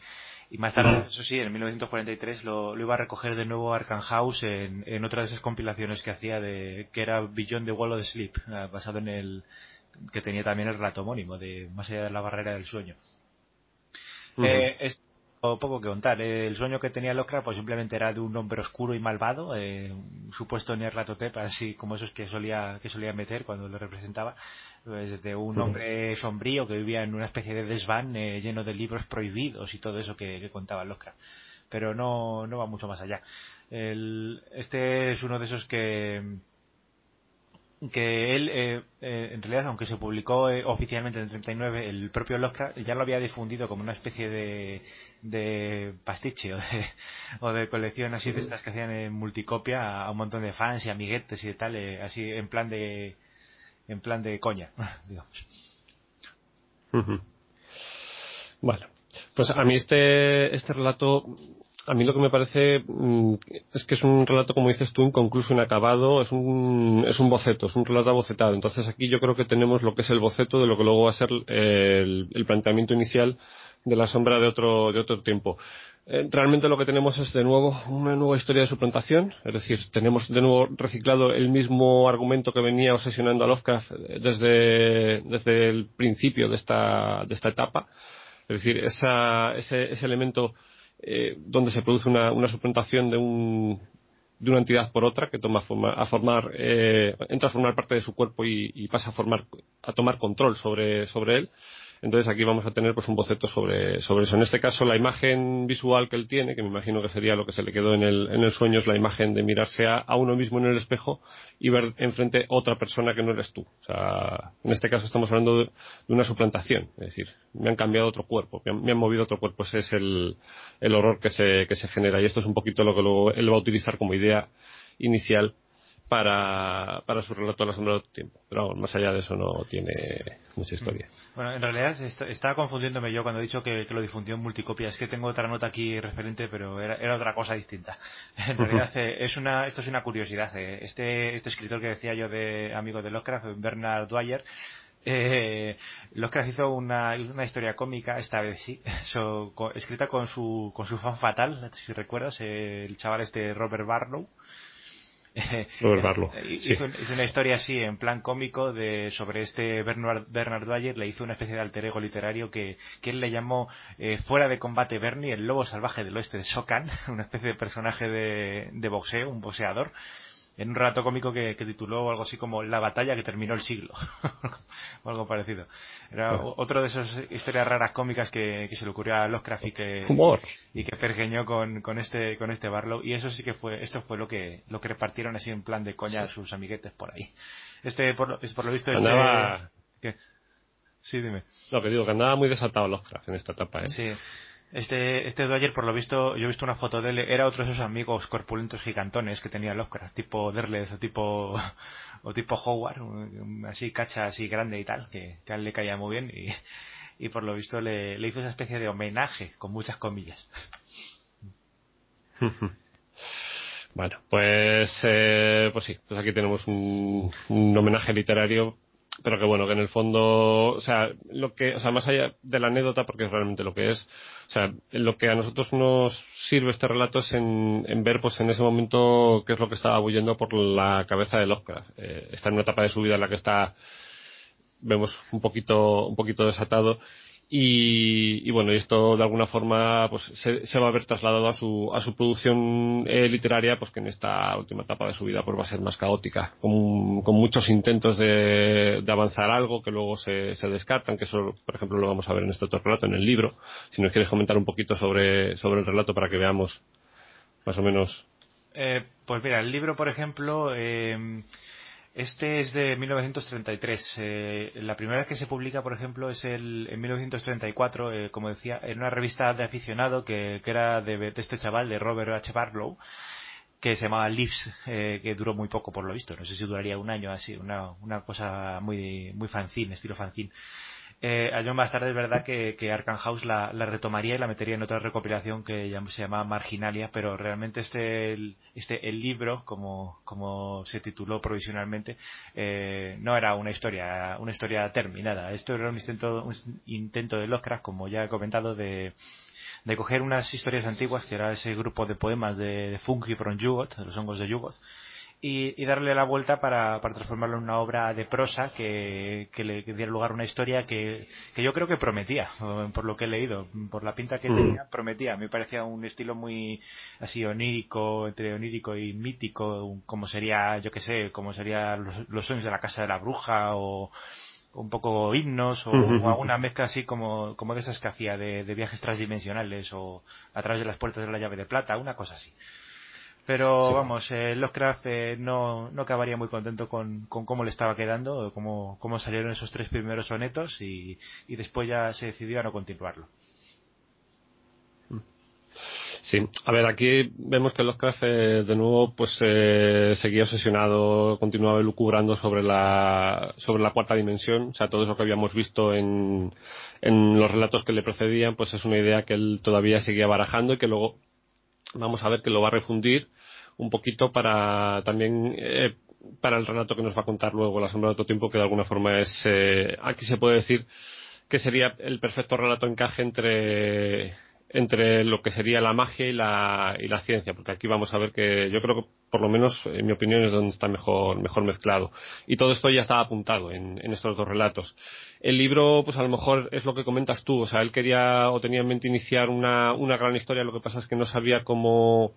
y más tarde, eso sí, en 1943 lo, lo, iba a recoger de nuevo Arkham House en, en, otra de esas compilaciones que hacía de que era Beyond the Wall of Sleep, eh, basado en el que tenía también el relato homónimo de Más allá de la barrera del sueño. Uh -huh. eh, es poco que contar. Eh, el sueño que tenía Lovecraft pues simplemente era de un hombre oscuro y malvado, eh, supuesto Nerlatotep, así como esos que solía que solía meter cuando lo representaba, pues, de un hombre sombrío que vivía en una especie de desván eh, lleno de libros prohibidos y todo eso que, que contaba Lovecraft. Pero no, no va mucho más allá. El, este es uno de esos que que él, eh, eh, en realidad, aunque se publicó eh, oficialmente en el 39, el propio Lovecraft ya lo había difundido como una especie de, de pastiche o de, o de colección así de estas que hacían en multicopia a un montón de fans y amiguetes y de tal, eh, así en plan de en plan de coña, digamos. Uh -huh. Bueno, pues a mí este, este relato a mí lo que me parece mm, es que es un relato, como dices tú, inconcluso, inacabado, es un, es un boceto, es un relato bocetado. Entonces aquí yo creo que tenemos lo que es el boceto de lo que luego va a ser el, el planteamiento inicial de la sombra de otro, de otro tiempo. Eh, realmente lo que tenemos es de nuevo una nueva historia de suplantación, es decir, tenemos de nuevo reciclado el mismo argumento que venía obsesionando a Lovecraft desde, desde el principio de esta, de esta etapa. Es decir, esa, ese, ese elemento eh, donde se produce una, una suplantación de, un, de una entidad por otra que toma forma, a formar, eh, entra a formar parte de su cuerpo y, y, pasa a formar, a tomar control sobre, sobre él. Entonces aquí vamos a tener pues un boceto sobre, sobre eso. En este caso la imagen visual que él tiene, que me imagino que sería lo que se le quedó en el, en el sueño, es la imagen de mirarse a, a uno mismo en el espejo y ver enfrente otra persona que no eres tú. O sea, en este caso estamos hablando de, una suplantación, es decir, me han cambiado otro cuerpo, me han, me han, movido otro cuerpo, ese es el, el horror que se, que se genera y esto es un poquito lo que luego él va a utilizar como idea inicial para, para su relato a la sombra de tiempo. Pero vamos, más allá de eso no tiene mucha historia. Bueno, en realidad está, estaba confundiéndome yo cuando he dicho que, que, lo difundió en multicopia. Es que tengo otra nota aquí referente, pero era, era otra cosa distinta. En realidad eh, es una, esto es una curiosidad. Eh. Este, este escritor que decía yo de amigo de Lovecraft, Bernard Dwyer, eh, Lovecraft hizo una, una historia cómica, esta vez sí, so, co, escrita con su, con su fan fatal, si recuerdas, eh, el chaval este Robert Barlow. Barlow. hizo, hizo, una historia así, en plan cómico, de sobre este Bernard, Bernard Dwyer, le hizo una especie de alter ego literario que, que él le llamó eh, Fuera de combate Bernie, el lobo salvaje del oeste de Shokan, una especie de personaje de, de boxeo, un boxeador, en un relato cómico que, que, tituló algo así como La batalla que terminó el siglo, o algo parecido. Era otro de esas historias raras cómicas que, que se le ocurrió a Lovecraft y que, Humor. y que pergeñó con, con este, con este Barlow, y eso sí que fue, esto fue lo que, lo que repartieron así en plan de coña a sus amiguetes por ahí. Este, por lo, por lo visto, este, andaba... ¿qué? Sí, dime. No, que digo, que andaba muy desatado Lovecraft en esta etapa, ¿eh? Sí. Este, este Dwyer, por lo visto, yo he visto una foto de él, era otro de esos amigos corpulentos gigantones que tenía Lovecraft, tipo Derleth o tipo, o tipo Howard, así cacha, así grande y tal, que, que a él le caía muy bien y, y por lo visto le, hizo esa especie de homenaje, con muchas comillas. Bueno, pues, eh, pues sí, pues aquí tenemos un homenaje literario pero que bueno, que en el fondo, o sea, lo que, o sea, más allá de la anécdota, porque es realmente lo que es, o sea, lo que a nosotros nos sirve este relato es en, en ver, pues en ese momento, qué es lo que estaba huyendo por la cabeza de Lovecraft. Eh, está en una etapa de su vida en la que está, vemos un poquito, un poquito desatado y, y, bueno, y esto de alguna forma pues se, se, va a ver trasladado a su, a su producción eh, literaria, pues que en esta última etapa de su vida pues va a ser más caótica, con, con muchos intentos de, de, avanzar algo que luego se, se, descartan, que eso por ejemplo lo vamos a ver en este otro relato, en el libro. Si nos quieres comentar un poquito sobre, sobre el relato para que veamos más o menos. Eh, pues mira, el libro por ejemplo... Eh este es de 1933. Eh, la primera vez que se publica, por ejemplo, es el, en 1934, eh, como decía, en una revista de aficionado que, era de, de, este chaval, de Robert H. Barlow, que se llamaba Leaves, eh, que duró muy poco, por lo visto. No sé si duraría un año así, una, una cosa muy, muy fanzine, estilo fanzine. Eh, años más tarde es verdad que, que House la, retomaría y la metería en otra recopilación que se llama Marginalia, pero realmente este el, este el libro, como, como se tituló provisionalmente, eh, no era una historia una historia terminada. Esto era un intento, un intento de Lovecraft, como ya he comentado, de de coger unas historias antiguas, que era ese grupo de poemas de, Fungi from Yugot, de los hongos de Yugot, y, darle la vuelta para, transformarlo en una obra de prosa que, le diera lugar a una historia que, yo creo que prometía, por lo que he leído, por la pinta que mm. tenía, prometía. Me parecía un estilo muy así onírico, entre onírico y mítico, como sería, yo qué sé, como serían los, los sueños de la casa de la bruja o un poco himnos o, alguna mezcla así como, como de esas que hacía de, viajes transdimensionales o a través de las puertas de la llave de plata, una cosa así. Pero vamos, eh, Lovecraft eh, no, no acabaría muy contento con, con cómo le estaba quedando, cómo, cómo salieron esos tres primeros sonetos y, y después ya se decidió a no continuarlo. Sí, a ver, aquí vemos que Lovecraft eh, de nuevo pues eh, seguía obsesionado, continuaba lucubrando sobre la sobre la cuarta dimensión, o sea, todo eso que habíamos visto en, en los relatos que le precedían, pues es una idea que él todavía seguía barajando y que luego vamos a ver que lo va a refundir un poquito para también eh, para el relato que nos va a contar luego la sombra de otro tiempo que de alguna forma es eh, aquí se puede decir que sería el perfecto relato encaje entre entre lo que sería la magia y la, y la ciencia, porque aquí vamos a ver que yo creo que por lo menos en mi opinión es donde está mejor, mejor mezclado. Y todo esto ya estaba apuntado en, en estos dos relatos. El libro, pues a lo mejor es lo que comentas tú, o sea, él quería o tenía en mente iniciar una, una gran historia, lo que pasa es que no sabía cómo,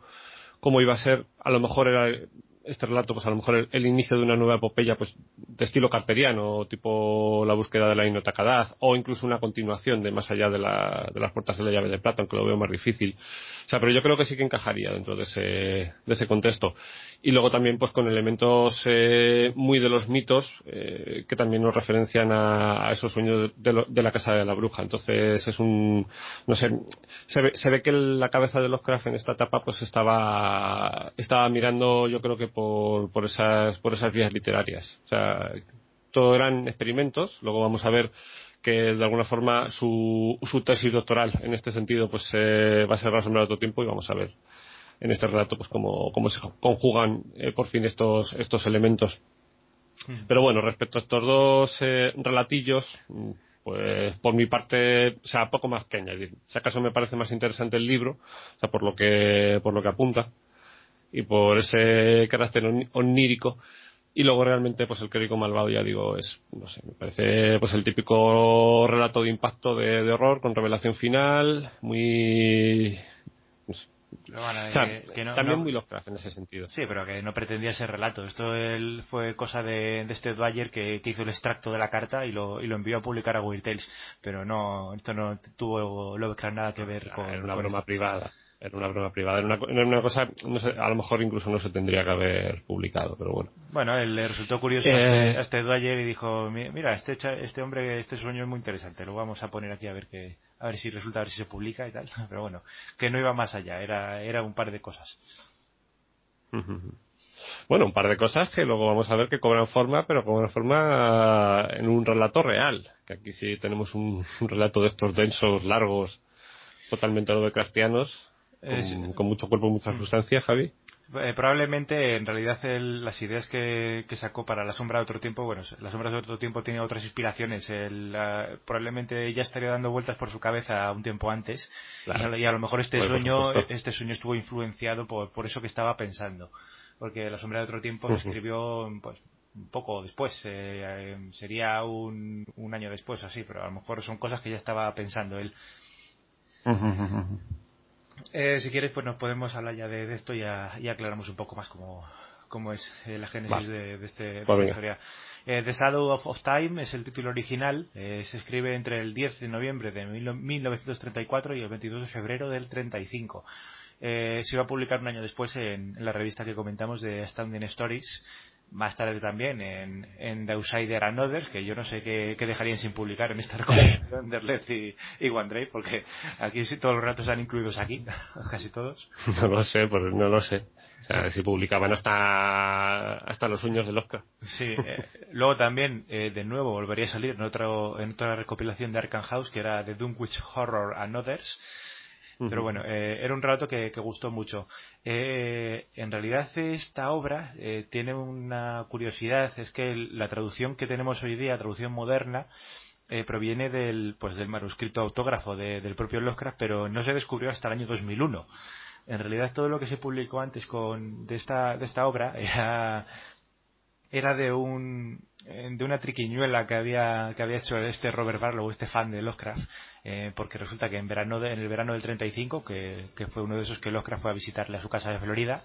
cómo iba a ser, a lo mejor era este relato, pues a lo mejor el, inicio de una nueva epopeya, pues de estilo carteriano, tipo la búsqueda de la inotacadad, o incluso una continuación de más allá de, la, de las puertas de la llave de plata, aunque lo veo más difícil. O sea, pero yo creo que sí que encajaría dentro de ese, de ese contexto. Y luego también, pues con elementos eh, muy de los mitos, eh, que también nos referencian a, esos sueños de, de, la casa de la bruja. Entonces es un, no sé, se ve, se ve que la cabeza de Lovecraft en esta etapa, pues estaba, estaba mirando, yo creo que por, por, esas, por esas vías literarias. O sea, todo eran experimentos. Luego vamos a ver que de alguna forma su, su tesis doctoral en este sentido pues eh, va a ser de otro tiempo y vamos a ver en este relato pues cómo, cómo se conjugan eh, por fin estos, estos elementos. Pero bueno, respecto a estos dos eh, relatillos, pues por mi parte, o sea, poco más que añadir. Si acaso me parece más interesante el libro, o sea, por lo que, por lo que apunta, y por ese carácter onírico y luego realmente pues el crítico malvado ya digo es no sé me parece pues el típico relato de impacto de, horror con revelación final muy también muy Lovecraft en ese sentido. Sí, pero que no pretendía ser relato. Esto él fue cosa de, este Dwyer que, hizo el extracto de la carta y lo, y lo envió a publicar a Weird Tales. Pero no, esto no tuvo Lovecraft nada que ver con. Era una broma privada era una broma privada, era una, una cosa, no sé, a lo mejor incluso no se tendría que haber publicado, pero bueno. Bueno, él le resultó curioso eh, a este, este y dijo, mira, este, este hombre, este sueño es muy interesante, lo vamos a poner aquí a ver que, a ver si resulta, a ver si se publica y tal, pero bueno, que no iba más allá, era, era un par de cosas. Bueno, un par de cosas que luego vamos a ver que cobran forma, pero cobran forma en un relato real, que aquí sí tenemos un, relato de estos densos, largos, totalmente cristianos con, mucho cuerpo y mucha sustancia, Javi. Eh, probablemente, en realidad, las ideas que, sacó para La Sombra de Otro Tiempo, bueno, La Sombra de Otro Tiempo tiene otras inspiraciones. probablemente ya estaría dando vueltas por su cabeza un tiempo antes. Y, a, lo mejor este sueño este sueño estuvo influenciado por, por eso que estaba pensando. Porque La Sombra de Otro Tiempo lo escribió, pues, un poco después, eh, eh, sería un, un año después, así, pero a lo mejor son cosas que ya estaba pensando él. Eh, si quieres, pues nos podemos hablar ya de, esto y, ya, aclaramos un poco más cómo, cómo es eh, la génesis de, este, pues esta historia. Eh, The Shadow of, Time es el título original. se escribe entre el 10 de noviembre de 1934 y el 22 de febrero del 35. se iba a publicar un año después en, en la revista que comentamos de Astounding Stories más tarde también en, en The Outsider and Others, que yo no sé qué, dejarían sin publicar en esta recomendación de Red y, y OneDrive, porque aquí sí todos los ratos están incluidos aquí, casi todos. No lo sé, pues no lo sé. sea, si publicaban hasta hasta los sueños de Lovecraft. Sí, eh, luego también, eh, de nuevo, volvería a salir en, otro, en otra recopilación de Arkham House, que era The Dunwich Horror and Others, pero bueno, eh, era un relato que, gustó mucho. Eh, en realidad esta obra eh, tiene una curiosidad, es que la traducción que tenemos hoy día, traducción moderna, proviene del, pues, del manuscrito autógrafo del propio Lovecraft, pero no se descubrió hasta el año 2001. En realidad todo lo que se publicó antes con, de, esta, de esta obra era era de un de una triquiñuela que había que había hecho este Robert Barlow, este fan de Lovecraft, eh, porque resulta que en verano en el verano del 35, que, que fue uno de esos que Lovecraft fue a visitarle a su casa de Florida,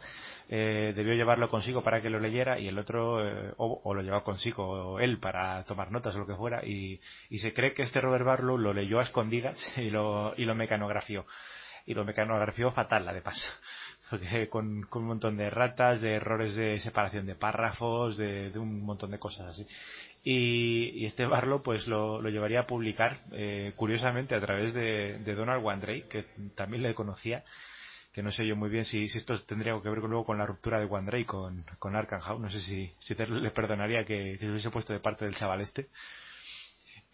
eh, debió llevarlo consigo para que lo leyera y el otro eh, o, lo llevaba consigo él para tomar notas o lo que fuera y, y se cree que este Robert Barlow lo leyó a escondidas y lo y lo mecanografió. Y lo mecanografió fatal la de paso con, un montón de ratas, de errores de separación de párrafos, de, un montón de cosas así. Y, este Barlow pues lo, llevaría a publicar, eh, curiosamente, a través de, Donald Wandrey, que también le conocía, que no sé yo muy bien si, esto tendría que ver luego con la ruptura de Wandrey con, con Arkham no sé si, si le perdonaría que, que se hubiese puesto de parte del chaval este.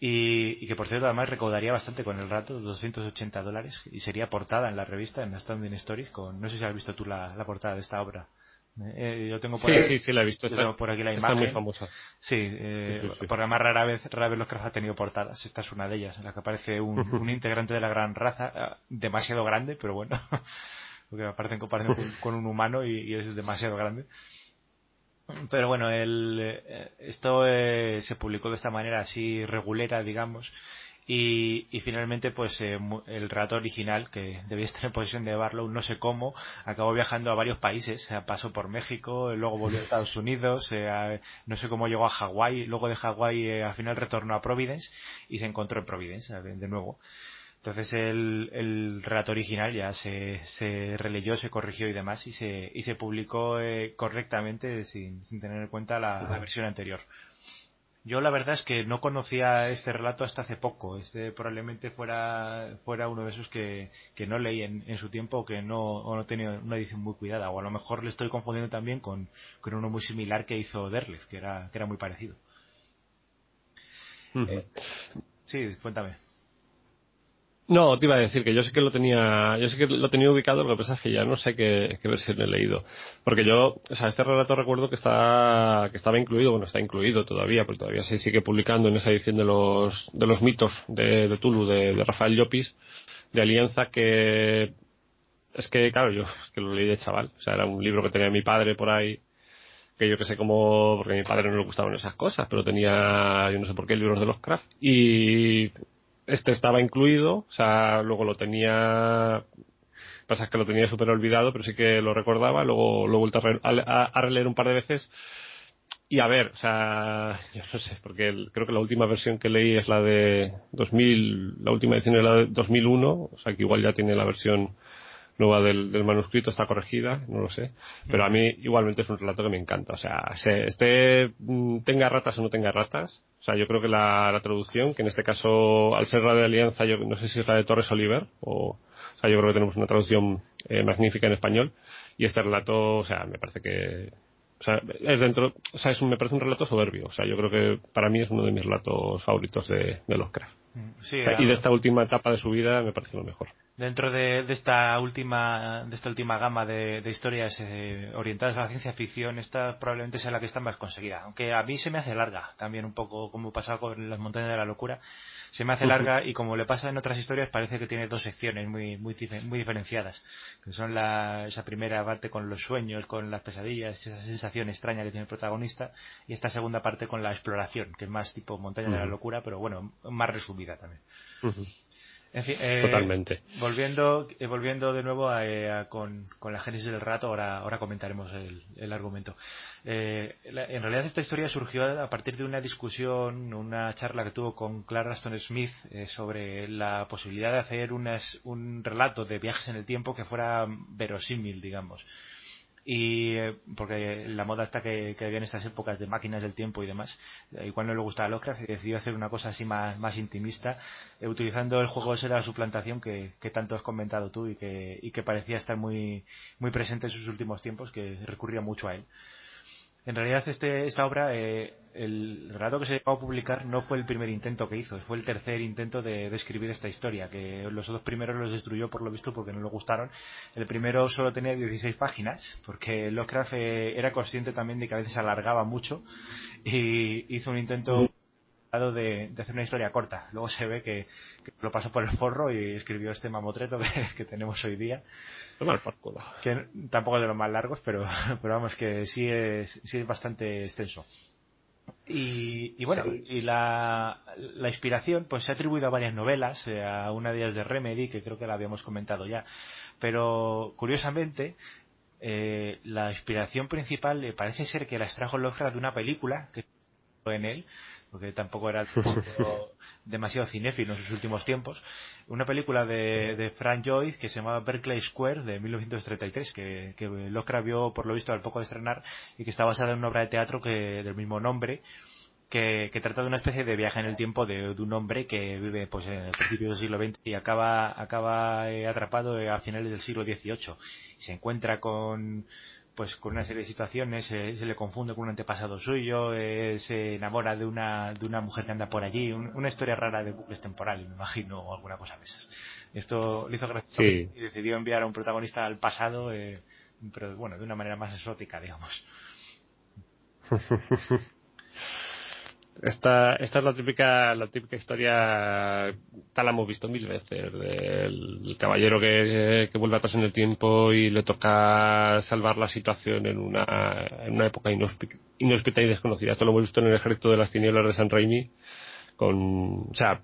Y, que por cierto además recaudaría bastante con el rato, 280 dólares, y sería portada en la revista, en Astounding Stories, con, no sé si has visto tú la, portada de esta obra. Eh, yo tengo por sí, sí, sí, la he visto. Está, por aquí la imagen. muy famosa. Sí, eh, además rara vez, rara vez los Craft ha tenido portadas. Esta es una de ellas, en la que aparece un, un integrante de la gran raza, eh, demasiado grande, pero bueno, porque aparece en comparación con, un humano y, y, es demasiado grande. Pero bueno, el, eh, esto eh, se publicó de esta manera así regulera, digamos, y, y finalmente pues eh, el relato original, que debía estar en posesión de Barlow, no sé cómo, acabó viajando a varios países, pasó por México, luego volvió a Estados Unidos, no sé cómo llegó a Hawái, luego de Hawái al final retornó a Providence y se encontró en Providence de nuevo. Entonces el, el relato original ya se, se releyó, se corrigió y demás y se, y se publicó eh, correctamente sin, sin, tener en cuenta la, versión anterior. Yo la verdad es que no conocía este relato hasta hace poco. Este probablemente fuera, fuera uno de esos que, que no leí en, en, su tiempo o que no, o no tenía una edición muy cuidada. O a lo mejor le estoy confundiendo también con, con uno muy similar que hizo Derleth, que era, que era muy parecido. Eh, sí, cuéntame. No, te iba a decir que yo sé que lo tenía, yo sé que lo tenía ubicado, lo que pasa es que ya no sé qué, qué versión he leído. Porque yo, o sea, este relato recuerdo que está, que estaba incluido, bueno, está incluido todavía, porque todavía se sigue publicando en esa edición de los, de los mitos de, de Tulu, de, Rafael Llopis, de Alianza, que, es que, claro, yo, que lo leí de chaval. O sea, era un libro que tenía mi padre por ahí, que yo que sé cómo, porque a mi padre no le gustaban esas cosas, pero tenía, yo no sé por qué, libros de los craft. Y este estaba incluido, o sea, luego lo tenía, pasa que lo tenía súper olvidado, pero sí que lo recordaba, luego lo he vuelto a, releer un par de veces. Y a ver, o sea, yo no sé, porque creo que la última versión que leí es la de 2000, la última edición es la de 2001, o sea que igual ya tiene la versión nueva del, del, manuscrito está corregida, no lo sé. Pero a mí igualmente es un relato que me encanta. O sea, se, este tenga ratas o no tenga ratas. O sea, yo creo que la, traducción, que en este caso, al ser la de Alianza, yo no sé si es la de Torres Oliver, o, o sea, yo creo que tenemos una traducción eh, magnífica en español. Y este relato, o sea, me parece que, o sea, es dentro, o sea, es, me parece un relato soberbio. O sea, yo creo que para mí es uno de mis relatos favoritos de, de Lovecraft. Sí, y de esta última etapa de su vida me parece lo mejor dentro de, esta última de esta última gama de, historias eh, orientadas a la ciencia ficción esta probablemente sea la que está más conseguida. Aunque a mí se me hace larga también un poco como pasa con las montañas de la locura. Se me hace larga y como le pasa en otras historias parece que tiene dos secciones muy muy muy diferenciadas que son la, esa primera parte con los sueños con las pesadillas esa sensación extraña que tiene el protagonista y esta segunda parte con la exploración que es más tipo montaña de la locura pero bueno más resumida también eh, Totalmente. Volviendo, eh, volviendo de nuevo eh, con, la génesis del rato, ahora, ahora comentaremos el, argumento. en realidad esta historia surgió a partir de una discusión, una charla que tuvo con Clara Aston Smith sobre la posibilidad de hacer un relato de viajes en el tiempo que fuera verosímil, digamos. Y eh, porque la moda está que, que había en estas épocas de máquinas del tiempo y demás eh, igual no le gustaba Lovecraft y decidió hacer una cosa así más, más intimista eh, utilizando el juego ese de la suplantación que, tanto has comentado tú y que, y que parecía estar muy, muy presente en sus últimos tiempos que recurría mucho a él. En realidad este, esta obra, eh, el relato que se llegó a publicar no fue el primer intento que hizo, fue el tercer intento de, de, escribir esta historia, que los dos primeros los destruyó por lo visto porque no le gustaron. El primero solo tenía 16 páginas, porque Lovecraft eh, era consciente también de que a veces alargaba mucho y hizo un intento de, de, hacer una historia corta. Luego se ve que, que, lo pasó por el forro y escribió este mamotreto que, que tenemos hoy día. Que tampoco es de los más largos, pero, pero vamos, que sí es, sí es bastante extenso. Y, y, bueno, y la, la, inspiración pues se ha atribuido a varias novelas, eh, a una de ellas de Remedy, que creo que la habíamos comentado ya, pero curiosamente eh, la inspiración principal eh, parece ser que la extrajo Lovecraft de una película que en él, porque tampoco era demasiado cinéfilo en sus últimos tiempos, una película de, de Frank Joyce que se llamaba Berkeley Square de 1933, que, que Lovecraft vio por lo visto al poco de estrenar y que está basada en una obra de teatro que del mismo nombre, que, que, trata de una especie de viaje en el tiempo de, de un hombre que vive pues en el principio del siglo XX y acaba, acaba eh, atrapado a finales del siglo XVIII y se encuentra con pues con una serie de situaciones eh, se le confunde con un antepasado suyo eh, se enamora de una de una mujer que anda por allí un, una historia rara de bucles temporales me imagino o alguna cosa de esas esto le hizo gracia sí. y decidió enviar a un protagonista al pasado eh, pero bueno de una manera más exótica digamos Esta, esta es la típica, la típica historia, tal la hemos visto mil veces, del el caballero que, que, vuelve atrás en el tiempo y le toca salvar la situación en una, en una época inhóspita y desconocida. Esto lo hemos visto en el ejército de las tinieblas de San Raimi, con, o sea,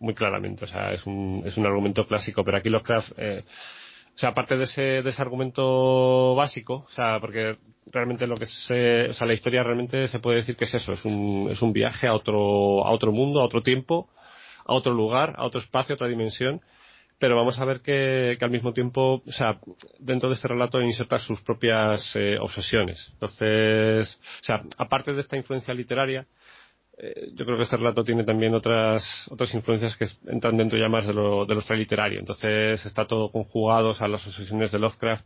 muy claramente, o sea, es un, es un argumento clásico, pero aquí los Craft, eh, o sea, aparte de ese, de ese argumento básico, o sea, porque realmente lo que se, o sea, la historia realmente se puede decir que es eso, es un, es un viaje a otro, a otro mundo, a otro tiempo, a otro lugar, a otro espacio, a otra dimensión, pero vamos a ver que, que al mismo tiempo, o sea, dentro de este relato inserta sus propias eh, obsesiones. Entonces, o sea, aparte de esta influencia literaria, eh, yo creo que este relato tiene también otras otras influencias que entran dentro ya más de lo, de lo extraliterario. Entonces está todo conjugado a las obsesiones de Lovecraft,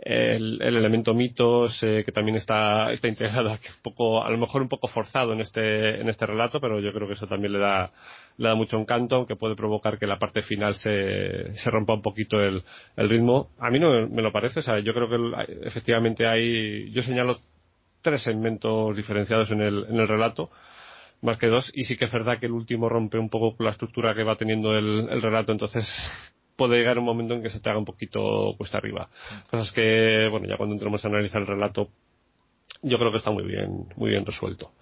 el, el elemento mitos eh, que también está está integrado aquí un poco a lo mejor un poco forzado en este en este relato, pero yo creo que eso también le da le da mucho encanto, aunque puede provocar que la parte final se, se rompa un poquito el, el ritmo. A mí no me lo parece, o sea, yo creo que efectivamente hay yo señalo tres segmentos diferenciados en el en el relato más que dos, y sí que es verdad que el último rompe un poco la estructura que va teniendo el, el relato, entonces puede llegar un momento en que se te haga un poquito cuesta arriba. Cosas que, bueno, ya cuando entremos a analizar el relato, yo creo que está muy bien, muy bien resuelto.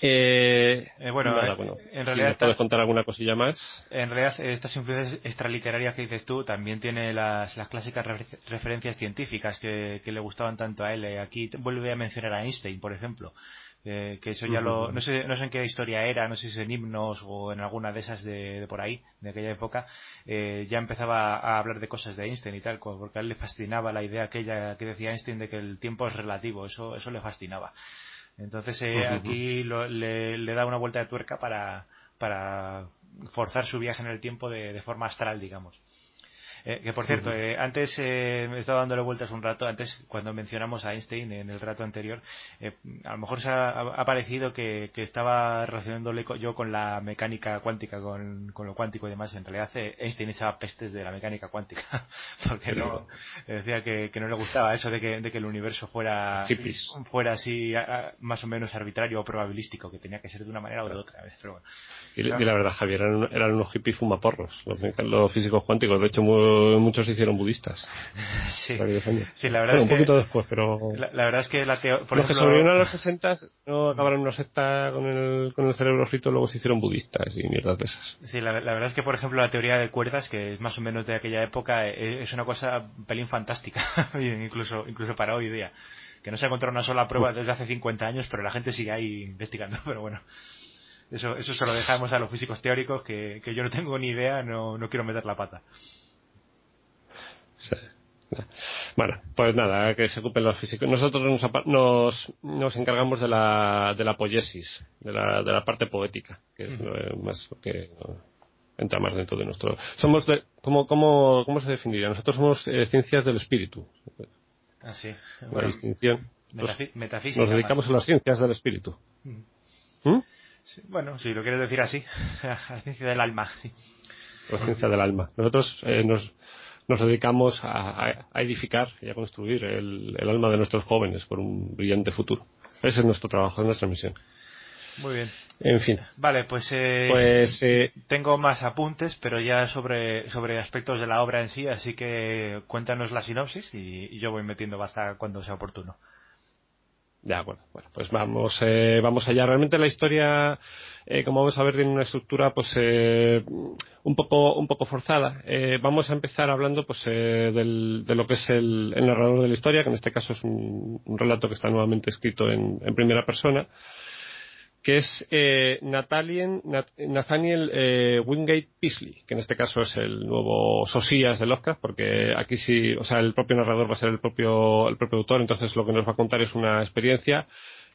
eh, eh, bueno, nada, bueno, en realidad, ¿puedes contar alguna cosilla más? En realidad, estas influencias extraliterarias que dices tú también tiene las, las clásicas referencias científicas que, que, le gustaban tanto a él. Aquí vuelve a mencionar a Einstein, por ejemplo eh, que eso ya lo no sé no sé en qué historia era no sé si es en himnos o en alguna de esas de, de por ahí de aquella época eh, ya empezaba a hablar de cosas de Einstein y tal porque a él le fascinaba la idea aquella que decía Einstein de que el tiempo es relativo eso eso le fascinaba. Entonces eh, aquí lo, le, le, da una vuelta de tuerca para para forzar su viaje en el tiempo de, de forma astral digamos eh, que por cierto, eh, antes eh, he estado dándole vueltas un rato, antes cuando mencionamos a Einstein en el rato anterior, eh, a lo mejor se ha, ha parecido que, que, estaba relacionándole yo con la mecánica cuántica, con, con, lo cuántico y demás. En realidad eh, Einstein echaba pestes de la mecánica cuántica, porque no decía que, que, no le gustaba eso de que, de que el universo fuera, Hippies. fuera así a, a, más o menos arbitrario o probabilístico, que tenía que ser de una manera o de otra. Pero bueno. Y, y, la verdad, Javier, eran, eran unos hippies fumaporros, los, los físicos cuánticos. De hecho, muy, muchos se hicieron budistas. Sí, sí la verdad bueno, es un que, poquito después, pero... La, la verdad es que la teo... por los ejemplo, que sobrevivieron a los 60 no acabaron una secta con el, con el cerebro frito, luego se hicieron budistas y mierdas de esas. Sí, la, la, verdad es que, por ejemplo, la teoría de cuerdas, que es más o menos de aquella época, es una cosa un pelín fantástica, incluso, incluso para hoy día. Que no se ha encontrado una sola prueba desde hace 50 años, pero la gente sigue ahí investigando, pero bueno. Eso, eso se lo dejamos a los físicos teóricos, que, que yo no tengo ni idea, no, no quiero meter la pata. Sí. Bueno, pues nada, que se ocupen los físicos. Nosotros nos, nos, encargamos de la, de la poiesis, de la, de la parte poética, que es más lo que entra más dentro de nuestro. Somos de, ¿cómo, cómo, cómo se definiría? Nosotros somos eh, ciencias del espíritu. Ah, sí. Bueno, distinción. metafísica. Nos dedicamos a las ciencias del espíritu. ¿Mm? bueno, si lo quieres decir así, a la ciencia del alma. La ciencia del alma. Nosotros eh, nos, nos dedicamos a, edificar y a construir el, el, alma de nuestros jóvenes por un brillante futuro. Ese es nuestro trabajo, es nuestra misión. Muy bien. En fin. Vale, pues, eh, pues eh, tengo más apuntes, pero ya sobre, sobre aspectos de la obra en sí, así que cuéntanos la sinopsis y, y yo voy metiendo basta cuando sea oportuno. De acuerdo. Bueno, pues vamos, eh, vamos allá. Realmente la historia, eh, como vamos a ver, tiene una estructura, pues, eh, un poco, un poco forzada. Eh, vamos a empezar hablando, pues, eh, del, de lo que es el, el, narrador de la historia, que en este caso es un, un relato que está nuevamente escrito en, en primera persona que es eh, Nathaniel eh, Wingate Peasley, que en este caso es el nuevo Sosías de Lovecraft, porque aquí sí, o sea, el propio narrador va a ser el propio, el propio autor, entonces lo que nos va a contar es una experiencia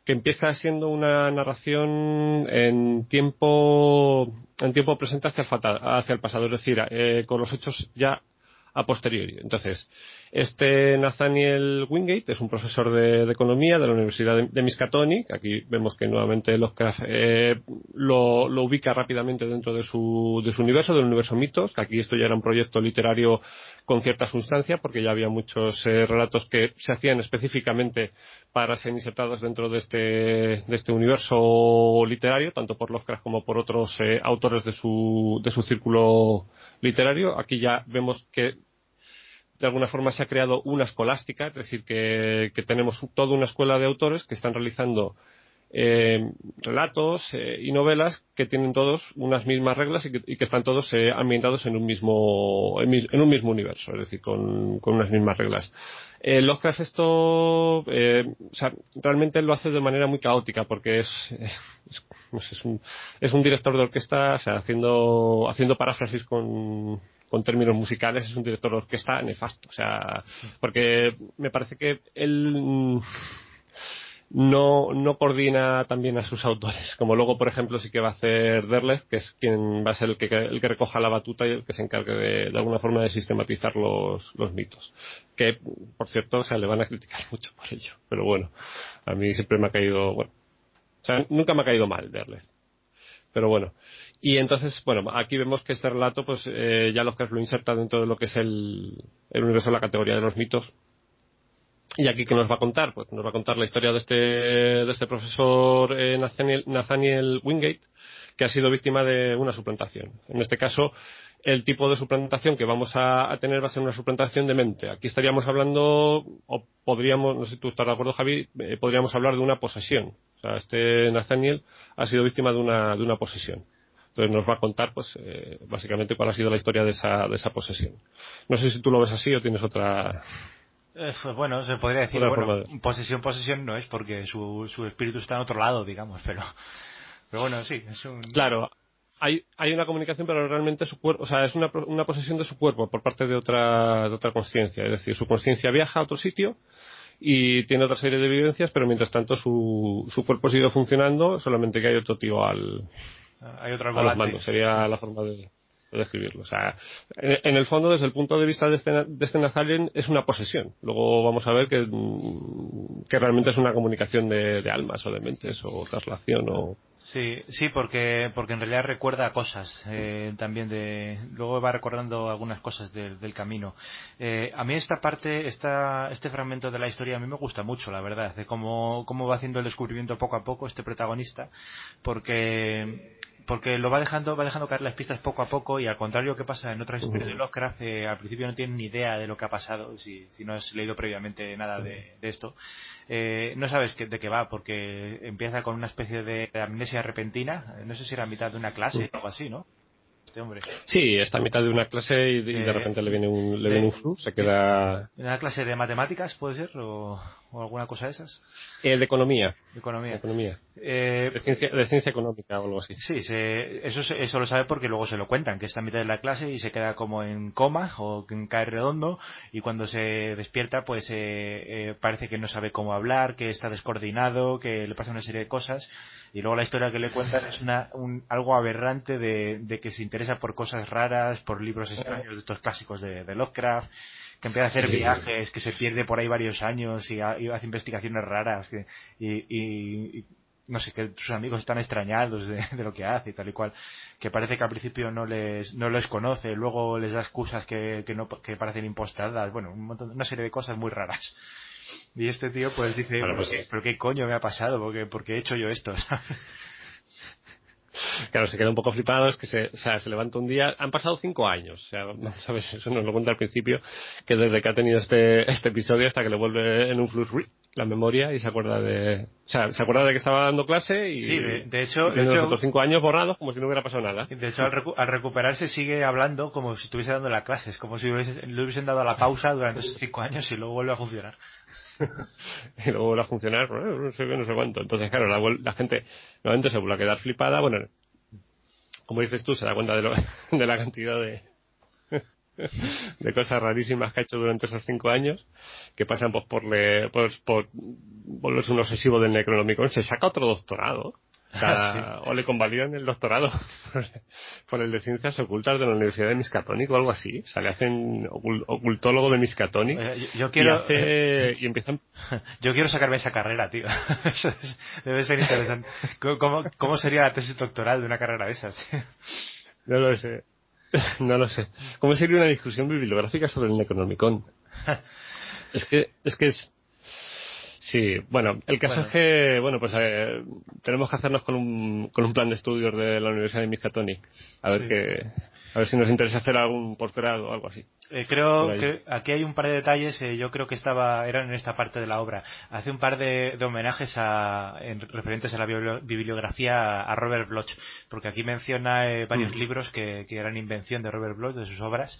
que empieza siendo una narración en tiempo, en tiempo presente hacia el, hacia el pasado, es decir, eh, con los hechos ya a posteriori. Entonces, este Nathaniel Wingate es un profesor de, economía de la Universidad de, Miskatonic. Aquí vemos que nuevamente Lovecraft eh, lo, ubica rápidamente dentro de su, de su universo, del universo mitos, aquí esto ya era un proyecto literario con cierta sustancia, porque ya había muchos eh, relatos que se hacían específicamente para ser insertados dentro de este, de este universo literario, tanto por Lovecraft como por otros eh, autores de su, de su círculo literario. Aquí ya vemos que de alguna forma se ha creado una escolástica, es decir, que, tenemos toda una escuela de autores que están realizando eh, relatos eh, y novelas que tienen todos unas mismas reglas y que, están todos eh, ambientados en un mismo en, un mismo universo, es decir, con, unas mismas reglas. Eh, Lovecraft esto, o sea, realmente lo hace de manera muy caótica porque es, es, un, es un director de orquesta, o sea, haciendo, haciendo paráfrasis con con términos musicales es un director de orquesta nefasto. O sea, porque me parece que él mm, no, no coordina también a sus autores. Como luego, por ejemplo, sí que va a hacer Derleth, que es quien va a ser el que, el que recoja la batuta y el que se encargue de, de alguna forma de sistematizar los, los mitos. Que, por cierto, o sea, le van a criticar mucho por ello. Pero bueno, a mí siempre me ha caído, bueno, o sea, nunca me ha caído mal Derleth. Pero bueno, y entonces, bueno, aquí vemos que este relato, pues eh, ya que lo inserta dentro de lo que es el, el universo de la categoría de los mitos. Y aquí, ¿qué nos va a contar? Pues nos va a contar la historia de este, de este profesor eh, Nathaniel, Wingate, que ha sido víctima de una suplantación. En este caso, el tipo de suplantación que vamos a, tener va a ser una suplantación de mente. Aquí estaríamos hablando, o podríamos, no sé si tú estás de acuerdo, Javi, eh, podríamos hablar de una posesión. O sea, este Nathaniel ha sido víctima de una, de una posesión. Entonces nos va a contar, pues, eh, básicamente cuál ha sido la historia de esa, de esa posesión. No sé si tú lo ves así o tienes otra. Eh, pues bueno, se podría decir, bueno, posesión, posesión no es porque su, su espíritu está en otro lado, digamos, pero, pero bueno, sí, es un. Claro, hay, hay una comunicación, pero realmente su cuerpo, o sea, es una, una posesión de su cuerpo por parte de otra, de otra conciencia. Es decir, su conciencia viaja a otro sitio y tiene otra serie de vivencias, pero mientras tanto su, su cuerpo sigue funcionando, solamente que hay otro tío al, hay otra sería la forma de, describirlo. O sea, en, el fondo, desde el punto de vista de este, de este Nazarien, es una posesión. Luego vamos a ver que, mm, que realmente es una comunicación de, almas o de mentes o traslación o... Sí, sí, porque, porque en realidad recuerda cosas eh, también de... Luego va recordando algunas cosas del camino. Eh, a mí esta parte, esta, este fragmento de la historia a mí me gusta mucho, la verdad, de cómo, cómo va haciendo el descubrimiento poco a poco este protagonista, porque porque lo va dejando va dejando caer las pistas poco a poco y al contrario que pasa en otras historias de Lovecraft eh, al principio no tienen ni idea de lo que ha pasado si, si no has leído previamente nada de, esto eh, no sabes de qué va porque empieza con una especie de amnesia repentina no sé si era a mitad de una clase o algo así ¿no? Este hombre. Sí, está a mitad de una clase y, de, repente le viene un, le viene un flu, se queda... ¿Una clase de matemáticas puede ser? O... o alguna cosa de esas? Eh, de economía. De economía. De, economía. Eh, de, ciencia, de, ciencia, económica o algo así. Sí, se, eso, eso lo sabe porque luego se lo cuentan, que está a mitad de la clase y se queda como en coma o en cae redondo y cuando se despierta pues eh, parece que no sabe cómo hablar, que está descoordinado, que le pasa una serie de cosas y luego la historia que le cuentan es una, un, algo aberrante de, de, que se interesa por cosas raras, por libros extraños de estos clásicos de, de Lovecraft, que empieza a hacer viajes, que se pierde por ahí varios años y, y hace investigaciones raras que, y, y, y, no sé, que sus amigos están extrañados de, de, lo que hace y tal y cual, que parece que al principio no les, no les conoce, luego les da excusas que, que, no, que parecen impostadas, bueno, un montón, una serie de cosas muy raras. Y este tío pues dice, Bueno, ¿pero, pues- qué, pero qué coño me ha pasado? porque ¿Por qué he hecho yo esto? Claro, se queda un poco flipado, es que se, o sea, se levanta un día, han pasado cinco años, o sea, no sabes, eso nos lo cuenta al principio, que desde que ha tenido este, este episodio hasta que le vuelve en un flush la memoria y se acuerda de, o sea, se acuerda de que estaba dando clase y, Sí, de, de hecho, de hecho, otros cinco años borrados como si no hubiera pasado nada. De hecho, al, recu al, recuperarse sigue hablando como si estuviese dando la clase. Es como si hubiese, le hubiesen dado la pausa durante esos cinco años y luego vuelve a funcionar. y luego vuelve a funcionar, no sé qué, no sé cuánto. Entonces, claro, la, la gente nuevamente se vuelve a quedar flipada. Bueno, como dices tú, se da cuenta de, lo, de la cantidad de, de cosas rarísimas que ha hecho durante esos cinco años, que pasan pues, por, le, pues, por volverse un obsesivo del Necronomicon. Se saca otro doctorado. O, sea, sí. o le convalidan el doctorado por el de Ciencias Ocultas de la Universidad de Miskatonic o algo así. O sea, le hacen ocultólogo de Miskatonic. Eh, yo, yo, quiero. Y, hace, y, empiezan. Yo quiero sacarme esa carrera, tío. Eso es, debe ser interesante. ¿Cómo, ¿Cómo, sería la tesis doctoral de una carrera de esas, tío? No lo sé. No lo sé. ¿Cómo sería una discusión bibliográfica sobre el Necronomicon? es que, es que es, Sí, bueno, el caso bueno. es que, bueno, pues eh, tenemos que hacernos con un, con un plan de estudios de la Universidad de Miskatonic. A ver sí. que, a ver si nos interesa hacer algún posgrado o algo así. Eh, creo que aquí hay un par de detalles, eh, yo creo que estaba, eran en esta parte de la obra. Hace un par de, de homenajes a, en, referentes a la bibliografía a Robert Bloch, porque aquí menciona eh, varios mm. libros que, que eran invención de Robert Bloch, de sus obras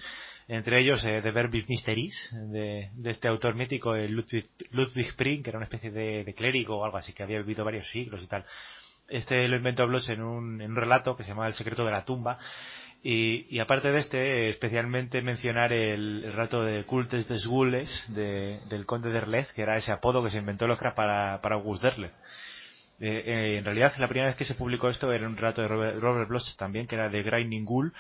entre ellos eh, The Verbis Mysteries, de, de, este autor mítico, el Ludwig, Ludwig Pring, que era una especie de, de, clérigo o algo así, que había vivido varios siglos y tal. Este lo inventó Bloch en un, en un relato que se llama El secreto de la tumba. Y, y aparte de este, especialmente mencionar el, relato de Cultes des Gules, de, del conde de Derleth, que era ese apodo que se inventó Lovecraft para, para August Derleth. Eh, eh, en realidad, la primera vez que se publicó esto era un relato de Robert, Bloch también, que era de Grinding Ghoul,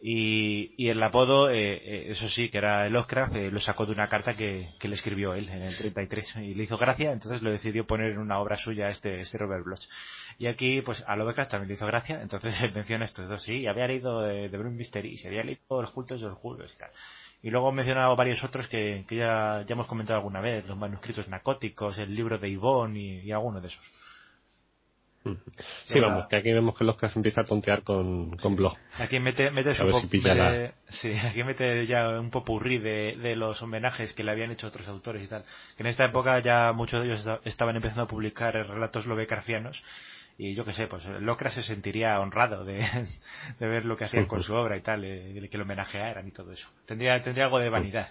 y, el apodo, eh, eso sí, que era Lovecraft, eh, lo sacó de una carta que, que, le escribió él en el 33 y le hizo gracia, entonces lo decidió poner en una obra suya este, este Robert Bloch. Y aquí, pues a Lovecraft también le hizo gracia, entonces menciona estos dos, sí, había leído de, de Mystery, se había leído los cultos de los julos y tal. Y luego he mencionado varios otros que, que ya, ya hemos comentado alguna vez, los manuscritos narcóticos, el libro de Yvonne y, y alguno de esos. Sí, vamos, que aquí vemos que Lovecraft empieza a tontear con, con blog. Aquí mete, mete, su pop, si mete sí, aquí mete ya un popurrí de, de los homenajes que le habían hecho otros autores y tal. Que en esta época ya muchos de ellos estaban empezando a publicar relatos lovecraftianos y yo qué sé, pues Lovecraft se sentiría honrado de, de ver lo que hacían con su obra y tal, eh, que lo homenajearan y todo eso. Tendría, tendría algo de vanidad.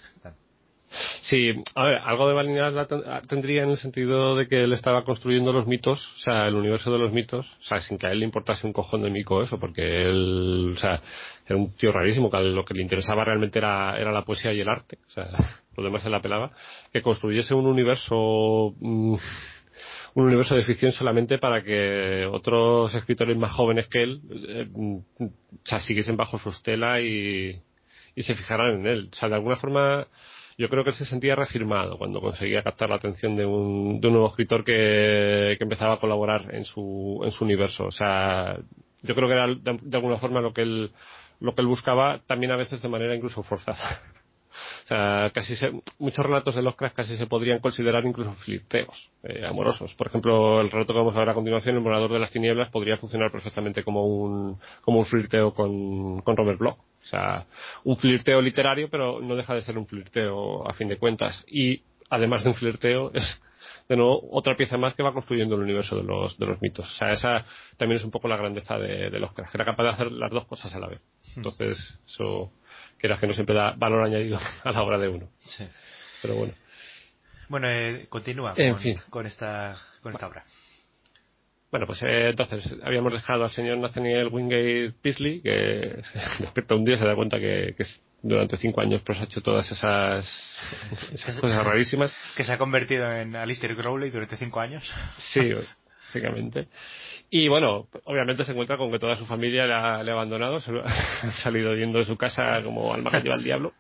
Sí, a ver, algo de vanidad tendría en el sentido de que él estaba construyendo los mitos, o sea, el universo de los mitos, o sea, sin que a él le importase un cojón de mico eso, porque él, o sea, era un tío rarísimo, que lo que le interesaba realmente era, era la poesía y el arte, o sea, lo demás se la pelaba, que construyese un universo, mm, un universo de ficción solamente para que otros escritores más jóvenes que él, eh, siguiesen bajo su estela y, y se fijaran en él, o sea, de alguna forma, yo creo que él se sentía reafirmado cuando conseguía captar la atención de un, de un nuevo escritor que, que empezaba a colaborar en su, en su universo. O sea, yo creo que era de, de, alguna forma lo que él, lo que él buscaba, también a veces de manera incluso forzada. O sea, casi se, muchos relatos de Lovecraft casi se podrían considerar incluso flirteos eh, amorosos. Por ejemplo, el relato que vamos a ver a continuación, El Morador de las Tinieblas, podría funcionar perfectamente como un, como un flirteo con, con Robert Bloch. O sea, un flirteo literario, pero no deja de ser un flirteo a fin de cuentas. Y además de un flirteo, es de nuevo otra pieza más que va construyendo el universo de los, de los mitos. O sea, esa también es un poco la grandeza de, de Lovecraft, que era capaz de hacer las dos cosas a la vez. Entonces, eso, que era que no siempre da valor añadido a la obra de uno. Sí. Pero bueno. Bueno, eh, continúa con, esta, con esta obra. Bueno, pues eh, entonces habíamos dejado al señor Nathaniel Wingate Peasley, que despierta un día se da cuenta que, durante cinco años pues ha hecho todas esas, cosas rarísimas. Que se ha convertido en Alistair Crowley durante cinco años. Sí, básicamente. Y bueno, obviamente se encuentra con que toda su familia le ha, abandonado, se ha salido yendo de su casa como alma que lleva al diablo.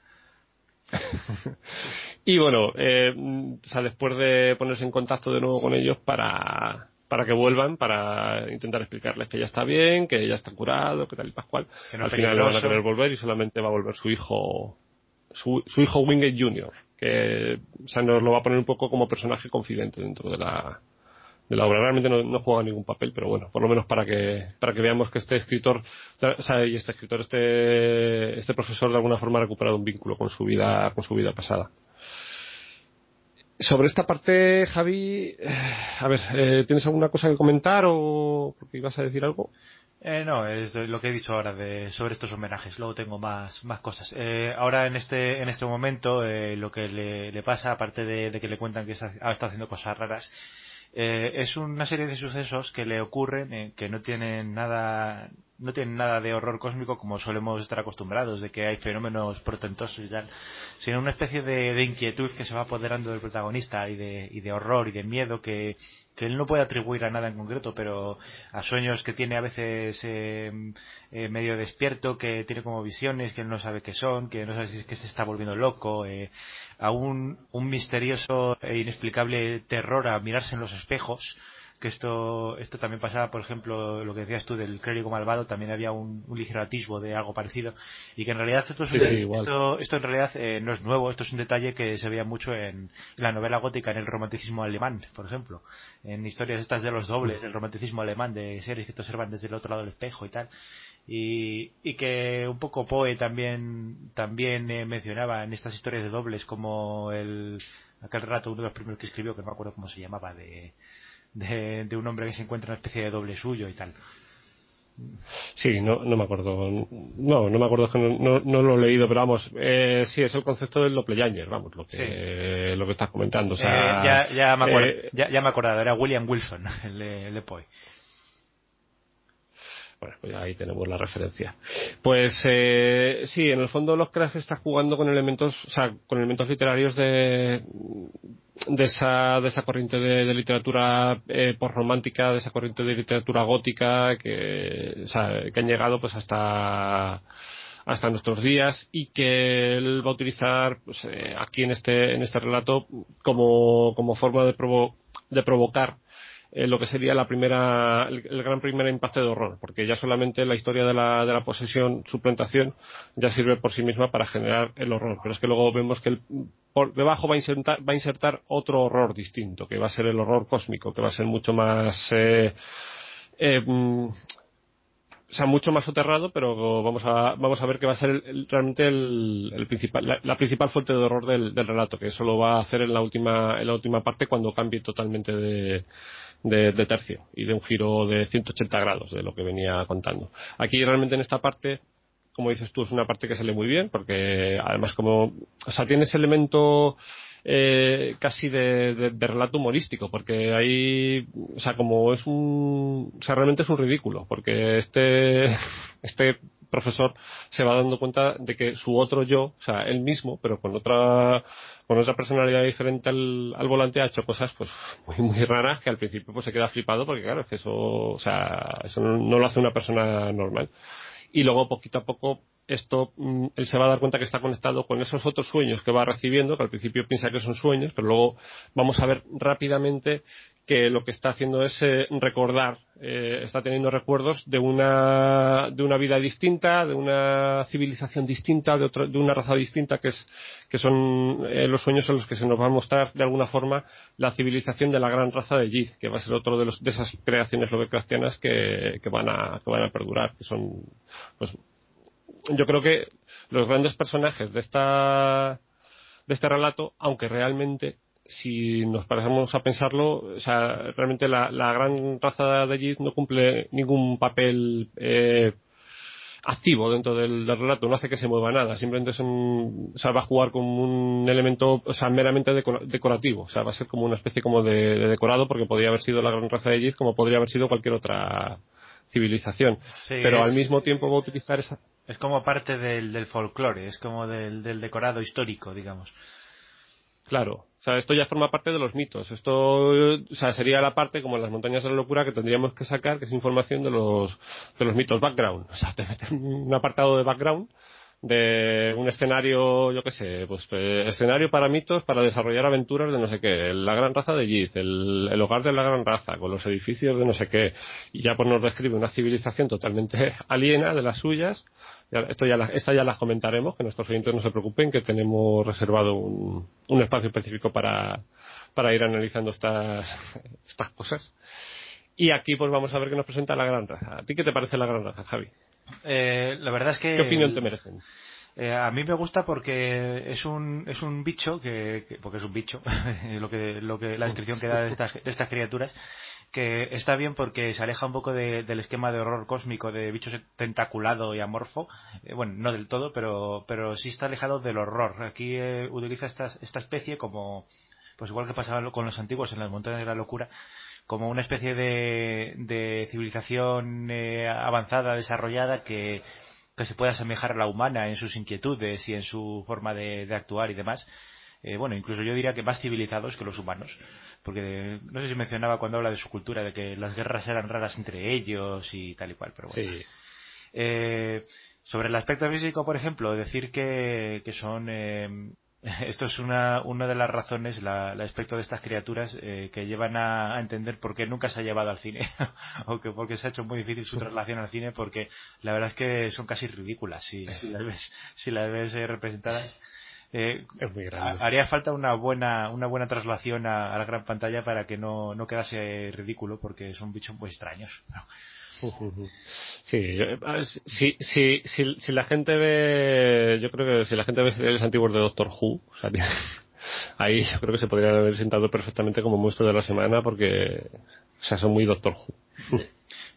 y bueno, eh, o sea, después de ponerse en contacto de nuevo con ellos para para que vuelvan, para intentar explicarles que ya está bien, que ya está curado, que tal y pascual. Al final no van a querer volver y solamente va a volver su hijo, su, su hijo Wingate Jr., que o sea, nos lo va a poner un poco como personaje confidente dentro de la, de la obra. Realmente no, no, juega ningún papel, pero bueno, por lo menos para que, para que veamos que este escritor, o este escritor, este, este profesor de alguna forma ha recuperado un vínculo con su vida, con su vida pasada. Sobre esta parte, Javi, eh, a ver, eh, ¿tienes alguna cosa que comentar o porque ibas a decir algo? Eh, no, es lo que he dicho ahora de, sobre estos homenajes. Luego tengo más, más cosas. Eh, ahora en este, en este momento, eh, lo que le, le, pasa, aparte de, de, que le cuentan que está, está haciendo cosas raras, eh, es una serie de sucesos que le ocurren eh, que no tienen nada no tienen nada de horror cósmico como solemos estar acostumbrados, de que hay fenómenos portentosos y tal, sino una especie de, inquietud que se va apoderando del protagonista y de, y de horror y de miedo que, él no puede atribuir a nada en concreto, pero a sueños que tiene a veces eh, eh, medio despierto, que tiene como visiones que él no sabe qué son, que no sabe si es que se está volviendo loco, eh, a un, un misterioso e inexplicable terror a mirarse en los espejos, que esto, esto también pasaba, por ejemplo, lo que decías tú del clérigo malvado, también había un, ligero atisbo de algo parecido, y que en realidad esto, esto, esto, en realidad eh, no es nuevo, esto es un detalle que se veía mucho en, la novela gótica, en el romanticismo alemán, por ejemplo, en historias estas de los dobles, del romanticismo alemán, de seres que te observan desde el otro lado del espejo y tal. Y, y, que un poco Poe también también eh, mencionaba en estas historias de dobles como el aquel rato uno de los primeros que escribió que no me acuerdo cómo se llamaba de de, un hombre que se encuentra en una especie de doble suyo y tal. Sí, no, no me acuerdo. No, no me acuerdo, que no, no, lo he leído, pero vamos, eh, sí, es el concepto del doppelganger, vamos, lo que, lo que estás comentando. O sea, eh, ya, ya, me acuerdo, eh, ya, me he acordado, era William Wilson, el el de Poe. Bueno, pues ahí tenemos la referencia. Pues eh, sí, en el fondo Lovecraft está jugando con elementos, o sea, con elementos literarios de, de esa, de esa corriente de, literatura eh, postromántica, de esa corriente de literatura gótica que, que han llegado pues hasta hasta nuestros días y que él va a utilizar pues, eh, aquí en este en este relato como, como forma de, provo de provocar eh, lo que sería la primera, el, gran primer impacto de horror, porque ya solamente la historia de la, de la posesión, suplantación, ya sirve por sí misma para generar el horror. Pero es que luego vemos que el, por debajo va a, insertar, va a insertar otro horror distinto, que va a ser el horror cósmico, que va a ser mucho más eh, eh, mm, o sea, mucho más soterrado, pero vamos a, vamos a ver que va a ser realmente el, principal, la, principal fuente de horror del, del, relato, que eso lo va a hacer en la última, en la última parte cuando cambie totalmente de, de, tercio y de un giro de 180 grados de lo que venía contando. Aquí realmente en esta parte, como dices tú, es una parte que sale muy bien porque además como, o sea, tiene ese elemento eh, casi de, relato humorístico, porque ahí, o sea, como es un, o sea, realmente es un ridículo, porque este, este profesor se va dando cuenta de que su otro yo, o sea, él mismo, pero con otra, con otra personalidad diferente al, al volante, ha hecho cosas, pues, muy, muy raras que al principio pues se queda flipado porque claro, es que eso, o sea, eso no lo hace una persona normal. Y luego poquito a poco esto mm, él se va a dar cuenta que está conectado con esos otros sueños que va recibiendo, que al principio piensa que son sueños, pero luego vamos a ver rápidamente que lo que está haciendo es eh, recordar, eh, está teniendo recuerdos de una, de una vida distinta, de una civilización distinta, de, de una raza distinta, que, es, que son eh, los sueños en los que se nos va a mostrar de alguna forma la civilización de la gran raza de Yid, que va a ser otro de, los, de esas creaciones lovecraftianas que, que, van a, que van a perdurar, que son pues, yo creo que los grandes personajes de esta de este relato, aunque realmente si nos paramos a pensarlo, o sea, realmente la, gran raza de allí no cumple ningún papel eh, activo dentro del, relato, no hace que se mueva nada, simplemente es o va a jugar como un elemento, o sea, meramente decorativo, o sea, va a ser como una especie como de, decorado porque podría haber sido la gran raza de Jith como podría haber sido cualquier otra civilización. pero al mismo tiempo va a utilizar esa. Es como parte del, del folclore, es como del, del decorado histórico, digamos. Claro, o sea, esto ya forma parte de los mitos. Esto, o sea, sería la parte como en las montañas de la locura que tendríamos que sacar, que es información de los, de los mitos background. O sea, te meten un apartado de background de un escenario, yo qué sé, pues eh, escenario para mitos para desarrollar aventuras de no sé qué, la gran raza de Yith, el, hogar de la gran raza, con los edificios de no sé qué, y ya pues nos describe una civilización totalmente aliena de las suyas. esto ya esta ya las comentaremos, que nuestros oyentes no se preocupen, que tenemos reservado un, un espacio específico para, para ir analizando estas, estas cosas. Y aquí pues vamos a ver qué nos presenta la gran raza. ¿A ti qué te parece la gran raza, Javi? Eh, la verdad es que... ¿Qué opinión te merecen? Eh, a mí me gusta porque es un, es un bicho, que, porque es un bicho, lo que, lo que, la descripción que da de estas, de estas criaturas, que está bien porque se aleja un poco del esquema de horror cósmico de bichos tentaculado y amorfo. Eh, bueno, no del todo, pero, pero sí está alejado del horror. Aquí eh, utiliza esta, esta especie como, pues igual que pasaba con los antiguos en las montañas de la locura, como una especie de, de civilización eh, avanzada, desarrollada, que, que, se puede asemejar a la humana en sus inquietudes y en su forma de, actuar y demás. Eh, bueno, incluso yo diría que más civilizados que los humanos, porque no sé si mencionaba cuando habla de su cultura, de que las guerras eran raras entre ellos y tal y cual, pero bueno. Sí. Eh, sobre el aspecto físico, por ejemplo, decir que, que son esto es una, una de las razones, la, el aspecto de estas criaturas eh, que llevan a, entender por qué nunca se ha llevado al cine, o que porque se ha hecho muy difícil su traslación al cine, porque la verdad es que son casi ridículas si, si las ves, si las ves eh, representadas. Eh, haría falta una buena una buena traslación a, la gran pantalla para que no, no quedase ridículo porque son bichos muy extraños Sí, si, si, si, la gente ve, yo creo que si la gente ve series antiguos de Doctor Who, ahí yo creo que se podría haber sentado perfectamente como muestra de la semana porque, o sea, son muy Doctor Who.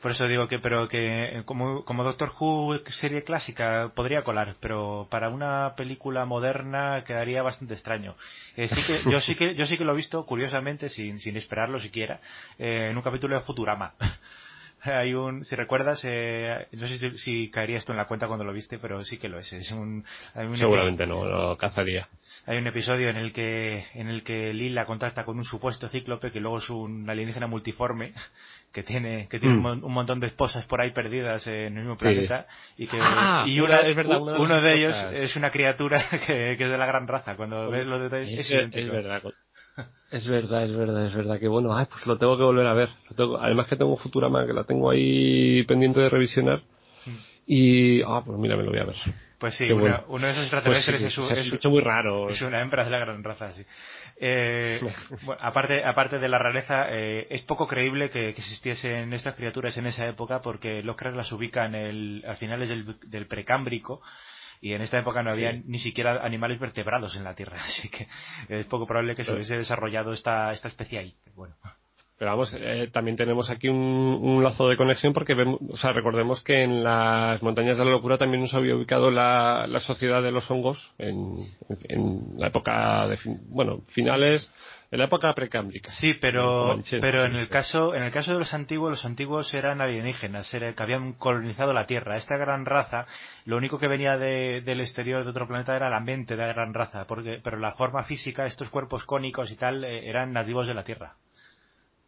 Por eso digo que, pero que como, como Doctor Who serie clásica podría colar, pero para una película moderna quedaría bastante extraño. Eh, sí que, yo sí que, yo sí que lo he visto, curiosamente, sin, sin esperarlo siquiera, eh, en un capítulo de Futurama. hay un, si recuerdas, eh, no sé si, caería esto en la cuenta cuando lo viste, pero sí que lo es. es un, Seguramente no, lo cazaría. Hay un episodio en el que, en el que Lila contacta con un supuesto cíclope que luego es un alienígena multiforme que tiene, que tiene un, mm. montón de esposas por ahí perdidas en el mismo planeta y que, ah, y una, es verdad, uno de ellos es una criatura que, que, es de la gran raza. Cuando ves los detalles, es, es, es verdad. Es verdad, es verdad, es verdad. Que bueno, ay, pues lo tengo que volver a ver. además que tengo Futurama, que la tengo ahí pendiente de revisionar. Mm. Y, ah, pues mira, me lo voy a ver. Pues sí, uno de esos pues extraterrestres es, un, es, muy raro. Es una hembra de la gran raza, sí. Eh, aparte, aparte de la rareza, eh, es poco creíble que, existiesen estas criaturas en esa época porque los cracks las ubican el, a finales del, del precámbrico y en esta época no había ni siquiera animales vertebrados en la Tierra, así que es poco probable que se hubiese desarrollado esta, esta especie ahí. Bueno. Pero vamos, eh, también tenemos aquí un, lazo de conexión porque vemos, o sea, recordemos que en las montañas de la locura también nos había ubicado la, la sociedad de los hongos en, en la época de, bueno, finales, en la época precámbrica. Sí, pero, pero en el caso, en el caso de los antiguos, los antiguos eran alienígenas, era, que habían colonizado la Tierra. Esta gran raza, lo único que venía del exterior de otro planeta era la mente de la gran raza, porque, pero la forma física, estos cuerpos cónicos y tal, eh, eran nativos de la Tierra.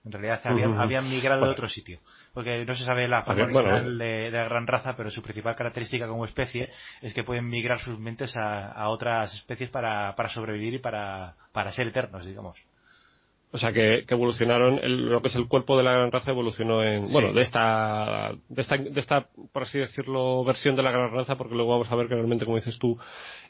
En realidad habían, migrado de otro sitio. Porque no se sabe la forma original de, la gran raza, pero su principal característica como especie es que pueden migrar sus mentes a, otras especies para, para sobrevivir y para, para ser eternos, digamos. O sea, que, evolucionaron, lo que es el cuerpo de la gran raza evolucionó en, bueno, de esta, de esta, de esta, por así decirlo, versión de la gran raza, porque luego vamos a ver que realmente, como dices tú,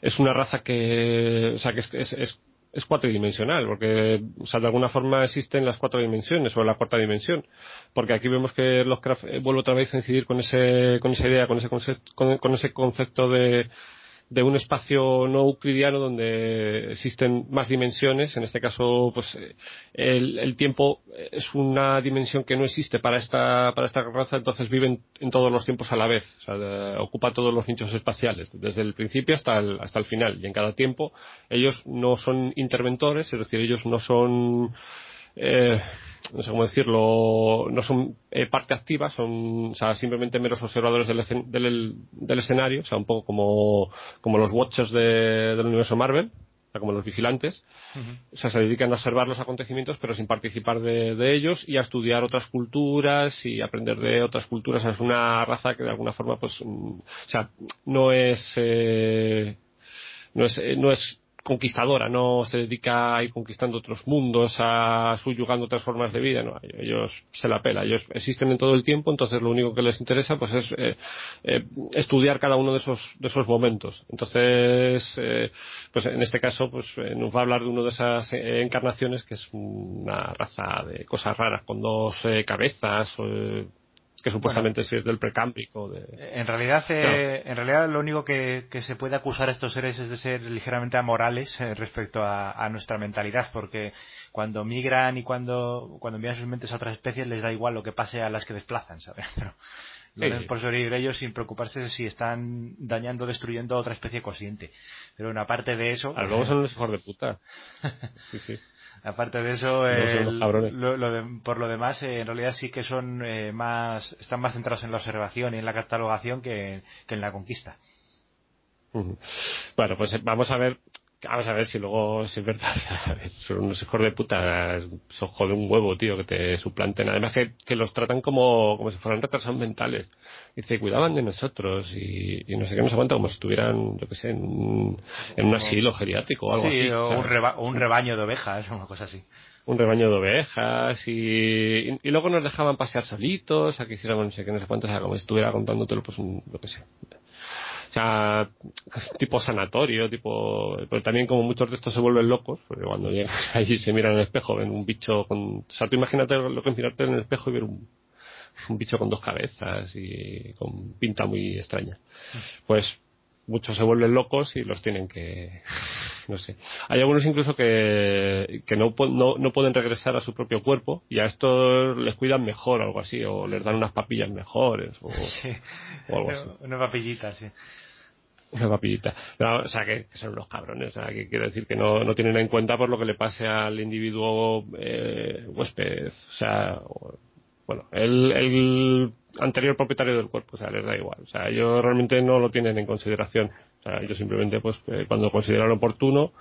es una raza que, o sea, que es, es, es, cuatridimensional, porque, o sea, de alguna forma existen las cuatro dimensiones, o la cuarta dimensión. Porque aquí vemos que los vuelve otra vez a incidir con ese, con esa idea, con ese concepto, con ese concepto de, de un espacio no euclidiano donde existen más dimensiones. En este caso, pues el, el, tiempo es una dimensión que no existe para esta, para esta raza, entonces viven en todos los tiempos a la vez. O sea, ocupa todos los nichos espaciales, desde el principio hasta el, hasta el final. Y en cada tiempo ellos no son interventores, es decir, ellos no son eh, no sé cómo decirlo, no son eh, parte activa, son o sea, simplemente meros observadores del, del, del, escenario, o sea, un poco como, como los Watchers de, del universo Marvel, o sea, como los vigilantes. O sea, se dedican a observar los acontecimientos, pero sin participar de, de, ellos y a estudiar otras culturas y aprender de otras culturas. es una raza que de alguna forma, pues, mm, o sea, no es, eh, no es, no es conquistadora, no se dedica a ir conquistando otros mundos, a subyugando otras formas de vida, no, ellos se la pela, ellos existen en todo el tiempo, entonces lo único que les interesa pues es eh, eh, estudiar cada uno de esos, de esos momentos. Entonces, eh, pues en este caso, pues eh, nos va a hablar de una de esas eh, encarnaciones que es una raza de cosas raras, con dos cabezas, que supuestamente bueno, es del precámbrico. De... En realidad, eh, en realidad lo único que, que, se puede acusar a estos seres es de ser ligeramente amorales eh, respecto a, a, nuestra mentalidad, porque cuando migran y cuando, cuando envían sus mentes a otras especies les da igual lo que pase a las que desplazan, ¿sabes? Pero lo sí. por sobrevivir ellos sin preocuparse si están dañando o destruyendo a otra especie consciente. Pero una parte de eso... A luego son los hijos de puta. Sí, sí. Aparte de eso, lo, lo de, por lo demás, eh, en realidad sí que son eh, más, están más centrados en la observación y en la catalogación que, que en la conquista. Bueno, pues vamos a ver Vamos a ver si luego si es verdad. son unos hijos de puta. Son jode un huevo, tío, que te suplanten. Además que, que los tratan como, como si fueran retrasados mentales. Dice, cuidaban de nosotros y, y no sé qué, nos aguanta como si estuvieran, yo qué sé, en un, en un asilo geriátrico o algo sí, así. o un, reba un rebaño de ovejas, una cosa así un rebaño de ovejas y, y, luego nos dejaban pasear solitos a que hiciéramos no sé qué, no sé cuánto, o sea, como si estuviera contándotelo, pues un, lo que sé. O sea, tipo sanatorio, tipo, pero también como muchos de estos se vuelven locos, porque cuando llegan allí se miran en el espejo, ven un bicho con, o sea, tú imagínate lo que es mirarte en el espejo y ver un, un bicho con dos cabezas y con pinta muy extraña. Pues muchos se vuelven locos y los tienen que no sé. Hay algunos incluso que, que no, no, no pueden regresar a su propio cuerpo y a estos les cuidan mejor o algo así o les dan unas papillas mejores o, sí. o algo así. Una papillita sí. Una papillita. O sea que, que, son unos cabrones o sea que quiero decir que no, no tienen en cuenta por lo que le pase al individuo eh, huésped o sea o, bueno, el, el anterior propietario del cuerpo, o sea, les da igual. O sea, ellos realmente no lo tienen en consideración. O sea, ellos simplemente, pues, eh, cuando consideran oportuno,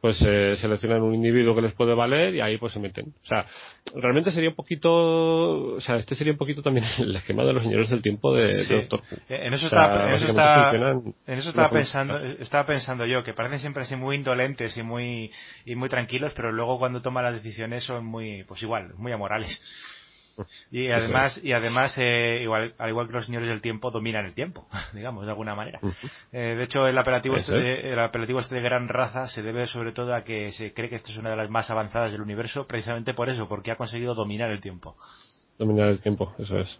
pues eh, seleccionan un individuo que les puede valer y ahí pues se meten. O sea, realmente sería un poquito, o sea, este sería un poquito también el esquema de los señores del tiempo de, sí. de Doctor Who. En eso, o sea, estaba, en eso, estaba, en eso estaba pensando, estaba pensando yo, que parecen siempre así muy indolentes y muy, y muy tranquilos, pero luego cuando toman las decisiones son muy, pues igual, muy amorales. Y además, y además eh, igual, al igual que los señores del tiempo, dominan el tiempo, digamos, de alguna manera. Eh, de hecho, el apelativo, este de, el apelativo este de gran raza se debe sobre todo a que se cree que esto es una de las más avanzadas del universo, precisamente por eso, porque ha conseguido dominar el tiempo. Dominar el tiempo, eso es.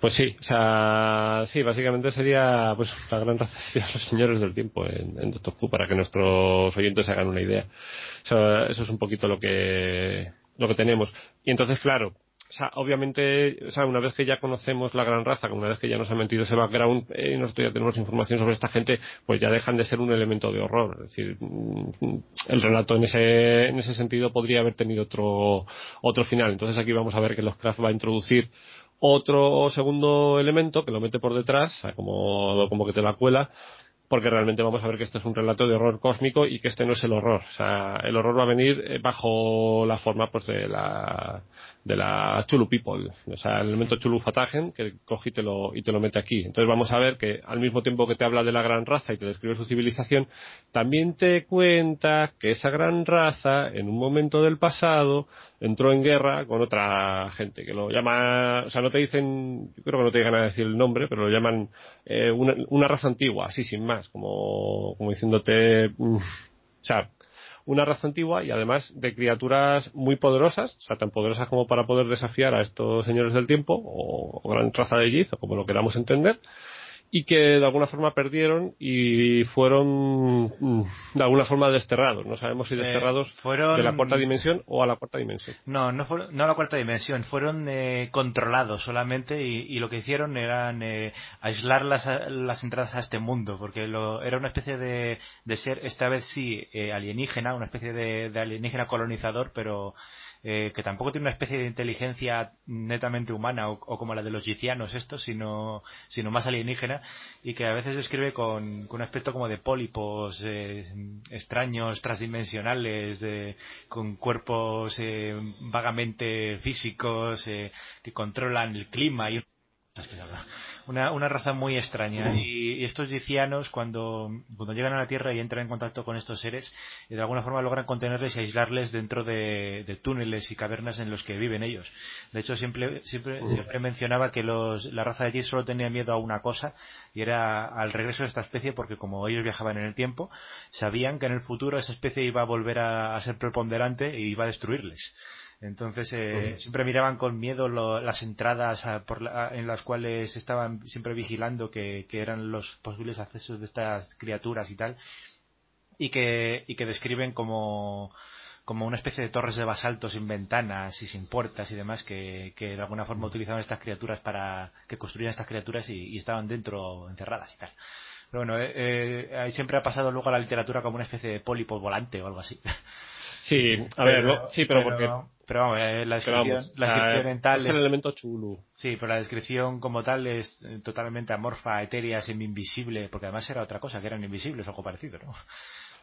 Pues sí, o sea, sí, básicamente sería, pues, la gran raza serían los señores del tiempo en, en Doctor Who, para que nuestros oyentes hagan una idea. O sea, eso es un poquito lo que, lo que tenemos. Y entonces, claro, o sea, obviamente, o sea, una vez que ya conocemos la gran raza, una vez que ya nos ha metido ese background eh, y nosotros ya tenemos información sobre esta gente, pues ya dejan de ser un elemento de horror. Es decir, el relato en ese, en ese sentido podría haber tenido otro, otro final. Entonces aquí vamos a ver que Lovecraft va a introducir otro segundo elemento que lo mete por detrás, como, como que te la cuela, porque realmente vamos a ver que este es un relato de horror cósmico y que este no es el horror. O sea, el horror va a venir bajo la forma pues de la de la Chulu People, o sea, el elemento Chulu Fatagen que coge y te, lo, y te lo mete aquí. Entonces vamos a ver que al mismo tiempo que te habla de la gran raza y te describe su civilización, también te cuenta que esa gran raza, en un momento del pasado, entró en guerra con otra gente, que lo llama, o sea, no te dicen, yo creo que no te llegan a decir el nombre, pero lo llaman eh, una, una raza antigua, así sin más, como, como diciéndote, mm, o sea, una raza antigua y además de criaturas muy poderosas, o sea, tan poderosas como para poder desafiar a estos señores del tiempo, o, gran raza de Yiz, o como lo queramos entender, y que de alguna forma perdieron y fueron mm, de alguna forma desterrados. No sabemos si eh, desterrados de la cuarta dimensión o a la cuarta dimensión. No, no, fueron, no a la cuarta dimensión, fueron eh, controlados solamente y, lo que hicieron eran eh, aislar las, las, entradas a este mundo, porque lo, era una especie de, de ser, esta vez sí, alienígena, una especie de, de alienígena colonizador, pero eh, que tampoco tiene una especie de inteligencia netamente humana o, como la de los gicianos estos, sino, sino más alienígena y que a veces describe con, con un aspecto como de pólipos eh, extraños, transdimensionales, de, con cuerpos eh, vagamente físicos que controlan el clima y una, una raza muy extraña. Y, estos gicianos, cuando, cuando llegan a la Tierra y entran en contacto con estos seres, eh, de alguna forma logran contenerles y aislarles dentro de, túneles y cavernas en los que viven ellos. De hecho, siempre, siempre, siempre mencionaba que los, la raza de Jith solo tenía miedo a una cosa, y era al regreso de esta especie, porque como ellos viajaban en el tiempo, sabían que en el futuro esa especie iba a volver a, ser preponderante y iba a destruirles. Entonces eh, siempre miraban con miedo las entradas en las cuales estaban siempre vigilando que, eran los posibles accesos de estas criaturas y tal, y que, y que describen como, como una especie de torres de basalto sin ventanas y sin puertas y demás que, que de alguna forma utilizaban estas criaturas para que construían estas criaturas y, estaban dentro encerradas y tal. Pero bueno, eh, eh, siempre ha pasado luego a la literatura como una especie de pólipo volante o algo así. Sí, a ver, sí, pero, porque pero vamos, eh, la descripción, la descripción en tal es, el elemento chulo. Sí, pero la descripción como tal es totalmente amorfa, etérea, semi-invisible, porque además era otra cosa, que eran invisibles o algo parecido, ¿no?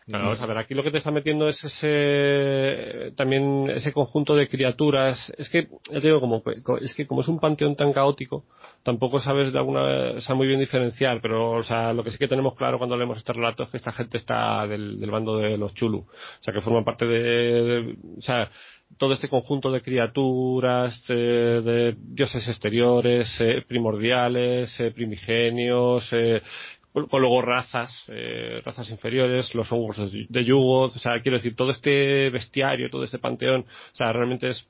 Claro, vamos a ver, aquí lo que te está metiendo es ese, también ese conjunto de criaturas. Es que, ya te digo, como, es que como es un panteón tan caótico, tampoco sabes de alguna, o sea, muy bien diferenciar, pero, o sea, lo que sí que tenemos claro cuando leemos este relato es que esta gente está del, del bando de los chulu. O sea, que forman parte de, o sea, todo este conjunto de criaturas, eh, de dioses exteriores, eh, primordiales, eh, primigenios, con luego razas, razas inferiores, los hongos de, yugo, o sea, quiero decir, todo este bestiario, todo este panteón, o sea, realmente es,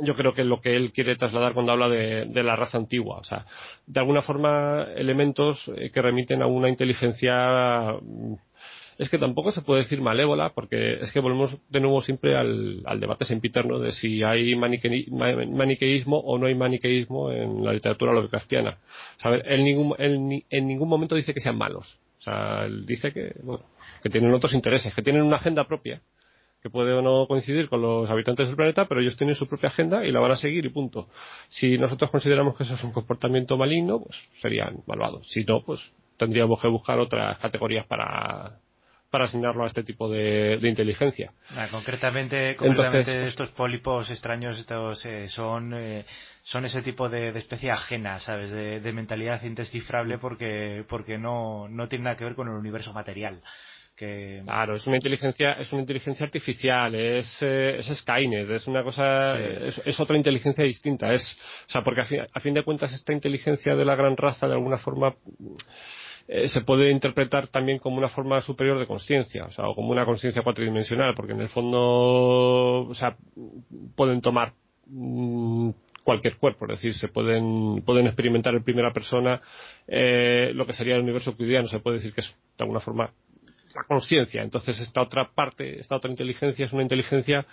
yo creo que lo que él quiere trasladar cuando habla de, de la raza antigua, o sea, de alguna forma elementos que remiten a una inteligencia es que tampoco se puede decir malévola, porque es que volvemos de nuevo siempre al, debate sempiterno de si hay maniqueísmo o no hay maniqueísmo en la literatura lovecraftiana. ¿Sabe? Él, ningún, en ningún momento dice que sean malos. O sea, él dice que, bueno, que tienen otros intereses, que tienen una agenda propia, que puede o no coincidir con los habitantes del planeta, pero ellos tienen su propia agenda y la van a seguir y punto. Si nosotros consideramos que eso es un comportamiento maligno, pues serían malvados. Si no, pues tendríamos que buscar otras categorías para, para asignarlo a este tipo de, inteligencia. Ah, concretamente, concretamente estos pólipos extraños estos eh, son eh, son ese tipo de, especie ajena, ¿sabes? De, mentalidad indescifrable porque porque no no tiene nada que ver con el universo material. Que... Claro, es una inteligencia, es una inteligencia artificial, es, eh, es Skynet, es una cosa, es, otra inteligencia distinta, es, o sea, porque a fin de cuentas esta inteligencia de la gran raza de alguna forma eh, se puede interpretar también como una forma superior de conciencia, o sea, o como una conciencia cuatridimensional, porque en el fondo, o sea, pueden tomar mm, cualquier cuerpo, es decir, se pueden, pueden experimentar en primera persona eh, lo que sería el universo cotidiano, se puede decir que es de alguna forma la conciencia. Entonces esta otra parte, esta otra inteligencia es una inteligencia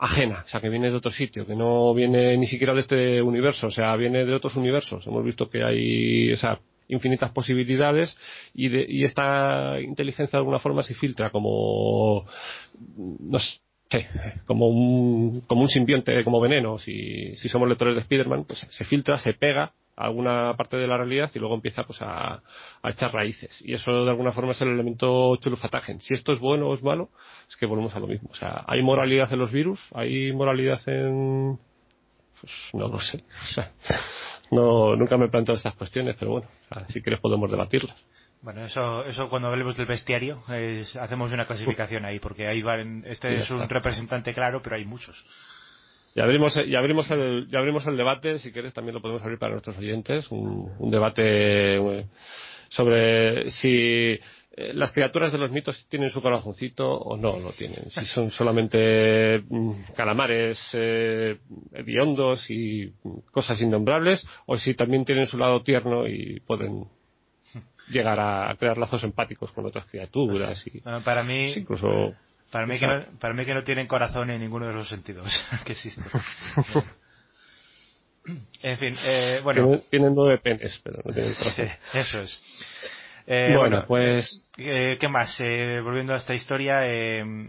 ajena, o sea, que viene de otro sitio, que no viene ni siquiera de este universo, o sea, viene de otros universos. Hemos visto que hay, o sea, infinitas posibilidades y, de, y esta inteligencia de alguna forma se filtra como no sé como un, como un simbionte, como veneno. Si, si somos lectores de Spider-Man, pues se filtra, se pega a alguna parte de la realidad y luego empieza pues a, a echar raíces. Y eso de alguna forma es el elemento chulufatagen. Si esto es bueno o es malo, es que volvemos a lo mismo. O sea, hay moralidad en los virus, hay moralidad en... Pues no lo sé. O sea, no, nunca me he planteado estas cuestiones, pero bueno, si quieres podemos debatirlas. Bueno, eso, eso cuando hablemos del bestiario, hacemos una clasificación ahí, porque ahí van, este es un representante claro, pero hay muchos. Ya abrimos, ya abrimos el, ya abrimos el debate, si quieres también lo podemos abrir para nuestros oyentes, un, un debate eh, sobre si eh, las criaturas de los mitos tienen su corazoncito o no lo tienen. Si son solamente mm, calamares eh, hediondos y cosas innombrables o si también tienen su lado tierno y pueden llegar a crear lazos empáticos con otras criaturas y para mí incluso para mí, que no, para mí que no tienen corazón en ninguno de los sentidos que existen. en fin, eh, bueno. Tienen, nueve penes, pero no tienen corazón. eso es. Eh, bueno, pues. Eh, ¿Qué más? Eh, volviendo a esta historia.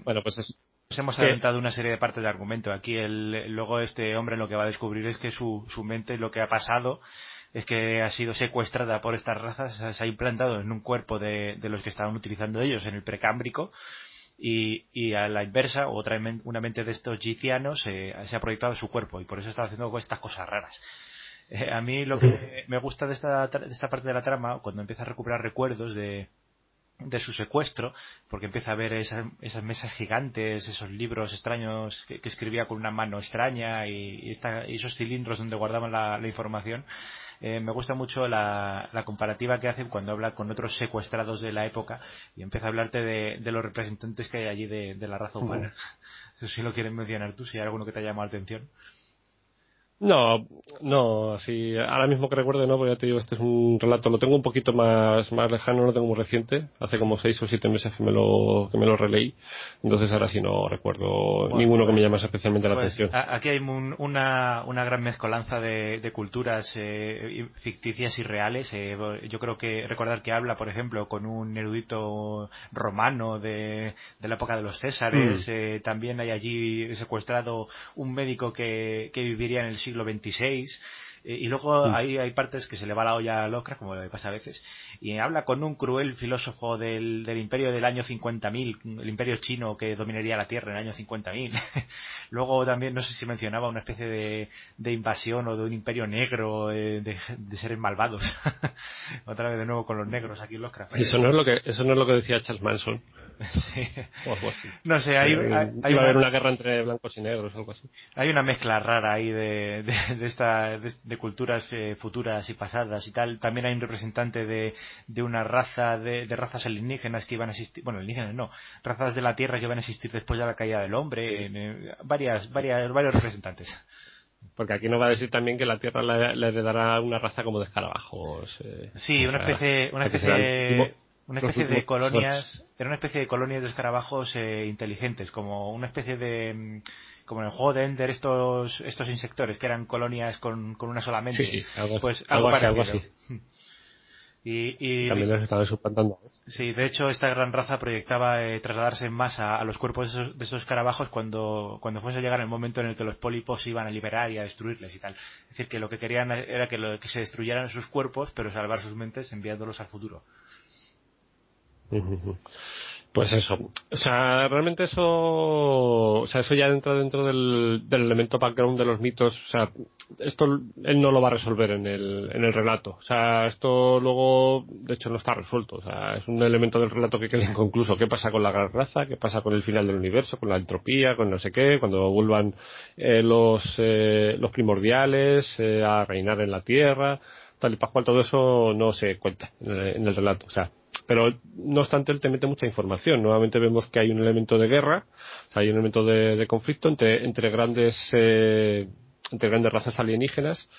bueno, pues es, nos hemos adelantado una serie de partes de argumento. Aquí el, luego este hombre lo que va a descubrir es que su, su mente lo que ha pasado es que ha sido secuestrada por estas razas, se ha implantado en un cuerpo de, de los que estaban utilizando ellos en el precámbrico y, y a la inversa, otra una mente de estos gicianos se ha proyectado su cuerpo y por eso está haciendo estas cosas raras. Eh, a mí lo que me gusta de esta, de esta parte de la trama, cuando empieza a recuperar recuerdos de, de su secuestro, porque empieza a ver esas, esas mesas gigantes, esos libros extraños que, escribía con una mano extraña y, y, esos cilindros donde guardaban la, la información, eh, me gusta mucho la, comparativa que hacen cuando habla con otros secuestrados de la época y empieza a hablarte de, los representantes que hay allí de, la raza humana. Eso sí lo quieres mencionar tú, si hay alguno que te ha llamado la atención. No, no, así, ahora mismo que recuerdo no, porque ya te digo, este es un relato, lo tengo un poquito más, más lejano, lo tengo muy reciente, hace como seis o siete meses que me lo, que me lo releí, entonces ahora sí no recuerdo ninguno que me pues, llame especialmente la pues, atención. Aquí hay una, una gran mezcolanza de, de culturas eh, ficticias y reales, eh, yo creo que recordar que habla, por ejemplo, con un erudito romano de, de la época de los Césares, mm. eh, también hay allí secuestrado un médico que, que viviría en el siglo XXVI. Eh, y luego mm. ahí hay partes que se le va la olla a Locra, como le pasa a veces, y habla con un cruel filósofo del, del imperio del año 50.000, el imperio chino que dominaría la Tierra en el año 50.000. luego también, no sé si mencionaba una especie de, de invasión o de un imperio negro eh, de, de, seres malvados. Otra vez de nuevo con los negros aquí en Locra. Eso no es lo que, eso no es lo que decía Charles Manson. Sí. No sé, hay, hay, a haber una guerra entre blancos y negros o algo así. Hay una mezcla rara ahí de, de, esta, de, culturas eh, futuras y pasadas y tal. También hay un representante de, de una raza de, razas alienígenas que iban a existir, bueno, alienígenas no, razas de la Tierra que iban a existir después de la caída del hombre. Eh, varias, varias, varios representantes. Porque aquí nos va a decir también que la Tierra le, heredará una raza como de escarabajos. Eh, sí, una especie, una especie de una especie de colonias, era una especie de colonias de escarabajos eh, inteligentes, como una especie de, mm, como en el juego de Ender estos, estos insectores que eran colonias con, con una sola mente. Sí, algo, pues algo, así, Y, y, También los estaba suplantando. Sí, de hecho esta gran raza proyectaba eh, trasladarse en masa a los cuerpos de esos, de esos, escarabajos cuando, cuando fuese a llegar el momento en el que los pólipos iban a liberar y a destruirles y tal. Es decir, que lo que querían era que, lo, que se destruyeran sus cuerpos, pero salvar sus mentes enviándolos al futuro. Pues eso, o sea, realmente eso, o sea, eso ya entra dentro del, del elemento background de los mitos, o sea, esto él no lo va a resolver en el, en el relato, o sea, esto luego, de hecho, no está resuelto, o sea, es un elemento del relato que queda inconcluso, qué pasa con la gran raza, qué pasa con el final del universo, con la entropía, con no sé qué, cuando vuelvan eh, los, eh, los primordiales eh, a reinar en la Tierra, tal y pascual, todo eso no se cuenta en el relato, o sea, pero no obstante él te mete mucha información. Nuevamente vemos que hay un elemento de guerra, hay un elemento de, conflicto entre, entre grandes eh, entre grandes razas alienígenas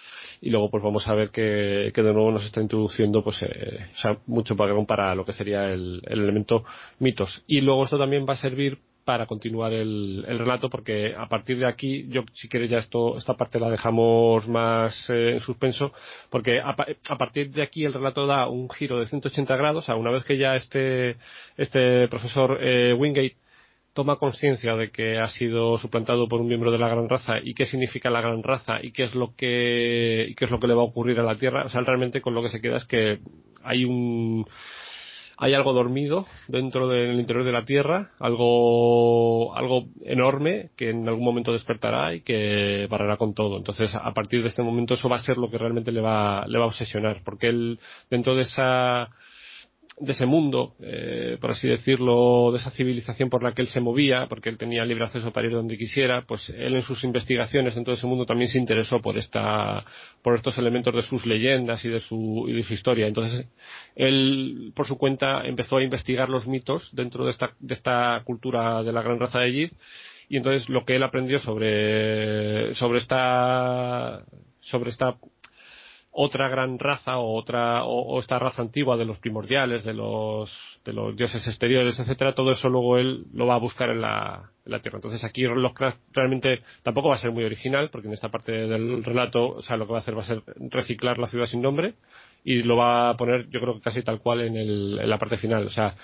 y luego pues vamos a ver que, que de nuevo nos está introduciendo pues eh, o sea, mucho para lo que sería el, el elemento mitos y luego esto también va a servir para continuar el, relato porque a partir de aquí yo si quieres ya esto esta parte la dejamos más eh, en suspenso porque a, partir de aquí el relato da un giro de 180 grados. A una vez que ya este este profesor eh, Wingate toma conciencia de que ha sido suplantado por un miembro de la gran raza y qué significa la gran raza y qué es lo que y qué es lo que le va a ocurrir a la Tierra o sea realmente con lo que se queda es que hay un hay algo dormido dentro del interior de la Tierra, algo, algo enorme que en algún momento despertará y que barrerá con todo. Entonces, a partir de este momento, eso va a ser lo que realmente le va, le va a obsesionar, porque él, dentro de esa, de ese mundo, eh, por así decirlo, de esa civilización por la que él se movía, porque él tenía libre acceso para ir donde quisiera, pues él en sus investigaciones dentro de ese mundo también se interesó por esta, por estos elementos de sus leyendas y de su, y de su historia. Entonces, él, por su cuenta, empezó a investigar los mitos dentro de esta, de esta cultura de la gran raza de Yid, y entonces lo que él aprendió sobre, sobre esta, sobre esta otra gran raza o otra o, esta raza antigua de los primordiales, de los de los dioses exteriores, etcétera, todo eso luego él lo va a buscar en la, Tierra. Entonces aquí Lovecraft realmente tampoco va a ser muy original, porque en esta parte del relato, o sea, lo que va a hacer va a ser reciclar la ciudad sin nombre y lo va a poner, yo creo que casi tal cual en, el, en la parte final. O sea,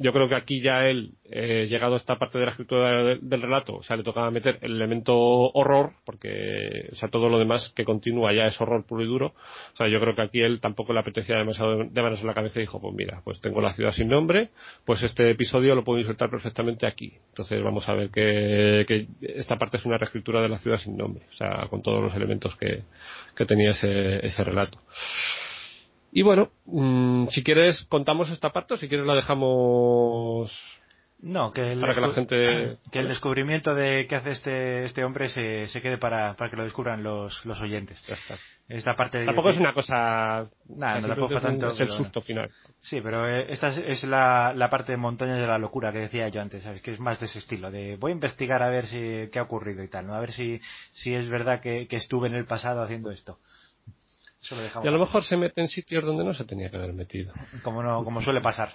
yo creo que aquí ya él, eh, llegado a esta parte de la escritura del, relato, o sea, le tocaba meter el elemento horror, porque, o sea, todo lo demás que continúa ya es horror puro y duro. O sea, yo creo que aquí él tampoco le apetecía demasiado de manos en la cabeza y dijo, pues mira, pues tengo la ciudad sin nombre, pues este episodio lo puedo insertar perfectamente aquí. Entonces vamos a ver que, que esta parte es una reescritura de la ciudad sin nombre, o sea, con todos los elementos que, que tenía ese, ese relato. Y bueno, mm, si quieres contamos esta parte o si quieres la dejamos no, que el, para que, la gente... que el descubrimiento de qué hace este, este hombre se, se quede para, para que lo descubran los, los oyentes. Esta parte tampoco es una cosa... Nada, no tampoco tanto. Es el susto final. Sí, pero eh, esta es, la, la parte de montañas de la locura que decía yo antes, ¿sabes? Que es más de ese estilo, de voy a investigar a ver si, qué ha ocurrido y tal, ¿no? A ver si, si es verdad que, que estuve en el pasado haciendo esto y a lo mejor se mete en sitios donde no se tenía que haber metido. Como, no, como suele pasar.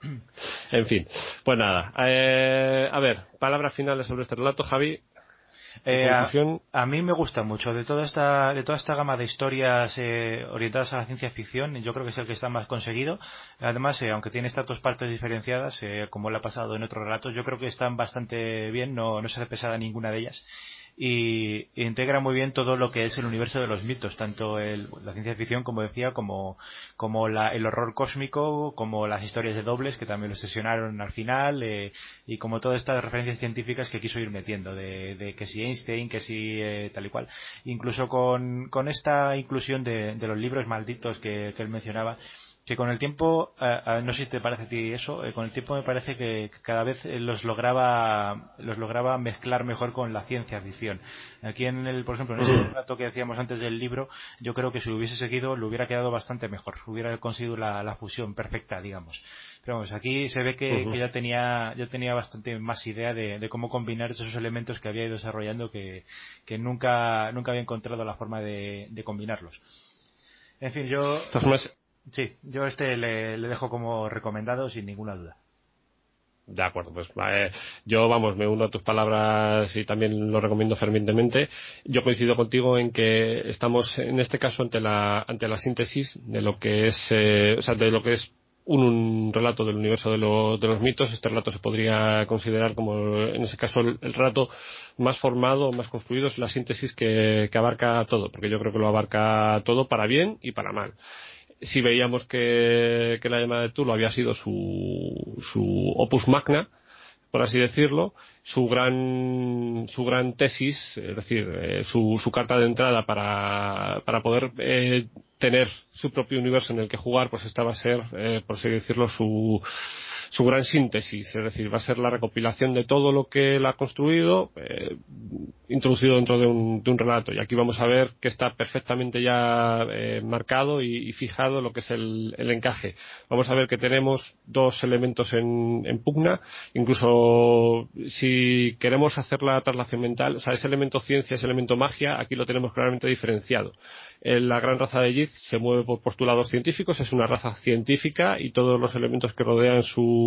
En fin, pues nada. Eh, a ver, palabras finales sobre este relato, Javi. Eh, a, mí me gusta mucho de toda esta de toda esta gama de historias eh, orientadas a la ciencia ficción yo creo que es el que está más conseguido además aunque tiene estas dos partes diferenciadas como le ha pasado en otros relatos yo creo que están bastante bien no, no se hace pesada ninguna de ellas y integra muy bien todo lo que es el universo de los mitos, tanto el, la ciencia ficción, como decía, como, como la, el horror cósmico, como las historias de dobles, que también lo sesionaron al final, eh, y como todas estas referencias científicas que quiso ir metiendo, de, que si Einstein, que si eh, tal y cual. Incluso con, con esta inclusión de, de los libros malditos que, que él mencionaba, que con el tiempo, eh, eh, no sé si te parece a ti eso, eh, con el tiempo me parece que cada vez los lograba, los lograba mezclar mejor con la ciencia ficción. Aquí en el, por ejemplo, en ese dato que decíamos antes del libro, yo creo que si lo hubiese seguido le hubiera quedado bastante mejor, hubiera conseguido la, fusión perfecta, digamos. Pero vamos, aquí se ve que, ya tenía, ya tenía bastante más idea de, cómo combinar esos elementos que había ido desarrollando que, que nunca, nunca había encontrado la forma de, combinarlos. En fin, yo. Sí, yo este le, dejo como recomendado sin ninguna duda. De acuerdo, pues yo vamos, me uno a tus palabras y también lo recomiendo fervientemente. Yo coincido contigo en que estamos en este caso ante la ante la síntesis de lo que es, eh, o sea, de lo que es un, relato del universo de, de, los mitos. Este relato se podría considerar como, en ese caso, el, relato más formado, más construido, es la síntesis que, que abarca todo, porque yo creo que lo abarca todo para bien y para mal si veíamos que, la llamada de Tulo había sido su, su opus magna, por así decirlo, su gran, su gran tesis, es decir, eh, su, su carta de entrada para, para poder eh, tener su propio universo en el que jugar, pues esta va a ser, eh, por así decirlo, su, su gran síntesis, es decir, va a ser la recopilación de todo lo que él ha construido, eh, introducido dentro de un, de un, relato. Y aquí vamos a ver que está perfectamente ya eh, marcado y, fijado lo que es el, encaje. Vamos a ver que tenemos dos elementos en, pugna, incluso si queremos hacer la traslación mental, o sea, ese elemento ciencia, ese elemento magia, aquí lo tenemos claramente diferenciado. Eh, la gran raza de Yith se mueve por postulados científicos, es una raza científica y todos los elementos que rodean su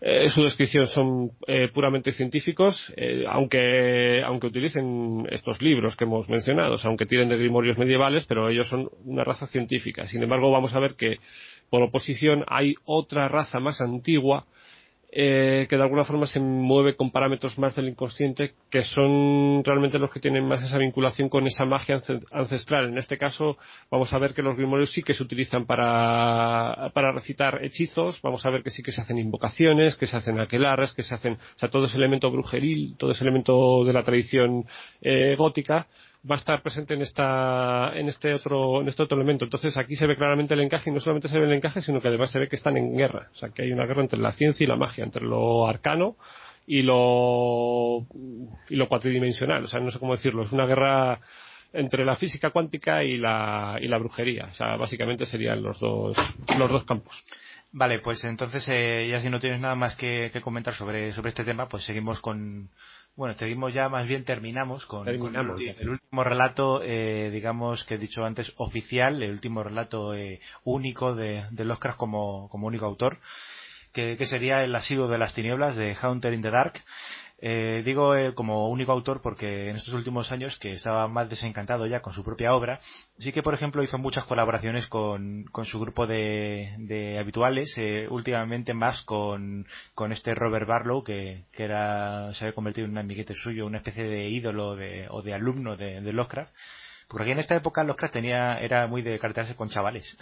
eh, su descripción son eh, puramente científicos, aunque, aunque utilicen estos libros que hemos mencionado, aunque tienen de grimorios medievales, pero ellos son una raza científica. Sin embargo, vamos a ver que, por oposición, hay otra raza más antigua eh, que de alguna forma se mueve con parámetros más del inconsciente, que son realmente los que tienen más esa vinculación con esa magia ancestral. En este caso, vamos a ver que los grimorios sí que se utilizan para, para recitar hechizos, vamos a ver que sí que se hacen invocaciones, que se hacen aquelarres, que se hacen, o sea, todo ese elemento brujeril, todo ese elemento de la tradición eh, gótica, va a estar presente en esta en este otro en este otro elemento. Entonces aquí se ve claramente el encaje y no solamente se ve el encaje sino que además se ve que están en guerra. O sea que hay una guerra entre la ciencia y la magia entre lo arcano y lo y lo cuatridimensional. O sea no sé cómo decirlo es una guerra entre la física cuántica y la y la brujería. O sea básicamente serían los dos los dos campos. Vale, pues entonces eh, ya si no tienes nada más que, comentar sobre, sobre este tema, pues seguimos con, bueno, seguimos ya, más bien terminamos con, el, último relato, eh, digamos que he dicho antes, oficial, el último relato eh, único de, de Lovecraft como, como único autor, que, que, sería El asido de las tinieblas de Haunter in the Dark, eh, digo eh, como único autor porque en estos últimos años que estaba más desencantado ya con su propia obra, sí que por ejemplo hizo muchas colaboraciones con, con su grupo de, de habituales, eh, últimamente más con, con este Robert Barlow que, que era, se había convertido en un amiguete suyo, una especie de ídolo de, o de alumno de, de Lovecraft porque aquí en esta época los cracks tenía, era muy de cartearse con chavales.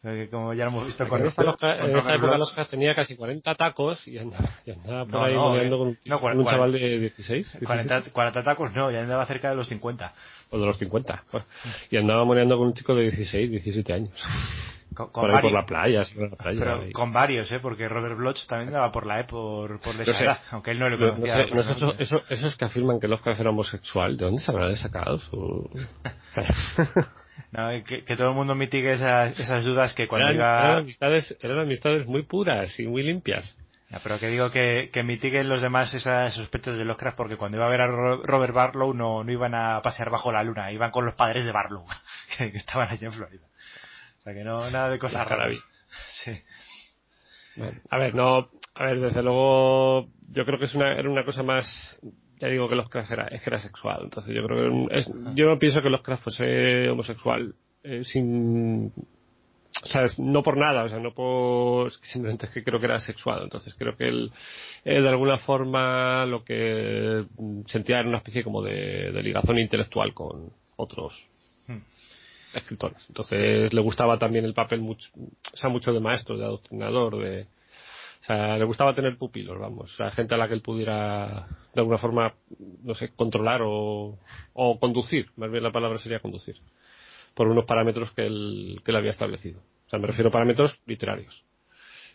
Como ya lo hemos visto con, en esta, en esta época los cracks tenía casi 40 tacos y andaba, por ahí no, eh, con, un, chaval de 16. 40, 40, tacos no, ya andaba cerca de los 50. O de los 50. y andaba moneando con un chico de 16, 17 años. Con, por, ahí por la playa, por la playa pero con varios, ¿eh? Porque Robert Bloch también andaba por la E, por, por esa edad, aunque él no le conocía. No, sé, eso, eso, esos que afirman que Lovecraft era homosexual, ¿de dónde se habrá sacado su...? no, que, que, todo el mundo mitigue esas, esas dudas que cuando eran, iba... Eran amistades, eran amistades muy puras y muy limpias. Pero que digo que, que mitiguen los demás esas sospechas de Lovecraft porque cuando iba a ver a Robert Barlow no, no iban a pasear bajo la luna, iban con los padres de Barlow, que, que estaban allí en Florida que no, nada de cosas raras. Sí. a ver, no, a ver, desde luego, yo creo que es una, era una cosa más, ya digo que los crafts era, es que era sexual, entonces yo creo que es, yo no pienso que los crafts fuese homosexual, eh, sin, o sea, no por nada, o sea, no por, simplemente es que creo que era sexual, entonces creo que él, de alguna forma lo que sentía era una especie como de, de ligazón intelectual con otros. Hmm escritores. Entonces le gustaba también el papel mucho, o sea, mucho de maestro, de adoctrinador, de, o sea, le gustaba tener pupilos, vamos, o sea, gente a la que él pudiera de alguna forma, no sé, controlar o, o conducir, más bien la palabra sería conducir, por unos parámetros que él, que él había establecido. O sea, me refiero a parámetros literarios.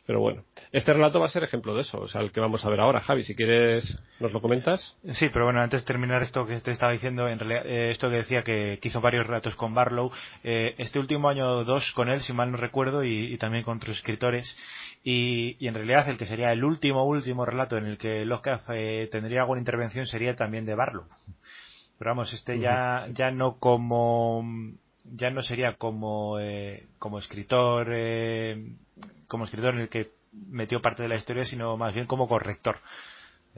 Pero bueno, este relato va a ser ejemplo de eso, o sea, el que vamos a ver ahora. Javi, si quieres, nos lo comentas. Sí, pero bueno, antes de terminar esto que te estaba diciendo, en realidad, eh, esto que decía que, hizo varios relatos con Barlow, eh, este último año dos con él, si mal no recuerdo, y, también con otros escritores, y, en realidad el que sería el último, último relato en el que Lovecraft eh, tendría alguna intervención sería también de Barlow. Pero vamos, este ya, ya no como ya no sería como eh, como escritor eh, como escritor en el que metió parte de la historia sino más bien como corrector.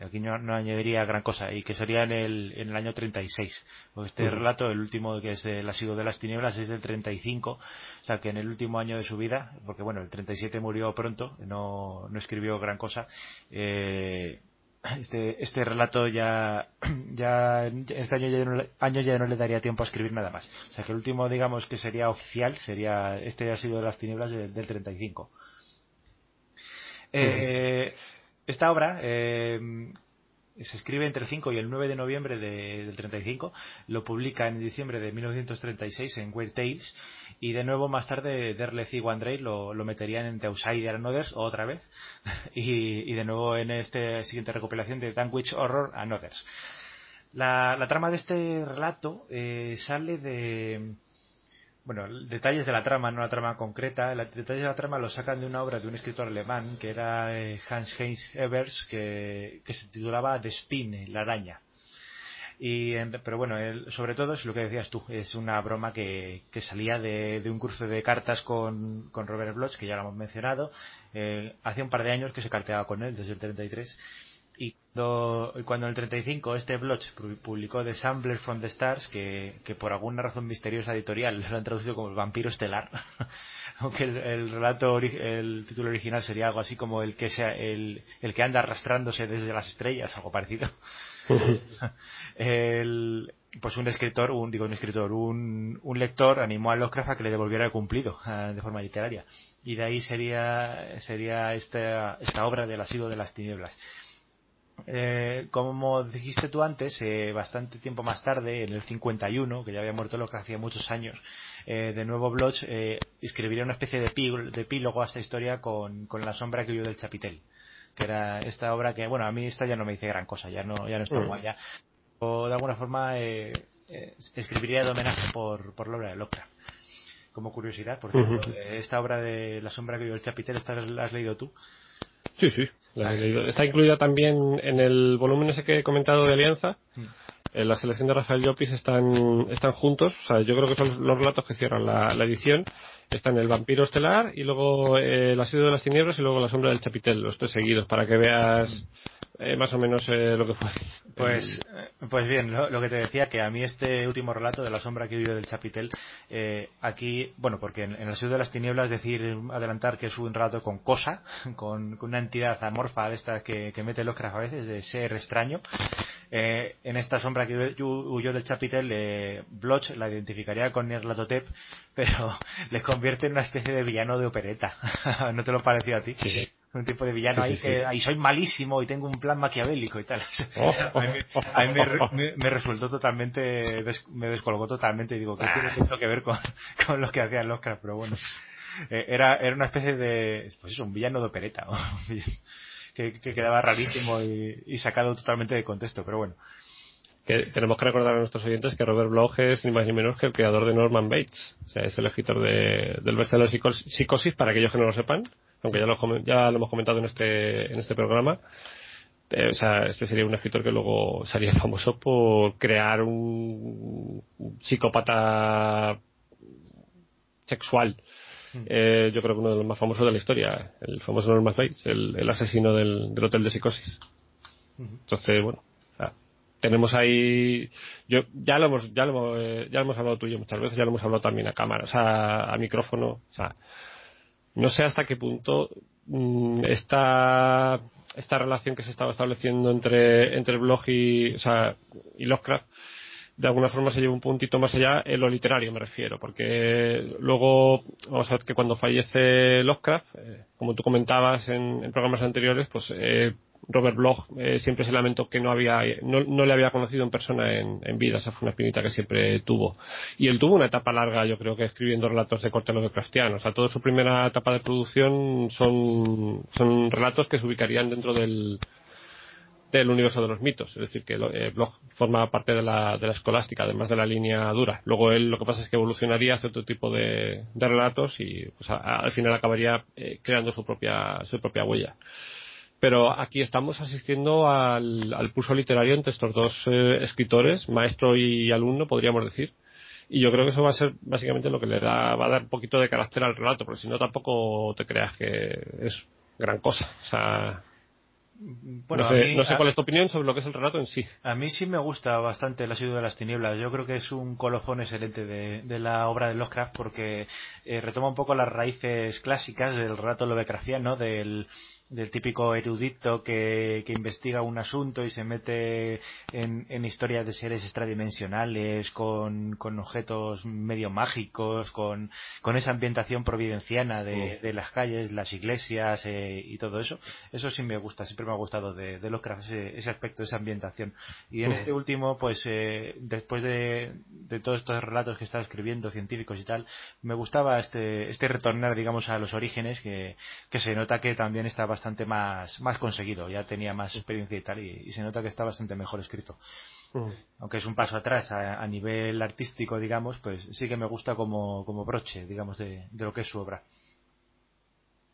Aquí no, añadiría gran cosa y que sería en el, en el año 36 porque este relato el último que es el asido de las tinieblas es del 35 o sea que en el último año de su vida porque bueno el 37 murió pronto no, no escribió gran cosa eh, este, este relato ya, ya este año ya, no, año ya no le daría tiempo a escribir nada más. O sea que el último, digamos, que sería oficial, sería, este ha sido de las tinieblas del 35. Eh, esta obra, eh, se escribe entre el 5 y el 9 de noviembre de, del 35, lo publica en diciembre de 1936 en Weird Tales y de nuevo más tarde Derleth y Wandrei lo, lo meterían en The Outsider and Others otra vez y, y, de nuevo en esta siguiente recopilación de Danwich Horror and Others. La, la trama de este relato eh, sale de, bueno, detalles de la trama, no la trama concreta, los detalles de la trama los sacan de una obra de un escritor alemán que era eh, Hans Heinz Evers, que, que se titulaba Spin, la araña. Y, pero bueno, sobre todo es lo que decías tú, es una broma que, que salía de, de, un cruce de cartas con, con Robert Bloch, que ya lo hemos mencionado, eh, hace un par de años que se carteaba con él, desde el 33, y cuando, en el 35 este Bloch publicó The Sampler from the Stars, que, que, por alguna razón misteriosa editorial lo han traducido como el vampiro estelar, aunque el, relato, el título original sería algo así como el que, sea, el, el que anda arrastrándose desde las estrellas, algo parecido. el, pues un escritor, un, digo un escritor, un, un lector animó a Lovecraft a que le devolviera el cumplido de forma literaria. Y de ahí sería, sería esta, esta obra del asilo de las tinieblas. Eh, como dijiste tú antes, eh, bastante tiempo más tarde, en el 51, que ya había muerto lo que hacía muchos años, eh, de nuevo Bloch eh, escribiría una especie de, epílogo a esta historia con, con La sombra que huyó del chapitel, que era esta obra que, bueno, a mí esta ya no me dice gran cosa, ya no, ya no está mm. guay, ya. O de alguna forma escribiría de homenaje por, por la obra de Lovecraft. como curiosidad, por cierto, esta obra de La sombra que vio el Chapitel, ¿esta la has leído tú? Sí, sí, la he leído. Está incluida también en el volumen ese que he comentado de Alianza. Mm. En la selección de Rafael Llopis están, están juntos, o sea, yo creo que son los relatos que cierran la, edición. Están el vampiro estelar y luego eh, el asedio de las tinieblas y luego la sombra del chapitel, los tres seguidos, para que veas eh, más o menos eh, lo que fue. Pues, eh, pues bien, lo, que te decía, que a mí este último relato de la sombra que vive del Chapitel, aquí, bueno, porque en, el Asedio de las Tinieblas decir, adelantar que es un relato con cosa, con, una entidad amorfa de esta que, que mete los a veces, de ser extraño, eh, en esta sombra que huyó del Chapitel, eh, Bloch la identificaría con Nerlatotep, pero le convierte en una especie de villano de opereta. ¿No te lo pareció a ti? Sí. Un tipo de villano ahí que ahí soy malísimo y tengo un plan maquiavélico y tal. Oh. a mí, me, resultó totalmente, me descolgó totalmente y digo, ¿qué tiene esto que ver con, con lo que hacía el Oscar? Pero bueno, eh, era, era una especie de, pues eso, un villano de opereta que, quedaba rarísimo y, sacado totalmente de contexto, pero bueno. Que tenemos que recordar a nuestros oyentes que Robert Bloch es ni más ni menos que el creador de Norman Bates. O sea, es el escritor de, del bestseller Psicosis, para aquellos que no lo sepan, aunque ya lo, ya lo hemos comentado en este, en este programa. Eh, o sea, este sería un escritor que luego sería famoso por crear un psicópata sexual eh, yo creo que uno de los más famosos de la historia, el famoso Norman Bates, el, asesino del, hotel de psicosis. Entonces, bueno, tenemos ahí, yo ya lo hemos, ya lo eh, ya hemos hablado tú y yo muchas veces, ya lo hemos hablado también a cámara, o sea, a micrófono, o sea, no sé hasta qué punto mm, esta esta relación que se estaba estableciendo entre entre el blog y o sea y Lovecraft de alguna forma se lleva un puntito más allá en lo literario, me refiero, porque luego, vamos a ver que cuando fallece Lovecraft, eh, como tú comentabas en, programas anteriores, pues eh, Robert Bloch eh, siempre se lamentó que no había no, le había conocido en persona en, vida esa fue una espinita que siempre tuvo y él tuvo una etapa larga yo creo que escribiendo relatos de corte Lovecraftiano o sea toda su primera etapa de producción son son relatos que se ubicarían dentro del del universo de los mitos, es decir, que eh, Bloch forma parte de la, de la escolástica, además de la línea dura. Luego él lo que pasa es que evolucionaría hacia otro tipo de, relatos y pues, al final acabaría eh, creando su propia, su propia huella. Pero aquí estamos asistiendo al, al pulso literario entre estos dos eh, escritores, maestro y alumno, podríamos decir. Y yo creo que eso va a ser básicamente lo que le da, va a dar un poquito de carácter al relato, porque si no tampoco te creas que es gran cosa. O sea, bueno, no sé, cuál es tu opinión sobre lo que es el relato en sí. A mí sí me gusta bastante El asiduo de las tinieblas. Yo creo que es un colofón excelente de, la obra de Lovecraft porque eh, retoma un poco las raíces clásicas del relato lovecraftiano, del, del típico erudito que, que, investiga un asunto y se mete en, en historias de seres extradimensionales, con, con objetos medio mágicos, con, con esa ambientación providenciana de, de las calles, las iglesias eh, y todo eso. Eso sí me gusta, siempre me ha gustado de, de Lovecraft ese, ese aspecto, esa ambientación. Y en este último, pues eh, después de, de todos estos relatos que está escribiendo, científicos y tal, me gustaba este, este retornar, digamos, a los orígenes que, que se nota que también está bastante más, más conseguido, ya tenía más experiencia y tal, y, se nota que está bastante mejor escrito. Mm. Aunque es un paso atrás a, nivel artístico, digamos, pues sí que me gusta como, como broche, digamos, de, de lo que es su obra.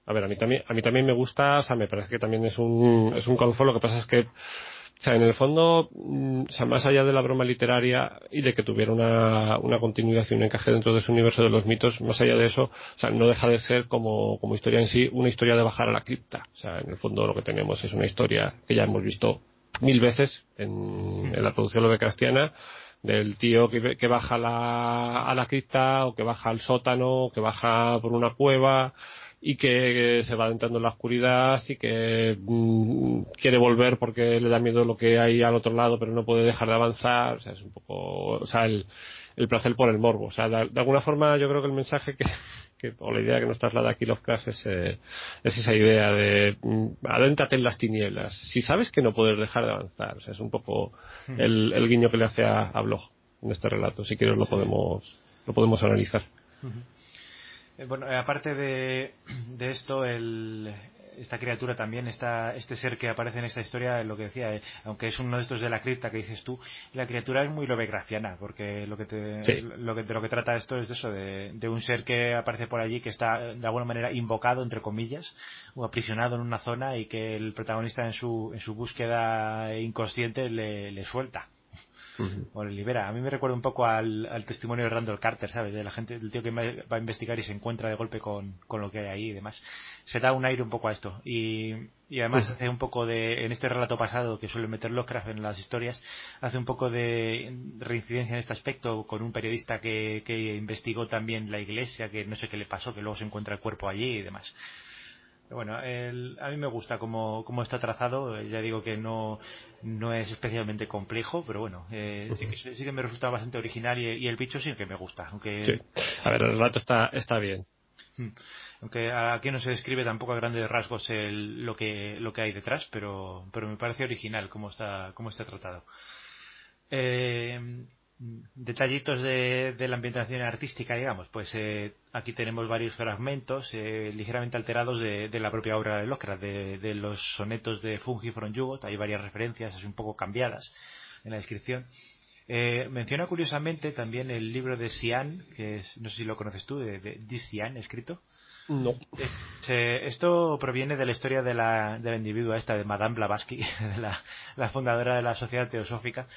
A ver, a mí también, a mí también me gusta, o sea, me parece que también es un, es un colofón, lo que pasa es que o sea, en el fondo, mm, o sea, más allá de la broma literaria y de que tuviera una, una continuidad y un encaje dentro de su universo de los mitos, más allá de eso, o sea, no deja de ser como, como historia en sí, una historia de bajar a la cripta. O sea, en el fondo lo que tenemos es una historia que ya hemos visto mil veces en, en la producción lovecraftiana, del tío que, que baja la, a la cripta o que baja al sótano o que baja por una cueva y que se va adentrando en la oscuridad y que mm, quiere volver porque le da miedo lo que hay al otro lado pero no puede dejar de avanzar. O sea es un poco o sea el, el placer por el morbo. O sea de, alguna forma yo creo que el mensaje que, que, o la idea que nos traslada aquí Lovecraft es, eh, es esa idea de mm, adéntrate en las tinieblas. Si sabes que no puedes dejar de avanzar o sea es un poco el, el guiño que le hace a, a Blog en este relato. Si quieres lo podemos lo podemos analizar bueno, eh, aparte de, esto, el, esta criatura también, esta, este ser que aparece en esta historia, lo que decía, eh, aunque es uno de estos de la cripta que dices tú, la criatura es muy lovegraciana, porque lo que te, lo que, de lo que trata esto es de eso, de, de, un ser que aparece por allí que está de alguna manera invocado, entre comillas, o aprisionado en una zona y que el protagonista en su, en su búsqueda inconsciente le, le suelta o le libera. A mí me recuerda un poco al, testimonio de Randall Carter, ¿sabes? De la gente, del tío que va a investigar y se encuentra de golpe con, lo que hay ahí y demás. Se da un aire un poco a esto. Y, además hace un poco de, en este relato pasado que suele meter Lovecraft en las historias, hace un poco de reincidencia en este aspecto con un periodista que, que investigó también la iglesia, que no sé qué le pasó, que luego se encuentra el cuerpo allí y demás bueno, a mí me gusta cómo, está trazado. Ya digo que no, no es especialmente complejo, pero bueno, eh, sí, que, sí, que, me resulta bastante original y, el bicho sí que me gusta. Aunque... A ver, el relato está, está bien. Hmm. Aunque aquí no se describe tampoco a grandes rasgos lo, que, lo que hay detrás, pero, pero me parece original cómo está, cómo está tratado. Eh, detallitos de, la ambientación artística, digamos, pues eh, aquí tenemos varios fragmentos eh, ligeramente alterados de, la propia obra de Lovecraft, de, los sonetos de Fungi from Jugot, hay varias referencias así un poco cambiadas en la descripción. Eh, menciona curiosamente también el libro de Sian, que es, no sé si lo conoces tú, de, de, Sian, escrito. No. esto proviene de la historia de la, de la individua esta, de Madame Blavatsky, la, la fundadora de la Sociedad Teosófica,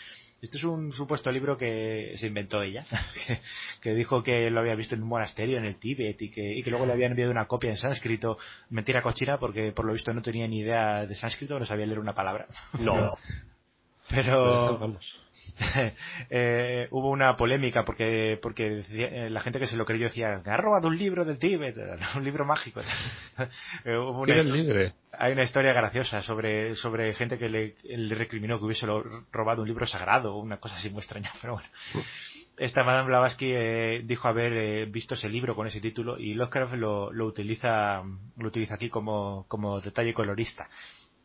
este es un supuesto libro que se inventó ella, que, dijo que lo había visto en un monasterio en el Tíbet y que, y que luego le habían enviado una copia en sánscrito. Mentira cochina porque por lo visto no tenía ni idea de sánscrito, no sabía leer una palabra. No. Pero eh, hubo una polémica porque porque eh, la gente que se lo creyó decía ha robado un libro del Tíbet, un libro mágico. eh, una libre? Hay una historia graciosa sobre sobre gente que le, recriminó que hubiese robado un libro sagrado o una cosa así muy extraña, pero bueno. Esta Madame Blavatsky eh, dijo haber eh, visto ese libro con ese título y Lovecraft lo, lo utiliza lo utiliza aquí como, como detalle colorista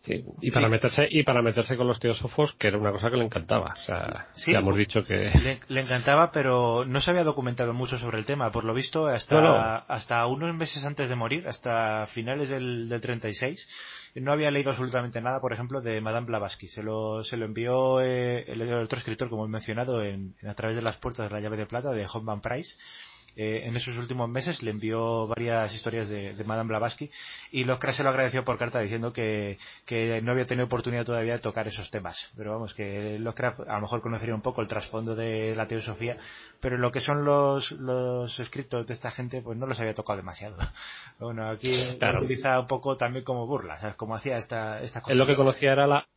y para meterse y para meterse con los teósofos, que era una cosa que le encantaba. O sea, ya hemos dicho que le, encantaba, pero no se había documentado mucho sobre el tema. Por lo visto, hasta hasta unos meses antes de morir, hasta finales del, del 36, no había leído absolutamente nada, por ejemplo, de Madame Blavatsky. Se lo se lo envió eh, el, otro escritor, como he mencionado, en, a través de las puertas de la llave de plata de Hoffman Price eh, en esos últimos meses le envió varias historias de, Madame Blavatsky y Lovecraft se lo agradeció por carta diciendo que, no había tenido oportunidad todavía de tocar esos temas. Pero vamos, que Lovecraft a lo mejor conocería un poco el trasfondo de la teosofía, pero lo que son los, los escritos de esta gente, pues no los había tocado demasiado. Bueno, aquí lo utiliza un poco también como burla, como hacía esta, esta cosa. Él lo que conocía era la,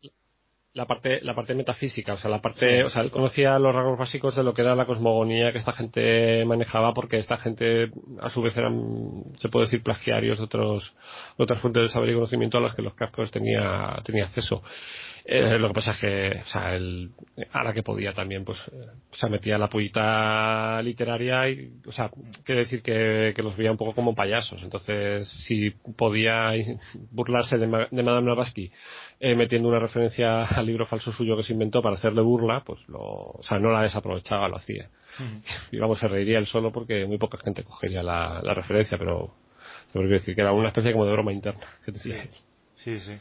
la parte la parte metafísica o sea la parte o sea él conocía los rasgos básicos de lo que era la cosmogonía que esta gente manejaba porque esta gente a su vez eran se puede decir plagiarios de otros otras fuentes de saber y conocimiento a las que los cascos tenía tenía acceso eh, lo que pasa es que, o sea, él, a la que podía también, pues, eh, se metía la pollita literaria y, o sea, quiere decir que, que los veía un poco como payasos. Entonces, si podía burlarse de, de Madame Blavatsky eh, metiendo una referencia al libro falso suyo que se inventó para hacerle burla, pues lo, o sea, no la desaprovechaba, lo hacía. Y vamos, se reiría él solo porque muy poca gente cogería la, la referencia, pero, pero quiero decir que era una especie como de broma interna. sí, sí. sí.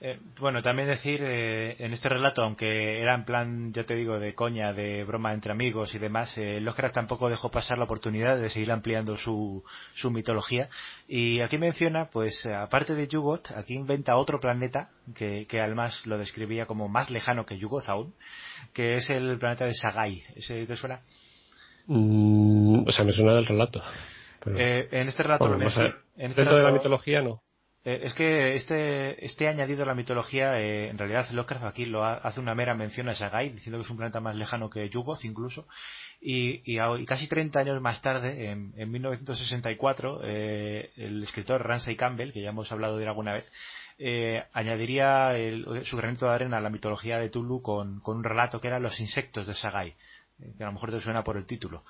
Eh, bueno, también decir eh, en este relato, aunque era en plan, ya te digo, de coña, de broma entre amigos y demás, eh, Lovecraft tampoco dejó pasar la oportunidad de seguir ampliando su, su mitología. Y aquí menciona, pues, aparte de Yugoth, aquí inventa otro planeta que, que además lo describía como más lejano que Yugoth aún, que es el planeta de Sagai. ¿Ese te suena? Mm, o sea, me suena del relato. Eh, en este relato lo menciona. Este dentro de la mitología no. Eh, es que este, este añadido a la mitología, eh, en realidad Lovecraft aquí lo hace una mera mención a Sagai, diciendo que es un planeta más lejano que Yugoth incluso, y, y, casi 30 años más tarde, en, en 1964, eh, el escritor Ramsay Campbell, que ya hemos hablado de él alguna vez, eh, añadiría su granito de arena a la mitología de Tulu con, con un relato que era Los insectos de Sagai, que a lo mejor te suena por el título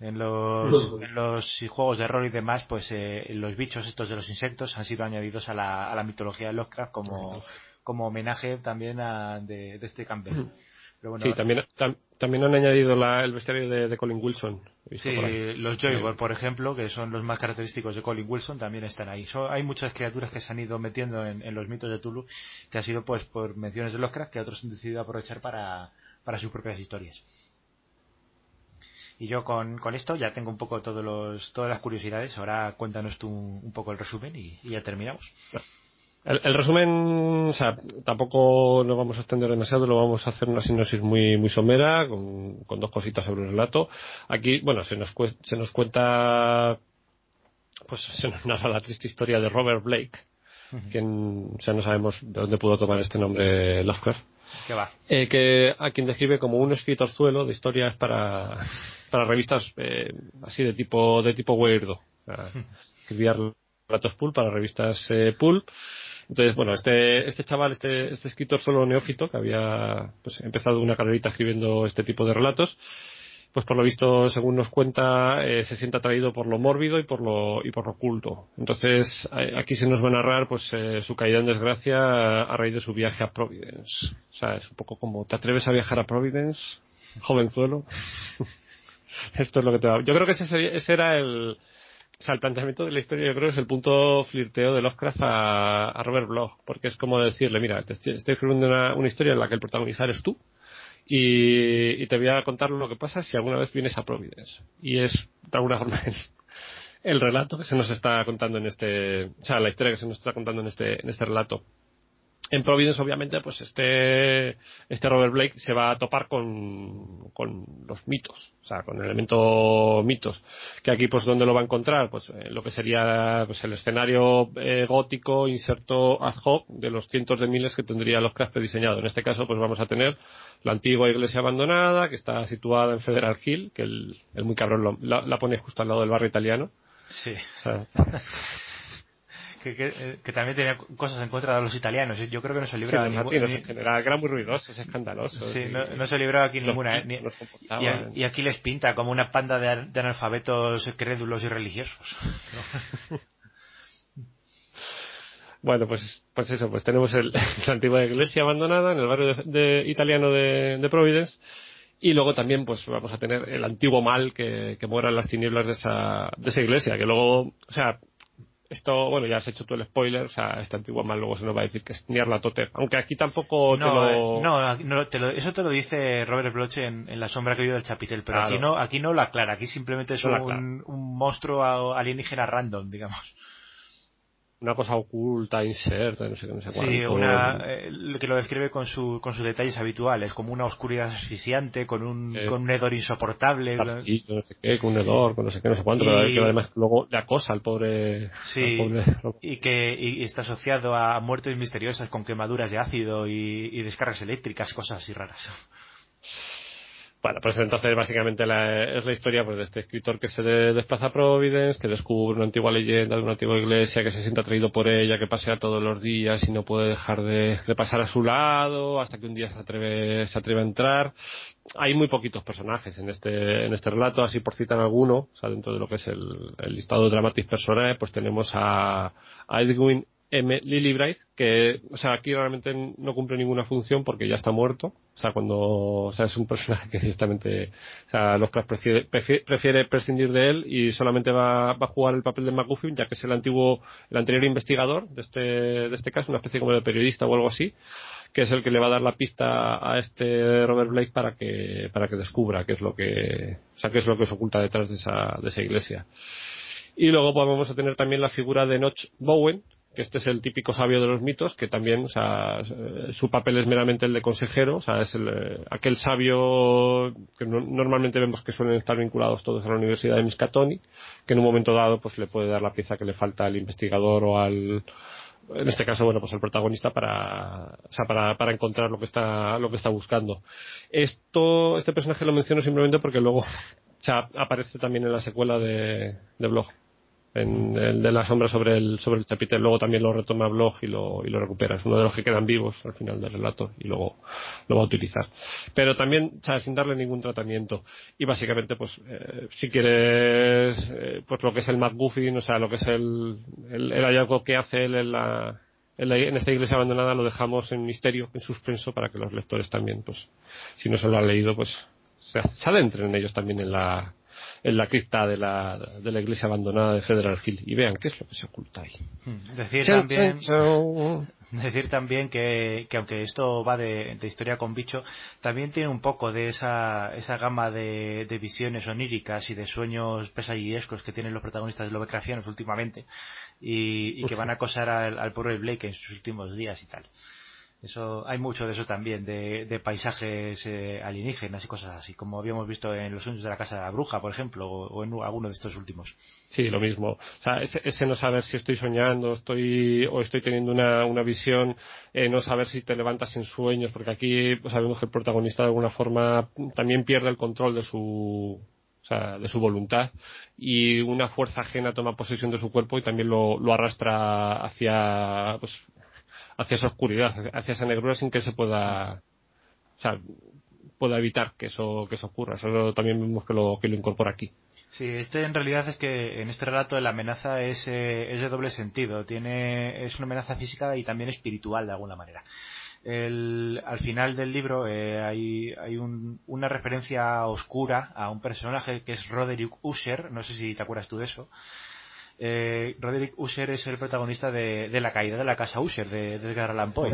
en los, en los juegos de rol y demás, pues eh, los bichos estos de los insectos han sido añadidos a la, a la mitología de Lovecraft como, como homenaje también a, de, de este Campbell. sí, también, también han añadido el bestiario de, Colin Wilson. Sí, los Joy, por ejemplo, que son los más característicos de Colin Wilson, también están ahí. hay muchas criaturas que se han ido metiendo en, los mitos de Tulu, que ha sido pues por menciones de los cracks que otros han decidido aprovechar para, para sus propias historias. Y yo con, con, esto ya tengo un poco todos los, todas las curiosidades. Ahora cuéntanos tú un, poco el resumen y, ya terminamos. El, resumen, o sea, tampoco nos vamos a extender demasiado, lo vamos a hacer una sinopsis muy, muy somera, con, con dos cositas sobre el relato. Aquí, bueno, se nos, se nos cuenta, pues se nos narra la triste historia de Robert Blake, quien, o sea, no sabemos de dónde pudo tomar este nombre Lovecraft. ¿Qué va? Eh, que a quien describe como un escritorzuelo de historias para, para revistas eh, así de tipo, de tipo weirdo. Escribía relatos pulp para revistas eh, pulp entonces, bueno, este, este chaval, este, este escritor solo neófito, que había pues, empezado una carrerita escribiendo este tipo de relatos, pues por lo visto, según nos cuenta, eh, se siente atraído por lo mórbido y por lo, y por lo oculto. Entonces, aquí se nos va a narrar pues eh, su caída en desgracia a, raíz de su viaje a Providence. O sea, es un poco como, ¿te atreves a viajar a Providence, jovenzuelo? Esto es lo que te va. Yo creo que ese, ese era el, o sea, el planteamiento de la historia yo creo que es el punto flirteo de Lovecraft a, Robert Bloch, porque es como decirle, mira, te estoy, escribiendo una, historia en la que el protagonista eres tú y, te voy a contar lo que pasa si alguna vez vienes a Providence. Y es, de alguna forma, el, relato que se nos está contando en este, o sea, la historia que se nos está contando en este, en este relato en Providence, obviamente, pues este, este Robert Blake se va a topar con, con los mitos, o sea, con el elemento mitos. Que aquí, pues, ¿dónde lo va a encontrar? Pues eh, lo que sería pues, el escenario eh, gótico inserto ad hoc de los cientos de miles que tendría los Lovecraft diseñado. En este caso, pues vamos a tener la antigua iglesia abandonada, que está situada en Federal Hill, que el, el muy cabrón la, pone justo al lado del barrio italiano. Sí. que, también tenía cosas en contra de los italianos. Yo creo que no se libraba sí, en general, era muy ruidoso, es escandaloso. Sí, no, se libraba aquí ninguna. ¿eh? y, aquí les pinta como una panda de, analfabetos crédulos y religiosos. bueno, pues, pues eso, pues tenemos el, la antigua iglesia abandonada en el barrio de, italiano de, de, Providence. Y luego también, pues vamos a tener el antiguo mal que, que mora en las tinieblas de esa, de esa iglesia, que luego, o sea, esto, bueno, ya has hecho tú el spoiler, o sea, este antiguo mal luego se nos va a decir que es Toter. Aunque aquí tampoco no, te lo... Eh, no, no te lo, eso te lo dice Robert Bloch en, La sombra que vive del chapitel, pero aquí no aquí no lo aclara, aquí simplemente es un, un monstruo alienígena random, digamos una cosa oculta, inserta, no sé qué, no sé Sí, una, eh, que lo describe con, su, con sus detalles habituales, como una oscuridad asfixiante, con un, con un hedor insoportable. No sé qué, con un hedor, con no sé qué, no sé cuánto, y, que además luego le acosa al pobre. Sí, y que y está asociado a muertes misteriosas con quemaduras de ácido y, y descargas eléctricas, cosas así raras. Bueno, pues entonces básicamente es la historia pues, de este escritor que se desplaza a Providence, que descubre una antigua leyenda de una antigua iglesia, que se siente atraído por ella, que pasea todos los días y no puede dejar de, pasar a su lado, hasta que un día se atreve, se atreve a entrar. Hay muy poquitos personajes en este, en este relato, así por citar alguno, o sea, dentro de lo que es el, listado de Dramatis Personae, pues tenemos a, Edwin M. Lily que, o sea, aquí realmente no cumple ninguna función porque ya está muerto. O sea, cuando, o sea, es un personaje que directamente, o sea, Lovecraft prefiere, prefiere, prescindir de él y solamente va, va, a jugar el papel de McGuffin, ya que es el antiguo, el anterior investigador de este, de este caso, una especie como de periodista o algo así, que es el que le va a dar la pista a este Robert Blake para que, para que descubra qué es lo que, o sea, qué es lo que se oculta detrás de esa, de esa iglesia. Y luego pues, vamos a tener también la figura de Notch Bowen, que este es el típico sabio de los mitos, que también, o sea, su papel es meramente el de consejero, o sea, es el, eh, aquel sabio que normalmente vemos que suelen estar vinculados todos a la Universidad de Miskatonic, que en un momento dado pues le puede dar la pieza que le falta al investigador o al, en este caso, bueno, pues al protagonista para, o sea, para, para encontrar lo que está, lo que está buscando. Esto, este personaje lo menciono simplemente porque luego, aparece también en la secuela de, de Blog en el de la sombra sobre el sobre el chapitel luego también lo retoma blog y lo, y lo recupera es uno de los que quedan vivos al final del relato y luego lo va a utilizar. Pero también sin darle ningún tratamiento. Y básicamente pues eh, si quieres eh, pues lo que es el McGuffin o sea lo que es el, el, hallazgo que hace él en la en, esta iglesia abandonada lo dejamos en misterio, en suspenso, para que los lectores también, pues, si no se lo han leído, pues se, se adentren ellos también en la, en la cripta de la, de la iglesia abandonada de Federal Hill y vean qué es lo que se oculta ahí. Hmm. Decir también, decir también que, que aunque esto va de, de, historia con bicho, también tiene un poco de esa, esa gama de, de visiones oníricas y de sueños pesadillescos que tienen los protagonistas de Lovecraftianos últimamente y, y que van a acosar al, al pobre Blake en sus últimos días y tal. Eso, hay mucho de eso también, de, paisajes eh, alienígenas y cosas así, como habíamos visto en Los sueños de la casa de la bruja, por ejemplo, o, en alguno de estos últimos. Sí, lo mismo. O sea, ese, no saber si estoy soñando estoy, o estoy teniendo una, una visión, eh, no saber si te levantas en sueños, porque aquí pues, sabemos que el protagonista de alguna forma también pierde el control de su, o sea, de su voluntad y una fuerza ajena toma posesión de su cuerpo y también lo, lo arrastra hacia pues, hacia esa oscuridad, hacia esa negrura sin que se pueda, o sea, pueda evitar que eso, que eso ocurra. Eso también vemos que lo, que lo incorpora aquí. Sí, este en realidad es que en este relato la amenaza es, eh, es de doble sentido. Tiene, es una amenaza física y también espiritual de alguna manera. El, al final del libro eh, hay, hay un, una referencia oscura a un personaje que es Roderick Usher, no sé si te acuerdas tú de eso, Roderick Usher es el protagonista de, la caída de la casa Usher de, Edgar Allan Poe.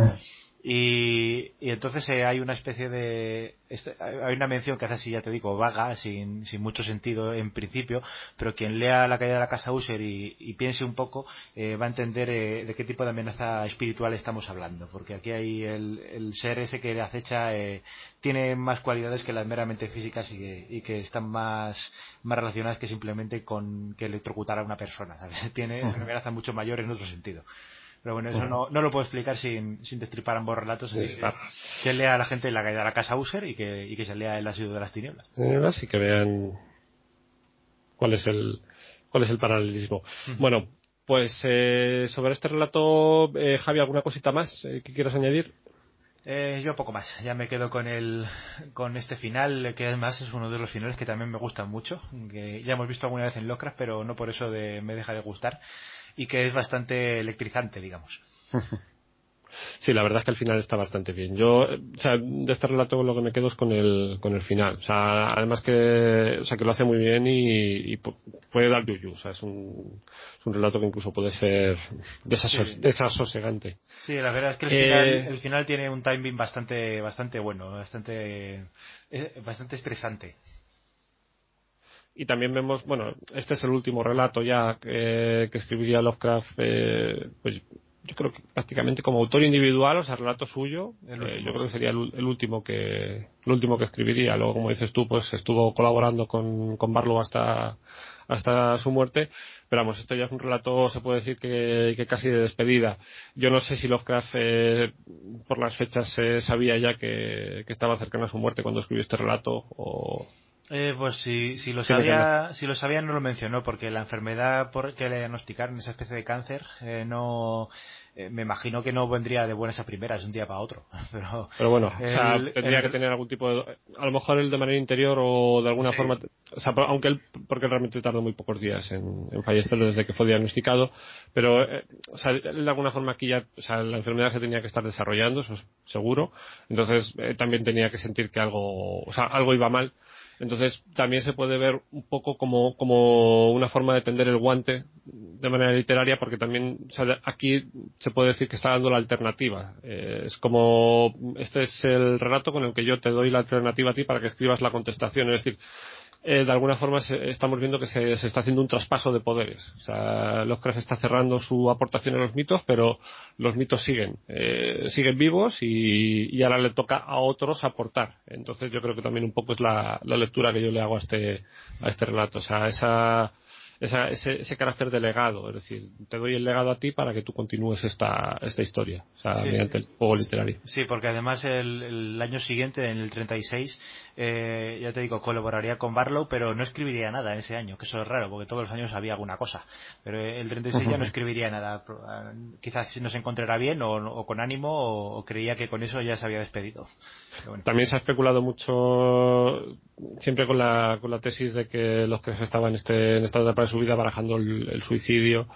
Y, entonces eh, hay una especie de. Este, hay una mención que hace así, ya te digo, vaga, sin, sin mucho sentido en principio, pero quien lea La caída de la casa Usher y, piense un poco eh, va a entender eh, de qué tipo de amenaza espiritual estamos hablando, porque aquí hay el, ser ese que le acecha tiene más cualidades que las meramente físicas y que, y que están más, más relacionadas que simplemente con que electrocutar a una persona. Tiene es una amenaza mucho mayor en otro sentido. Pero bueno, eso no, no lo puedo explicar sin, sin destripar ambos relatos. Así que, lea a la gente la caída de la casa User y que, y que se lea el ácido de las tinieblas. y que vean cuál es el, cuál es el paralelismo. Bueno, pues eh, sobre este relato, eh, Javi, ¿alguna cosita más eh, que quieras añadir? Eh, yo poco más, ya me quedo con el con este final, que además es uno de los finales que también me gustan mucho, que ya hemos visto alguna vez en Locras, pero no por eso de, me deja de gustar y que es bastante electrizante, digamos. Sí, la verdad es que al final está bastante bien. Yo, o sea, de este relato lo que me quedo es con el, con el final. O sea, además que, o sea, que lo hace muy bien y, puede dar yuyu. O sea, es un, es un relato que incluso puede ser desasosegante. Sí, la verdad es que el, final, eh, el final tiene un timing bastante, bastante bueno, bastante, eh, bastante estresante y también vemos, bueno, este es el último relato ya que, escribiría Lovecraft, eh, pues yo creo que prácticamente como autor individual, o sea, relato suyo, eh, yo creo que sería el, último que el último que escribiría. Luego, como dices tú, pues estuvo colaborando con, con Barlow hasta hasta su muerte, pero vamos, esto ya es un relato, se puede decir que, que casi de despedida. Yo no sé si Lovecraft, eh, por las fechas, sabía ya que, que estaba cercano a su muerte cuando escribió este relato, o, eh, pues si, si, lo sabía, si lo sabía no lo mencionó, porque la enfermedad por que le diagnosticaron, esa especie de cáncer, eh, no, eh, me imagino que no vendría de buenas a primeras de un día para otro. Pero, pero bueno, tendría que tener algún tipo de, a lo mejor él de manera interior o de alguna forma, o sea, aunque él, porque realmente tardó muy pocos días en, fallecer desde que fue diagnosticado, pero, eh, o sea, de alguna forma aquí ya, o sea, la enfermedad se tenía que estar desarrollando, eso es seguro, entonces también tenía que sentir que algo, o sea, algo iba mal entonces también se puede ver un poco como, como una forma de tender el guante de manera literaria porque también aquí se puede decir que está dando la alternativa. Eh, es como este es el relato con el que yo te doy la alternativa a ti para que escribas la contestación. Es decir, eh, de alguna forma estamos viendo que se, está haciendo un traspaso de poderes. O sea, Lovecraft está cerrando su aportación a los mitos, pero los mitos siguen, eh, siguen vivos y, ahora le toca a otros aportar. Entonces yo creo que también un poco es la, la lectura que yo le hago a este, a este relato. O sea, esa, ese, ese, carácter de legado, es decir, te doy el legado a ti para que tú continúes esta, esta historia, o sea, mediante el juego literario. Sí, porque además el, el año siguiente, en el 36, eh, ya te digo, colaboraría con Barlow, pero no escribiría nada en ese año, que eso es raro, porque todos los años había alguna cosa, pero el 36 ya no escribiría nada, quizás no se encontrará bien o, con ánimo o, creía que con eso ya se había despedido. También se ha especulado mucho, siempre con la, con la tesis de que los que estaban en, este, en esta etapa de su vida barajando el, suicidio,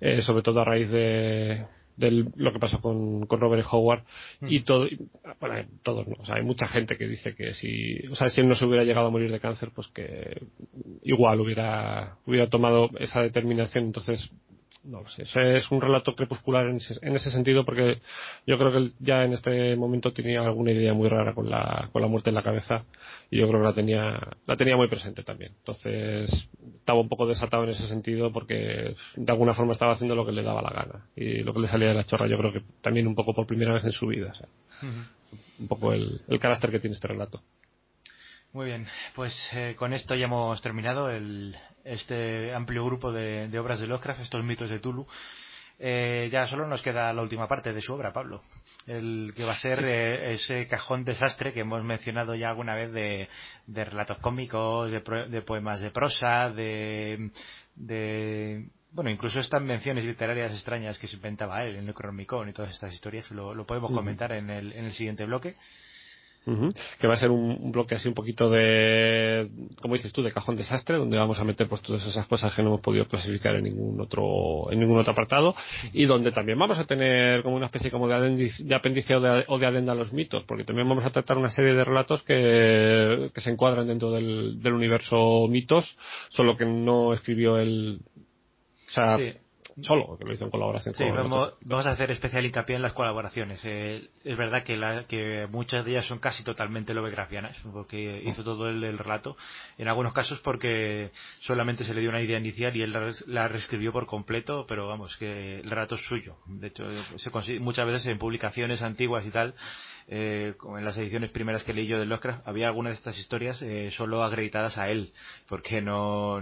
eh, sobre todo a raíz de, de lo que pasó con, con Robert Howard. Y mm. todo, bueno, todos no, o sea, hay mucha gente que dice que si, o sea, si él no se hubiera llegado a morir de cáncer, pues que igual hubiera, hubiera tomado esa determinación, entonces no lo sé. es un relato crepuscular en ese, sentido porque yo creo que él ya en este momento tenía alguna idea muy rara con la, con la muerte en la cabeza y yo creo que la tenía, la tenía muy presente también. Entonces estaba un poco desatado en ese sentido porque de alguna forma estaba haciendo lo que le daba la gana y lo que le salía de la chorra yo creo que también un poco por primera vez en su vida. Un poco el carácter que tiene este relato. Muy bien, pues eh, con esto ya hemos terminado el, este amplio grupo de, obras de Lovecraft, estos mitos de Tulu. Eh, ya solo nos queda la última parte de su obra, Pablo, el que va a ser eh, ese cajón desastre que hemos mencionado ya alguna vez de, relatos cómicos, de, poemas de prosa, de, bueno, incluso estas menciones literarias extrañas que se inventaba él, el Necronomicon y todas estas historias, lo, podemos comentar en el, en el siguiente bloque. Que va a ser un, bloque así un poquito de, como dices tú, de cajón desastre, donde vamos a meter pues todas esas cosas que no hemos podido clasificar en ningún otro, en ningún otro apartado, y donde también vamos a tener como una especie como de, de apéndice o de, o de, adenda a los mitos, porque también vamos a tratar una serie de relatos que, que se encuadran dentro del, del universo mitos, solo que no escribió el, o sea, solo, que lo hizo en colaboración sí, vamos, vamos, a hacer especial hincapié en las colaboraciones. Eh, es verdad que, la, que muchas de ellas son casi totalmente lovegrafianas, porque hizo todo el, relato. En algunos casos porque solamente se le dio una idea inicial y él la, reescribió por completo, pero vamos, que el relato es suyo. De hecho, se muchas veces en publicaciones antiguas y tal, eh, en las ediciones primeras que leí yo de Lovecraft, había algunas de estas historias eh, solo acreditadas a él, porque no,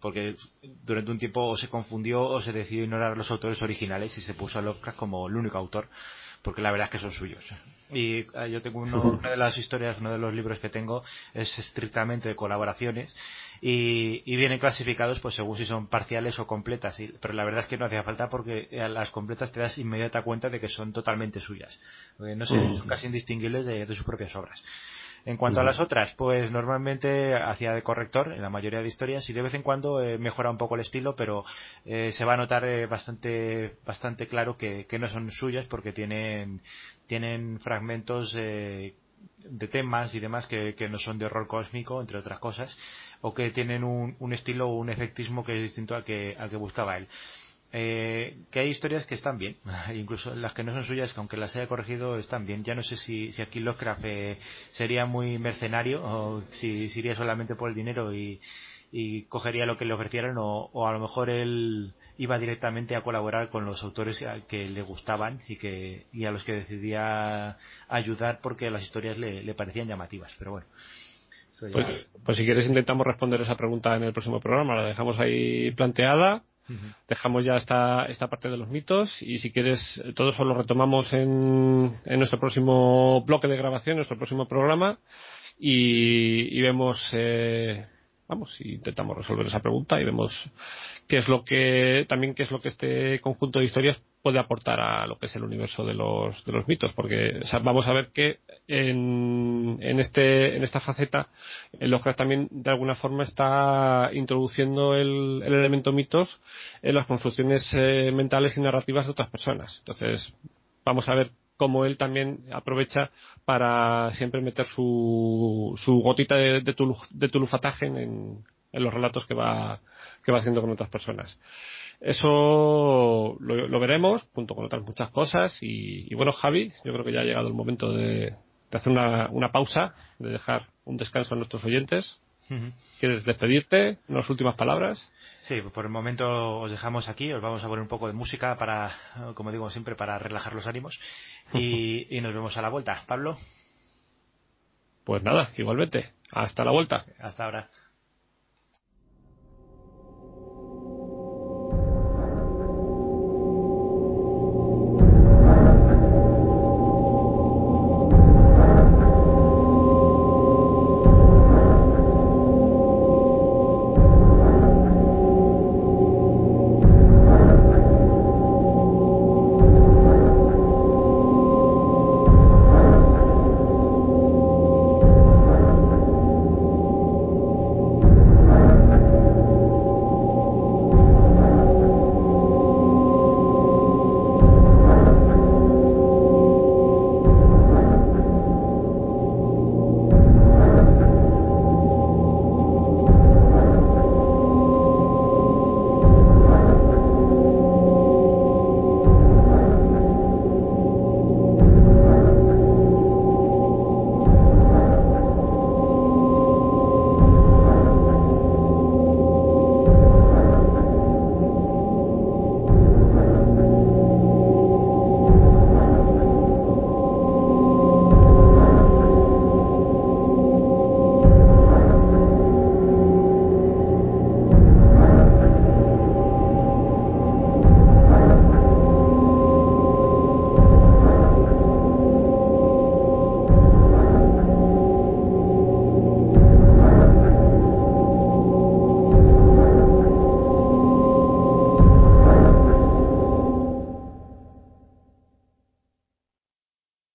porque durante un tiempo o se confundió o se decidió ignorar los autores originales y se puso a Lovecraft como el único autor porque la verdad es que son suyos. Y eh, yo tengo una de las historias, uno de los libros que tengo es estrictamente de colaboraciones y, vienen clasificados pues según si son parciales o completas. pero la verdad es que no hacía falta porque a las completas te das inmediata cuenta de que son totalmente suyas. no sé, son casi indistinguibles de sus propias obras. En cuanto a las otras, pues normalmente hacía de corrector en la mayoría de historias y de vez en cuando eh, mejora un poco el estilo, pero eh, se va a notar eh, bastante, bastante claro que, no son suyas porque tienen, tienen fragmentos de temas y demás que, no son de horror cósmico, entre otras cosas, o que tienen un, un estilo o un efectismo que es distinto al que, al que buscaba él eh, que hay historias que están bien, incluso las que no son suyas, que aunque las haya corregido, están bien. Ya no sé si, si aquí Lovecraft eh, sería muy mercenario o si, iría solamente por el dinero y, y cogería lo que le ofrecieran o, a lo mejor él iba directamente a colaborar con los autores que le gustaban y que y a los que decidía ayudar porque las historias le, le parecían llamativas. Pero bueno pues, pues, si quieres intentamos responder esa pregunta en el próximo programa. La dejamos ahí planteada Dejamos ya esta, esta parte de los mitos y si quieres, todo eso lo retomamos en, en nuestro próximo bloque de grabación, nuestro próximo programa y, vemos, eh, vamos, intentamos resolver esa pregunta y vemos qué es lo que, también qué es lo que este conjunto de historias puede aportar a lo que es el universo de los, de los mitos, porque vamos a ver que en, en, este, en esta faceta el Lovecraft también de alguna forma está introduciendo el, el elemento mitos en las construcciones eh, mentales y narrativas de otras personas. Entonces, vamos a ver cómo él también aprovecha para siempre meter su, su gotita de, de, de tulufataje en, en los relatos que va, que va haciendo con otras personas. Eso lo, veremos, junto con otras muchas cosas. Y, bueno, Javi, yo creo que ya ha llegado el momento de, hacer una, una, pausa, de dejar un descanso a nuestros oyentes. ¿Quieres despedirte? ¿Unas últimas palabras? Sí, por el momento os dejamos aquí, os vamos a poner un poco de música para, como digo siempre, para relajar los ánimos y, y nos vemos a la vuelta. Pablo. Pues nada, igualmente. Hasta la vuelta. Hasta ahora.